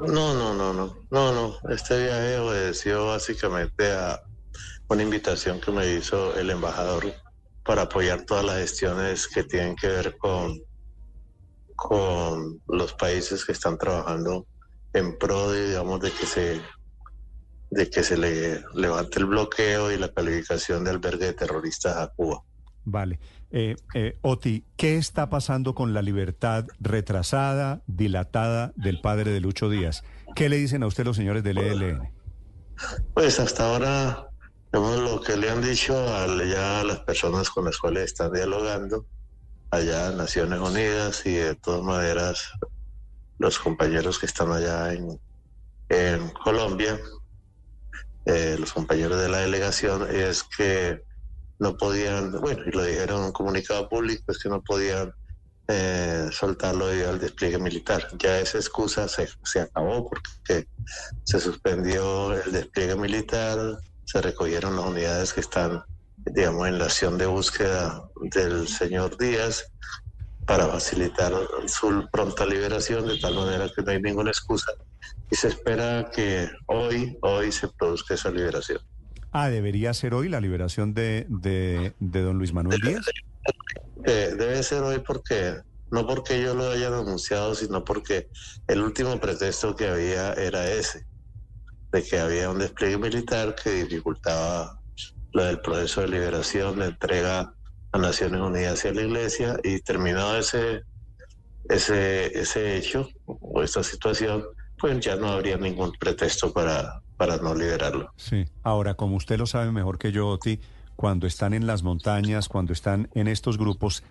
No, no, no, no, no, no. Este viaje obedeció básicamente a una invitación que me hizo el embajador para apoyar todas las gestiones que tienen que ver con, con los países que están trabajando en pro de, digamos, de que se de que se le levante el bloqueo y la calificación de albergue de terroristas a Cuba. Vale. Eh, eh, Oti, ¿qué está pasando con la libertad retrasada, dilatada del padre de Lucho Díaz? ¿Qué le dicen a usted los señores del ELN? Pues hasta ahora, lo que le han dicho a, ya a las personas con las cuales están dialogando, allá en Naciones Unidas y de todas maneras los compañeros que están allá en, en Colombia, eh, los compañeros de la delegación, es que no podían, bueno, y lo dijeron en un comunicado público, es que no podían eh, soltarlo debido al despliegue militar. Ya esa excusa se, se acabó porque se suspendió el despliegue militar, se recogieron las unidades que están, digamos, en la acción de búsqueda del señor Díaz para facilitar su pronta liberación, de tal manera que no hay ninguna excusa y se espera que hoy, hoy se produzca esa liberación. Ah, debería ser hoy la liberación de, de, de don Luis Manuel Díaz. Eh, debe ser hoy porque, no porque yo lo haya anunciado, sino porque el último pretexto que había era ese, de que había un despliegue militar que dificultaba lo del proceso de liberación, de entrega a Naciones Unidas y a la Iglesia, y terminado ese, ese, ese hecho o esta situación, pues ya no habría ningún pretexto para, para no liberarlo. Sí. Ahora, como usted lo sabe mejor que yo, Oti, cuando están en las montañas, cuando están en estos grupos,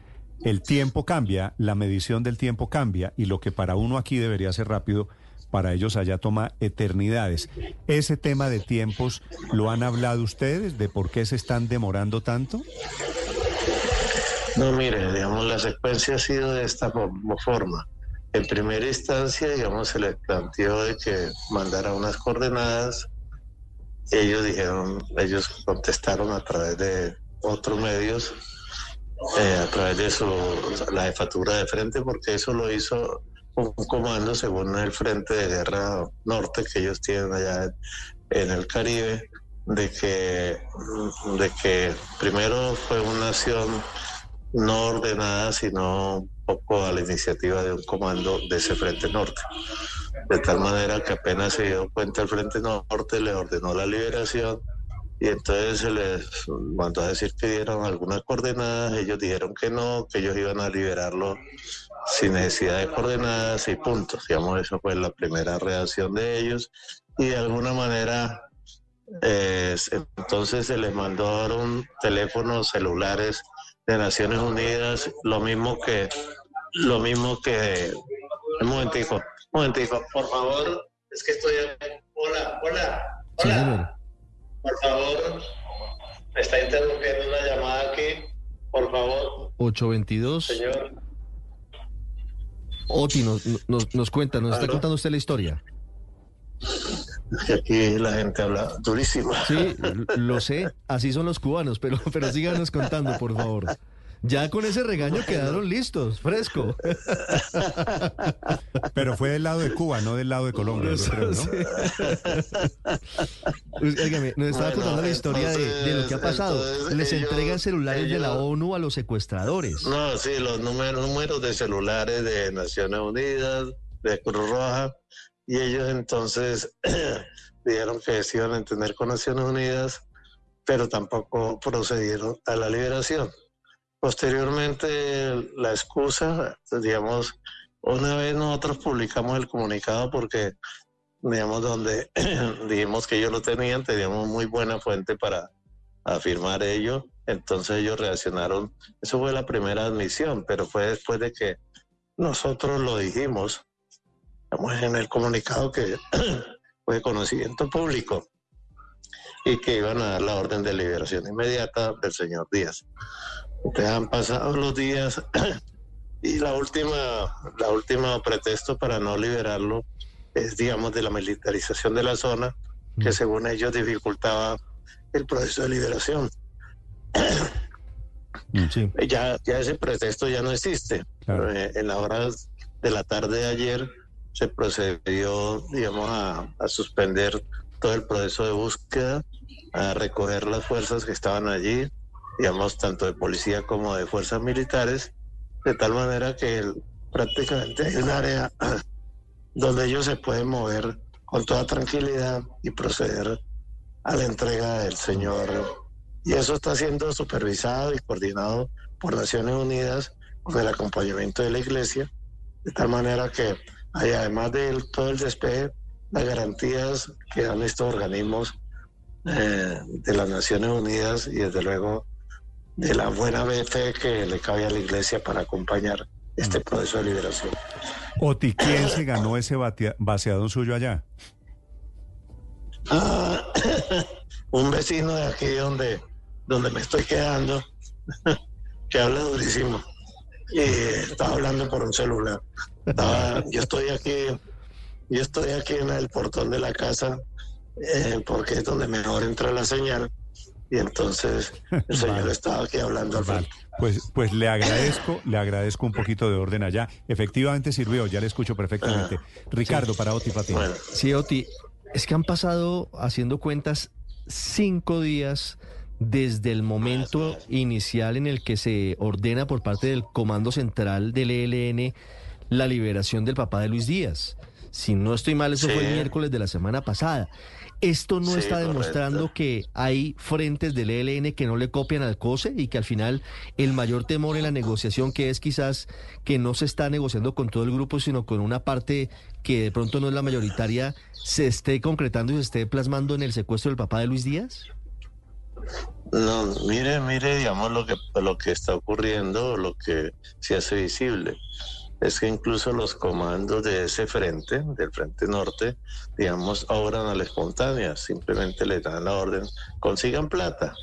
el tiempo cambia, la medición del tiempo cambia y lo que para uno aquí debería ser rápido, para ellos allá toma eternidades. ¿Ese tema de tiempos lo han hablado ustedes de por qué se están demorando tanto? No, mire, digamos, la secuencia ha sido de esta forma. En primera instancia, digamos, se les planteó de que mandara unas coordenadas. Ellos dijeron, ellos contestaron a través de otros medios, eh, a través de su, la jefatura de frente, porque eso lo hizo un comando según el Frente de Guerra Norte que ellos tienen allá en el Caribe, de que, de que primero fue una acción no ordenada, sino poco a la iniciativa de un comando de ese Frente Norte. De tal manera que apenas se dio cuenta el Frente Norte, le ordenó la liberación y entonces se les mandó a decir que dieron algunas coordenadas, ellos dijeron que no, que ellos iban a liberarlo sin necesidad de coordenadas y puntos. Digamos, esa fue la primera reacción de ellos y de alguna manera eh, entonces se les mandaron teléfonos celulares de Naciones Unidas, lo mismo que, lo mismo que, un momentico, un momentico, por favor, es que estoy, hola, hola, hola, por favor, me está interrumpiendo una llamada aquí, por favor. 822. Señor. Oti nos, nos, nos cuenta, nos está contando usted la historia. Que aquí la gente habla durísimo. Sí, lo sé, así son los cubanos, pero, pero síganos contando, por favor. Ya con ese regaño quedaron listos, fresco. [LAUGHS] Pero fue del lado de Cuba, no del lado de Colombia, yo creo, ¿no? Nos estaba Bueno, contando la historia de, de lo que ha pasado. entonces Les ellos- entregan celulares de la ONU a los secuestradores. No, sí, los números, números de celulares de Naciones Unidas, de Cruz Roja, y ellos entonces [CLEARS THROAT] dijeron que se iban a entender con Naciones Unidas, pero tampoco procedieron a la liberación. Posteriormente, la excusa, digamos, una vez nosotros publicamos el comunicado porque, digamos, donde [CLEARS THROAT] dijimos que ellos lo tenían, teníamos muy buena fuente para afirmar ello, entonces ellos reaccionaron. Eso fue la primera admisión, pero fue después de que nosotros lo dijimos, digamos, en el comunicado que [CLEARS THROAT] fue de conocimiento público y que iban a dar la orden de liberación inmediata del señor Díaz. Entonces han pasado los días [CLEARS THROAT] y la última, la última pretexto para no liberarlo es, digamos, de la militarización de la zona, que según ellos dificultaba el proceso de liberación. [CLEARS THROAT] Ya, ya ese pretexto ya no existe. Eh, en las horas de la tarde de ayer se procedió, digamos, a, a suspender todo el proceso de búsqueda, a recoger las fuerzas que estaban allí, digamos, tanto de policía como de fuerzas militares, de tal manera que el- prácticamente hay un área [CLEARS THROAT] donde ellos se pueden mover con toda tranquilidad y proceder a la entrega del señor. Y eso está siendo supervisado y coordinado por Naciones Unidas con el acompañamiento de la Iglesia, de tal manera que hay, además de todo el despeje, las garantías que dan estos organismos eh, de las Naciones Unidas y desde luego de la buena fe que le cabe a la Iglesia para acompañar este Mm. proceso de liberación. Oti, ¿quién se ganó ese vaciado suyo allá? Ah, [COUGHS] un vecino de aquí donde, donde me estoy quedando, [LAUGHS] que habla durísimo. Y estaba hablando por un celular. Estaba- yo estoy aquí, yo estoy aquí en el portón de la casa, eh, porque es donde mejor entra la señal. Y entonces el señor estaba aquí hablando al frente. Pues, pues le agradezco, le agradezco un poquito de orden allá. Efectivamente sirvió, ya le escucho perfectamente. Ricardo, para Oti Patiño. Sí, Oti, es que han pasado, haciendo cuentas, cinco días desde el momento inicial en el que se ordena por parte del Comando Central del ELN la liberación del papá de Luis Díaz. Si no estoy mal, eso fue el miércoles de la semana pasada. Esto no Sí, está demostrando que hay frentes del ELN que no le copian al COSE y que al final el mayor temor en la negociación, que es quizás que no se está negociando con todo el grupo, sino con una parte que de pronto no es la mayoritaria, se esté concretando y se esté plasmando en el secuestro del papá de Luis Díaz? No, mire, mire, digamos lo que lo que está ocurriendo, lo que se hace visible es que incluso los comandos de ese frente, del frente norte, digamos, obran a la espontánea, simplemente le dan la orden, consigan plata.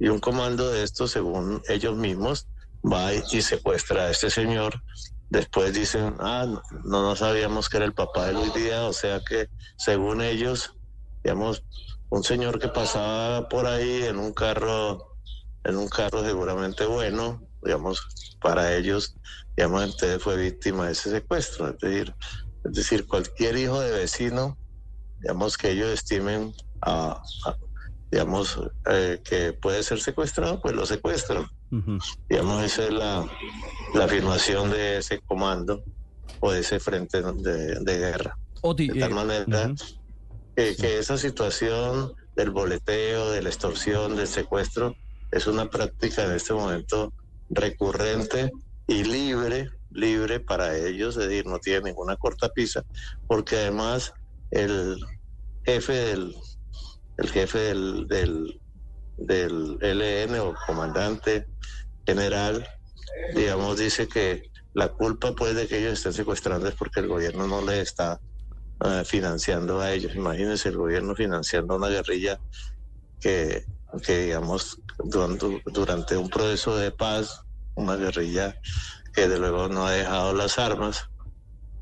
Y un comando de estos, según ellos mismos, va y secuestra a este señor. Después dicen, ah, no, no no sabíamos que era el papá de Luis Díaz, o sea que según ellos, digamos, un señor que pasaba por ahí en un carro, en un carro seguramente bueno, digamos, para ellos, digamos, entonces fue víctima de ese secuestro. Es decir, es decir, cualquier hijo de vecino, digamos, que ellos estimen a, a- digamos, eh, que puede ser secuestrado, pues lo secuestran. Digamos, esa es la, la afirmación de ese comando o de ese frente de, de guerra. de tal manera que, que esa situación del boleteo, de la extorsión, del secuestro, es una práctica en este momento recurrente y libre, libre para ellos, es decir, no tiene ninguna cortapisa, porque además el jefe del, el jefe del, del, LN o comandante general, digamos, dice que la culpa pues de que ellos estén secuestrando es porque el gobierno no le está eh, financiando a ellos. Imagínense el gobierno financiando una guerrilla que, que digamos, durante, un proceso de paz, una guerrilla que de luego no ha dejado las armas,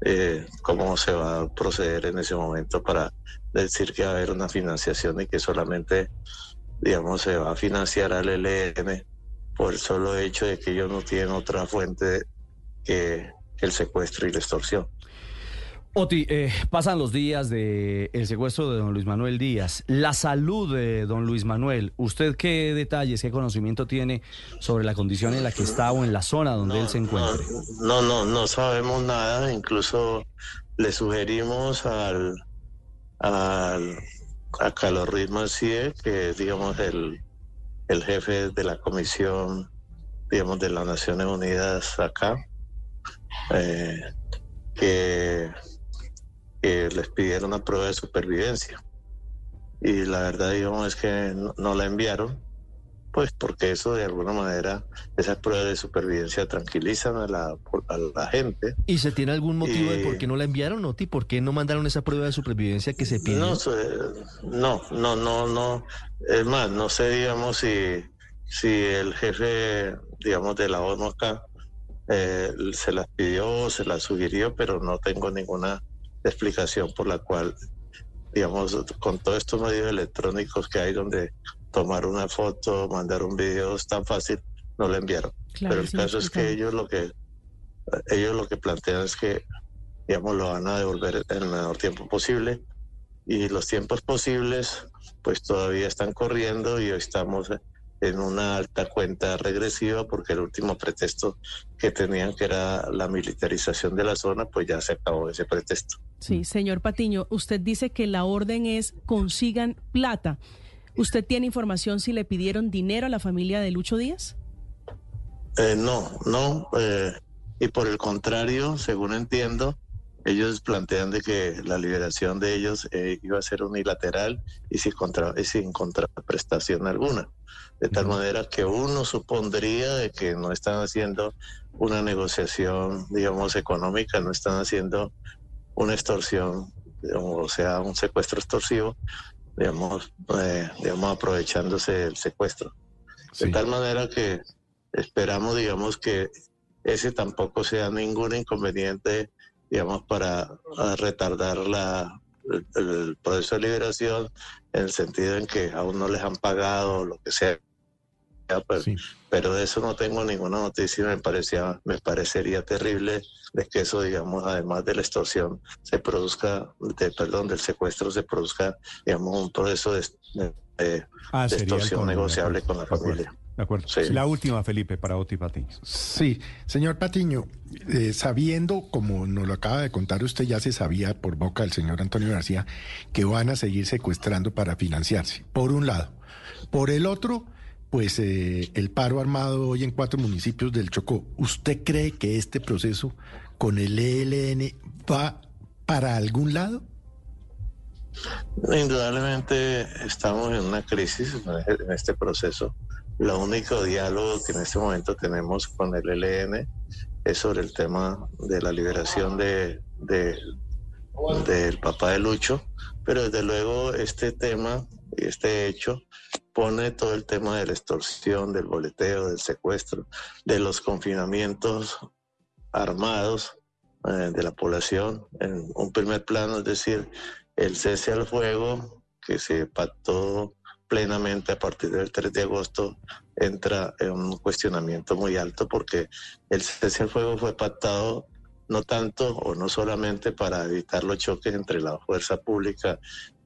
eh, cómo se va a proceder en ese momento para decir que va a haber una financiación y que solamente, digamos, se va a financiar al ELN por el solo hecho de que ellos no tienen otra fuente que el secuestro y la extorsión. Oti, eh, pasan los días del el secuestro de don Luis Manuel Díaz. La salud de don Luis Manuel, ¿usted qué detalles, qué conocimiento tiene sobre la condición en la que está o en la zona donde él se encuentra? No, no, no sabemos nada. Incluso le sugerimos al, al a Carlos Macié, que es, digamos, el, el jefe de la comisión, digamos, de las Naciones Unidas acá, eh, que, que les pidieron una prueba de supervivencia. Y la verdad, digamos, es que no, no la enviaron, pues porque eso de alguna manera, esas pruebas de supervivencia tranquilizan a la, a la gente. ¿Y se tiene algún motivo de por qué no la enviaron, Oti? ¿Por qué no mandaron esa prueba de supervivencia que se pidió? No, sé, no, no, no, no. Es más, no sé, digamos, si, si el jefe, digamos, de la ONU acá eh, se las pidió o se las sugirió, pero no tengo ninguna explicación por la cual, digamos, con todos estos medios electrónicos que hay donde tomar una foto, mandar un video es tan fácil, no la enviaron. Claro, pero el sí, caso es que ellos lo que ellos lo que plantean es que digamos lo van a devolver en el menor tiempo posible y los tiempos posibles pues todavía están corriendo y hoy estamos en una alta cuenta regresiva porque el último pretexto que tenían que era la militarización de la zona pues ya se acabó ese pretexto. Sí, señor Patiño, usted dice que la orden es consigan plata. ¿Usted tiene información si le pidieron dinero a la familia de Lucho Díaz? Eh, no, no. Eh, y por el contrario, según entiendo, ellos plantean de que la liberación de ellos eh, iba a ser unilateral y sin, contra, y sin contraprestación alguna. De tal manera que uno supondría de que no están haciendo una negociación, digamos, económica, no están haciendo una extorsión, digamos, o sea, un secuestro extorsivo, digamos, eh, digamos aprovechándose del secuestro. De tal manera que esperamos, digamos, que ese tampoco sea ningún inconveniente, digamos, para retardar la, el, proceso de liberación en el sentido en que aún no les han pagado lo que sea. Pero, pero de eso no tengo ninguna noticia me parecía, me parecería terrible de que eso, digamos, además de la extorsión, se produzca, de, perdón, del secuestro, se produzca, digamos, un proceso de, de, Ah, de extorsión de negociable con la familia. De acuerdo. Sí. La última, Felipe, para Oti Patiño. Sí, señor Patiño, eh, sabiendo, como nos lo acaba de contar usted, ya se sabía por boca del señor Antonio García, que van a seguir secuestrando para financiarse, por un lado. Por el otro, pues eh, el paro armado hoy en cuatro municipios del Chocó. ¿Usted cree que este proceso con el ELN va para algún lado? Indudablemente estamos en una crisis en este proceso. Lo único diálogo que en este momento tenemos con el ELN es sobre el tema de la liberación de- del papá de Lucho, pero desde luego este tema y este hecho pone todo el tema de la extorsión, del boleteo, del secuestro, de los confinamientos armados eh, de la población en un primer plano, es decir, el cese al fuego que se pactó plenamente a partir del 3 de agosto entra en un cuestionamiento muy alto porque el cese al fuego fue pactado no tanto o no solamente para evitar los choques entre la fuerza pública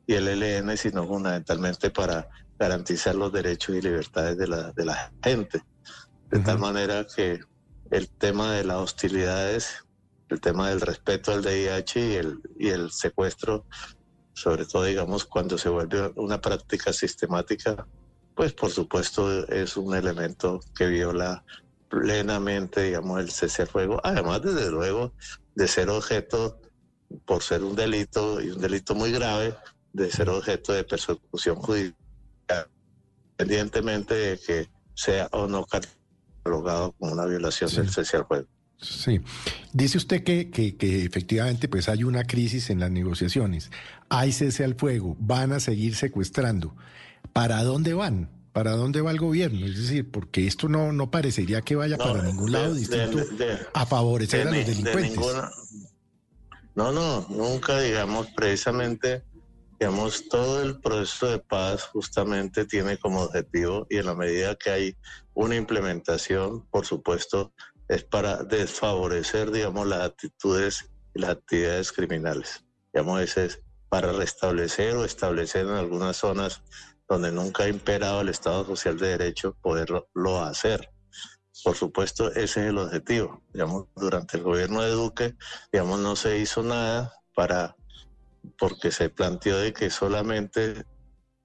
y el ELN, sino fundamentalmente para garantizar los derechos y libertades de la, de la gente. De tal manera que el tema de las hostilidades, el tema del respeto al DIH y el, y el secuestro, sobre todo, digamos, cuando se vuelve una práctica sistemática, pues por supuesto es un elemento que viola plenamente, digamos, el cese al fuego, además, desde luego, de ser objeto, por ser un delito y un delito muy grave, de ser objeto de persecución judicial, independientemente de que sea o no catalogado como una violación del cese al fuego. Sí. Dice usted que, que, que efectivamente pues hay una crisis en las negociaciones. Hay cese al fuego, van a seguir secuestrando. ¿Para dónde van? ¿Para dónde va el gobierno? Es decir, porque esto no, no parecería que vaya No, para ningún lado de- distinto de- a favorecer a los delincuentes. ninguna- No, no, nunca, digamos, precisamente, digamos, todo el proceso de paz justamente tiene como objetivo y en la medida que hay una implementación, por supuesto, es para desfavorecer, digamos, las actitudes y las actividades criminales. Digamos, ese es para restablecer o establecer en algunas zonas donde nunca ha imperado el Estado Social de Derecho, poderlo lo hacer. Por supuesto, ese es el objetivo. Digamos, durante el gobierno de Duque, digamos, no se hizo nada para, porque se planteó de que solamente,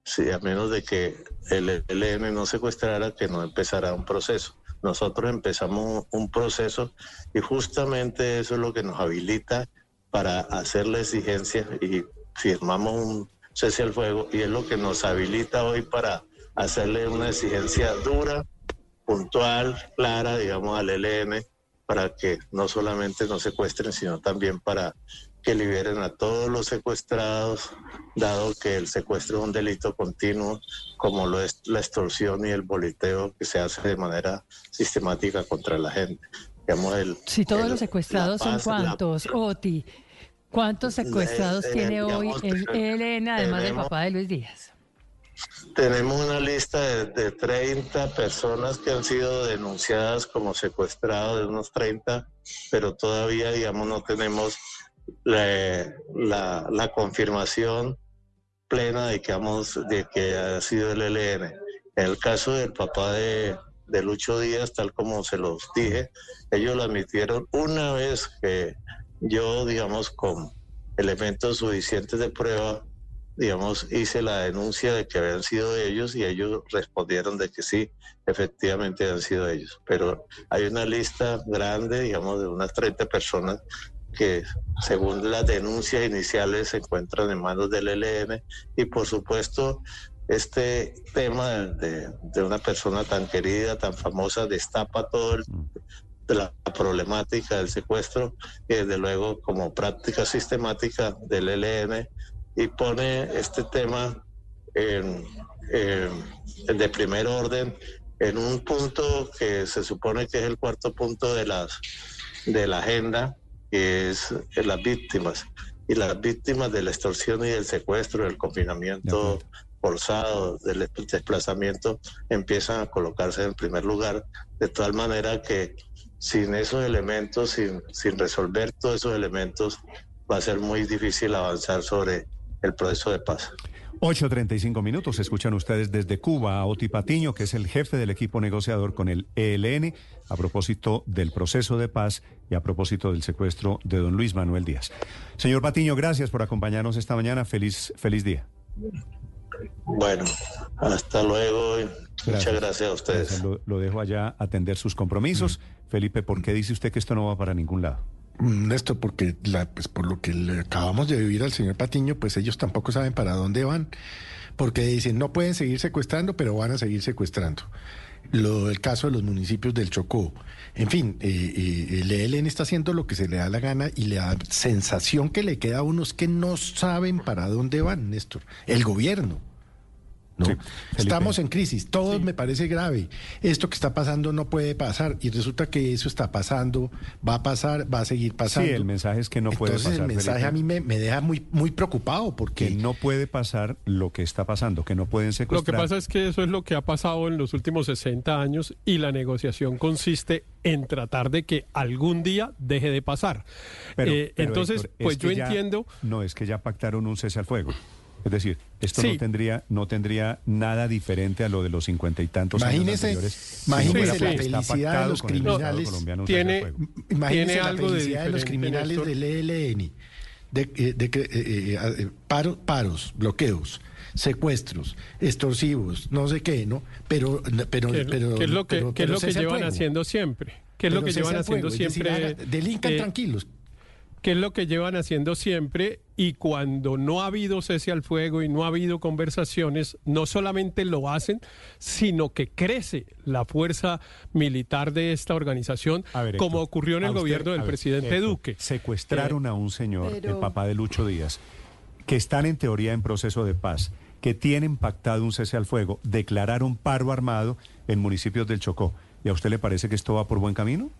si a menos de que el ELN no secuestrara, que no empezara un proceso. Nosotros empezamos un proceso y justamente eso es lo que nos habilita para hacer la exigencia y firmamos un cese al fuego y es lo que nos habilita hoy para hacerle una exigencia dura, puntual, clara, digamos, al ELN para que no solamente nos secuestren, sino también para que liberen a todos los secuestrados, dado que el secuestro es un delito continuo, como lo es la extorsión y el boleteo que se hace de manera sistemática contra la gente. Digamos, el, Si todos el- los secuestrados son paz, la- cuántos, Oti. ¿Cuántos secuestrados tiene hoy el ELN, además del papá de Luis Díaz? Tenemos una lista de, de 30 personas que han sido denunciadas como secuestrados, de unos 30, pero todavía, digamos, no tenemos la, confirmación plena de que, vamos, de que ha sido el ELN. En el caso del papá de, de Lucho Díaz, tal como se los dije, ellos lo admitieron una vez que yo, digamos, con elementos suficientes de prueba, digamos, hice la denuncia de que habían sido ellos y ellos respondieron de que sí, efectivamente han sido ellos. Pero hay una lista grande, digamos, de unas 30 personas que según las denuncias iniciales se encuentran en manos del ELN y por supuesto este tema de, de una persona tan querida, tan famosa, destapa todo el, de la problemática del secuestro, y desde luego como práctica sistemática del ELN y pone este tema en, en- de primer orden en un punto que se supone que es el cuarto punto de las de la agenda que es las víctimas y las víctimas de la extorsión y del secuestro del confinamiento forzado del desplazamiento empiezan a colocarse en primer lugar de tal manera que sin esos elementos sin, sin resolver todos esos elementos va a ser muy difícil avanzar sobre el proceso de paz 8.35 minutos. Escuchan ustedes desde Cuba a Oti Patiño, que es el jefe del equipo negociador con el ELN, a propósito del proceso de paz y a propósito del secuestro de don Luis Manuel Díaz. Señor Patiño, gracias por acompañarnos esta mañana. Feliz, feliz día. Bueno, hasta luego. y Muchas gracias a ustedes. Lo, lo dejo allá atender sus compromisos. Felipe, ¿por qué dice usted que esto no va para ningún lado? Mm, Néstor, porque la, pues por lo que le acabamos de vivir al señor Patiño, pues ellos tampoco saben para dónde van, porque dicen no pueden seguir secuestrando, pero van a seguir secuestrando. Lo, el caso de los municipios del Chocó. En fin, eh, eh, el ELN está haciendo lo que se le da la gana y la sensación que le queda a unos que no saben para dónde van, Néstor. El gobierno. ¿No? Estamos en crisis, todo me parece grave. Esto que está pasando no puede pasar y resulta que eso está pasando, va a pasar, va a seguir pasando. Sí, el mensaje es que no puede Entonces, pasar. el mensaje Felipe. a mí me, me deja muy, muy preocupado porque Que no puede pasar lo que está pasando, que no pueden Lo que secuestrar. pasa es que eso es lo que ha pasado en los últimos 60 años y la negociación consiste en tratar de que algún día deje de pasar. Pero- Eh, pero, entonces, Héctor, pues yo ya- entiendo... No, es que ya pactaron un cese al fuego. Es decir, esto Sí. no tendría no tendría nada diferente a lo de los cincuenta y tantos años Imagínese- anteriores. sino imagínese que la felicidad de los criminales. al Tiene- fuego. Imagínense Tiene la algo de felicidad de, los criminales Néstor. del ELN, de, eh, de que, eh, eh, eh, paro- paros, bloqueos, secuestros, extorsivos, no sé qué, ¿no? Pero, pero, ¿Qué, pero, qué es lo que, pero- qué es lo que llevan haciendo siempre? ¿Qué es lo que llevan haciendo fuego, es decir, siempre? haga- delincan eh, tranquilos. ¿Qué es lo que llevan haciendo siempre? Y cuando no ha habido cese al fuego y no ha habido conversaciones, no solamente lo hacen, sino que crece la fuerza militar de esta organización, ver, como ocurrió en el usted- gobierno del ver, presidente Duque. Secuestraron Eh, a un señor, pero- el papá de Lucho Díaz, que están en teoría en proceso de paz, que tienen pactado un cese al fuego, declararon paro armado en municipios del Chocó. ¿Y a usted le parece que esto va por buen camino?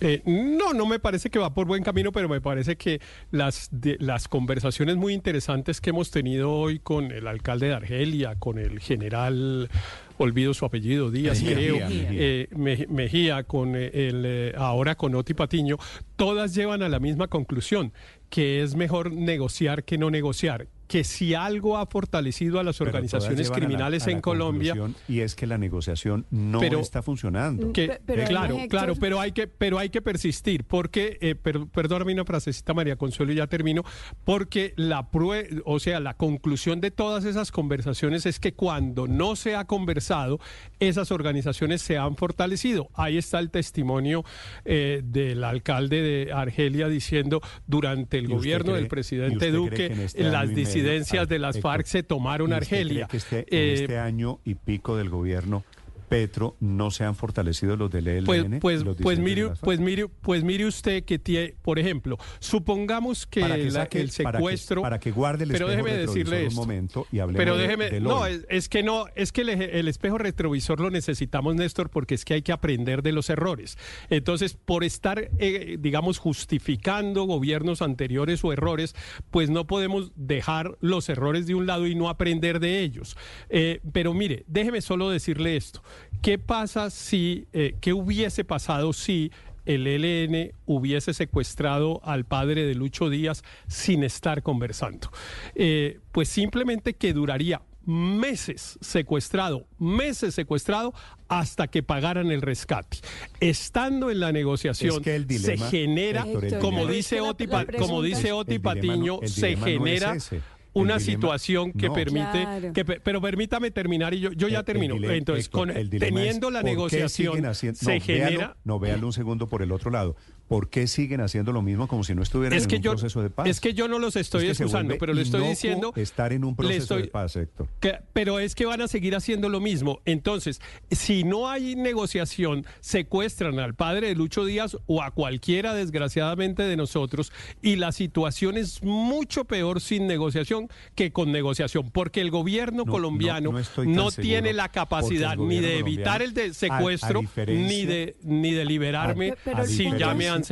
Eh, no, no me parece que va por buen camino, pero me parece que las, de- las conversaciones muy interesantes que hemos tenido hoy con el alcalde de Argelia, con el general, olvido su apellido, Díaz, Mejía, creo, Mejía. eh, Me- Mejía, con eh, el, eh, ahora con Oti Patiño, todas llevan a la misma conclusión, que es mejor negociar que no negociar, que si algo ha fortalecido a las Pero organizaciones llevan a la- criminales a en Colombia, Y es que la negociación no Pero- está funcionando. que, pero claro, Héctor- claro, pero hay que, pero hay que persistir, porque, eh, per- perdóname una frasecita, María Consuelo, y ya termino, porque la prue o sea, la conclusión de todas esas conversaciones es que cuando no se ha conversado, esas organizaciones se han fortalecido. Ahí está el testimonio eh, del alcalde de Argelia diciendo durante el ¿Y usted gobierno del cree- presidente Duque, este las medio- disidencias a ver, de las FARC se tomaron ¿y usted cree Argelia. que este- Eh, en este año y pico del gobierno Petro no se han fortalecido los del ELN. Pues, pues, pues, mire, de pues, mire, pues mire usted que tiene, por ejemplo, supongamos que, Para que la- saque- el para que- secuestro... para que guarde el Pero espejo déjeme retrovisor decirle un momento y hablemos Pero de- déjeme... del no, es, es que no, es que el, el espejo retrovisor lo necesitamos, Néstor, porque es que hay que aprender de los errores. Entonces, por estar, eh, digamos, justificando gobiernos anteriores o errores, pues no podemos dejar los errores de un lado y no aprender de ellos. Eh, pero mire, déjeme solo decirle esto. ¿Qué pasa si, eh, qué hubiese pasado si el ELN hubiese secuestrado al padre de Lucho Díaz sin estar conversando? Eh, pues simplemente que duraría meses secuestrado, meses secuestrado hasta que pagaran el rescate. Estando en la negociación, Es que el dilema- se genera, Héctor, el como dice Oti, como dice Oti El dilema no- Patiño, se dilema no es genera ese. Una dilema- situación que no. permite, Claro. que pe- pero permítame terminar y yo, yo ya El- termino. el Entonces, Héctor, con, el teniendo es, la ¿por qué negociación, haciendo- se no, véalo- genera... no, véalo un segundo por el otro lado. ¿Por qué siguen haciendo lo mismo como si no estuvieran Es en un yo, proceso de paz? es que yo no los estoy Es que excusando, pero le estoy diciendo... estar en un proceso estoy- de paz, Héctor. que- pero es que van a seguir haciendo lo mismo. Entonces, si no hay negociación, secuestran al padre de Lucho Díaz o a cualquiera, desgraciadamente, de nosotros. Y la situación es mucho peor sin negociación que con negociación, porque el gobierno No, colombiano no, tiene la capacidad ni de evitar el de secuestro, a- a diferencia- ni de ni de liberarme A- a si ya me diferencia- han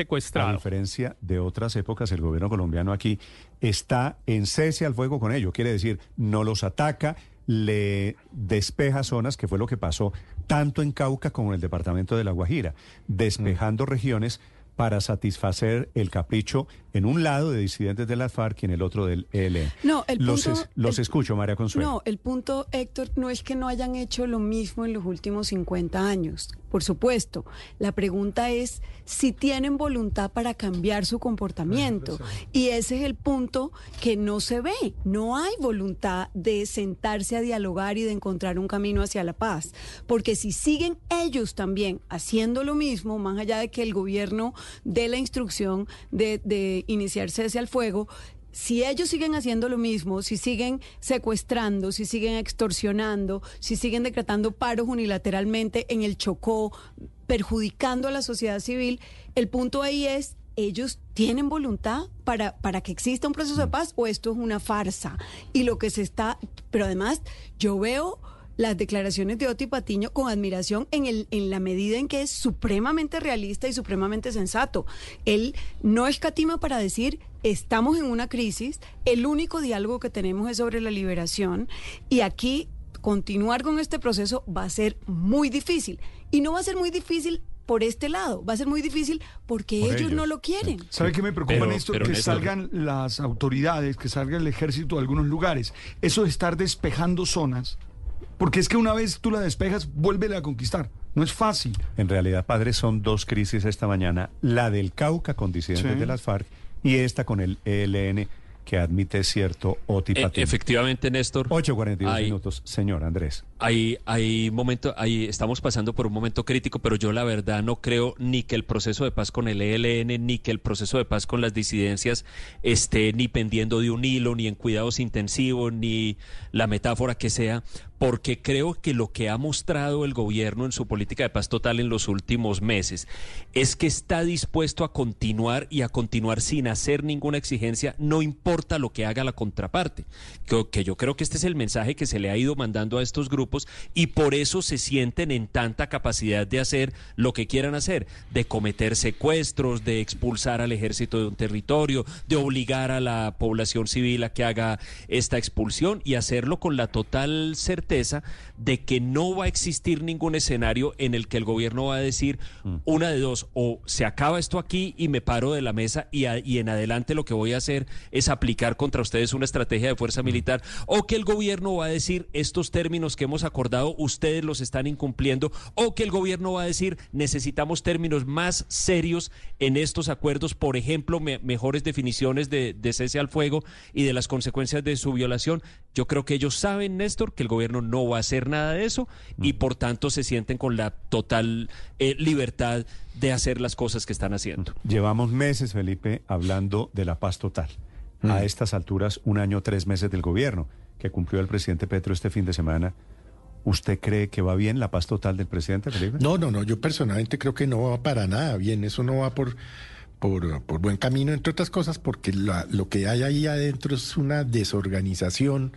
A diferencia de otras épocas, el gobierno colombiano aquí está en cese al fuego con ello. Quiere decir, no los ataca, le despeja zonas, que fue lo que pasó tanto en Cauca como en el departamento de La Guajira, despejando regiones para satisfacer el capricho en un lado de disidentes de la FARC y en el otro del ELN. No, el los punto- es- los el- escucho, María Consuelo. No, el punto, Héctor, no es que no hayan hecho lo mismo en los últimos 50 años. Por supuesto, la pregunta es si tienen voluntad para cambiar su comportamiento. Y ese es el punto que no se ve. No hay voluntad de sentarse a dialogar y de encontrar un camino hacia la paz. Porque si siguen ellos también haciendo lo mismo, más allá de que el gobierno dé la instrucción de, de iniciar cese al fuego, si ellos siguen haciendo lo mismo, si siguen secuestrando, si siguen extorsionando, si siguen decretando paros unilateralmente en el Chocó, perjudicando a la sociedad civil, el punto ahí es, ¿ellos tienen voluntad para, para que exista un proceso de paz o esto es una farsa? Y lo que se está, pero además yo veo las declaraciones de Oti Patiño con admiración en, el, en la medida en que es supremamente realista y supremamente sensato. Él no escatima para decir, estamos en una crisis, el único diálogo que tenemos es sobre la liberación y aquí continuar con este proceso va a ser muy difícil. Y no va a ser muy difícil por este lado, va a ser muy difícil porque Por ellos, ellos. no lo quieren. ¿Sabe qué me preocupa, Pero- Néstor? pero, que salgan las autoridades, que salga el ejército de algunos lugares. Eso de estar despejando zonas, porque es que una vez tú la despejas, vuélvela a conquistar. No es fácil. En realidad, padre, son dos crisis esta mañana. La del Cauca con disidentes Sí. de las FARC y esta con el ELN que admite cierto E- otipatín. efectivamente, Néstor. 8.42 hay- minutos, señor Andrés. Hay, hay momento, ahí estamos pasando por un momento crítico, pero yo la verdad no creo ni que el proceso de paz con el ELN, ni que el proceso de paz con las disidencias esté ni pendiendo de un hilo, ni en cuidados intensivos, ni la metáfora que sea, porque creo que lo que ha mostrado el gobierno en su política de paz total en los últimos meses es que está dispuesto a continuar y a continuar sin hacer ninguna exigencia, no importa lo que haga la contraparte. Que, yo creo que este es el mensaje que se le ha ido mandando a estos grupos y por eso se sienten en tanta capacidad de hacer lo que quieran hacer, de cometer secuestros, de expulsar al ejército de un territorio, de obligar a la población civil a que haga esta expulsión y hacerlo con la total certeza de que no va a existir ningún escenario en el que el gobierno va a decir una de dos, o se acaba esto aquí y me paro de la mesa y, a- y en adelante lo que voy a hacer es aplicar contra ustedes una estrategia de fuerza militar, o que el gobierno va a decir estos términos que hemos acordado, ustedes los están incumpliendo, o que el gobierno va a decir necesitamos términos más serios en estos acuerdos, por ejemplo, me- mejores definiciones de, de cese al fuego y de las consecuencias de su violación. Yo creo que ellos saben, Néstor, que el gobierno no va a hacer nada de eso y por tanto se sienten con la total eh, libertad de hacer las cosas que están haciendo. Llevamos meses, Felipe, hablando de la paz total. A estas alturas, un año, tres meses del gobierno que cumplió el presidente Petro este fin de semana. ¿Usted cree que va bien la paz total del presidente, Felipe? No, no, no, yo personalmente creo que no va para nada bien, eso no va por, por, por buen camino, entre otras cosas, porque la- lo que hay ahí adentro es una desorganización,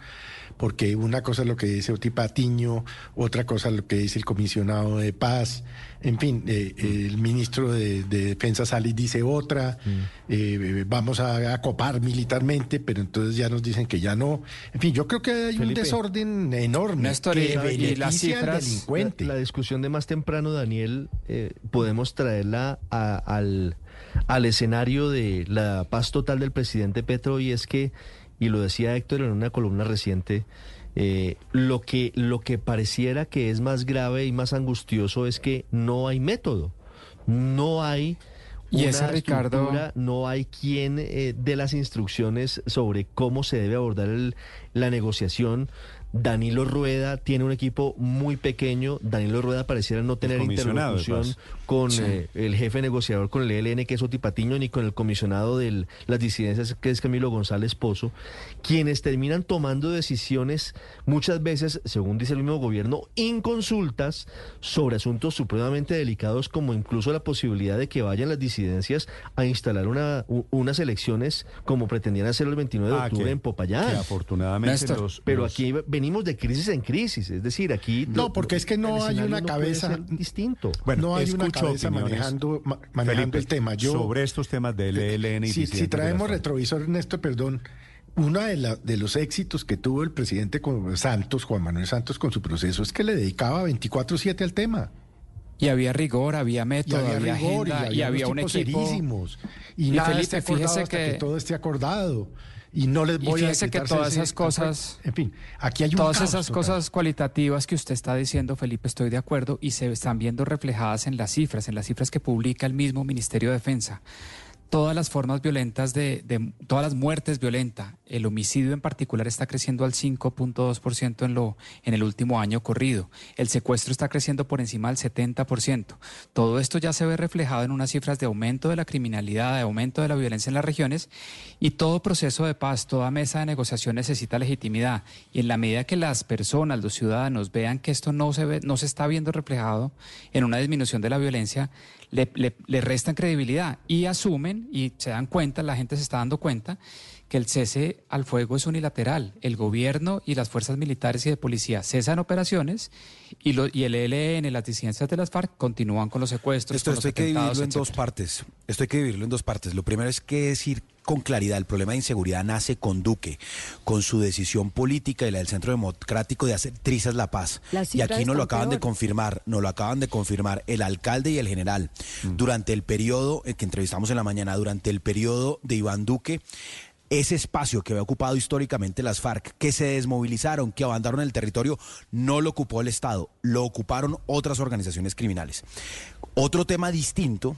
porque una cosa es lo que dice Oti Patiño, otra cosa es lo que dice el comisionado de paz, en fin, eh, el ministro de, de Defensa sale y dice otra, eh, vamos a, a copar militarmente, pero entonces ya nos dicen que ya no, en fin, yo creo que hay un desorden enorme Néstor, que y- y las beneficia al cifras, delincuente. La, la discusión de más temprano, Daniel, eh, podemos traerla a- al, al escenario de la paz total del presidente Petro y es que, y lo decía Héctor en una columna reciente, eh, lo, que, lo que pareciera que es más grave y más angustioso es que no hay método, no hay Y una esa, Ricardo- estructura, no hay quien eh, dé las instrucciones sobre cómo se debe abordar el- la negociación. Danilo Rueda tiene un equipo muy pequeño. Danilo Rueda pareciera no tener de interlocución. Con Sí. eh, el jefe negociador con el ELN, que es Oti Patiño, ni con el comisionado de las disidencias, que es Camilo González Pozo, quienes terminan tomando decisiones muchas veces, según dice el mismo gobierno, inconsultas sobre asuntos supremamente delicados, como incluso la posibilidad de que vayan las disidencias a instalar una, u- unas elecciones como pretendían hacerlo el 29 de Ah, octubre que- en Popayán. que afortunadamente Néstor, los- Pero los- aquí venimos de crisis en crisis, es decir, aquí... No, lo- porque es que no hay una no cabeza distinto. no hay una opiniones, manejando, ma- manejando Felipe, el tema. Yo, sobre estos temas del ELN y si, si traemos retrovisor, Ernesto, perdón, uno de, la- de los éxitos que tuvo el presidente con Santos, Juan Manuel Santos, con su proceso, es que le dedicaba 24-7 al tema. Y había rigor, había Y método, había había, rigor, y agenda, había, y había un equipo. serísimos. Y, Y nada Felipe, esté fíjese hasta que- que, todo esté acordado. Y no les Y voy a fíjese que todas esas cosas, En fin, aquí hay un todas caos esas total. cosas cualitativas que usted está diciendo, Felipe, estoy de acuerdo y se están viendo reflejadas en las cifras, en las cifras que publica el mismo Ministerio de Defensa. Todas las formas violentas de, de todas las muertes violentas, el homicidio en particular está creciendo al 5.2% en lo en el último año corrido. El secuestro está creciendo por encima del 70%. Todo esto ya se ve reflejado en unas cifras de aumento de la criminalidad, de aumento de la violencia en las regiones y todo proceso de paz, toda mesa de negociación necesita legitimidad y en la medida que las personas, los ciudadanos vean que esto no se ve, no se está viendo reflejado en una disminución de la violencia, le, le- le restan credibilidad y asumen y se dan cuenta, la gente se está dando cuenta que el cese al fuego es unilateral. El gobierno y las fuerzas militares y de policía cesan operaciones y, lo- y el ELN, las disidencias de las FARC continúan con los secuestros. Esto, con esto hay los que dividirlo atentados, en dos etcétera. partes. Esto hay que dividirlo en dos partes. Lo primero es que decir con claridad, el problema de inseguridad nace con Duque, con su decisión política y la del Centro Democrático de hacer trizas la paz. Y aquí nos lo acaban de confirmar, nos lo acaban de confirmar el alcalde y el general. Durante el periodo eh, que entrevistamos en la mañana, durante el periodo de Iván Duque, ese espacio que había ocupado históricamente las FARC, que se desmovilizaron, que abandonaron el territorio, no lo ocupó el Estado, lo ocuparon otras organizaciones criminales. Otro tema distinto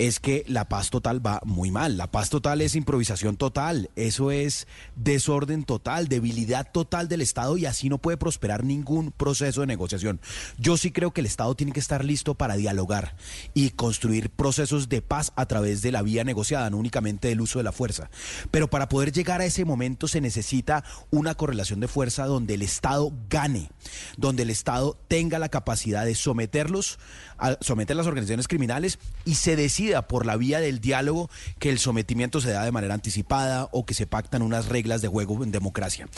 es que la paz total va muy mal. La paz total es improvisación total, eso es desorden total, debilidad total del Estado y así no puede prosperar ningún proceso de negociación. Yo sí creo que el Estado tiene que estar listo para dialogar y construir procesos de paz a través de la vía negociada, no únicamente del uso de la fuerza. Pero para poder llegar a ese momento se necesita una correlación de fuerza donde el Estado gane, donde el Estado tenga la capacidad de someterlos, a someter las organizaciones criminales y se decida por la vía del diálogo que el sometimiento se da de manera anticipada o que se pactan unas reglas de juego en democracia.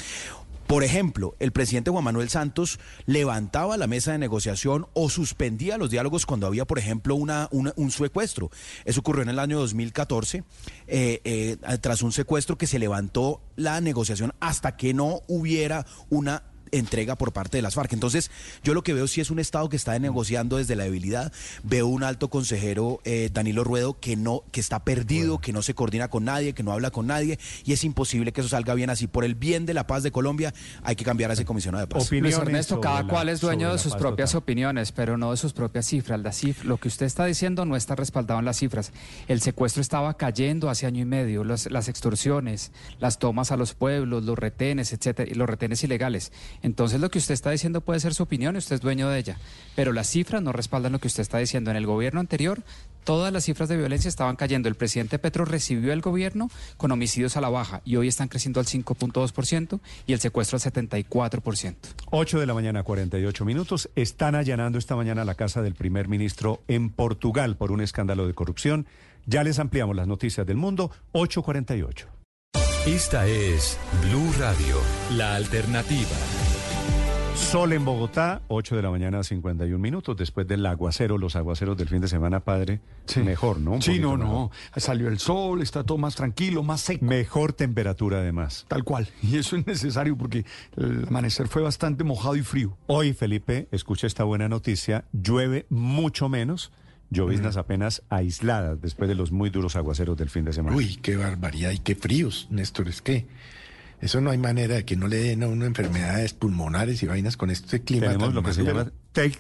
Por ejemplo, el presidente Juan Manuel Santos levantaba la mesa de negociación o suspendía los diálogos cuando había, por ejemplo, una, un secuestro. Eso ocurrió en el año 2014, eh, eh, tras un secuestro que se levantó la negociación hasta que no hubiera una entrega por parte de las FARC. Entonces, yo lo que veo sí es un Estado que está negociando desde la debilidad. Veo un alto consejero, eh, Danilo Ruedo, que no, que está perdido, que no se coordina con nadie, que no habla con nadie, y es imposible que eso salga bien así. Por el bien de la paz de Colombia, hay que cambiar a ese comisionado de paz. Luis Ernesto, cada cual es dueño de sus propias total. opiniones, pero no de sus propias cifras. La cif- lo que usted está diciendo no está respaldado en las cifras. El secuestro estaba cayendo hace año y medio, los- las extorsiones, las tomas a los pueblos, los retenes, etcétera, y los retenes ilegales. Entonces, lo que usted está diciendo puede ser su opinión y usted es dueño de ella, pero las cifras no respaldan lo que usted está diciendo. En el gobierno anterior, todas las cifras de violencia estaban cayendo. El presidente Petro recibió el gobierno con homicidios a la baja y hoy están creciendo al 5.2% y el secuestro al 74%. 8 de la mañana, 48 minutos. Están allanando esta mañana la casa del primer ministro en Portugal por un escándalo de corrupción. Ya les ampliamos las noticias del mundo. 848. Esta es Blue Radio, la alternativa. Sol en Bogotá, 8 de la mañana, 51 minutos. Después del aguacero, los aguaceros del fin de semana, padre. Mejor, ¿no? Un Sí, no, mejor. no. Salió el sol, está todo más tranquilo, más seco. Mejor temperatura, además. Tal cual. [LAUGHS] Y eso es necesario porque el amanecer fue bastante mojado y frío. Hoy, Felipe, escucha esta buena noticia. Llueve mucho menos. Lloviznas apenas aisladas después de los muy duros aguaceros del fin de semana. Uy, qué barbaridad y qué fríos, Néstor. Es que Eso no hay manera de que no le den a uno enfermedades pulmonares y vainas con este clima. Tenemos tan lo que se llama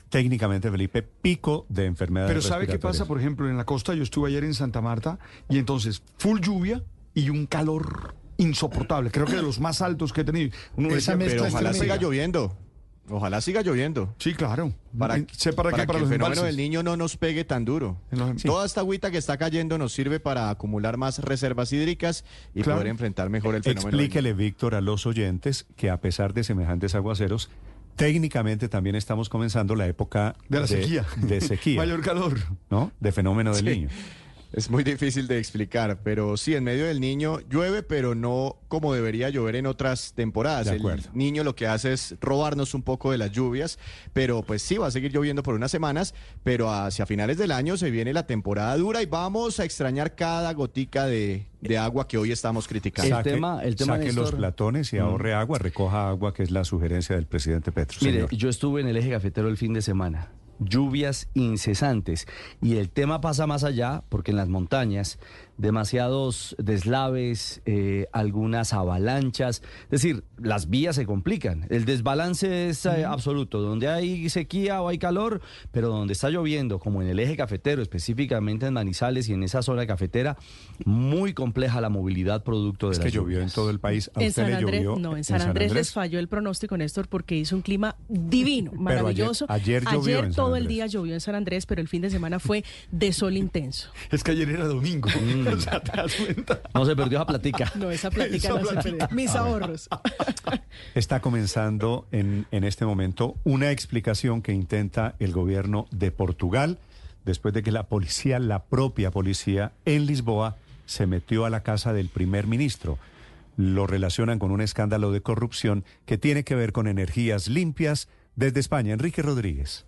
técnicamente, Felipe, pico de enfermedades Pero ¿sabe qué pasa? Por ejemplo, en la costa yo estuve ayer en Santa Marta y entonces full lluvia y un calor insoportable. Creo que de los más altos que he tenido. Uno Esa decía, mezcla pero es ojalá siga lloviendo. Ojalá siga lloviendo. Sí, claro. Para, Sé para qué, para que el fenómeno embalses. del niño no nos pegue tan duro. Toda esta agüita que está cayendo nos sirve para acumular más reservas hídricas y Claro. poder enfrentar mejor el fenómeno. del Explíquele, Víctor, a los oyentes que a pesar de semejantes aguaceros, técnicamente también estamos comenzando la época De la sequía. De sequía. [LAUGHS] Mayor calor. ¿No? De fenómeno del Sí. niño. Es muy difícil de explicar, pero sí, en medio del niño llueve, pero no como debería llover en otras temporadas. De el niño lo que hace es robarnos un poco de las lluvias, pero pues sí, va a seguir lloviendo por unas semanas, pero hacia finales del año se viene la temporada dura y vamos a extrañar cada gotica de, de agua que hoy estamos criticando. Saque- saque los platones y ahorre agua, recoja agua, que es la sugerencia del presidente Petro. Mire, señor. yo estuve en el eje cafetero el fin de semana. Lluvias incesantes. Y el tema pasa más allá, porque en las montañas, demasiados deslaves, eh, algunas avalanchas. Es decir, las vías se complican. El desbalance es eh, absoluto. Donde hay sequía o hay calor, pero donde está lloviendo, como en el eje cafetero, específicamente en Manizales y en esa zona cafetera, muy compleja la movilidad producto de Es las que llovió en todo el país. ¿A En usted San le Andrés, llovió no, en San, Andrés, les falló el pronóstico, Néstor, porque hizo un clima divino, [LAUGHS] ayer- maravilloso. ayer llovió en San todo el día llovió en San Andrés, pero el fin de semana fue de sol intenso. [LAUGHS] Es que ayer era domingo. [LAUGHS] O sea, ¿te das cuenta? No se perdió esa platica. No, esa plática Esa no se plática. perdió. Mis ahorros. [LAUGHS] Está comenzando en, en este momento una explicación que intenta el gobierno de Portugal después de que la policía, la propia policía en Lisboa, se metió a la casa del primer ministro. Lo relacionan con un escándalo de corrupción que tiene que ver con energías limpias desde España. Enrique Rodríguez.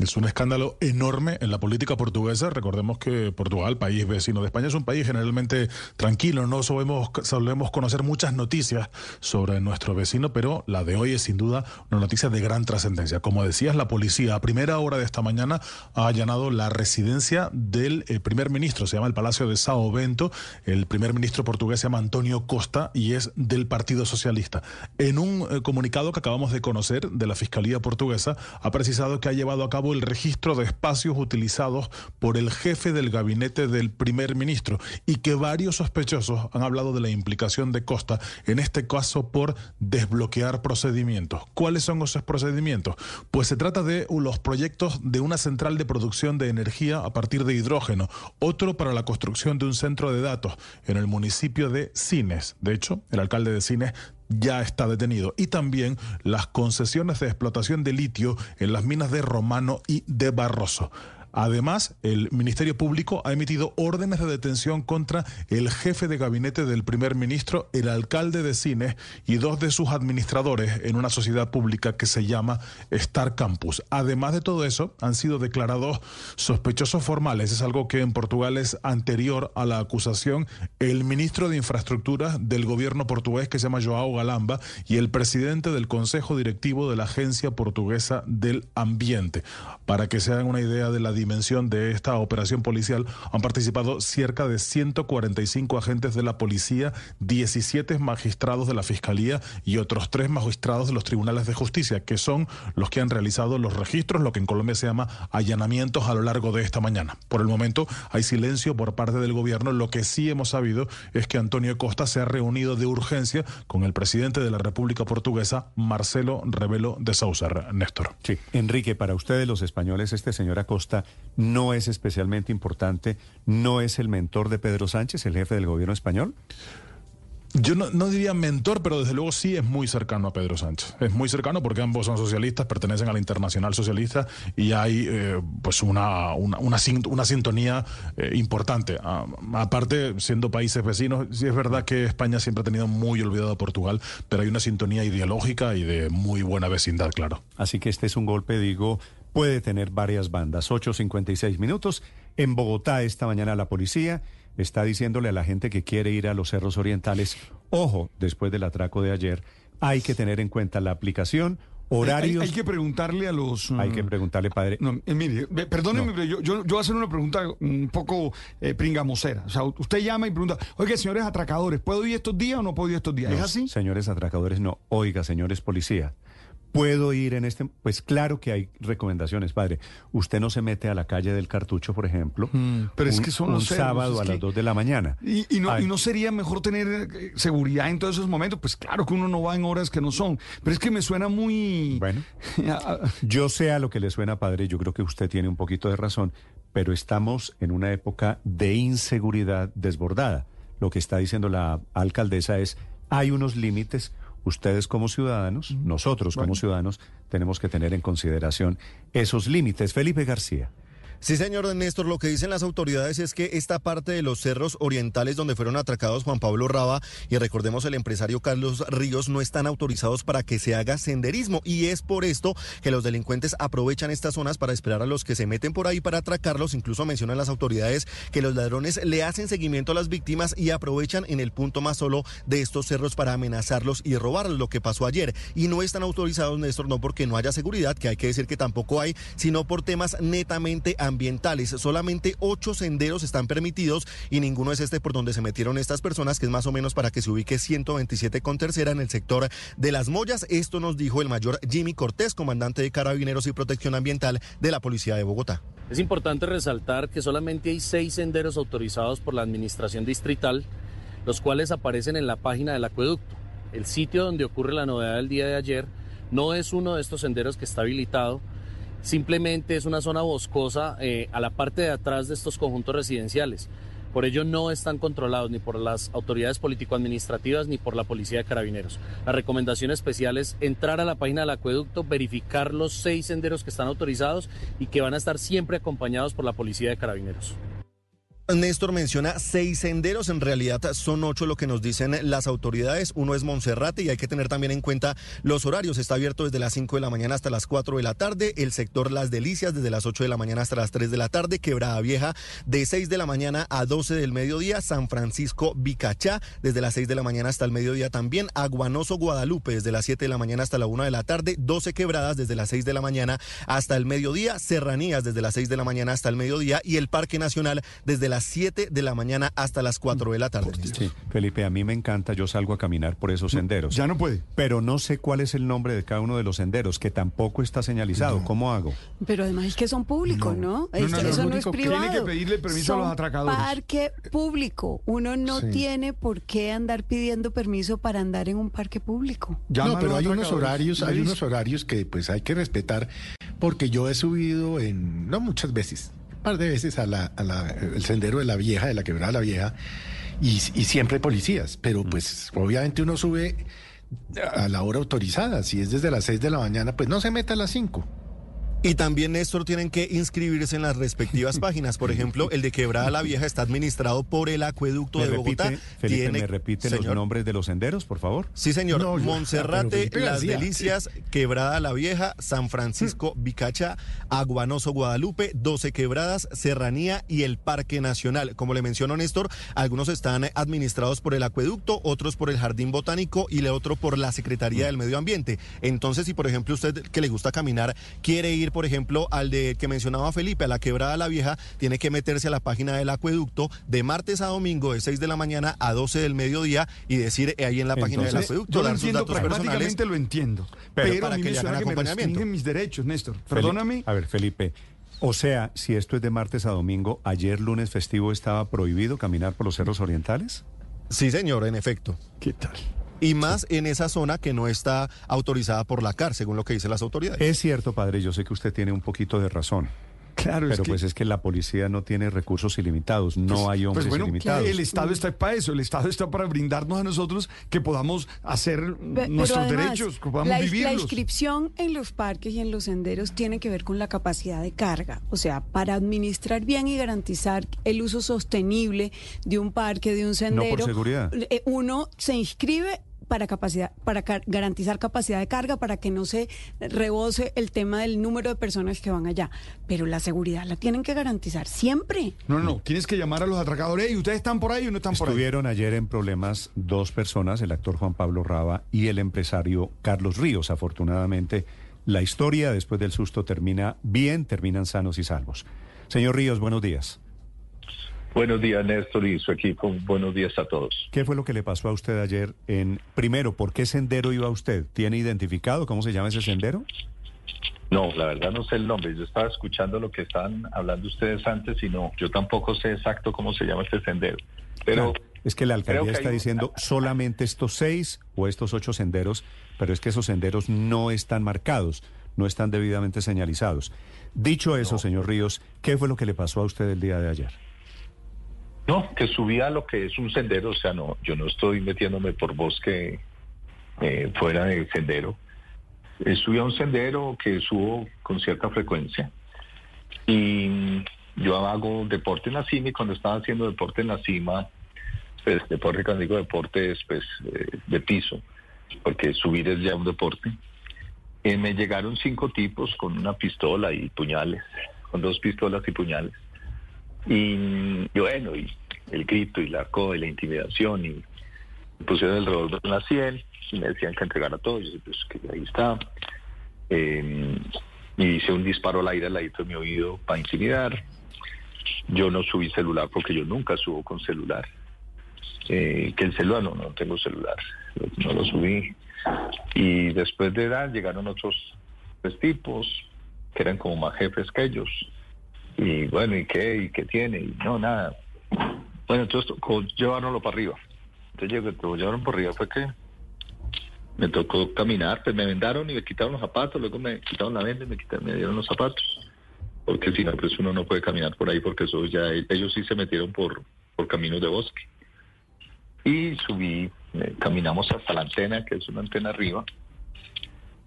Es un escándalo enorme en la política portuguesa. Recordemos que Portugal, país vecino de España, es un país generalmente tranquilo. No solemos, solemos conocer muchas noticias sobre nuestro vecino, pero la de hoy es sin duda una noticia de gran trascendencia. Como decías, la policía a primera hora de esta mañana ha allanado la residencia del eh, primer ministro. Se llama el Palacio de Sao Bento. El primer ministro portugués se llama Antonio Costa y es del Partido Socialista. En un eh, comunicado que acabamos de conocer de la Fiscalía portuguesa, ha precisado que ha llevado a cabo el registro de espacios utilizados por el jefe del gabinete del primer ministro y que varios sospechosos han hablado de la implicación de Costa, en este caso por desbloquear procedimientos. ¿Cuáles son esos procedimientos? Pues se trata de los proyectos de una central de producción de energía a partir de hidrógeno, otro para la construcción de un centro de datos en el municipio de Cines. De hecho, el alcalde de Cines ya está detenido. Y también las concesiones de explotación de litio en las minas de Romano y de Barroso. Además, el Ministerio Público ha emitido órdenes de detención contra el jefe de gabinete del primer ministro, el alcalde de Cines y dos de sus administradores en una sociedad pública que se llama Star Campus. Además de todo eso, han sido declarados sospechosos formales. Es algo que en Portugal es anterior a la acusación. El ministro de Infraestructura del gobierno portugués, que se llama Joao Galamba, y el presidente del Consejo Directivo de la Agencia Portuguesa del Ambiente. Para que se hagan una idea de la dimensión de esta operación policial, han participado cerca de 145 agentes de la policía, 17 magistrados de la Fiscalía y otros tres magistrados de los tribunales de justicia, que son los que han realizado los registros, lo que en Colombia se llama allanamientos a lo largo de esta mañana. Por el momento hay silencio por parte del gobierno. Lo que sí hemos sabido es que Antonio Costa se ha reunido de urgencia con el presidente de la República Portuguesa, Marcelo Rebelo de Sousa. Néstor. Sí, Enrique, para ustedes los españoles, este señor Acosta no es especialmente importante, no es el mentor de Pedro Sánchez, el jefe del gobierno español. Yo no, no diría mentor, pero desde luego sí es muy cercano a Pedro Sánchez. Es muy cercano porque ambos son socialistas, pertenecen a la Internacional Socialista y hay eh, pues una, una, una sintonía eh, importante. Ah, aparte, siendo países vecinos, sí es verdad que España siempre ha tenido muy olvidado a Portugal, pero hay una sintonía ideológica y de muy buena vecindad, claro. Así que este es un golpe, digo, puede tener varias bandas. 8.56 minutos. En Bogotá esta mañana la policía está diciéndole a la gente que quiere ir a los cerros orientales, ojo, después del atraco de ayer, hay que tener en cuenta la aplicación Horarios. Hay, hay que preguntarle a los. Hay mm, que preguntarle, padre. No, eh, mire, perdóneme, pero yo, yo, yo voy a hacer una pregunta un poco eh, pringamosera. O sea, usted llama y pregunta, oiga, señores atracadores, ¿puedo ir estos días o no puedo ir estos días? ¿Es No, así? Señores atracadores, no. Oiga, señores policía. ¿Puedo ir en este? Pues claro que hay recomendaciones, padre. Usted no se mete a la calle del cartucho, por ejemplo, Mm, pero es un, que son un sábado es a las 2 de la mañana. Y, y no, y no sería mejor tener eh, seguridad en todos esos momentos. Pues claro que uno no va en horas que no son. Pero es que me suena muy. Bueno, [LAUGHS] yo sé a lo que le suena, padre. Yo creo que usted tiene un poquito de razón, pero estamos en una época de inseguridad desbordada. Lo que está diciendo la alcaldesa es, hay unos límites. Ustedes como ciudadanos, nosotros como ciudadanos, tenemos que tener en consideración esos límites. Felipe García. Sí, señor Néstor, lo que dicen las autoridades es que esta parte de los cerros orientales donde fueron atracados Juan Pablo Raba y recordemos el empresario Carlos Ríos no están autorizados para que se haga senderismo y es por esto que los delincuentes aprovechan estas zonas para esperar a los que se meten por ahí para atracarlos. Incluso mencionan las autoridades que los ladrones le hacen seguimiento a las víctimas y aprovechan en el punto más solo de estos cerros para amenazarlos y robarlos, lo que pasó ayer. Y no están autorizados, Néstor, no porque no haya seguridad, que hay que decir que tampoco hay, sino por temas netamente ambientales. Solamente ocho senderos están permitidos y ninguno es este por donde se metieron estas personas, que es más o menos para que se ubique 127 con tercera en el sector de las Mollas. Esto nos dijo el mayor Jimmy Cortés, comandante de Carabineros y Protección Ambiental de la Policía de Bogotá. Es importante resaltar que solamente hay seis senderos autorizados por la Administración Distrital, los cuales aparecen en la página del acueducto. El sitio donde ocurre la novedad del día de ayer no es uno de estos senderos que está habilitado, simplemente es una zona boscosa eh, a la parte de atrás de estos conjuntos residenciales. Por ello no están controlados ni por las autoridades político-administrativas ni por la Policía de Carabineros. La recomendación especial es entrar a la página del acueducto, verificar los seis senderos que están autorizados y que van a estar siempre acompañados por la Policía de Carabineros. Néstor menciona seis senderos, en realidad son ocho lo que nos dicen las autoridades. Uno es Monserrate y hay que tener también en cuenta los horarios. Está abierto desde las 5 de la mañana hasta las 4 de la tarde. El sector Las Delicias desde las 8 de la mañana hasta las 3 de la tarde. Quebrada Vieja de 6 de la mañana a 12 del mediodía. San Francisco Vicachá desde las 6 de la mañana hasta el mediodía también. Aguanoso Guadalupe desde las 7 de la mañana hasta la 1 de la tarde. 12 Quebradas desde las 6 de la mañana hasta el mediodía. Serranías desde las 6 de la mañana hasta el mediodía. Y el Parque Nacional desde las 7 de la mañana hasta las 4 de la tarde. Sí, Felipe, a mí me encanta, yo salgo a caminar por esos senderos. Ya no puede. Pero no sé cuál es el nombre de cada uno de los senderos, que tampoco está señalizado. ¿Cómo hago? Pero además es que son públicos, ¿no? No, no, no, Eso no, no es privado. Tiene que pedirle permiso a los atracadores. Parque público. Uno no Sí. tiene por qué andar pidiendo permiso para andar en un parque público. no, pero hay unos horarios, hay unos horarios que pues hay que respetar, porque yo he subido en, no muchas veces, par de veces a la, a la- el sendero de la vieja, de la quebrada de la vieja, y, y siempre hay policías, pero pues obviamente uno sube a la hora autorizada, si es desde las 6 de la mañana, pues no se meta a las 5. Y también, Néstor, tienen que inscribirse en las respectivas [LAUGHS] páginas. Por ejemplo, el de Quebrada la Vieja está administrado por el Acueducto ¿Me de Bogotá. repite, Felipe, Tiene- me repite los nombres de los senderos, por favor? Sí, señor. No, Monserrate, Las García. Delicias, Quebrada la Vieja, San Francisco, Hmm. Vicacha, Aguanoso, Guadalupe, 12 Quebradas, Serranía y el Parque Nacional. Como le mencionó Néstor, algunos están administrados por el Acueducto, otros por el Jardín Botánico y el otro por la Hmm. Secretaría del Medio Ambiente. Entonces, si por ejemplo usted que le gusta caminar quiere ir, por ejemplo, al de que mencionaba Felipe, a la Quebrada la Vieja, tiene que meterse a la página del Acueducto de martes a domingo de 6 de la mañana a 12 del mediodía y decir eh, ahí en la página del Acueducto, Yo lo entiendo, pragmáticamente lo entiendo. Pero Pero, para a mí que me suena que me mis derechos, Néstor. Felipe, Perdóname. A ver, Felipe. O sea, si esto es de martes a domingo, ayer lunes festivo estaba prohibido caminar por los cerros orientales. Sí, señor, en efecto. ¿Qué tal? Y más en esa zona que no está autorizada por la CAR, según lo que dicen las autoridades. Es cierto, padre, yo sé que usted tiene un poquito de razón. Claro, Pero es que- pues es que la policía no tiene recursos ilimitados, no Pues- hay hombres pues bueno, ilimitados. El Estado está para eso, el Estado está para brindarnos a nosotros que podamos hacer Pe- nuestros pero además, derechos, que podamos la, la vivirlos. inscripción en los parques y en los senderos tiene que ver con la capacidad de carga. O sea, para administrar bien y garantizar el uso sostenible de un parque, de un sendero. seguridad. eh, Uno se inscribe para capacidad, para garantizar capacidad de carga, para que no se rebose el tema del número de personas que van allá. Pero la seguridad la tienen que garantizar siempre. No, no, no. Tienes que llamar a los atracadores. ¿Y ustedes están por ahí o no están por ahí? Estuvieron ayer en problemas dos personas, el actor Juan Pablo Raba y el empresario Carlos Ríos. Afortunadamente, la historia después del susto termina bien, terminan sanos y salvos. Señor Ríos, buenos días. Buenos días, Néstor y su equipo. Buenos días a todos. ¿Qué fue lo que le pasó a usted ayer en primero, por qué sendero iba usted? ¿Tiene identificado cómo se llama ese sendero? No, la verdad no sé el nombre. Yo estaba escuchando lo que estaban hablando ustedes antes y no, yo tampoco sé exacto cómo se llama este sendero. Pero Claro, es que la alcaldía que está hay un- diciendo solamente estos seis o estos ocho senderos, pero es que esos senderos no están marcados, no están debidamente señalizados. Dicho eso, señor Ríos, ¿qué fue lo que le pasó a usted el día de ayer? No, que subía lo que es un sendero, o sea, no, yo no estoy metiéndome por bosque eh, fuera del sendero. Eh, un sendero que subo con cierta frecuencia y yo hago deporte en la cima y cuando estaba haciendo deporte en la cima, pues deporte, cuando digo deporte es pues eh, de piso, porque subir es ya un deporte. Eh, me llegaron cinco tipos con una pistola y puñales, con dos pistolas y puñales. Y, bueno, y el grito y la y la intimidación y me pusieron el revólver en la sien y me decían que entregara todo. Yo dije, pues que ahí está. Eh, y hice un disparo al aire al ladito de mi oído para intimidar. Yo no subí celular porque yo nunca subo con celular. Eh, que el celular, no, no tengo celular, no lo subí. Y después de edad llegaron otros tres tipos que eran como más jefes que ellos. Y bueno, ¿y qué? ¿Y qué tiene? Y no, nada. Bueno, entonces tocó llevárnoslo para arriba. Entonces lo llevaron por arriba, fue que me tocó caminar, pues me vendaron y me quitaron los zapatos, luego me quitaron la venda y me, quitaron, me dieron los zapatos. Porque si no, pues uno no puede caminar por ahí porque eso ya, ellos sí se metieron por, por caminos de bosque. Y subí, eh, caminamos hasta la antena, que es una antena arriba,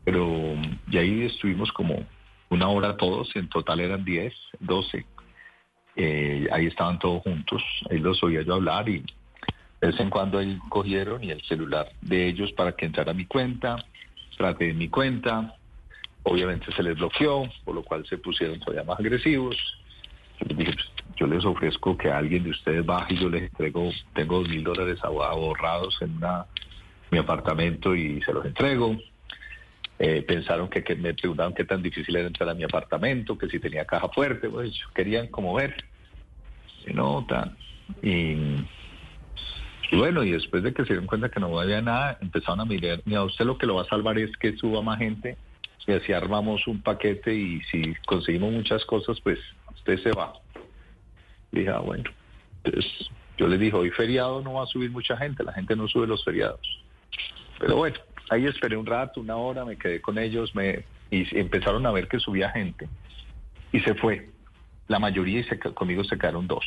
pero y ahí estuvimos como una hora todos, en total eran 10, 12. Eh, ahí estaban todos juntos, ahí los oía yo hablar y de vez en cuando ahí cogieron y el celular de ellos para que entrara a mi cuenta, traté de mi cuenta, obviamente se les bloqueó, por lo cual se pusieron todavía más agresivos. Yo les dije, pues, yo les ofrezco que alguien de ustedes baje y yo les entrego, tengo dos mil dólares ahorrados en una, mi apartamento y se los entrego. Eh, pensaron que, me preguntaron qué tan difícil era entrar a mi apartamento, que si tenía caja fuerte, pues querían como ver. Y no, tan. Y, bueno, y después de que se dieron cuenta que no había nada, empezaron a mirar, mira, usted lo que lo va a salvar es que suba más gente y así armamos un paquete y si conseguimos muchas cosas, pues usted se va. Dije, ah, bueno. Entonces yo les dije, hoy feriado no va a subir mucha gente, la gente no sube los feriados. Pero bueno, ahí esperé un rato, una hora, me quedé con ellos me, y empezaron a ver que subía gente y se fue. La mayoría y conmigo se quedaron dos.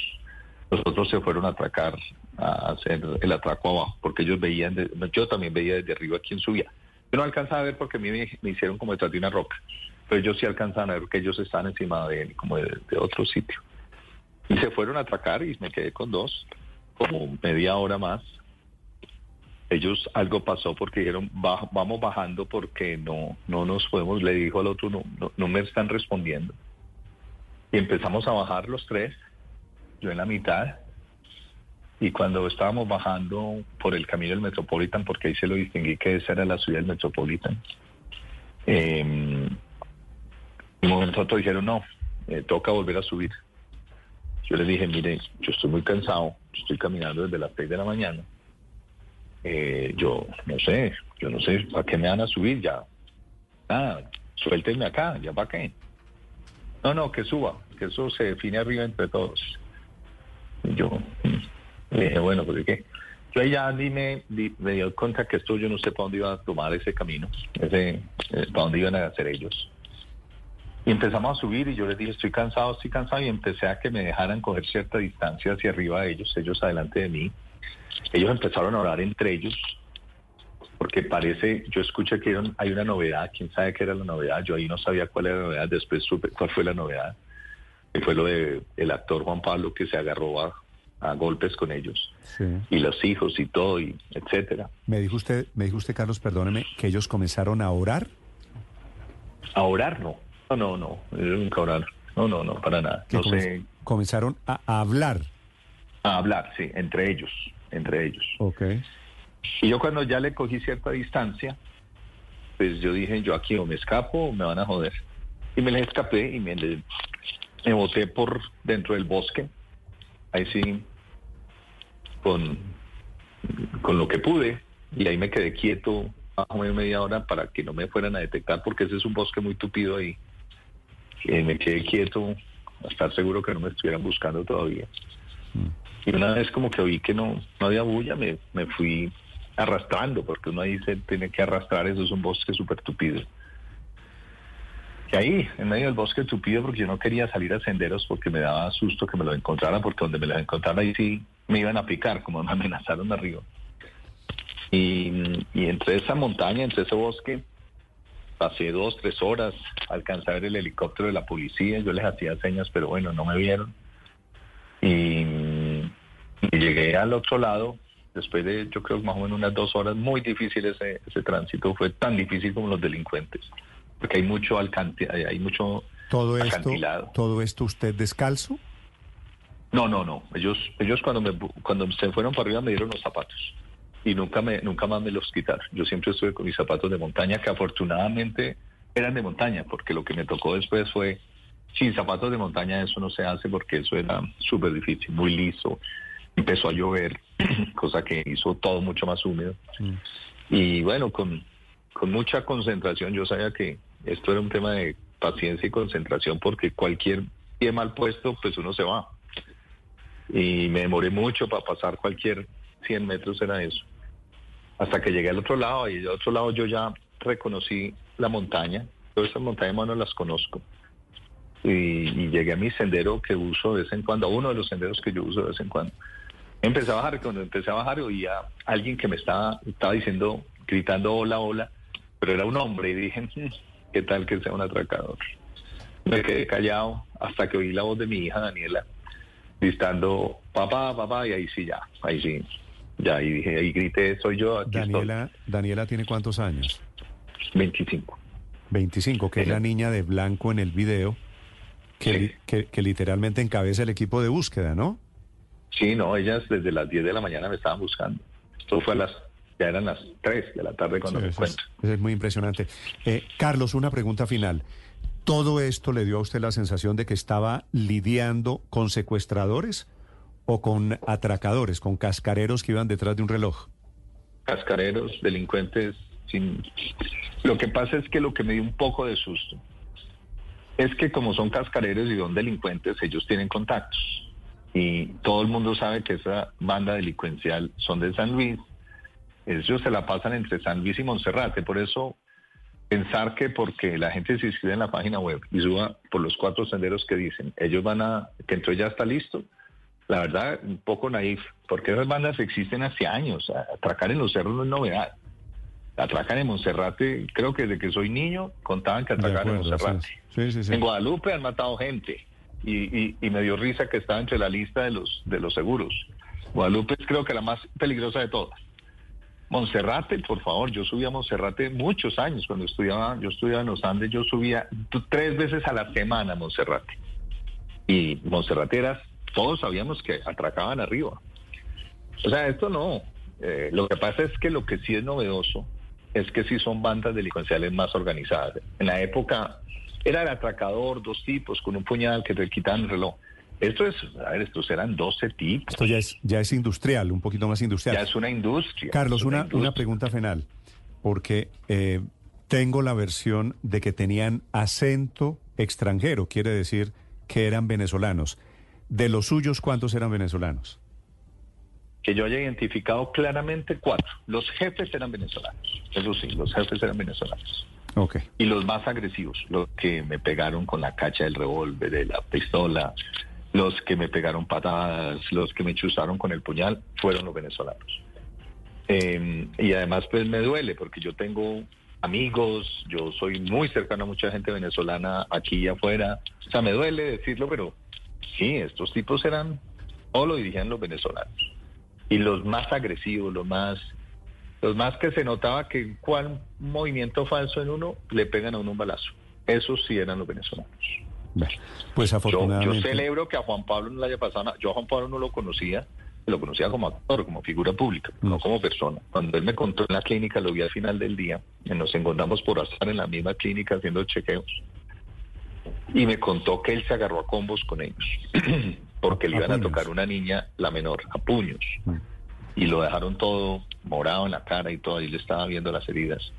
Los otros se fueron a atracar, a hacer el atraco abajo, porque ellos veían, de- yo también veía desde arriba quién subía. Yo no alcanzaba a ver porque a mí me, me hicieron como detrás de una roca, pero ellos sí alcanzaban a ver que ellos estaban encima de él, como de otro sitio. Y se fueron a atracar y me quedé con dos, como media hora más. Ellos algo pasó porque dijeron, "Ba- vamos bajando porque no, no nos podemos, le dijo al otro, no, no, me están respondiendo. Y empezamos a bajar los tres, yo en la mitad, y cuando estábamos bajando por el camino del Metropolitan, porque ahí se lo distinguí que esa era la ciudad del Metropolitan, eh, un momento dijeron, no, eh, toca volver a subir. Yo les dije, mire, yo estoy muy cansado, estoy caminando desde las 6 de la mañana. Eh, yo no sé, yo no sé, ¿para qué me van a subir ya? Nada, suéltenme acá, ¿ya para qué? No, no, que suba, que eso se define arriba entre todos. Yo mm, dije, bueno, pues qué. Yo ahí ya di me, di- me dio cuenta que esto yo no sé para dónde iba a tomar ese camino, ese, eh, para dónde iban a hacer ellos. Y empezamos a subir y yo les dije, estoy cansado, estoy cansado y empecé a que me dejaran coger cierta distancia hacia arriba de ellos, ellos adelante de mí. Ellos empezaron a orar entre ellos, porque parece, yo escuché que hay una novedad, quién sabe qué era la novedad, yo ahí no sabía cuál era la novedad, después supe cuál fue la novedad, que fue lo de el actor Juan Pablo que se agarró a, a golpes con ellos. Sí. Y los hijos y todo, y etcétera. Me dijo usted, me dijo usted, Carlos, perdóneme, que ellos comenzaron a orar. A orar no. No, no, no. Nunca orar. No, no, no, para nada. No sé. comenzaron a hablar. A hablar, sí, entre ellos. Entre ellos. Ok. Y yo cuando ya le cogí cierta distancia, pues yo dije, yo aquí o me escapo o me van a joder. Y me les escapé y me, le- me boté por dentro del bosque. Ahí sí, con, con lo que pude. Y ahí me quedé quieto más o menos media hora para que no me fueran a detectar, porque ese es un bosque muy tupido ahí. Y me quedé quieto a estar seguro que no me estuvieran buscando todavía. Y una vez como que oí que no, no había bulla, me, me fui arrastrando, porque uno ahí se tiene que arrastrar, eso es un bosque súper tupido. Y ahí, en medio del bosque tupido, porque yo no quería salir a senderos porque me daba susto que me lo encontraran, porque donde me lo encontraran ahí sí me iban a picar, como me amenazaron arriba. Y, entre esa montaña, entre ese bosque, pasé dos, tres horas, alcancé a ver el helicóptero de la policía, yo les hacía señas, pero bueno, no me vieron. Y, y llegué al otro lado, después de yo creo más o menos unas dos horas, muy difícil ese, ese tránsito, fue tan difícil como los delincuentes, porque hay mucho alcance, hay, hay mucho Todo esto, acantilado. todo esto usted descalzo. No, no, no, ellos, ellos cuando me, cuando se fueron para arriba me dieron los zapatos y nunca me, nunca más me los quitaron. Yo siempre estuve con mis zapatos de montaña, que afortunadamente eran de montaña, porque lo que me tocó después fue sin zapatos de montaña eso no se hace porque eso era súper difícil, muy liso. Empezó a llover, cosa que hizo todo mucho más húmedo. Y bueno, con, con mucha concentración, yo sabía que esto era un tema de paciencia y concentración, porque cualquier pie mal puesto, pues uno se va. Y me demoré mucho para pasar cualquier 100 metros, era eso. Hasta que llegué al otro lado, y del otro lado yo ya reconocí la montaña. Todas esas montañas más no las conozco. Y, y llegué a mi sendero que uso de vez en cuando, a uno de los senderos que yo uso de vez en cuando. Empecé a bajar, y cuando empecé a bajar oía a alguien que me estaba, estaba diciendo, gritando hola, hola, pero era un hombre y dije, "Hmm, ¿qué tal que sea un atracador? Me quedé callado hasta que oí la voz de mi hija Daniela gritando papá, papá, y ahí sí ya, ahí sí, ya, ahí dije, ahí grité, soy yo, aquí Daniela, Daniela tiene cuántos años? estoy. 25. 25, que es la niña de blanco en el video, que, que literalmente encabeza el equipo de búsqueda, ¿no? Sí, no, ellas desde las 10 de la mañana me estaban buscando. Esto fue a las, ya eran las 3 de la tarde cuando Sí, me es, encuentro. eso es muy impresionante. Eh, Carlos, una pregunta final. ¿Todo esto le dio a usted la sensación de que estaba lidiando con secuestradores o con atracadores, con cascareros que iban detrás de un reloj? Cascareros, delincuentes, sin... Lo que pasa es que lo que me dio un poco de susto es que como son cascareros y son delincuentes, ellos tienen contactos. Y todo el mundo sabe que esa banda delincuencial son de San Luis. Ellos se la pasan entre San Luis y Monserrate. Por eso pensar que porque la gente se inscribe en la página web y suba por los cuatro senderos que dicen, ellos van a, que entonces ya está listo, la verdad, un poco naif, porque esas bandas existen hace años. Atracar en los cerros no es novedad. Atracan en Monserrate, creo que desde que soy niño contaban que atracaban en Monserrate. sí, sí, sí, sí. En Guadalupe han matado gente y, y- me dio risa que estaba entre la lista de los, de los seguros. Guadalupe es creo que la más peligrosa de todas. Monserrate, por favor, yo subía a Monserrate muchos años cuando estudiaba, yo estudiaba en los Andes, yo subía tres veces a la semana a Monserrate. Y Monserrateras, todos sabíamos que atracaban arriba. O sea, esto no. Eh, lo que pasa es que lo que sí es novedoso es que sí son bandas delincuenciales más organizadas. En la época era el atracador, dos tipos con un puñal que te quitaban el reloj. Esto es, a ver, estos eran 12 tipos. Esto ya es, ya es industrial, un poquito más industrial. Ya es una industria. Carlos, una una, industria. una pregunta final, porque eh, tengo la versión de que tenían acento extranjero, quiere decir que eran venezolanos. De los suyos, ¿cuántos eran venezolanos? que yo haya identificado claramente cuatro. Los jefes eran venezolanos, eso sí, los jefes eran venezolanos. Ok. Y los más agresivos, los que me pegaron con la cacha del revólver, de la pistola, los que me pegaron patadas, los que me chuzaron con el puñal, fueron los venezolanos. Eh, y además pues me duele porque yo tengo amigos, yo soy muy cercano a mucha gente venezolana aquí y afuera. O sea, me duele decirlo, pero sí, estos tipos eran Todo lo dirigían los venezolanos. Y los más agresivos, los más, los más que se notaba que cual movimiento falso en uno, le pegan a uno un balazo. Esos sí eran los venezolanos. Pues Yo, afortunadamente. yo celebro que a Juan Pablo no le haya pasado nada. Yo a Juan Pablo no lo conocía, lo conocía como actor, como figura pública, no como persona. Cuando él me contó en la clínica, lo vi al final del día, y nos encontramos por estar en la misma clínica haciendo chequeos. Y me contó que él se agarró a combos con ellos, [CLEARS THROAT] porque le iban a tocar una niña, la menor, a puños. Y lo dejaron todo morado en la cara y todo, y le estaba viendo las heridas.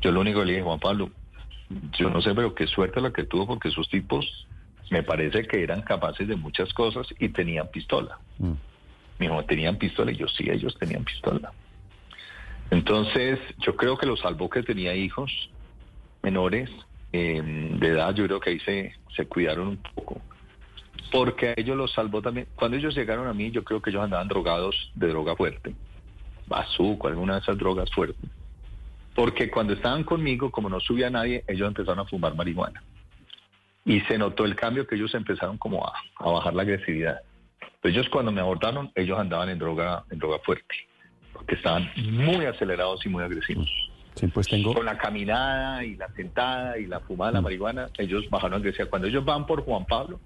Yo lo único que le dije, Juan Pablo, yo no sé, pero qué suerte la que tuvo, porque esos tipos me parece que eran capaces de muchas cosas y tenían pistola. Mm. Mi hijo, tenían pistola y yo sí, ellos tenían pistola. Entonces, yo creo que lo salvó que tenía hijos menores eh, de edad, yo creo que ahí se, se cuidaron un poco. Porque a ellos los salvó también. Cuando ellos llegaron a mí, yo creo que ellos andaban drogados de droga fuerte. Bazuco, alguna de esas drogas fuertes. Porque cuando estaban conmigo, como no subía nadie, ellos empezaron a fumar marihuana. Y se notó el cambio que ellos empezaron como a, a bajar la agresividad. Ellos cuando me abordaron, ellos andaban en droga, en droga fuerte. Porque estaban muy acelerados y muy agresivos. Sí, pues tengo. Con la caminada y la sentada y la fumada de la Mm. marihuana, ellos bajaron agresividad. Cuando ellos van por Juan Pablo,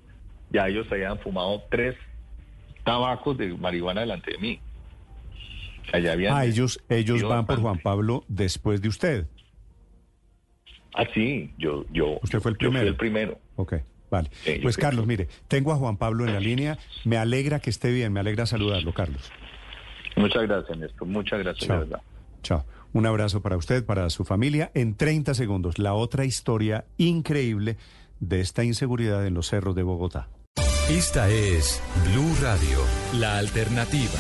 ya ellos habían fumado tres tabacos de marihuana delante de mí. Habían- Ah, ellos, ellos van por Juan Pablo después de usted. Ah, sí, yo, yo, Usted fue el yo fui primero. el primero. Ok, vale. Sí, Pues Carlos, mire, tengo a Juan Pablo en la línea. Me alegra que esté bien, me alegra saludarlo, Carlos. Muchas gracias, Néstor. Muchas gracias, Chao. de verdad. Chao. Un abrazo para usted, para su familia. En 30 segundos, la otra historia increíble de esta inseguridad en los cerros de Bogotá. Esta es Blue Radio, la alternativa.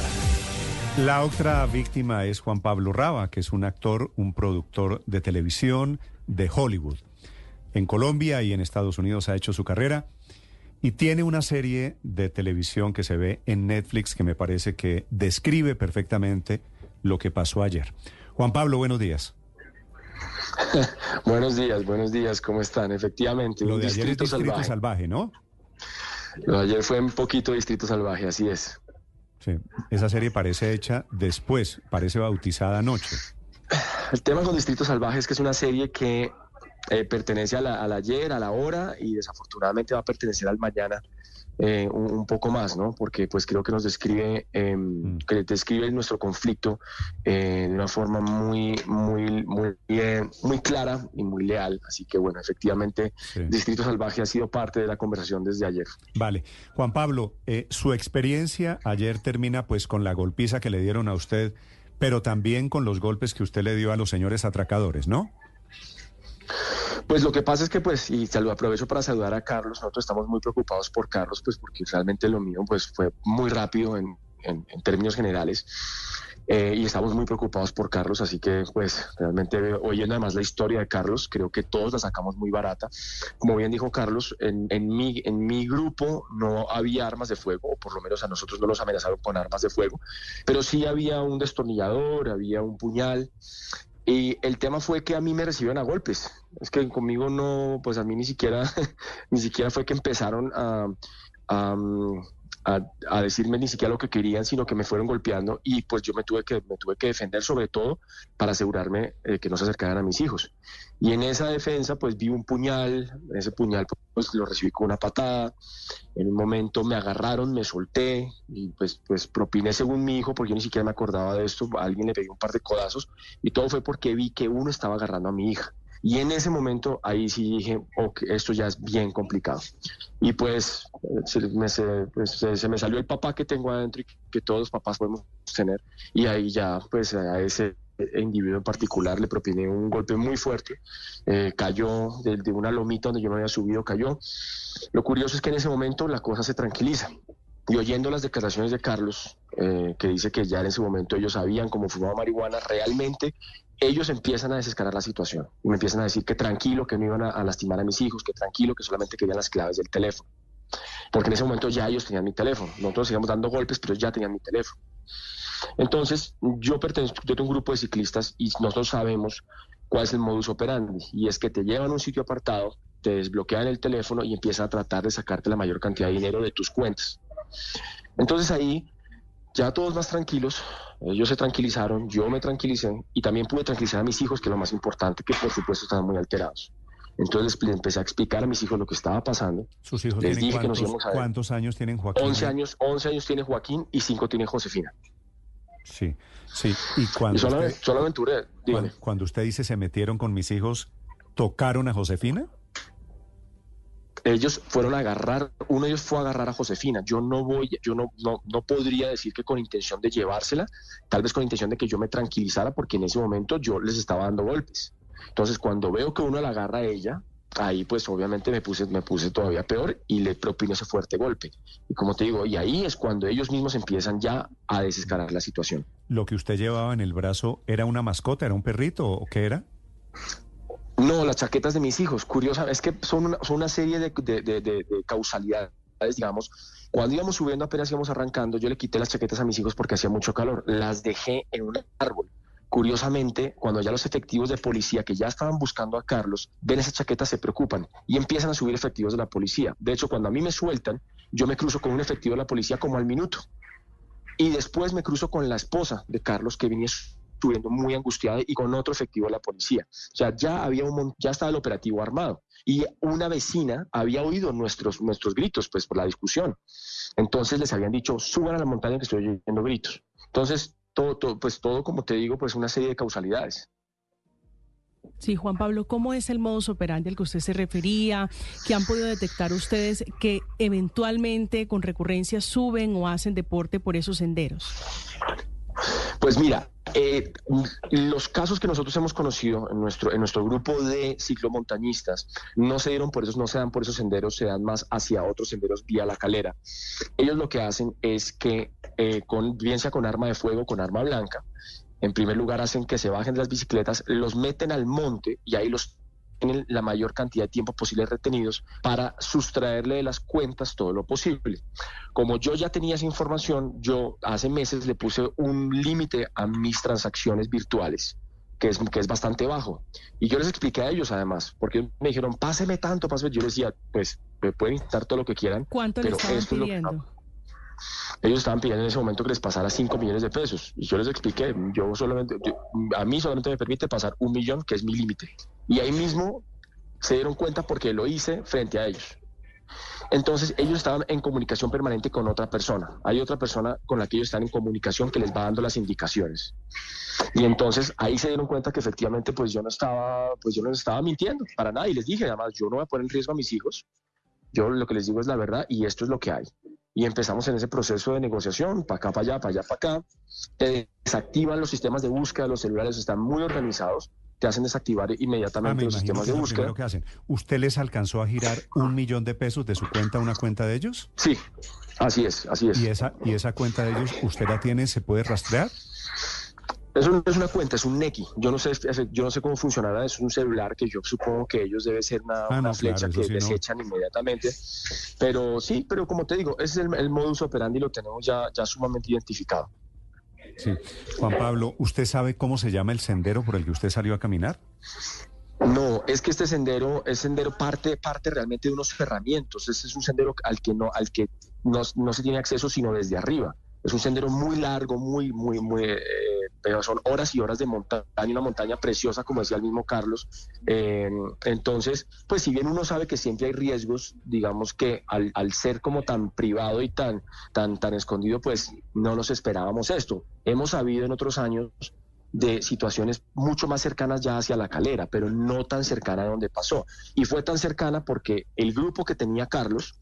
La otra víctima es Juan Pablo Raba, que es un actor, un productor de televisión de Hollywood. En Colombia y en Estados Unidos ha hecho su carrera y tiene una serie de televisión que se ve en Netflix que me parece que describe perfectamente lo que pasó ayer. Juan Pablo, buenos días. [LAUGHS] buenos días, buenos días, ¿cómo están? Efectivamente, Lo un de ayer es distrito, Distrito salvaje. Salvaje, ¿no? Lo de ayer fue un poquito distrito salvaje, así es. Sí. Esa serie parece hecha después, parece bautizada anoche. El tema con Distrito Salvaje es que es una serie que eh, pertenece a la- al ayer, a la hora y desafortunadamente va a pertenecer al mañana eh, un, un poco más, ¿no? Porque pues creo que nos describe, eh, que describe nuestro conflicto eh, de una forma muy, muy, muy, bien- muy clara y muy leal. Así que bueno, efectivamente, Distrito Salvaje ha sido parte de la conversación desde ayer. Vale. Juan Pablo, eh, su experiencia ayer termina pues con la golpiza que le dieron a usted, pero también con los golpes que usted le dio a los señores atracadores, ¿no? Pues lo que pasa es que, pues, y te lo aprovecho para saludar a Carlos, nosotros estamos muy preocupados por Carlos, pues porque realmente lo mío pues fue muy rápido en, en- términos generales. Eh, y estamos muy preocupados por Carlos, así que pues realmente oyendo además la historia de Carlos, creo que todos la sacamos muy barata. Como bien dijo Carlos, en, en, mi, en mi grupo no había armas de fuego, o por lo menos a nosotros no nos amenazaron con armas de fuego, pero sí había un destornillador, había un puñal, y el tema fue que a mí me recibieron a golpes. Es que conmigo no, pues a mí ni siquiera, [LAUGHS] ni siquiera fue que empezaron a, a, a- decirme ni siquiera lo que querían, sino que me fueron golpeando y pues yo me tuve que, me tuve que defender sobre todo para asegurarme eh, que no se acercaran a mis hijos. Y en esa defensa pues vi un puñal, ese puñal pues lo recibí con una patada, en un momento me agarraron, me solté y pues, pues propiné según mi hijo, porque yo ni siquiera me acordaba de esto, alguien le pegué un par de codazos y todo fue porque vi que uno estaba agarrando a mi hija. Y en ese momento ahí sí dije, ok, esto ya es bien complicado. Y pues se me, se, pues, se- me salió el papá que tengo adentro y que todos los papás podemos tener. Y ahí ya pues a ese individuo en particular le propiné un golpe muy fuerte. Eh, cayó de, de una lomita donde yo no había subido, cayó. Lo curioso es que en ese momento la cosa se tranquiliza. Y oyendo las declaraciones de Carlos, eh, que dice que ya en ese momento ellos sabían cómo fumaba marihuana, realmente ellos empiezan a desescalar la situación. Y me empiezan a decir que tranquilo, que no iban a, lastimar a mis hijos, que tranquilo, que solamente querían las claves del teléfono. Porque en ese momento ya ellos tenían mi teléfono. Nosotros seguíamos dando golpes, pero ya tenían mi teléfono. Entonces, yo pertenezco yo tengo un grupo de ciclistas y nosotros sabemos cuál es el modus operandi. Y es que te llevan a un sitio apartado, te desbloquean el teléfono y empiezan a tratar de sacarte la mayor cantidad de dinero de tus cuentas. Entonces ahí, ya todos más tranquilos, ellos se tranquilizaron, yo me tranquilicé y también pude tranquilizar a mis hijos, que es lo más importante, que por supuesto estaban muy alterados. Entonces les empecé a explicar a mis hijos lo que estaba pasando. Sus hijos les tienen dije que nos cuántos, íbamos a. ¿Cuántos años tienen Joaquín? 11 años, 11 años tiene Joaquín y 5 tiene Josefina. Sí, sí. Y cuando, Y solo, usted, solo aventuré, cuando, cuando usted dice se metieron con mis hijos, ¿tocaron a Josefina? Ellos fueron a agarrar, uno de ellos fue a agarrar a Josefina. Yo no voy, yo no, no, no podría decir que con intención de llevársela, tal vez con intención de que yo me tranquilizara, porque en ese momento yo les estaba dando golpes. Entonces, cuando veo que uno la agarra a ella, ahí pues obviamente me puse, me puse todavía peor y le propino ese fuerte golpe. Y como te digo, y ahí es cuando ellos mismos empiezan ya a desescalar la situación. ¿Lo que usted llevaba en el brazo era una mascota, era un perrito o qué era? No, las chaquetas de mis hijos, curiosa, es que son una, serie de- de causalidades, digamos. Cuando íbamos subiendo, apenas íbamos arrancando, yo le quité las chaquetas a mis hijos porque hacía mucho calor. Las dejé en un árbol. Curiosamente, cuando ya los efectivos de policía que ya estaban buscando a Carlos ven esas chaquetas, se preocupan y empiezan a subir efectivos de la policía. De hecho, cuando a mí me sueltan, yo me cruzo con un efectivo de la policía como al minuto. Y después me cruzo con la esposa de Carlos, que venía subiendo muy angustiada, y con otro efectivo de la policía. O sea, ya había un ya estaba el operativo armado. Y una vecina había oído nuestros, nuestros gritos, pues, por la discusión. Entonces les habían dicho, suban a la montaña que estoy oyendo gritos. Entonces, todo, todo, pues todo, como te digo, pues una serie de causalidades. Sí, Juan Pablo, ¿cómo es el modus operandi al que usted se refería? ¿Qué han podido detectar ustedes que eventualmente con recurrencia suben o hacen deporte por esos senderos? Pues mira, eh, los casos que nosotros hemos conocido en nuestro, en nuestro grupo de ciclomontañistas no se dieron por esos, no se dan por esos senderos, se dan más hacia otros senderos vía la calera. Ellos lo que hacen es que, eh, con, bien sea con arma de fuego, con arma blanca, en primer lugar hacen que se bajen de las bicicletas, los meten al monte y ahí los tienen la mayor cantidad de tiempo posible retenidos para sustraerle de las cuentas todo lo posible. Como yo ya tenía esa información, yo hace meses le puse un límite a mis transacciones virtuales. Que es, que es bastante bajo. Y yo les expliqué a ellos además, porque me dijeron, páseme tanto, páseme. Yo les decía, pues me pueden quitar todo lo que quieran. ¿Cuánto le pero estaban esto es lo que pidiendo? Ellos estaban pidiendo en ese momento que les pasara 5 millones de pesos. Y yo les expliqué, yo solamente, yo- a mí solamente me permite pasar un millón, que es mi límite. Y ahí mismo se dieron cuenta porque lo hice frente a ellos. Entonces ellos estaban en comunicación permanente con otra persona. Hay otra persona con la que ellos están en comunicación que les va dando las indicaciones. Y entonces ahí se dieron cuenta que efectivamente pues yo no estaba, pues yo no estaba mintiendo para nada. Y les dije además, yo no voy a poner en riesgo a mis hijos. Yo lo que les digo es la verdad y esto es lo que hay. Y empezamos en ese proceso de negociación, para acá, para allá, para allá, para acá. Te desactivan los sistemas de búsqueda, los celulares están muy organizados, te hacen desactivar Ah, inmediatamente me los sistemas de búsqueda. que hacen. ¿Usted les alcanzó a girar un millón de pesos de su cuenta a una cuenta de ellos? Sí, así es, así es. ¿Y esa, y esa cuenta de ellos, usted la tiene, se puede rastrear? Eso no es una cuenta, es un NECI. Yo no sé, yo no sé cómo funcionará. Es un celular que yo supongo que ellos debe ser una, Ah, una no, flecha claro, que sí, no. desechan inmediatamente. Pero sí, pero como te digo, ese es el, el modus operandi lo tenemos ya, ya sumamente identificado. Sí. Juan Pablo, ¿usted sabe cómo se llama el sendero por el que usted salió a caminar? No, es que este sendero, es sendero parte, parte realmente de unos ferramientos. Este es un sendero al que no, al que no, no se tiene acceso sino desde arriba. Es un sendero muy largo, muy, muy, muy, eh, pero son horas y horas de montaña, una montaña preciosa, como decía el mismo Carlos. Eh, entonces, pues si bien uno sabe que siempre hay riesgos, digamos que al, ser como tan privado y tan, tan, tan escondido, pues no nos esperábamos esto. Hemos sabido en otros años de situaciones mucho más cercanas ya hacia la calera, pero no tan cercana a donde pasó. Y fue tan cercana porque el grupo que tenía Carlos,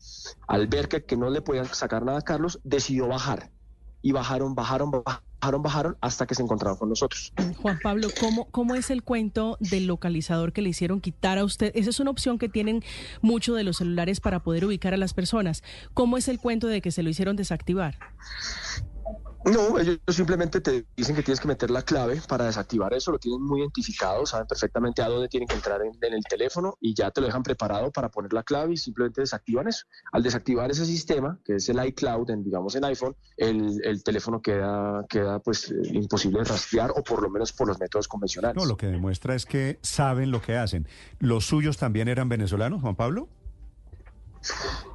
al ver que, que no le podían sacar nada a Carlos, decidió bajar. Y bajaron, bajaron, bajaron, bajaron hasta que se encontraron con nosotros. Juan Pablo, ¿cómo, ¿cómo es el cuento del localizador que le hicieron quitar a usted? Esa es una opción que tienen muchos de los celulares para poder ubicar a las personas. ¿Cómo es el cuento de que se lo hicieron desactivar? No, ellos simplemente te dicen que tienes que meter la clave para desactivar eso, lo tienen muy identificado, saben perfectamente a dónde tienen que entrar en, en, el teléfono y ya te lo dejan preparado para poner la clave y simplemente desactivan eso. Al desactivar ese sistema, que es el iCloud, en, digamos en iPhone, el, el teléfono queda, queda pues eh, imposible de rastrear o por lo menos por los métodos convencionales. No, lo que demuestra es que saben lo que hacen. ¿Los suyos también eran venezolanos, Juan Pablo?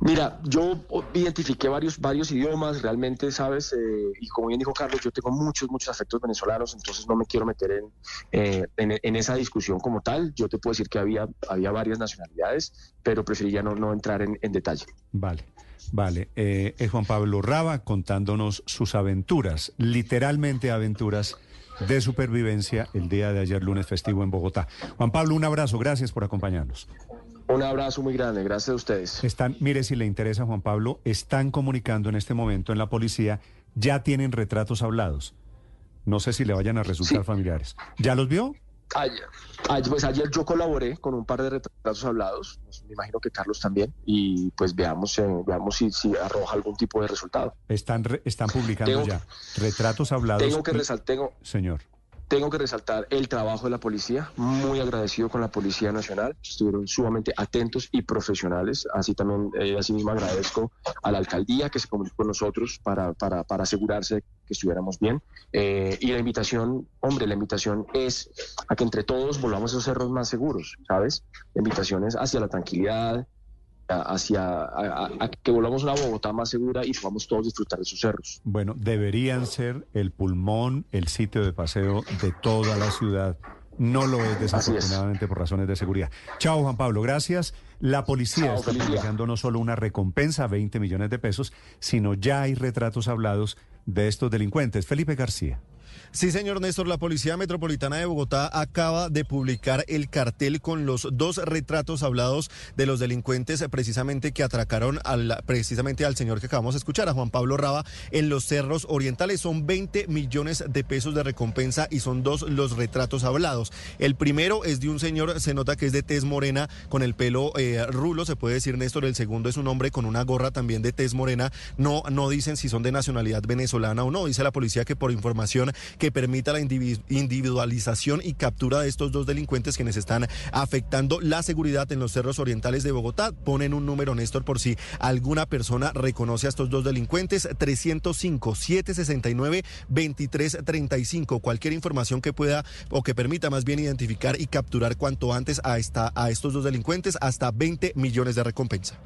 Mira, yo identifiqué varios, varios idiomas, realmente, ¿sabes? Eh, y como bien dijo Carlos, yo tengo muchos, muchos afectos venezolanos, entonces no me quiero meter en, eh, en, esa discusión como tal. Yo te puedo decir que había, había varias nacionalidades, pero preferiría no, no entrar en, detalle. Vale. Vale, eh, es Juan Pablo Raba contándonos sus aventuras, literalmente aventuras de supervivencia el día de ayer lunes festivo en Bogotá. Juan Pablo, un abrazo, gracias por acompañarnos. Un abrazo muy grande, gracias a ustedes. Están, mire si le interesa Juan Pablo, están comunicando en este momento en la policía, ya tienen retratos hablados. No sé si le vayan a resultar familiares. ¿Ya los vio? Ayer, pues ayer yo colaboré con un par de retratos hablados, pues me imagino que Carlos también, y pues veamos, eh, veamos si, si, arroja algún tipo de resultado. Están, están publicando ya retratos hablados. Tengo que resaltar, señor. Tengo que resaltar el trabajo de la policía, muy agradecido con la Policía Nacional, estuvieron sumamente atentos y profesionales, así también, eh, asimismo agradezco a la alcaldía que se comunicó con nosotros para, para, para asegurarse que estuviéramos bien. Eh, y la invitación, hombre, la invitación es a que entre todos volvamos a esos cerros más seguros, ¿sabes? La invitación es hacia la tranquilidad, hacia a, que volvamos a una Bogotá más segura y podamos todos disfrutar de sus cerros. Bueno, deberían ser el pulmón, el sitio de paseo de toda la ciudad. No lo es desafortunadamente por razones de seguridad. Chao Juan Pablo, gracias. La policía está publicando no solo una recompensa, 20 millones de pesos, sino ya hay retratos hablados de estos delincuentes. Felipe García. Sí, señor Néstor, la Policía Metropolitana de Bogotá acaba de publicar el cartel con los dos retratos hablados de los delincuentes precisamente que atracaron al, precisamente al señor que acabamos de escuchar, a Juan Pablo Raba, en los cerros orientales. Son 20 millones de pesos de recompensa y son dos los retratos hablados. El primero es de un señor, se nota que es de tez morena, con el pelo eh, rulo, se puede decir Néstor. El segundo es un hombre con una gorra también de tez morena. No, no dicen si son de nacionalidad venezolana o no. Dice la policía que por información que permita la individualización y captura de estos dos delincuentes quienes están afectando la seguridad en los cerros orientales de Bogotá. Ponen un número, Néstor, por si alguna persona reconoce a estos dos delincuentes, 305-769-2335. Cualquier información que pueda o que permita más bien identificar y capturar cuanto antes a, esta, a estos dos delincuentes, hasta 20 millones de recompensa.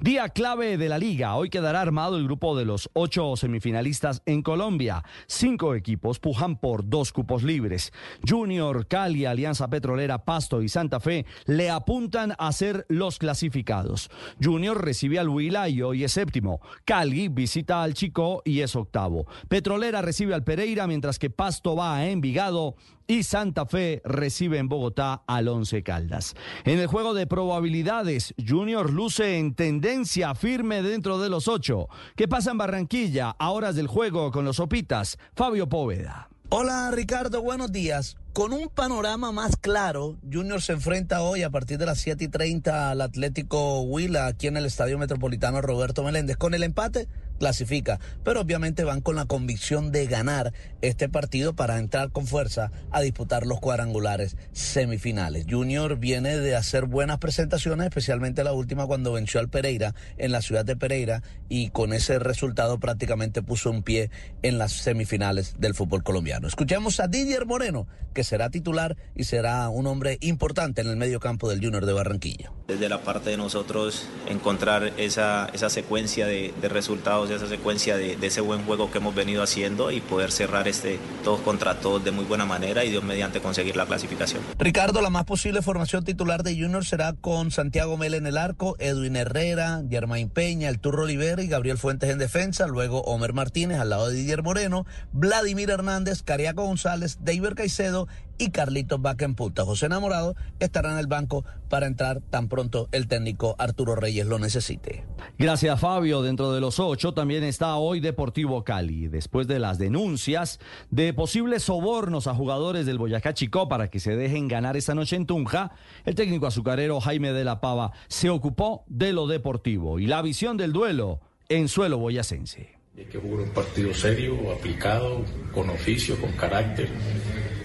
Día clave de la liga. Hoy quedará armado el grupo de los ocho semifinalistas en Colombia. Cinco equipos pujan por dos cupos libres. Junior, Cali, Alianza Petrolera, Pasto y Santa Fe le apuntan a ser los clasificados. Junior recibe al Huila y hoy es séptimo. Cali visita al Chico y es octavo. Petrolera recibe al Pereira mientras que Pasto va a Envigado y Santa Fe recibe en Bogotá al Once Caldas. En el juego de probabilidades, Junior luce en tendencia firme dentro de los ocho. ¿Qué pasa en Barranquilla a horas del juego con los Opitas? Fabio Póveda. Hola Ricardo, buenos días. Con un panorama más claro, Junior se enfrenta hoy a partir de las 7 y 30 al Atlético Huila aquí en el Estadio Metropolitano Roberto Meléndez. Con el empate clasifica, pero obviamente van con la convicción de ganar este partido para entrar con fuerza a disputar los cuadrangulares semifinales. Junior viene de hacer buenas presentaciones, especialmente la última cuando venció al Pereira en la ciudad de Pereira y con ese resultado prácticamente puso un pie en las semifinales del fútbol colombiano. Escuchemos a Didier Moreno, que será titular y será un hombre importante en el medio campo del Junior de Barranquilla. Desde la parte de nosotros encontrar esa, esa secuencia de resultados de esa secuencia de, ese buen juego que hemos venido haciendo y poder cerrar este todos contra todos de muy buena manera y Dios mediante conseguir la clasificación. Ricardo, la más posible formación titular de Junior será con Santiago Mel en el arco, Edwin Herrera, Germain Peña, el Turro Olivera y Gabriel Fuentes en defensa, luego Homer Martínez al lado de Didier Moreno, Vladimir Hernández, Cariaco González, David Caicedo y Carlitos Punta. José Enamorado estará en el banco para entrar tan pronto el técnico Arturo Reyes lo necesite. Gracias Fabio. Dentro de los ocho también está hoy Deportivo Cali. Después de las denuncias de posibles sobornos a jugadores del Boyacá Chico para que se dejen ganar esta noche en Tunja, el técnico azucarero Jaime de la Pava se ocupó de lo deportivo y la visión del duelo en suelo boyacense. Hay que jugar un partido serio, aplicado, con oficio, con carácter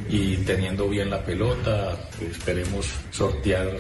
y teniendo bien la pelota, esperemos sortear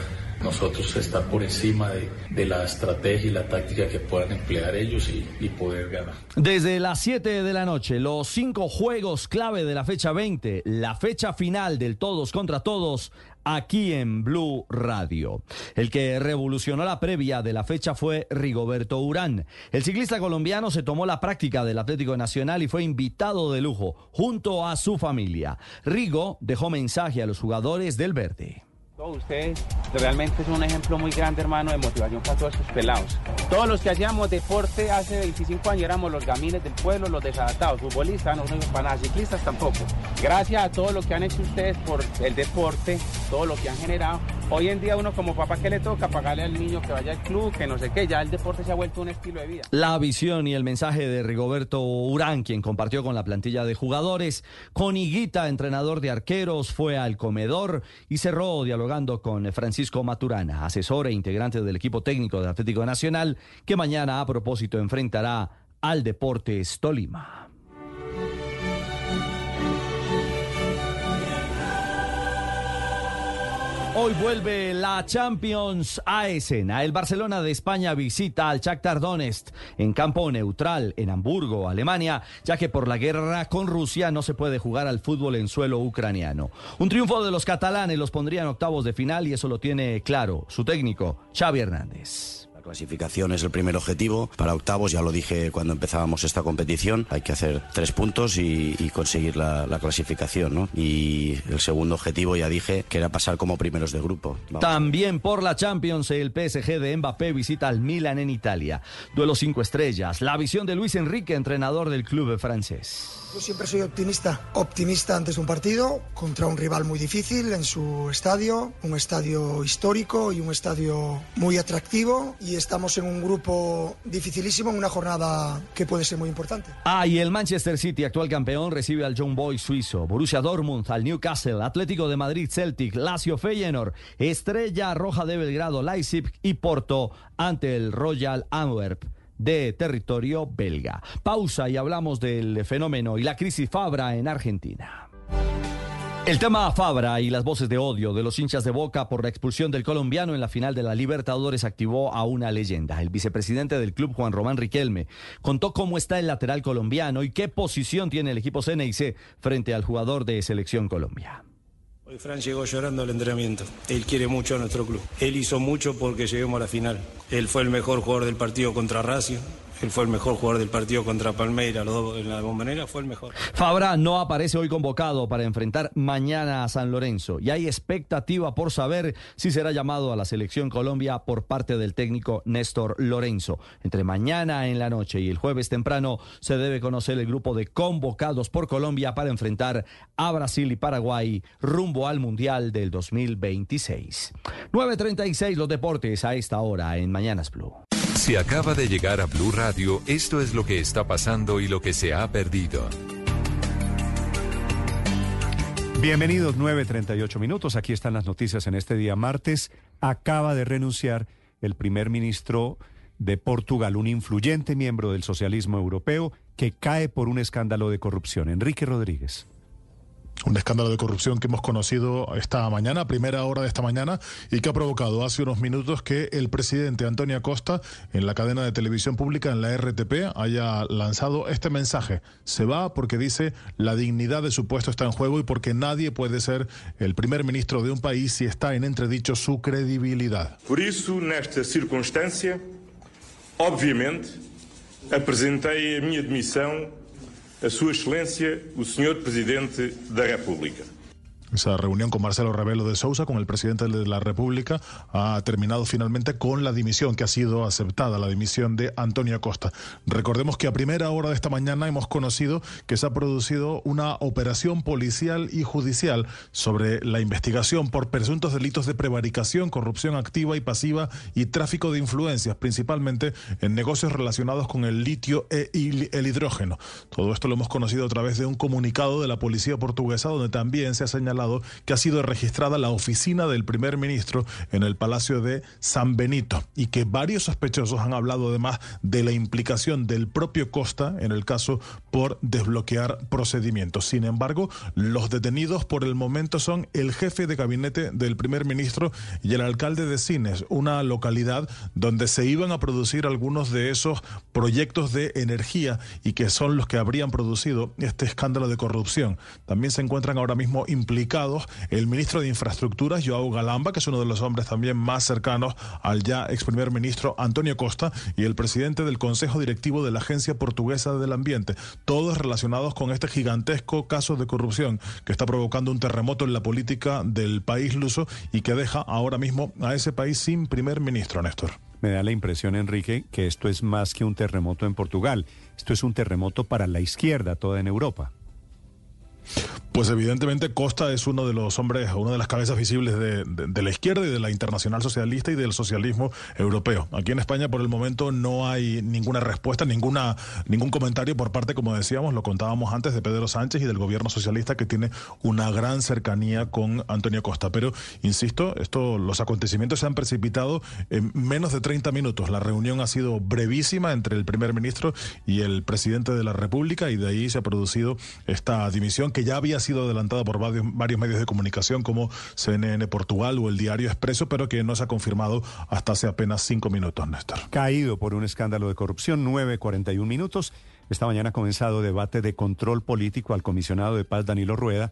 nosotros estar por encima de, la estrategia y la táctica que puedan emplear ellos y, y poder ganar. Desde las 7 de la noche, los cinco juegos clave de la fecha 20, la fecha final del todos contra todos, aquí en Blue Radio. El que revolucionó la previa de la fecha fue Rigoberto Urán. El ciclista colombiano se tomó la práctica del Atlético Nacional y fue invitado de lujo junto a su familia. Rigo dejó mensaje a los jugadores del Verde. Usted realmente es un ejemplo muy grande, hermano, de motivación para todos estos pelados. Todos los que hacíamos deporte hace 25 años éramos los gamines del pueblo, los desadaptados, futbolistas, no somos para nada, ciclistas tampoco. Gracias a todo lo que han hecho ustedes por el deporte, todo lo que han generado. Hoy en día uno como papá, ¿qué le toca? Pagarle al niño que vaya al club, que no sé qué, ya el deporte se ha vuelto un estilo de vida. La visión y el mensaje de Rigoberto Urán, quien compartió con la plantilla de jugadores, con Higuita, entrenador de arqueros, fue al comedor y cerró dialogando con Francisco Maturana, asesor e integrante del equipo técnico del Atlético Nacional, que mañana a propósito enfrentará al Deportes Tolima. Hoy vuelve la Champions a escena. El Barcelona de España visita al Shakhtar Donetsk en campo neutral en Hamburgo, Alemania, ya que por la guerra con Rusia no se puede jugar al fútbol en suelo ucraniano. Un triunfo de los catalanes los pondría en octavos de final y eso lo tiene claro su técnico, Xavi Hernández. Clasificación es el primer objetivo. Para octavos, ya lo dije cuando empezábamos esta competición, hay que hacer tres puntos y, conseguir la, la clasificación. ¿no? Y el segundo objetivo, ya dije, que era pasar como primeros de grupo. También por la Champions, el PSG de Mbappé visita al Milan en Italia. Duelo cinco estrellas. La visión de Luis Enrique, entrenador del club francés. Yo siempre soy optimista, optimista antes de un partido contra un rival muy difícil en su estadio, un estadio histórico y un estadio muy atractivo. Y estamos en un grupo dificilísimo en una jornada que puede ser muy importante. Ah, y el Manchester City, actual campeón, recibe al John Boy suizo, Borussia Dortmund, al Newcastle, Atlético de Madrid, Celtic, Lazio Feyenoord, Estrella Roja de Belgrado, Leipzig y Porto ante el Royal Antwerp de territorio belga. Pausa y hablamos del fenómeno y la crisis Fabra en Argentina. El tema Fabra y las voces de odio de los hinchas de Boca por la expulsión del colombiano en la final de la Libertadores activó a una leyenda. El vicepresidente del club, Juan Román Riquelme, contó cómo está el lateral colombiano y qué posición tiene el equipo CNIC frente al jugador de Selección Colombia. Fran llegó llorando al entrenamiento. Él quiere mucho a nuestro club. Él hizo mucho porque lleguemos a la final. Él fue el mejor jugador del partido contra Racing. Él fue el mejor jugador del partido contra dos en la bombonera, fue el mejor. Fabra no aparece hoy convocado para enfrentar mañana a San Lorenzo y hay expectativa por saber si será llamado a la selección Colombia por parte del técnico Néstor Lorenzo. Entre mañana en la noche y el jueves temprano se debe conocer el grupo de convocados por Colombia para enfrentar a Brasil y Paraguay rumbo al Mundial del 2026. 9.36 los deportes a esta hora en Mañanas Blue. Si acaba de llegar a Blue Radio, esto es lo que está pasando y lo que se ha perdido. Bienvenidos, 9.38 minutos. Aquí están las noticias en este día martes. Acaba de renunciar el primer ministro de Portugal, un influyente miembro del socialismo europeo que cae por un escándalo de corrupción. Enrique Rodríguez. Un escándalo de corrupción que hemos conocido esta mañana, primera hora de esta mañana, y que ha provocado hace unos minutos que el presidente Antonio Acosta, en la cadena de televisión pública, en la RTP, haya lanzado este mensaje. Se va porque dice la dignidad de su puesto está en juego y porque nadie puede ser el primer ministro de un país si está en entredicho su credibilidad. Por eso, nesta circunstancia, obviamente, apresentei a minha demissão a Sua Excelência, o Senhor Presidente da República. Esa reunión con Marcelo Rebelo de Sousa, con el presidente de la República, ha terminado finalmente con la dimisión que ha sido aceptada, la dimisión de Antonio Acosta. Recordemos que a primera hora de esta mañana hemos conocido que se ha producido una operación policial y judicial sobre la investigación por presuntos delitos de prevaricación, corrupción activa y pasiva y tráfico de influencias, principalmente en negocios relacionados con el litio e el hidrógeno. Todo esto lo hemos conocido a través de un comunicado de la policía portuguesa donde también se ha señalado que ha sido registrada la oficina del primer ministro en el Palacio de San Benito y que varios sospechosos han hablado además de la implicación del propio Costa en el caso por desbloquear procedimientos. Sin embargo, los detenidos por el momento son el jefe de gabinete del primer ministro y el alcalde de Cines, una localidad donde se iban a producir algunos de esos proyectos de energía y que son los que habrían producido este escándalo de corrupción. También se encuentran ahora mismo implicados el ministro de Infraestructuras, Joao Galamba, que es uno de los hombres también más cercanos al ya ex primer ministro Antonio Costa, y el presidente del Consejo Directivo de la Agencia Portuguesa del Ambiente, todos relacionados con este gigantesco caso de corrupción que está provocando un terremoto en la política del país luso y que deja ahora mismo a ese país sin primer ministro, Néstor. Me da la impresión, Enrique, que esto es más que un terremoto en Portugal. Esto es un terremoto para la izquierda, toda en Europa. Pues evidentemente Costa es uno de los hombres, una de las cabezas visibles de, la izquierda y de la internacional socialista y del socialismo europeo. Aquí en España por el momento no hay ninguna respuesta, ninguna, ningún comentario por parte, como decíamos, lo contábamos antes, de Pedro Sánchez y del gobierno socialista que tiene una gran cercanía con Antonio Costa. Pero, insisto, esto, los acontecimientos se han precipitado en menos de 30 minutos. La reunión ha sido brevísima entre el primer ministro y el presidente de la República y de ahí se ha producido esta dimisión que ya había sido adelantada por varios, varios, medios de comunicación como CNN Portugal o el Diario Expreso, pero que no se ha confirmado hasta hace apenas cinco minutos, Néstor. Caído por un escándalo de corrupción, 9.41 minutos. Esta mañana ha comenzado debate de control político al comisionado de paz Danilo Rueda,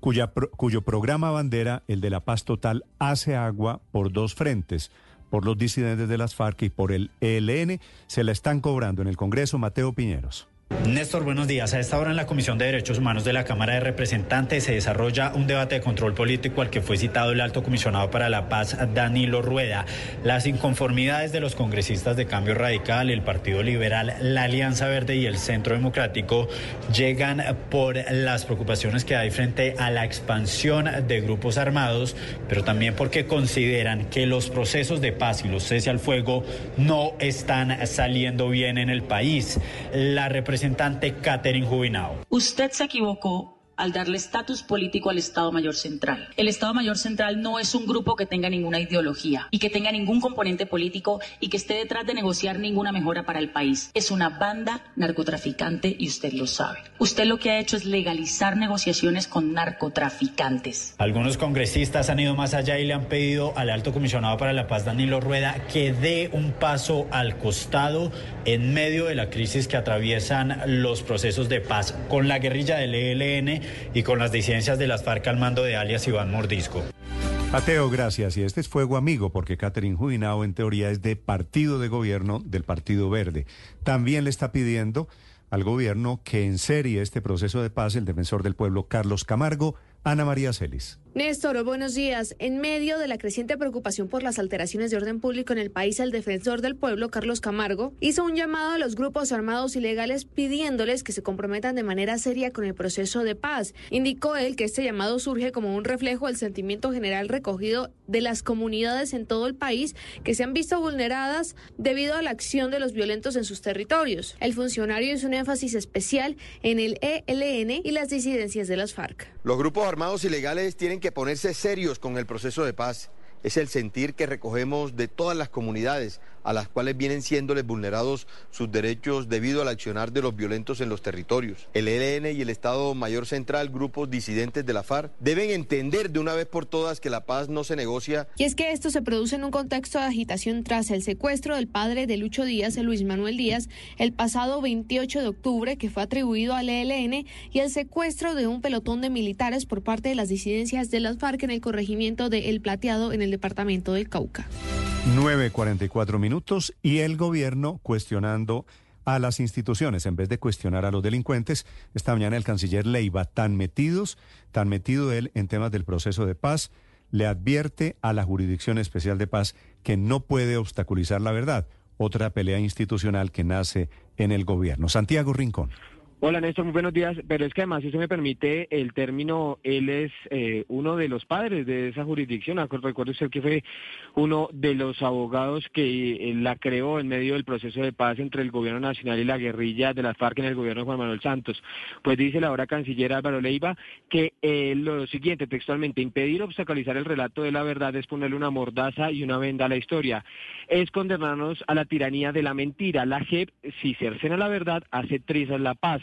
cuyo programa bandera, el de la paz total, hace agua por dos frentes por los disidentes de las FARC y por el ELN, se la están cobrando en el Congreso Mateo Piñeros. Néstor, buenos días. A esta hora en la Comisión de Derechos Humanos de la Cámara de Representantes se desarrolla un debate de control político al que fue citado el alto comisionado para la paz, Danilo Rueda. Las inconformidades de los congresistas de Cambio Radical, el Partido Liberal, la Alianza Verde y el Centro Democrático llegan por las preocupaciones que hay frente a la expansión de grupos armados, pero también porque consideran que los procesos de paz y los cese al fuego no están saliendo bien en el país. La representación representante Catherine Jubinao. Usted se equivocó al darle estatus político al Estado Mayor Central. El Estado Mayor Central no es un grupo que tenga ninguna ideología y que tenga ningún componente político y que esté detrás de negociar ninguna mejora para el país. Es una banda narcotraficante y usted lo sabe. Usted lo que ha hecho es legalizar negociaciones con narcotraficantes. Algunos congresistas han ido más allá y le han pedido al alto comisionado para la paz, Danilo Rueda, que dé un paso al costado en medio de la crisis que atraviesan los procesos de paz con la guerrilla del ELN y con las disidencias de las FARC al mando de alias Iván Mordisco. Mateo, gracias. Y este es Fuego Amigo, porque Catherine Jubinao en teoría es de partido de gobierno del Partido Verde. También le está pidiendo al gobierno que en serie este proceso de paz el defensor del pueblo Carlos Camargo, Ana María Celis. Néstor, buenos días. En medio de la creciente preocupación por las alteraciones de orden público en el país, el defensor del pueblo, Carlos Camargo, hizo un llamado a los grupos armados ilegales pidiéndoles que se comprometan de manera seria con el proceso de paz. Indicó él que este llamado surge como un reflejo del sentimiento general recogido de las comunidades en todo el país que se han visto vulneradas debido a la acción de los violentos en sus territorios. El funcionario hizo un énfasis especial en el ELN y las disidencias de las FARC. Los grupos armados ilegales tienen que ponerse serios con el proceso de paz. Es el sentir que recogemos de todas las comunidades a las cuales vienen siéndoles vulnerados sus derechos debido al accionar de los violentos en los territorios. El ELN y el Estado Mayor Central, grupos disidentes de la FARC, deben entender de una vez por todas que la paz no se negocia. Y es que esto se produce en un contexto de agitación tras el secuestro del padre de Lucho Díaz, Luis Manuel Díaz, el pasado 28 de octubre, que fue atribuido al ELN, y el secuestro de un pelotón de militares por parte de las disidencias de las FARC en el corregimiento de El Plateado en el departamento del Cauca. 9.44 minutos y el gobierno cuestionando a las instituciones en vez de cuestionar a los delincuentes. Esta mañana el canciller Leiva, tan metidos, tan metido él en temas del proceso de paz, le advierte a la Jurisdicción Especial de Paz que no puede obstaculizar la verdad. Otra pelea institucional que nace en el gobierno. Santiago Rincón. Hola Néstor, muy buenos días. Pero es que además, si usted me permite el término, él es eh, uno de los padres de esa jurisdicción. Recuerde usted que fue uno de los abogados que eh, la creó en medio del proceso de paz entre el gobierno nacional y la guerrilla de las FARC en el gobierno de Juan Manuel Santos. Pues dice la ahora canciller Álvaro Leiva que eh, lo siguiente textualmente, impedir obstaculizar el relato de la verdad es ponerle una mordaza y una venda a la historia. Es condenarnos a la tiranía de la mentira. La JEP, si cercena la verdad, hace trizas la paz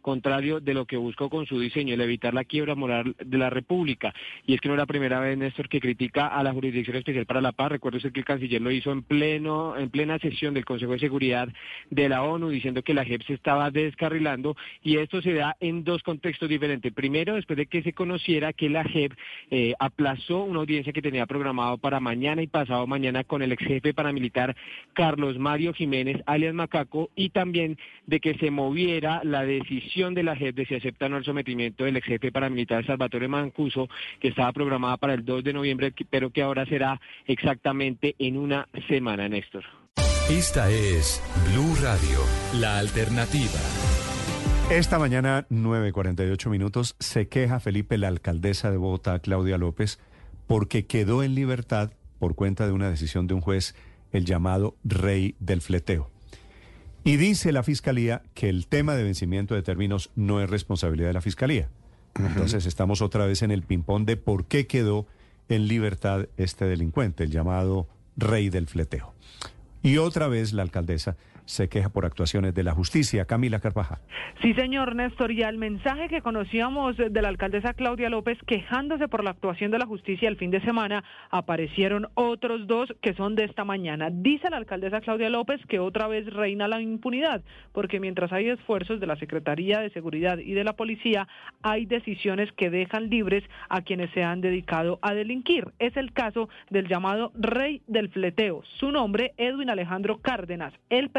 contrario de lo que buscó con su diseño, el evitar la quiebra moral de la República. Y es que no es la primera vez, Néstor, que critica a la Jurisdicción Especial para la Paz. Recuerdo que el canciller lo hizo en pleno, en plena sesión del Consejo de Seguridad de la ONU, diciendo que la JEP se estaba descarrilando, y esto se da en dos contextos diferentes. Primero, después de que se conociera que la JEP eh, aplazó una audiencia que tenía programado para mañana y pasado mañana con el ex jefe paramilitar Carlos Mario Jiménez, alias Macaco, y también de que se moviera la decisión de la JEP de si acepta o no el sometimiento del ex jefe paramilitar Salvatore Mancuso, que estaba programada para el 2 de noviembre, pero que ahora será exactamente en una semana, Néstor. Esta es Blue Radio, la alternativa. Esta mañana, 9.48 minutos, se queja Felipe, la alcaldesa de Bogotá, Claudia López, porque quedó en libertad por cuenta de una decisión de un juez, el llamado rey del fleteo. Y dice la Fiscalía que el tema de vencimiento de términos no es responsabilidad de la Fiscalía. Entonces estamos otra vez en el ping-pong de por qué quedó en libertad este delincuente, el llamado rey del fleteo. Y otra vez la alcaldesa se queja por actuaciones de la justicia. Camila Carvajal. Sí, señor Néstor, y al mensaje que conocíamos de la alcaldesa Claudia López quejándose por la actuación de la justicia el fin de semana, aparecieron otros dos que son de esta mañana. Dice la alcaldesa Claudia López que otra vez reina la impunidad, porque mientras hay esfuerzos de la Secretaría de Seguridad y de la Policía, hay decisiones que dejan libres a quienes se han dedicado a delinquir. Es el caso del llamado rey del fleteo. Su nombre, Edwin Alejandro Cárdenas. Él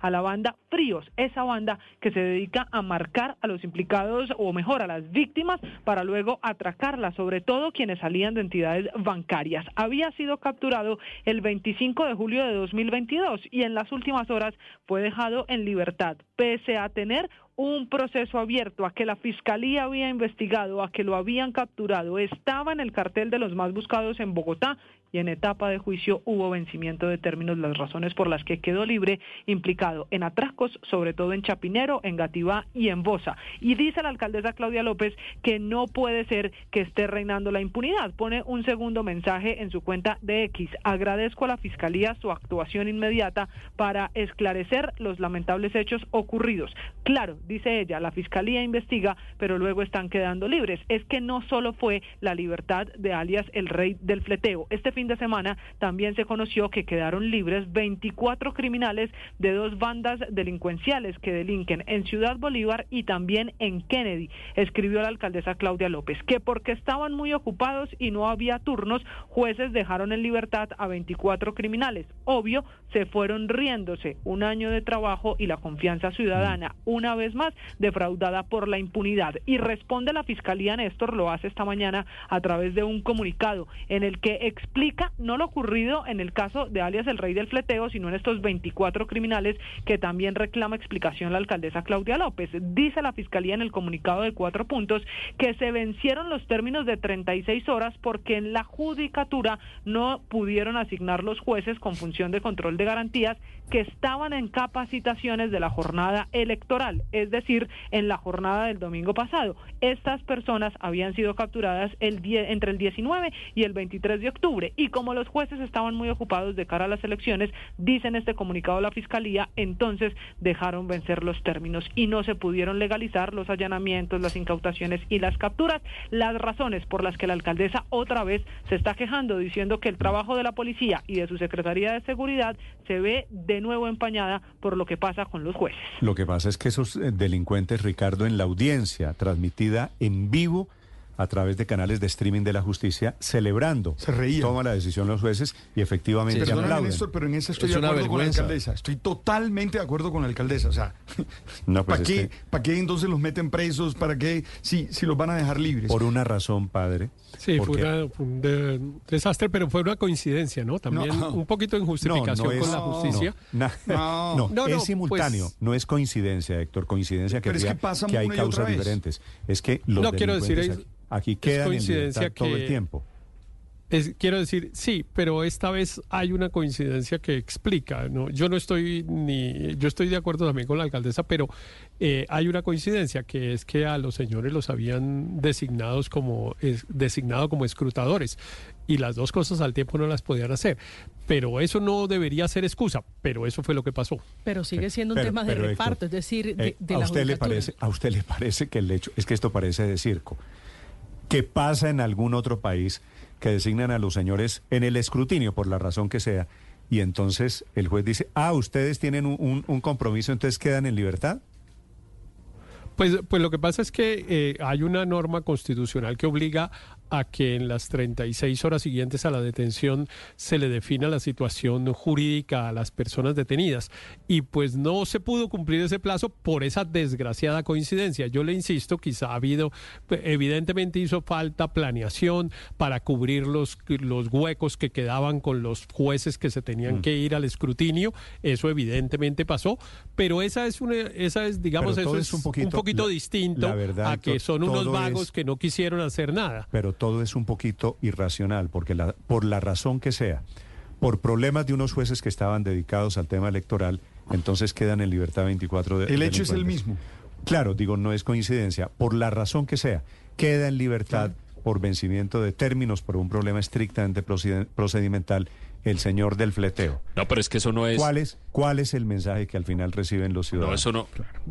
a la banda Fríos, esa banda que se dedica a marcar a los implicados o mejor a las víctimas para luego atracarlas, sobre todo quienes salían de entidades bancarias. Había sido capturado el 25 de julio de 2022 y en las últimas horas fue dejado en libertad, pese a tener un proceso abierto, a que la fiscalía había investigado, a que lo habían capturado, estaba en el cartel de los más buscados en Bogotá en etapa de juicio hubo vencimiento de términos, las razones por las que quedó libre, implicado en atracos, sobre todo en Chapinero, en Gativá y en Bosa. Y dice la alcaldesa Claudia López que no puede ser que esté reinando la impunidad. Pone un segundo mensaje en su cuenta de X. Agradezco a la fiscalía su actuación inmediata para esclarecer los lamentables hechos ocurridos. Claro, dice ella, la fiscalía investiga, pero luego están quedando libres. Es que no solo fue la libertad de alias el rey del fleteo. Este fin de semana también se conoció que quedaron libres 24 criminales de dos bandas delincuenciales que delinquen en Ciudad Bolívar y también en Kennedy. Escribió la alcaldesa Claudia López que porque estaban muy ocupados y no había turnos, jueces dejaron en libertad a 24 criminales. Obvio, se fueron riéndose un año de trabajo y la confianza ciudadana, una vez más defraudada por la impunidad. Y responde la Fiscalía Néstor, lo hace esta mañana a través de un comunicado en el que explica no lo ocurrido en el caso de alias el rey del fleteo, sino en estos 24 criminales que también reclama explicación la alcaldesa Claudia López. Dice la Fiscalía en el comunicado de cuatro puntos que se vencieron los términos de 36 horas porque en la judicatura no pudieron asignar los jueces con función de control de garantías que estaban en capacitaciones de la jornada electoral, es decir, en la jornada del domingo pasado. Estas personas habían sido capturadas el entre el 19 y el 23 de octubre y como los jueces estaban muy ocupados de cara a las elecciones, dicen este comunicado la Fiscalía, entonces dejaron vencer los términos y no se pudieron legalizar los allanamientos, las incautaciones y las capturas. Las razones por las que la alcaldesa otra vez se está quejando diciendo que el trabajo de la policía y de su Secretaría de Seguridad se ve de nuevo empañada por lo que pasa con los jueces. Lo que pasa es que esos eh, delincuentes, Ricardo, en la audiencia transmitida en vivo, a través de canales de streaming de la justicia celebrando. Se reían. Toma la decisión los jueces y efectivamente Perdóname, aplauden. Néstor, pero en eso estoy Es de acuerdo con la alcaldesa. Estoy totalmente de acuerdo con la alcaldesa. O sea, [LAUGHS] No, pues ¿para es qué, que- ¿para qué entonces los meten presos? ¿Para qué si, si los van a dejar libres? Por una razón, padre. Sí, fue porque- una- fue un de- desastre, pero fue una coincidencia, ¿no? También No. un poquito de injustificación No, no con es- la justicia. No, No. no, No, no, es simultáneo, pues- no es coincidencia, Héctor, coincidencia que, Pero es que que hay causas diferentes. Es que los No, quiero decir, es- aquí, es quedan en libertad todo el tiempo. Es- quiero decir, sí, pero esta vez hay una coincidencia que explica, ¿no? Yo no estoy ni, yo estoy de acuerdo también con la alcaldesa, pero eh, hay una coincidencia que es que a los señores los habían designados como es- designado como escrutadores y las dos cosas al tiempo no las podían hacer. Pero eso no debería ser excusa, pero eso fue lo que pasó. Pero sigue siendo un Pero- tema de pero, Héctor, reparto, es decir, de, Eh, de a la usted le parece, a usted le parece que el hecho es que esto parece de circo. ¿Qué pasa en algún otro país que designan a los señores en el escrutinio por la razón que sea y entonces el juez dice, ah, ustedes tienen un, un- un compromiso, entonces quedan en libertad? Pues, pues lo que pasa es que eh, hay una norma constitucional que obliga a que en las 36 horas siguientes a la detención se le defina la situación jurídica a las personas detenidas. Y pues no se pudo cumplir ese plazo por esa desgraciada coincidencia. Yo le insisto, quizá ha habido, evidentemente hizo falta planeación para cubrir los, los huecos que quedaban con los jueces que se tenían Mm. que ir al escrutinio. Eso evidentemente pasó, pero esa es una, esa es, digamos, eso es un poquito- la- distinto la verdad, a que son unos vagos es- que no quisieron hacer nada. Pero todo es un poquito irracional, porque la, por la razón que sea, por problemas de unos jueces que estaban dedicados al tema electoral, entonces quedan en libertad 24 de El hecho es el mismo. Claro, digo, no es coincidencia. Por la razón que sea, queda en libertad por vencimiento de términos, por un problema estrictamente procedimental, el señor del fleteo. No, pero es que eso no es. ¿Cuál es, ¿Cuál es el mensaje que al final reciben los No, ciudadanos? eso no.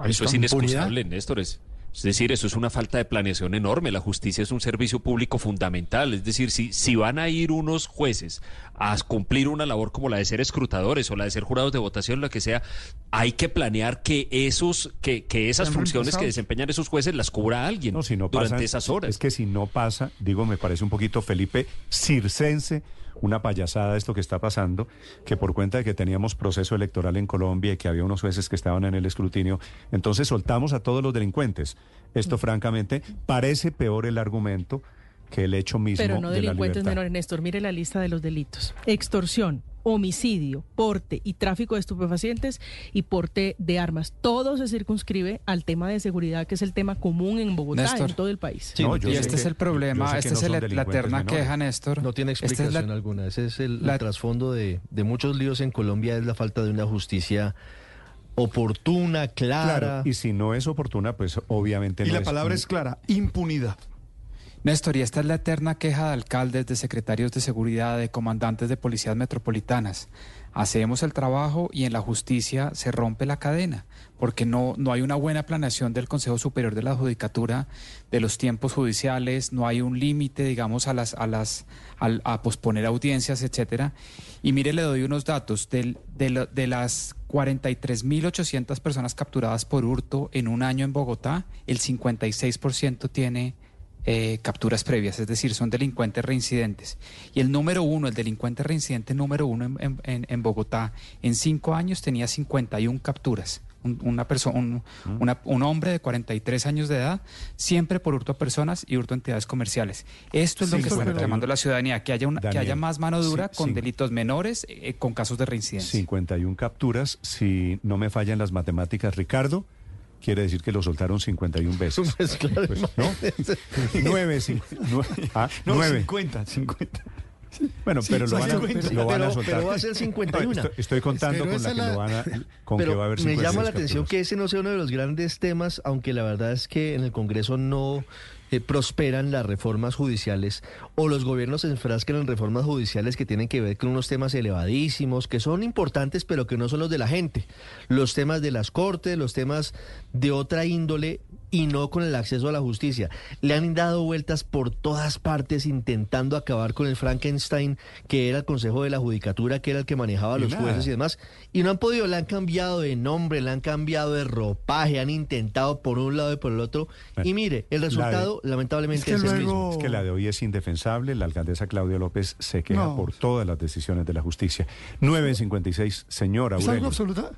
Eso es inexcusable, Néstor. Es, es decir, eso es una falta de planeación enorme. La justicia es un servicio público fundamental. Es decir, si, si van a ir unos jueces a cumplir una labor como la de ser escrutadores o la de ser jurados de votación, lo que sea, hay que planear que esos, que, que esas funciones que desempeñan esos jueces las cubra alguien No, si no durante pasa, esas horas. Es que si no pasa, digo, me parece un poquito Felipe circense, una payasada esto que está pasando, que por cuenta de que teníamos proceso electoral en Colombia y que había unos jueces que estaban en el escrutinio, entonces soltamos a todos los delincuentes. Esto, francamente, parece peor el argumento que el hecho mismo Pero no de la delincuentes menores, Néstor. Mire la lista de los delitos. Extorsión, homicidio, porte y tráfico de estupefacientes y porte de armas. Todo se circunscribe al tema de seguridad, que es el tema común en Bogotá, Néstor. en todo el país. y este es el problema, esta es el- la eterna queja, Néstor. No tiene es explicación la- alguna. Ese es el, el la- trasfondo de, de muchos líos en Colombia, es la falta de una justicia oportuna, clara. Claro, y si no es oportuna, pues obviamente Y no la es. palabra es clara, impunidad. Néstor, y esta es la eterna queja de alcaldes, de secretarios de seguridad, de comandantes de policías metropolitanas. Hacemos el trabajo y en la justicia se rompe la cadena, porque no, no hay una buena planeación del Consejo Superior de la Judicatura, de los tiempos judiciales, no hay un límite, digamos, a las, a las, a posponer audiencias, etcétera. Y mire, le doy unos datos del, de, lo- de las 43.800 personas capturadas por hurto en un año en Bogotá, el 56% tiene eh, capturas previas, es decir, son delincuentes reincidentes. Y el número uno, el delincuente reincidente número uno en, en- en- Bogotá, en cinco años tenía 51 capturas. Un, una persona, un, una- un hombre de 43 años de edad, siempre por hurto a personas y hurto a entidades comerciales. Esto es lo que está 51. reclamando la ciudadanía, que haya, una, que haya más mano dura sí, con sí. delitos menores, eh, con casos de reincidencia. 51 capturas, si no me fallan las matemáticas, Ricardo, quiere decir que lo soltaron 51 veces. [LAUGHS] Pues claro, Pues, ¿no? Nueve, sí, nueve, [LAUGHS] ah, No, nueve. 50, 50. Bueno, Sí, pero lo van, a, pero- lo van a pero- soltar. pero va a ser 51. Estoy, estoy contando Pero con la que la- lo van a, [LAUGHS] con Pero que va a haber me 52 llama la atención que ese no sea uno de los grandes temas, aunque la verdad es que en el Congreso no eh, prosperan las reformas judiciales o los gobiernos se enfrascan en reformas judiciales que tienen que ver con unos temas elevadísimos, que son importantes, pero que no son los de la gente. Los temas de las cortes, los temas de otra índole, y no con el acceso a la justicia. Le han dado vueltas por todas partes intentando acabar con el Frankenstein que era el Consejo de la Judicatura, que era el que manejaba a los nada. jueces y demás, y no han podido, le han cambiado de nombre, le han cambiado de ropaje, han intentado por un lado y por el otro, y mire, el La de- resultado lamentablemente es, el mismo. Es que la de hoy es indefensable. La alcaldesa Claudia López se queja No. por todas las decisiones de la justicia. 9 en 56, señora Es algo, absoluta,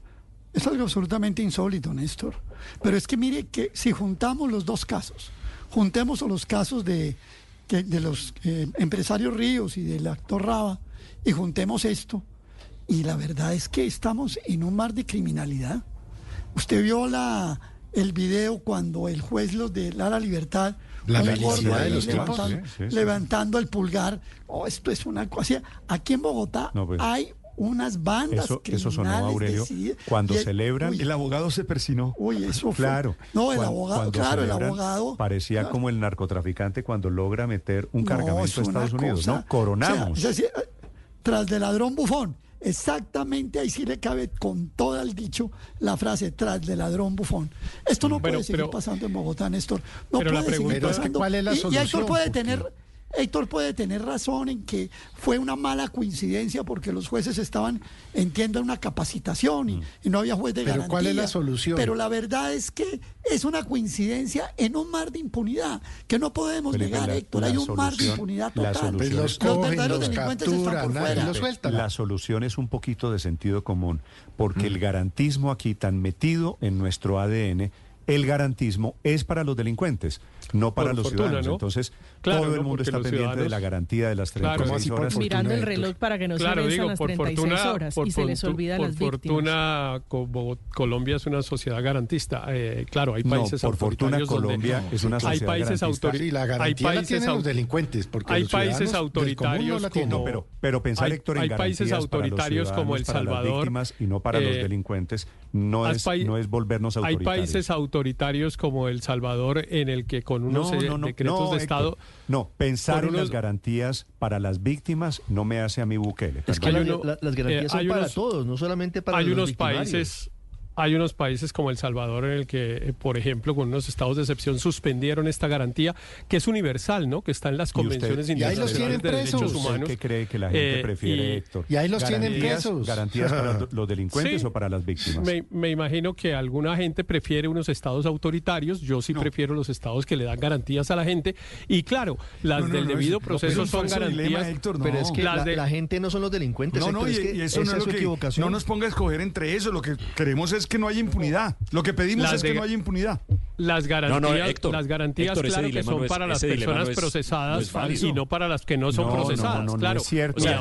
es algo absolutamente insólito, Néstor. Pero es que mire que si juntamos los dos casos, juntemos los casos de, los eh, empresarios Ríos y del actor Raba, y juntemos esto, y la verdad es que estamos en un mar de criminalidad. Usted vio la, el video cuando el juez los de la libertad, La gordo de los sí, sí. levantando el pulgar. Oh, esto es una cosa. Aquí en Bogotá No, pues, hay unas bandas Eso, eso sonó criminales Aurelio cuando Y el- celebran. uy, El abogado se persinó. Uy, eso fue. Claro. No, el abogado, cuando claro, el abogado. Parecía claro. como el narcotraficante cuando logra meter un cargamento es a Estados Unidos. cosa- No, coronamos. o sea, es decir, tras del ladrón bufón. Exactamente ahí sí le cabe con todo el dicho la frase tras del ladrón bufón. Esto no Pero- puede seguir pero- pasando en Bogotá, Néstor. No pero la puede seguir pregunta es que pasando. ¿cuál es la Y- y, solución? Héctor puede tener Héctor puede tener razón en que fue una mala coincidencia porque los jueces estaban, entiendo, en una capacitación y, y no había juez de Pero garantía. ¿cuál es la solución? Pero la verdad es que es una coincidencia en un mar de impunidad que no podemos Felipe, negar, la- Héctor. la Hay un mar de impunidad la total. solución Pues los cogen, verdaderos los delincuentes están capturan, por fuera. los suelta. La solución es un poquito de sentido común, porque el garantismo aquí tan metido en nuestro ADN, el garantismo es para los delincuentes, no para Por los fortuna, ciudadanos. ¿no? Entonces, Claro, todo el ¿no? mundo está los pendiente de la garantía de las Claro. 36 horas. Mirando el reloj para que no Claro, se digo, las por 36 fortuna, horas por y se les olvida a por las víctimas. fortuna, como Colombia es una sociedad garantista. eh, claro, hay No, países por fortuna, Colombia es una hay sociedad países garantista. Y la hay garantía la países au- los delincuentes, porque hay los países no autoritarios la tienen. como No, pero, pero pensar, hay- Héctor, en hay países los autoritarios como El ciudadanos, para las Salvador, víctimas y no para los eh, delincuentes, no hay es, no es volvernos Hay autoritarios. países autoritarios como El Salvador en el que con unos eh, decretos no, de Estado No, pensar en unos- las garantías para las víctimas no me hace a mí Bukele. Es que la- las garantías eh, son hay para unos- todos, no solamente para hay los unos victimarios. países hay unos países como El Salvador en el que, eh, por ejemplo, con unos estados de excepción suspendieron esta garantía que es universal, ¿no? Que está en las ¿Y usted- convenciones y ahí los internacionales tienen de derechos presos? humanos. ¿Qué cree que la gente Eh, prefiere, y- Héctor? Y ahí los tienen ¿Garantías- presos. ¿Garantías para [LAUGHS] los- delincuentes Sí. o para las víctimas? Me, me imagino que alguna gente prefiere unos estados autoritarios, yo sí prefiero los estados que le dan garantías a la gente y claro, las No, no, del no, debido es- no, proceso es un son garantías. dilema, Héctor, no. Pero es que Las la, de- la gente no son los delincuentes, No, no, Héctor, y, es que y eso no es lo su que equivocación. no nos ponga a escoger entre eso. Lo que queremos es que no haya impunidad. Lo que pedimos Las es que no haya impunidad. Las garantías, No, no, Héctor, las garantías Héctor, claro que son no es- para las personas no es- procesadas no es válido. y no para las que no son procesadas. no, no claro, es cierto. Usted,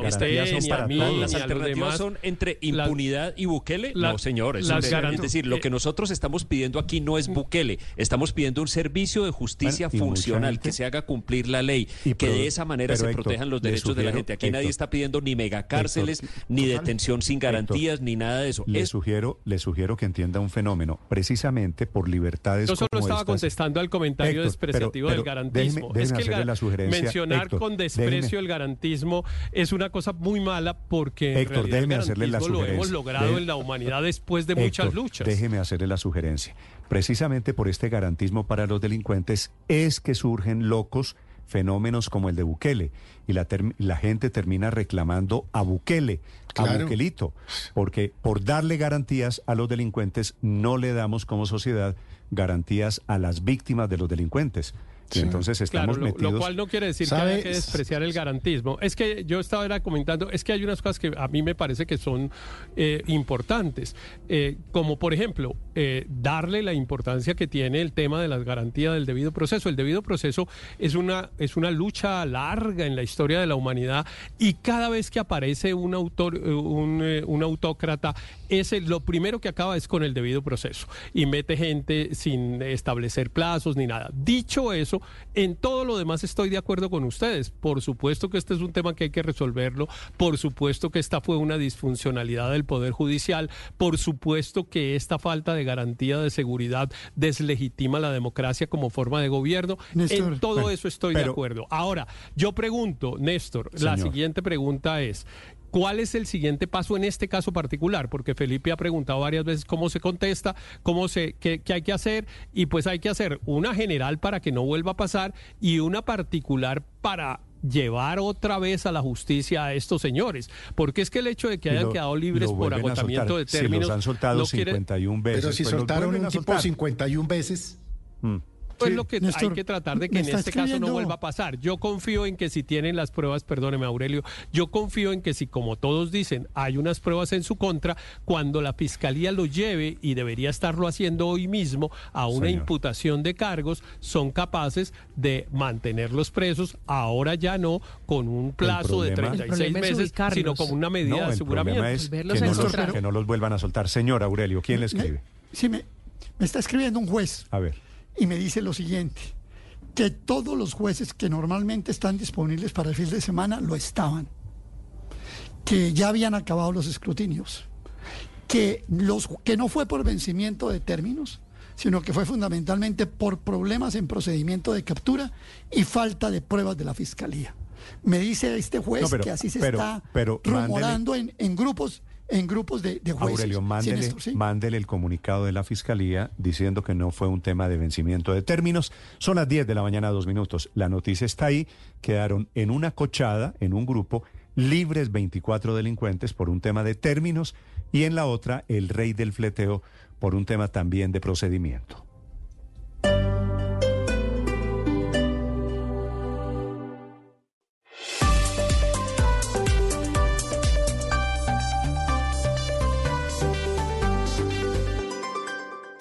son ni a para mí, todos. Las alternativas demás. son entre impunidad y Bukele. la- no, señor. Es, las decir, lo eh, que nosotros estamos pidiendo aquí no es Bukele. Estamos pidiendo un servicio de justicia Bueno, funcional que se haga cumplir la ley, Y que de esa manera se Héctor, protejan los derechos de la gente. Aquí nadie está pidiendo ni megacárceles, Héctor, ni detención sin garantías, ni nada de eso. Le sugiero, le sugiero que entienda un fenómeno, precisamente por libertades Yo solo como estaba estas. contestando al comentario Héctor, despreciativo pero- del garantismo. déjeme- es que gar- la sugerencia, mencionar Héctor, con desprecio déjeme- el garantismo es una cosa muy mala porque en Héctor, el hacerle la lo hemos logrado en la humanidad después de muchas luchas. Déjeme hacerle la sugerencia. Precisamente por este garantismo para los delincuentes es que surgen locos fenómenos como el de Bukele y la, la gente termina reclamando a Bukele, a. Bukelito, porque por darle garantías a los delincuentes no le damos como sociedad garantías a las víctimas de los delincuentes. Entonces Claro, estamos lo, metidos. lo cual no quiere decir que haya que despreciar el garantismo. Es que yo estaba era comentando, es que hay unas cosas que a mí me parece que son eh, importantes, Eh, como por ejemplo, eh, darle la importancia que tiene el tema de las garantías del debido proceso. El debido proceso es una, es una lucha larga en la historia de la humanidad y cada vez que aparece un, autor, un, eh, un autócrata, ese, lo primero que acaba es con el debido proceso y mete gente sin establecer plazos ni nada. Dicho eso, en todo lo demás estoy de acuerdo con ustedes. Por supuesto que este es un tema que hay que resolverlo. Por supuesto que esta fue una disfuncionalidad del Poder Judicial. Por supuesto que esta falta de garantía de seguridad deslegitima la democracia como forma de gobierno. Néstor, en todo eso estoy de acuerdo. Ahora, yo pregunto, Néstor, la siguiente pregunta es, ¿Cuál es el siguiente paso en este caso particular? Porque Felipe ha preguntado varias veces cómo se contesta, cómo se, qué, qué hay que hacer, y pues hay que hacer una general para que no vuelva a pasar y una particular para llevar otra vez a la justicia a estos señores. Porque es que el hecho de que hayan lo- quedado libres por agotamiento de Si términos. los han soltado no quiere- 51 veces. Pero si pues soltaron un tipo soltar. 51 veces. Mm. Pues Sí, lo que hay Néstor, que tratar de que en este caso no vuelva a pasar. Yo confío en que si tienen las pruebas, perdóneme Aurelio, yo confío en que si como todos dicen hay unas pruebas en su contra, cuando la fiscalía lo lleve y debería estarlo haciendo hoy mismo a una Señor. imputación de cargos, son capaces de mantenerlos presos, ahora ya no con un plazo de problema- El 36 problema es meses, sino como una medida No, de aseguramiento. es que no, los, que no los vuelvan a soltar. Señor Aurelio, ¿quién le escribe? Sí, me, me está escribiendo un juez A ver. Y me dice lo siguiente, que todos los jueces que normalmente están disponibles para el fin de semana lo estaban, que ya habían acabado los escrutinios, que, los, que no fue por vencimiento de términos, sino que fue fundamentalmente por problemas en procedimiento de captura y falta de pruebas de la fiscalía. Me dice este juez No, pero- que así se pero- está pero rumorando en, en grupos en grupos de, de jueces. Aurelio, mándele, sí. mándele el comunicado de la Fiscalía diciendo que no fue un tema de vencimiento de términos. Son las 10 de la mañana, dos minutos. La noticia está ahí. Quedaron en una cochada, en un grupo, libres 24 delincuentes por un tema de términos y en la otra, el rey del fleteo por un tema también de procedimiento.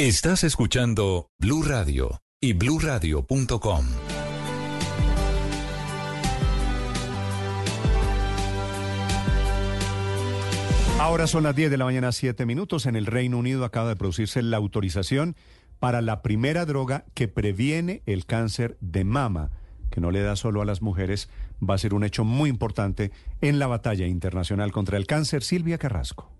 Estás escuchando Blue Radio y bluradio.com. Ahora son las 10 de la mañana, 7 minutos. En el Reino Unido acaba de producirse la autorización para la primera droga que previene el cáncer de mama, que no le da solo a las mujeres. Va a ser un hecho muy importante en la batalla internacional contra el cáncer. Silvia Carrasco.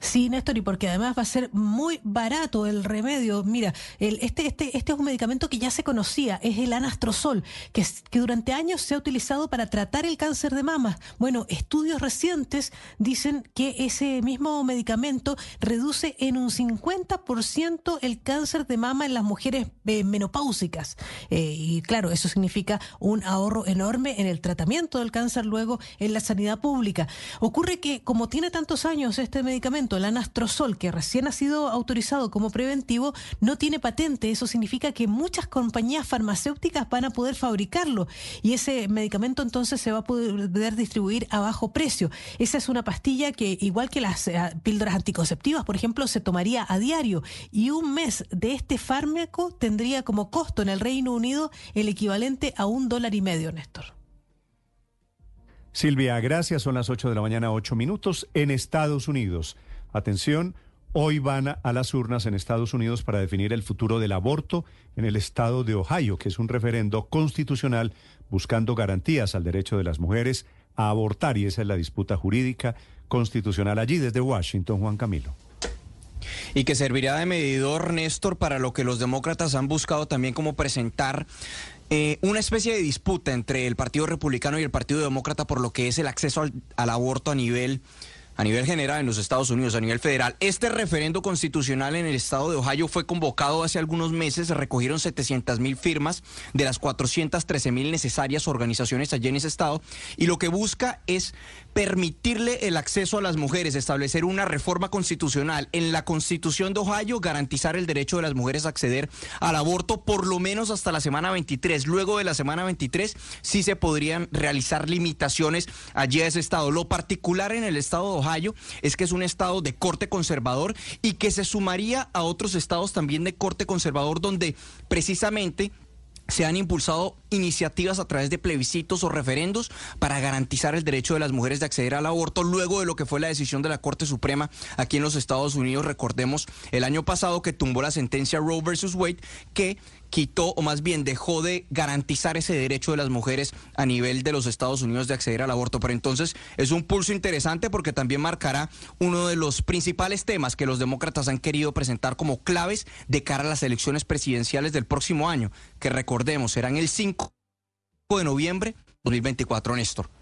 Sí, Néstor, y porque además va a ser muy barato el remedio. Mira, el, este, este, este es un medicamento que ya se conocía, es el anastrozol, que, que durante años se ha utilizado para tratar el cáncer de mama. Bueno, estudios recientes dicen que ese mismo medicamento reduce en un 50% el cáncer de mama en las mujeres eh, menopáusicas. Eh, y claro, eso significa un ahorro enorme en el tratamiento del cáncer luego en la sanidad pública. Ocurre que como tiene tantos años este medicamento, el anastrozol, que recién ha sido autorizado como preventivo, no tiene patente. Eso significa que muchas compañías farmacéuticas van a poder fabricarlo y ese medicamento entonces se va a poder distribuir a bajo precio. Esa es una pastilla que, igual que las eh, píldoras anticonceptivas, por ejemplo, se tomaría a diario y un mes de este fármaco tendría como costo en el Reino Unido el equivalente a un dólar y medio, Néstor. Silvia, gracias. Son las 8 de la mañana, 8 minutos. En Estados Unidos, atención, hoy van a, las urnas en Estados Unidos para definir el futuro del aborto en el estado de Ohio, que es un referendo constitucional buscando garantías al derecho de las mujeres a abortar. Y esa es la disputa jurídica constitucional allí desde Washington, Juan Camilo. y que servirá de medidor, Néstor, para lo que los demócratas han buscado también como presentar eh, una especie de disputa entre el Partido Republicano y el Partido Demócrata por lo que es el acceso al, al aborto a nivel a nivel general en los Estados Unidos, a nivel federal. Este referendo constitucional en el estado de Ohio fue convocado hace algunos meses, se recogieron 700 mil firmas de las 413 mil necesarias organizaciones allí en ese estado, y lo que busca es permitirle el acceso a las mujeres, establecer una reforma constitucional en la constitución de Ohio, garantizar el derecho de las mujeres a acceder al aborto por lo menos hasta la semana 23. Luego de la semana 23 sí se podrían realizar limitaciones allí a ese estado. Lo particular en el estado de Ohio es que es un estado de corte conservador y que se sumaría a otros estados también de corte conservador donde precisamente se han impulsado iniciativas a través de plebiscitos o referendos para garantizar el derecho de las mujeres de acceder al aborto luego de lo que fue la decisión de la Corte Suprema aquí en los Estados Unidos. Recordemos el año pasado que tumbó la sentencia Roe versus Wade que quitó o más bien dejó de garantizar ese derecho de las mujeres a nivel de los Estados Unidos de acceder al aborto. Pero entonces es un pulso interesante porque también marcará uno de los principales temas que los demócratas han querido presentar como claves de cara a las elecciones presidenciales del próximo año, que recordemos serán el 5 de noviembre 2024, Néstor.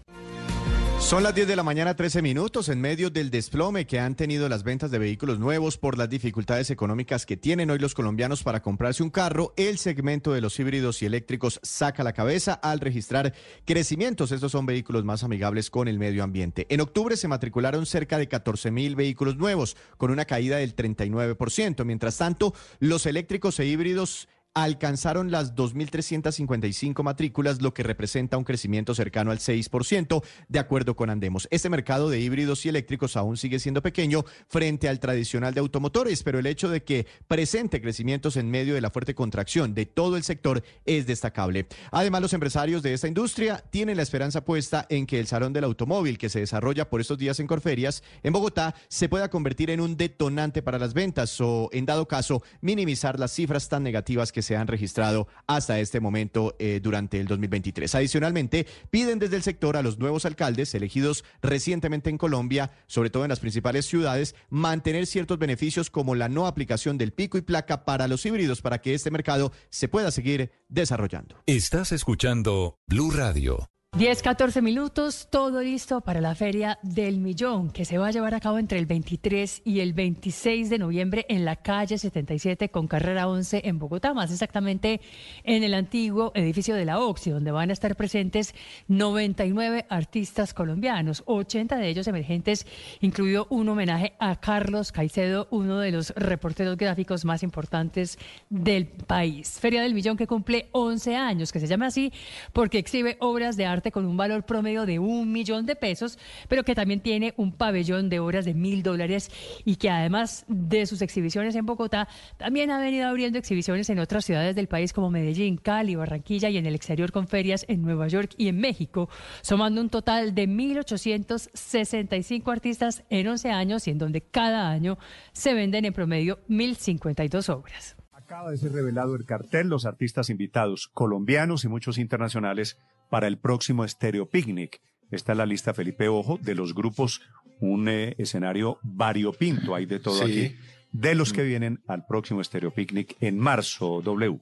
Son las 10 de la mañana, 13 minutos, en medio del desplome que han tenido las ventas de vehículos nuevos por las dificultades económicas que tienen hoy los colombianos para comprarse un carro. El segmento de los híbridos y eléctricos saca la cabeza al registrar crecimientos. Estos son vehículos más amigables con el medio ambiente. En octubre se matricularon cerca de 14 mil vehículos nuevos, con una caída del 39%. Mientras tanto, los eléctricos e híbridos alcanzaron las 2.355 matrículas, lo que representa un crecimiento cercano al 6%, de acuerdo con Andemos. Este mercado de híbridos y eléctricos aún sigue siendo pequeño frente al tradicional de automotores, pero el hecho de que presente crecimientos en medio de la fuerte contracción de todo el sector es destacable. Además, los empresarios de esta industria tienen la esperanza puesta en que el Salón del Automóvil, que se desarrolla por estos días en Corferias, en Bogotá, se pueda convertir en un detonante para las ventas o, en dado caso, minimizar las cifras tan negativas que se han registrado hasta este momento eh, durante el 2023. Adicionalmente, piden desde el sector a los nuevos alcaldes elegidos recientemente en Colombia, sobre todo en las principales ciudades, mantener ciertos beneficios como la no aplicación del pico y placa para los híbridos para que este mercado se pueda seguir desarrollando. Estás escuchando Blue Radio. 10, 14 minutos, todo listo para la Feria del Millón, que se va a llevar a cabo entre el 23 y el 26 de noviembre en la calle 77 con carrera 11 en Bogotá, más exactamente en el antiguo edificio de la OXI, donde van a estar presentes 99 artistas colombianos, 80 de ellos emergentes, incluido un homenaje a Carlos Caicedo, uno de los reporteros gráficos más importantes del país. Feria del Millón que cumple 11 años, que se llama así porque exhibe obras de arte con un valor promedio de un millón de pesos, pero que también tiene un pabellón de horas de mil dólares y que además de sus exhibiciones en Bogotá, también ha venido abriendo exhibiciones en otras ciudades del país como Medellín, Cali, Barranquilla y en el exterior con ferias en Nueva York y en México, sumando un total de 1.865 artistas en 11 años y en donde cada año se venden en promedio 1.052 obras. Acaba de ser revelado el cartel, los artistas invitados colombianos y muchos internacionales para el próximo Estéreo Picnic. Esta es la lista, Felipe Ojo, de los grupos, un eh, escenario variopinto, hay de todo Sí. aquí, de los que vienen al próximo Estéreo Picnic en marzo, W.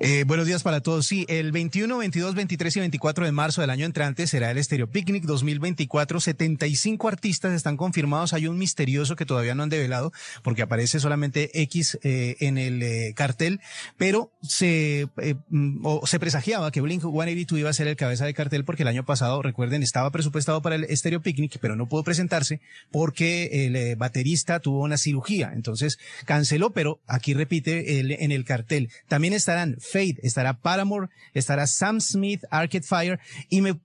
Eh, buenos días para todos. Sí, el 21, 22, 23 y 24 de marzo del año entrante será el Estéreo Picnic 2024. 75 artistas están confirmados. Hay un misterioso que todavía no han develado porque aparece solamente X eh, en el eh, cartel, pero se, mm, o se presagiaba que Blink 182 iba a ser el cabeza de cartel porque el año pasado, recuerden, estaba presupuestado para el Estéreo Picnic, pero no pudo presentarse porque el baterista tuvo una cirugía. Entonces canceló, pero aquí repite el- en el cartel. También estarán Fade, estará Paramore, estará Sam Smith, Arcade Fire, y me,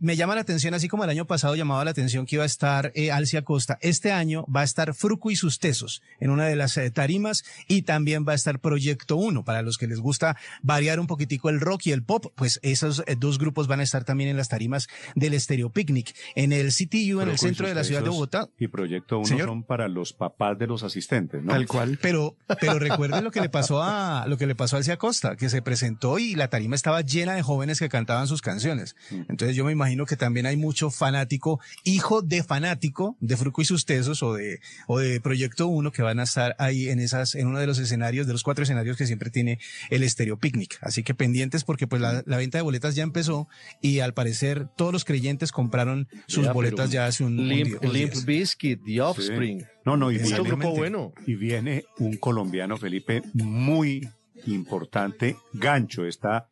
me llama la atención, así como el año pasado llamaba la atención que iba a estar eh, Alcia Costa, este año va a estar Fruco y sus Tesos en una de las eh, tarimas, y también va a estar Proyecto 1, para los que les gusta variar un poquitico el rock y el pop, pues esos eh, dos grupos van a estar también en las tarimas del Stereo Picnic. En el CTU, en el centro de la ciudad de Bogotá, Y Proyecto 1 Señor. son para los papás de los asistentes, ¿no? Tal cual. Pero, pero recuerden lo que le pasó a, lo que le pasó a Alcia Costa, que se presentó y la tarima estaba llena de jóvenes que cantaban sus canciones. Entonces yo me imagino que también hay mucho fanático, hijo de fanático de Fruco y sus Tesos o de, o de Proyecto 1 que van a estar ahí en esas, en uno de los escenarios, de los cuatro escenarios que siempre tiene el Estéreo Picnic. Así que pendientes porque pues la, la venta de boletas ya empezó y al parecer todos los creyentes compraron sus Ya, boletas ya hace un, Limp, Limp. Bizkit, The Offspring. Sí. No, no, y Mucho viene, grupo bueno. y viene un colombiano, Felipe, muy importante. Gancho está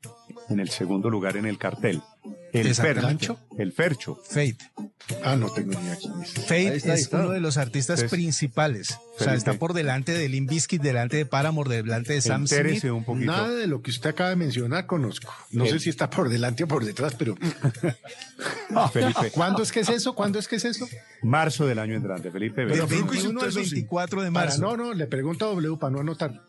en el segundo lugar en el cartel. El. Fercho. ¿Gancho? El Fercho. Fate. Ah, no tengo ni es. Fate es uno de los artistas Entonces, principales. O sea, está por delante de Limp Bizkit, delante de Paramore, delante de Sam Entérese Smith. un poquito. Nada de lo que usted acaba de mencionar conozco. No sé si está por delante o por detrás, pero. [LAUGHS] Felipe. ¿Cuándo es que es eso? ¿Cuándo es que es eso? Marzo del año entrante, Felipe. Del Vela. 21 al 24 de Para- marzo. no, no, le pregunto a W para no anotar.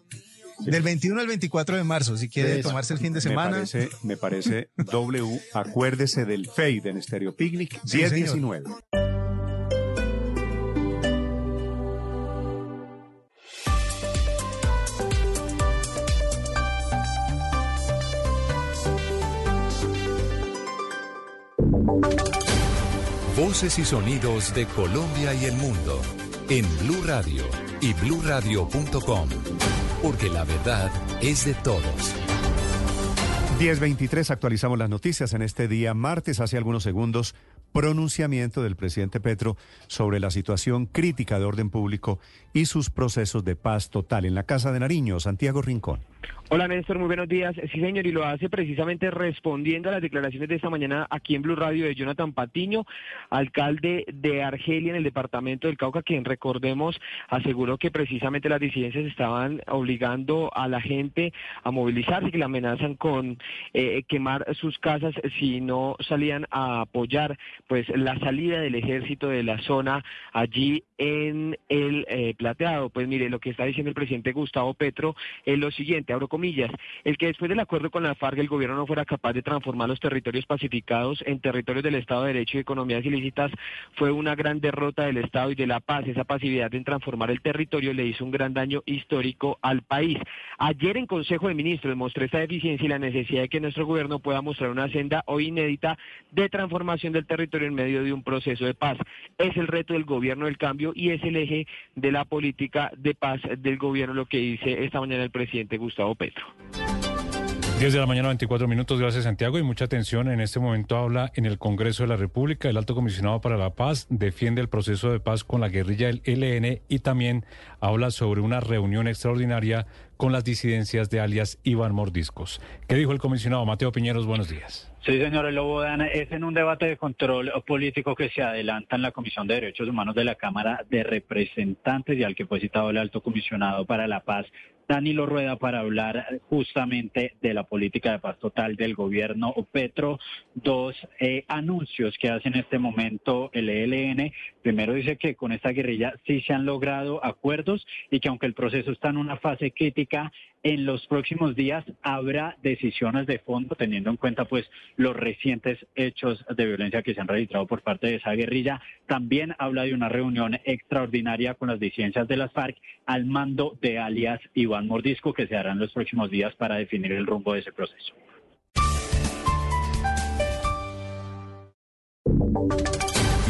Del 21 al 24 de marzo, si quiere Eso. tomarse el fin de Me semana. parece, me parece W. Acuérdese del Fade en Stereo Picnic Sí, 10-19. Voces y sonidos de Colombia y el mundo en Blue Radio y bluradio.com, porque la verdad es de todos. 1023 actualizamos las noticias en este día martes. Hace algunos segundos pronunciamiento del presidente Petro sobre la situación crítica de orden público y sus procesos de paz total en la Casa de Nariño, Santiago Rincón. Hola Néstor, muy buenos días. Sí señor, y lo hace precisamente respondiendo a las declaraciones de esta mañana aquí en Blue Radio de Jonathan Patiño, alcalde de Argelia en el departamento del Cauca, quien recordemos aseguró que precisamente las disidencias estaban obligando a la gente a movilizarse, que la amenazan con eh, quemar sus casas si no salían a apoyar pues la salida del ejército de la zona allí en el eh, plateado. Pues mire, lo que está diciendo el presidente Gustavo Petro es lo siguiente, abro el que después del acuerdo con la FARC el gobierno no fuera capaz de transformar los territorios pacificados en territorios del Estado de Derecho y economías ilícitas fue una gran derrota del Estado y de la paz. Esa pasividad en transformar el territorio le hizo un gran daño histórico al país. Ayer en Consejo de Ministros mostré esta deficiencia y la necesidad de que nuestro gobierno pueda mostrar una senda hoy inédita de transformación del territorio en medio de un proceso de paz. Es el reto del gobierno del cambio y es el eje de la política de paz del gobierno, lo que dice esta mañana el presidente Gustavo Petro. 10 de la mañana, 24 minutos. Gracias, Santiago. Y mucha atención. En este momento habla en el Congreso de la República. El alto comisionado para la paz defiende el proceso de paz con la guerrilla del ELN y también habla sobre una reunión extraordinaria con las disidencias de alias Iván Mordiscos. ¿Qué dijo el comisionado Mateo Piñeros? Buenos días. Sí, señor Lobodan, es en un debate de control político que se adelanta en la Comisión de Derechos Humanos de la Cámara de Representantes y al que fue citado el alto comisionado para la paz, Danilo Rueda, para hablar justamente de la política de paz total del gobierno Petro. Dos eh, anuncios que hace en este momento el ELN. Primero dice que con esta guerrilla sí se han logrado acuerdos y que aunque el proceso está en una fase crítica, en los próximos días habrá decisiones de fondo, teniendo en cuenta pues los recientes hechos de violencia que se han registrado por parte de esa guerrilla. También habla de una reunión extraordinaria con las disidencias de las FARC al mando de alias Iván Mordisco que se hará en los próximos días para definir el rumbo de ese proceso.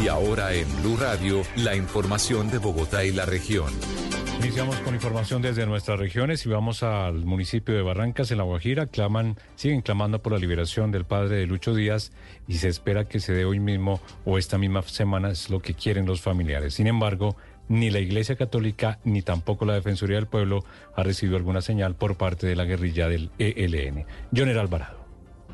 Y ahora en Blue Radio, la información de Bogotá y la región. Iniciamos con información desde nuestras regiones y vamos al municipio de Barrancas, en La Guajira. Claman, siguen clamando por la liberación del padre de Lucho Díaz y se espera que se dé hoy mismo o esta misma semana, es lo que quieren los familiares. Sin embargo, ni la Iglesia Católica ni tampoco la Defensoría del Pueblo ha recibido alguna señal por parte de la guerrilla del ELN. Joner Alvarado.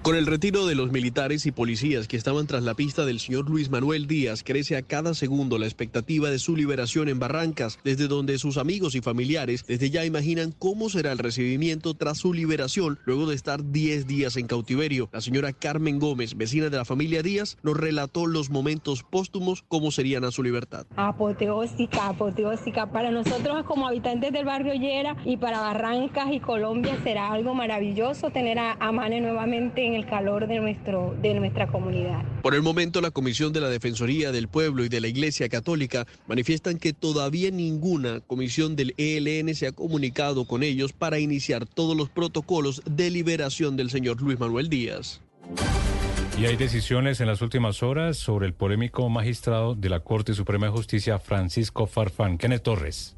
Con el retiro de los militares y policías que estaban tras la pista del señor Luis Manuel Díaz, crece a cada segundo la expectativa de su liberación en Barrancas, desde donde sus amigos y familiares desde ya imaginan cómo será el recibimiento tras su liberación luego de estar 10 días en cautiverio. La señora Carmen Gómez, vecina de la familia Díaz, nos relató los momentos póstumos, cómo serían a su libertad. Apoteósica, apoteósica. Para nosotros como habitantes del barrio Llera y para Barrancas y Colombia será algo maravilloso tener a, a Mane nuevamente en el calor de, nuestro, de nuestra comunidad. Por el momento, la Comisión de la Defensoría del Pueblo y de la Iglesia Católica manifiestan que todavía ninguna comisión del ELN se ha comunicado con ellos para iniciar todos los protocolos de liberación del señor Luis Manuel Díaz. Y hay decisiones en las últimas horas sobre el polémico magistrado de la Corte Suprema de Justicia, Francisco Farfán. Kenneth Torres.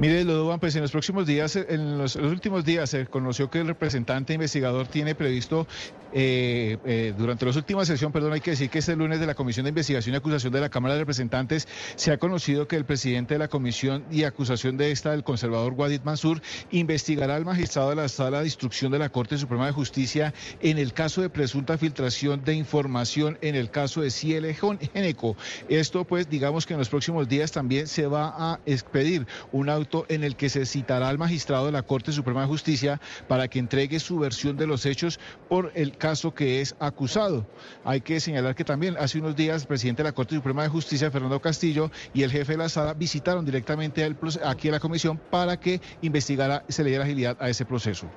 Mire, Lodovan, pues en los próximos días, en los, últimos días se conoció que el representante investigador tiene previsto, eh, eh, durante la última sesión, perdón, hay que decir que este lunes de la Comisión de Investigación y Acusación de la Cámara de Representantes se ha conocido que el presidente de la Comisión y Acusación de esta, el conservador Guadid Mansur, investigará al magistrado de la Sala de Instrucción de la Corte Suprema de Justicia en el caso de presunta filtración de información en el caso de Ciel Geneco. Esto, pues, digamos que en los próximos días también se va a expedir un en el que se citará al magistrado de la Corte Suprema de Justicia para que entregue su versión de los hechos por el caso que es acusado. Hay que señalar que también hace unos días el presidente de la Corte Suprema de Justicia, Fernando Castillo, y el jefe de la sala visitaron directamente aquí a la comisión para que investigara, se le diera agilidad a ese proceso.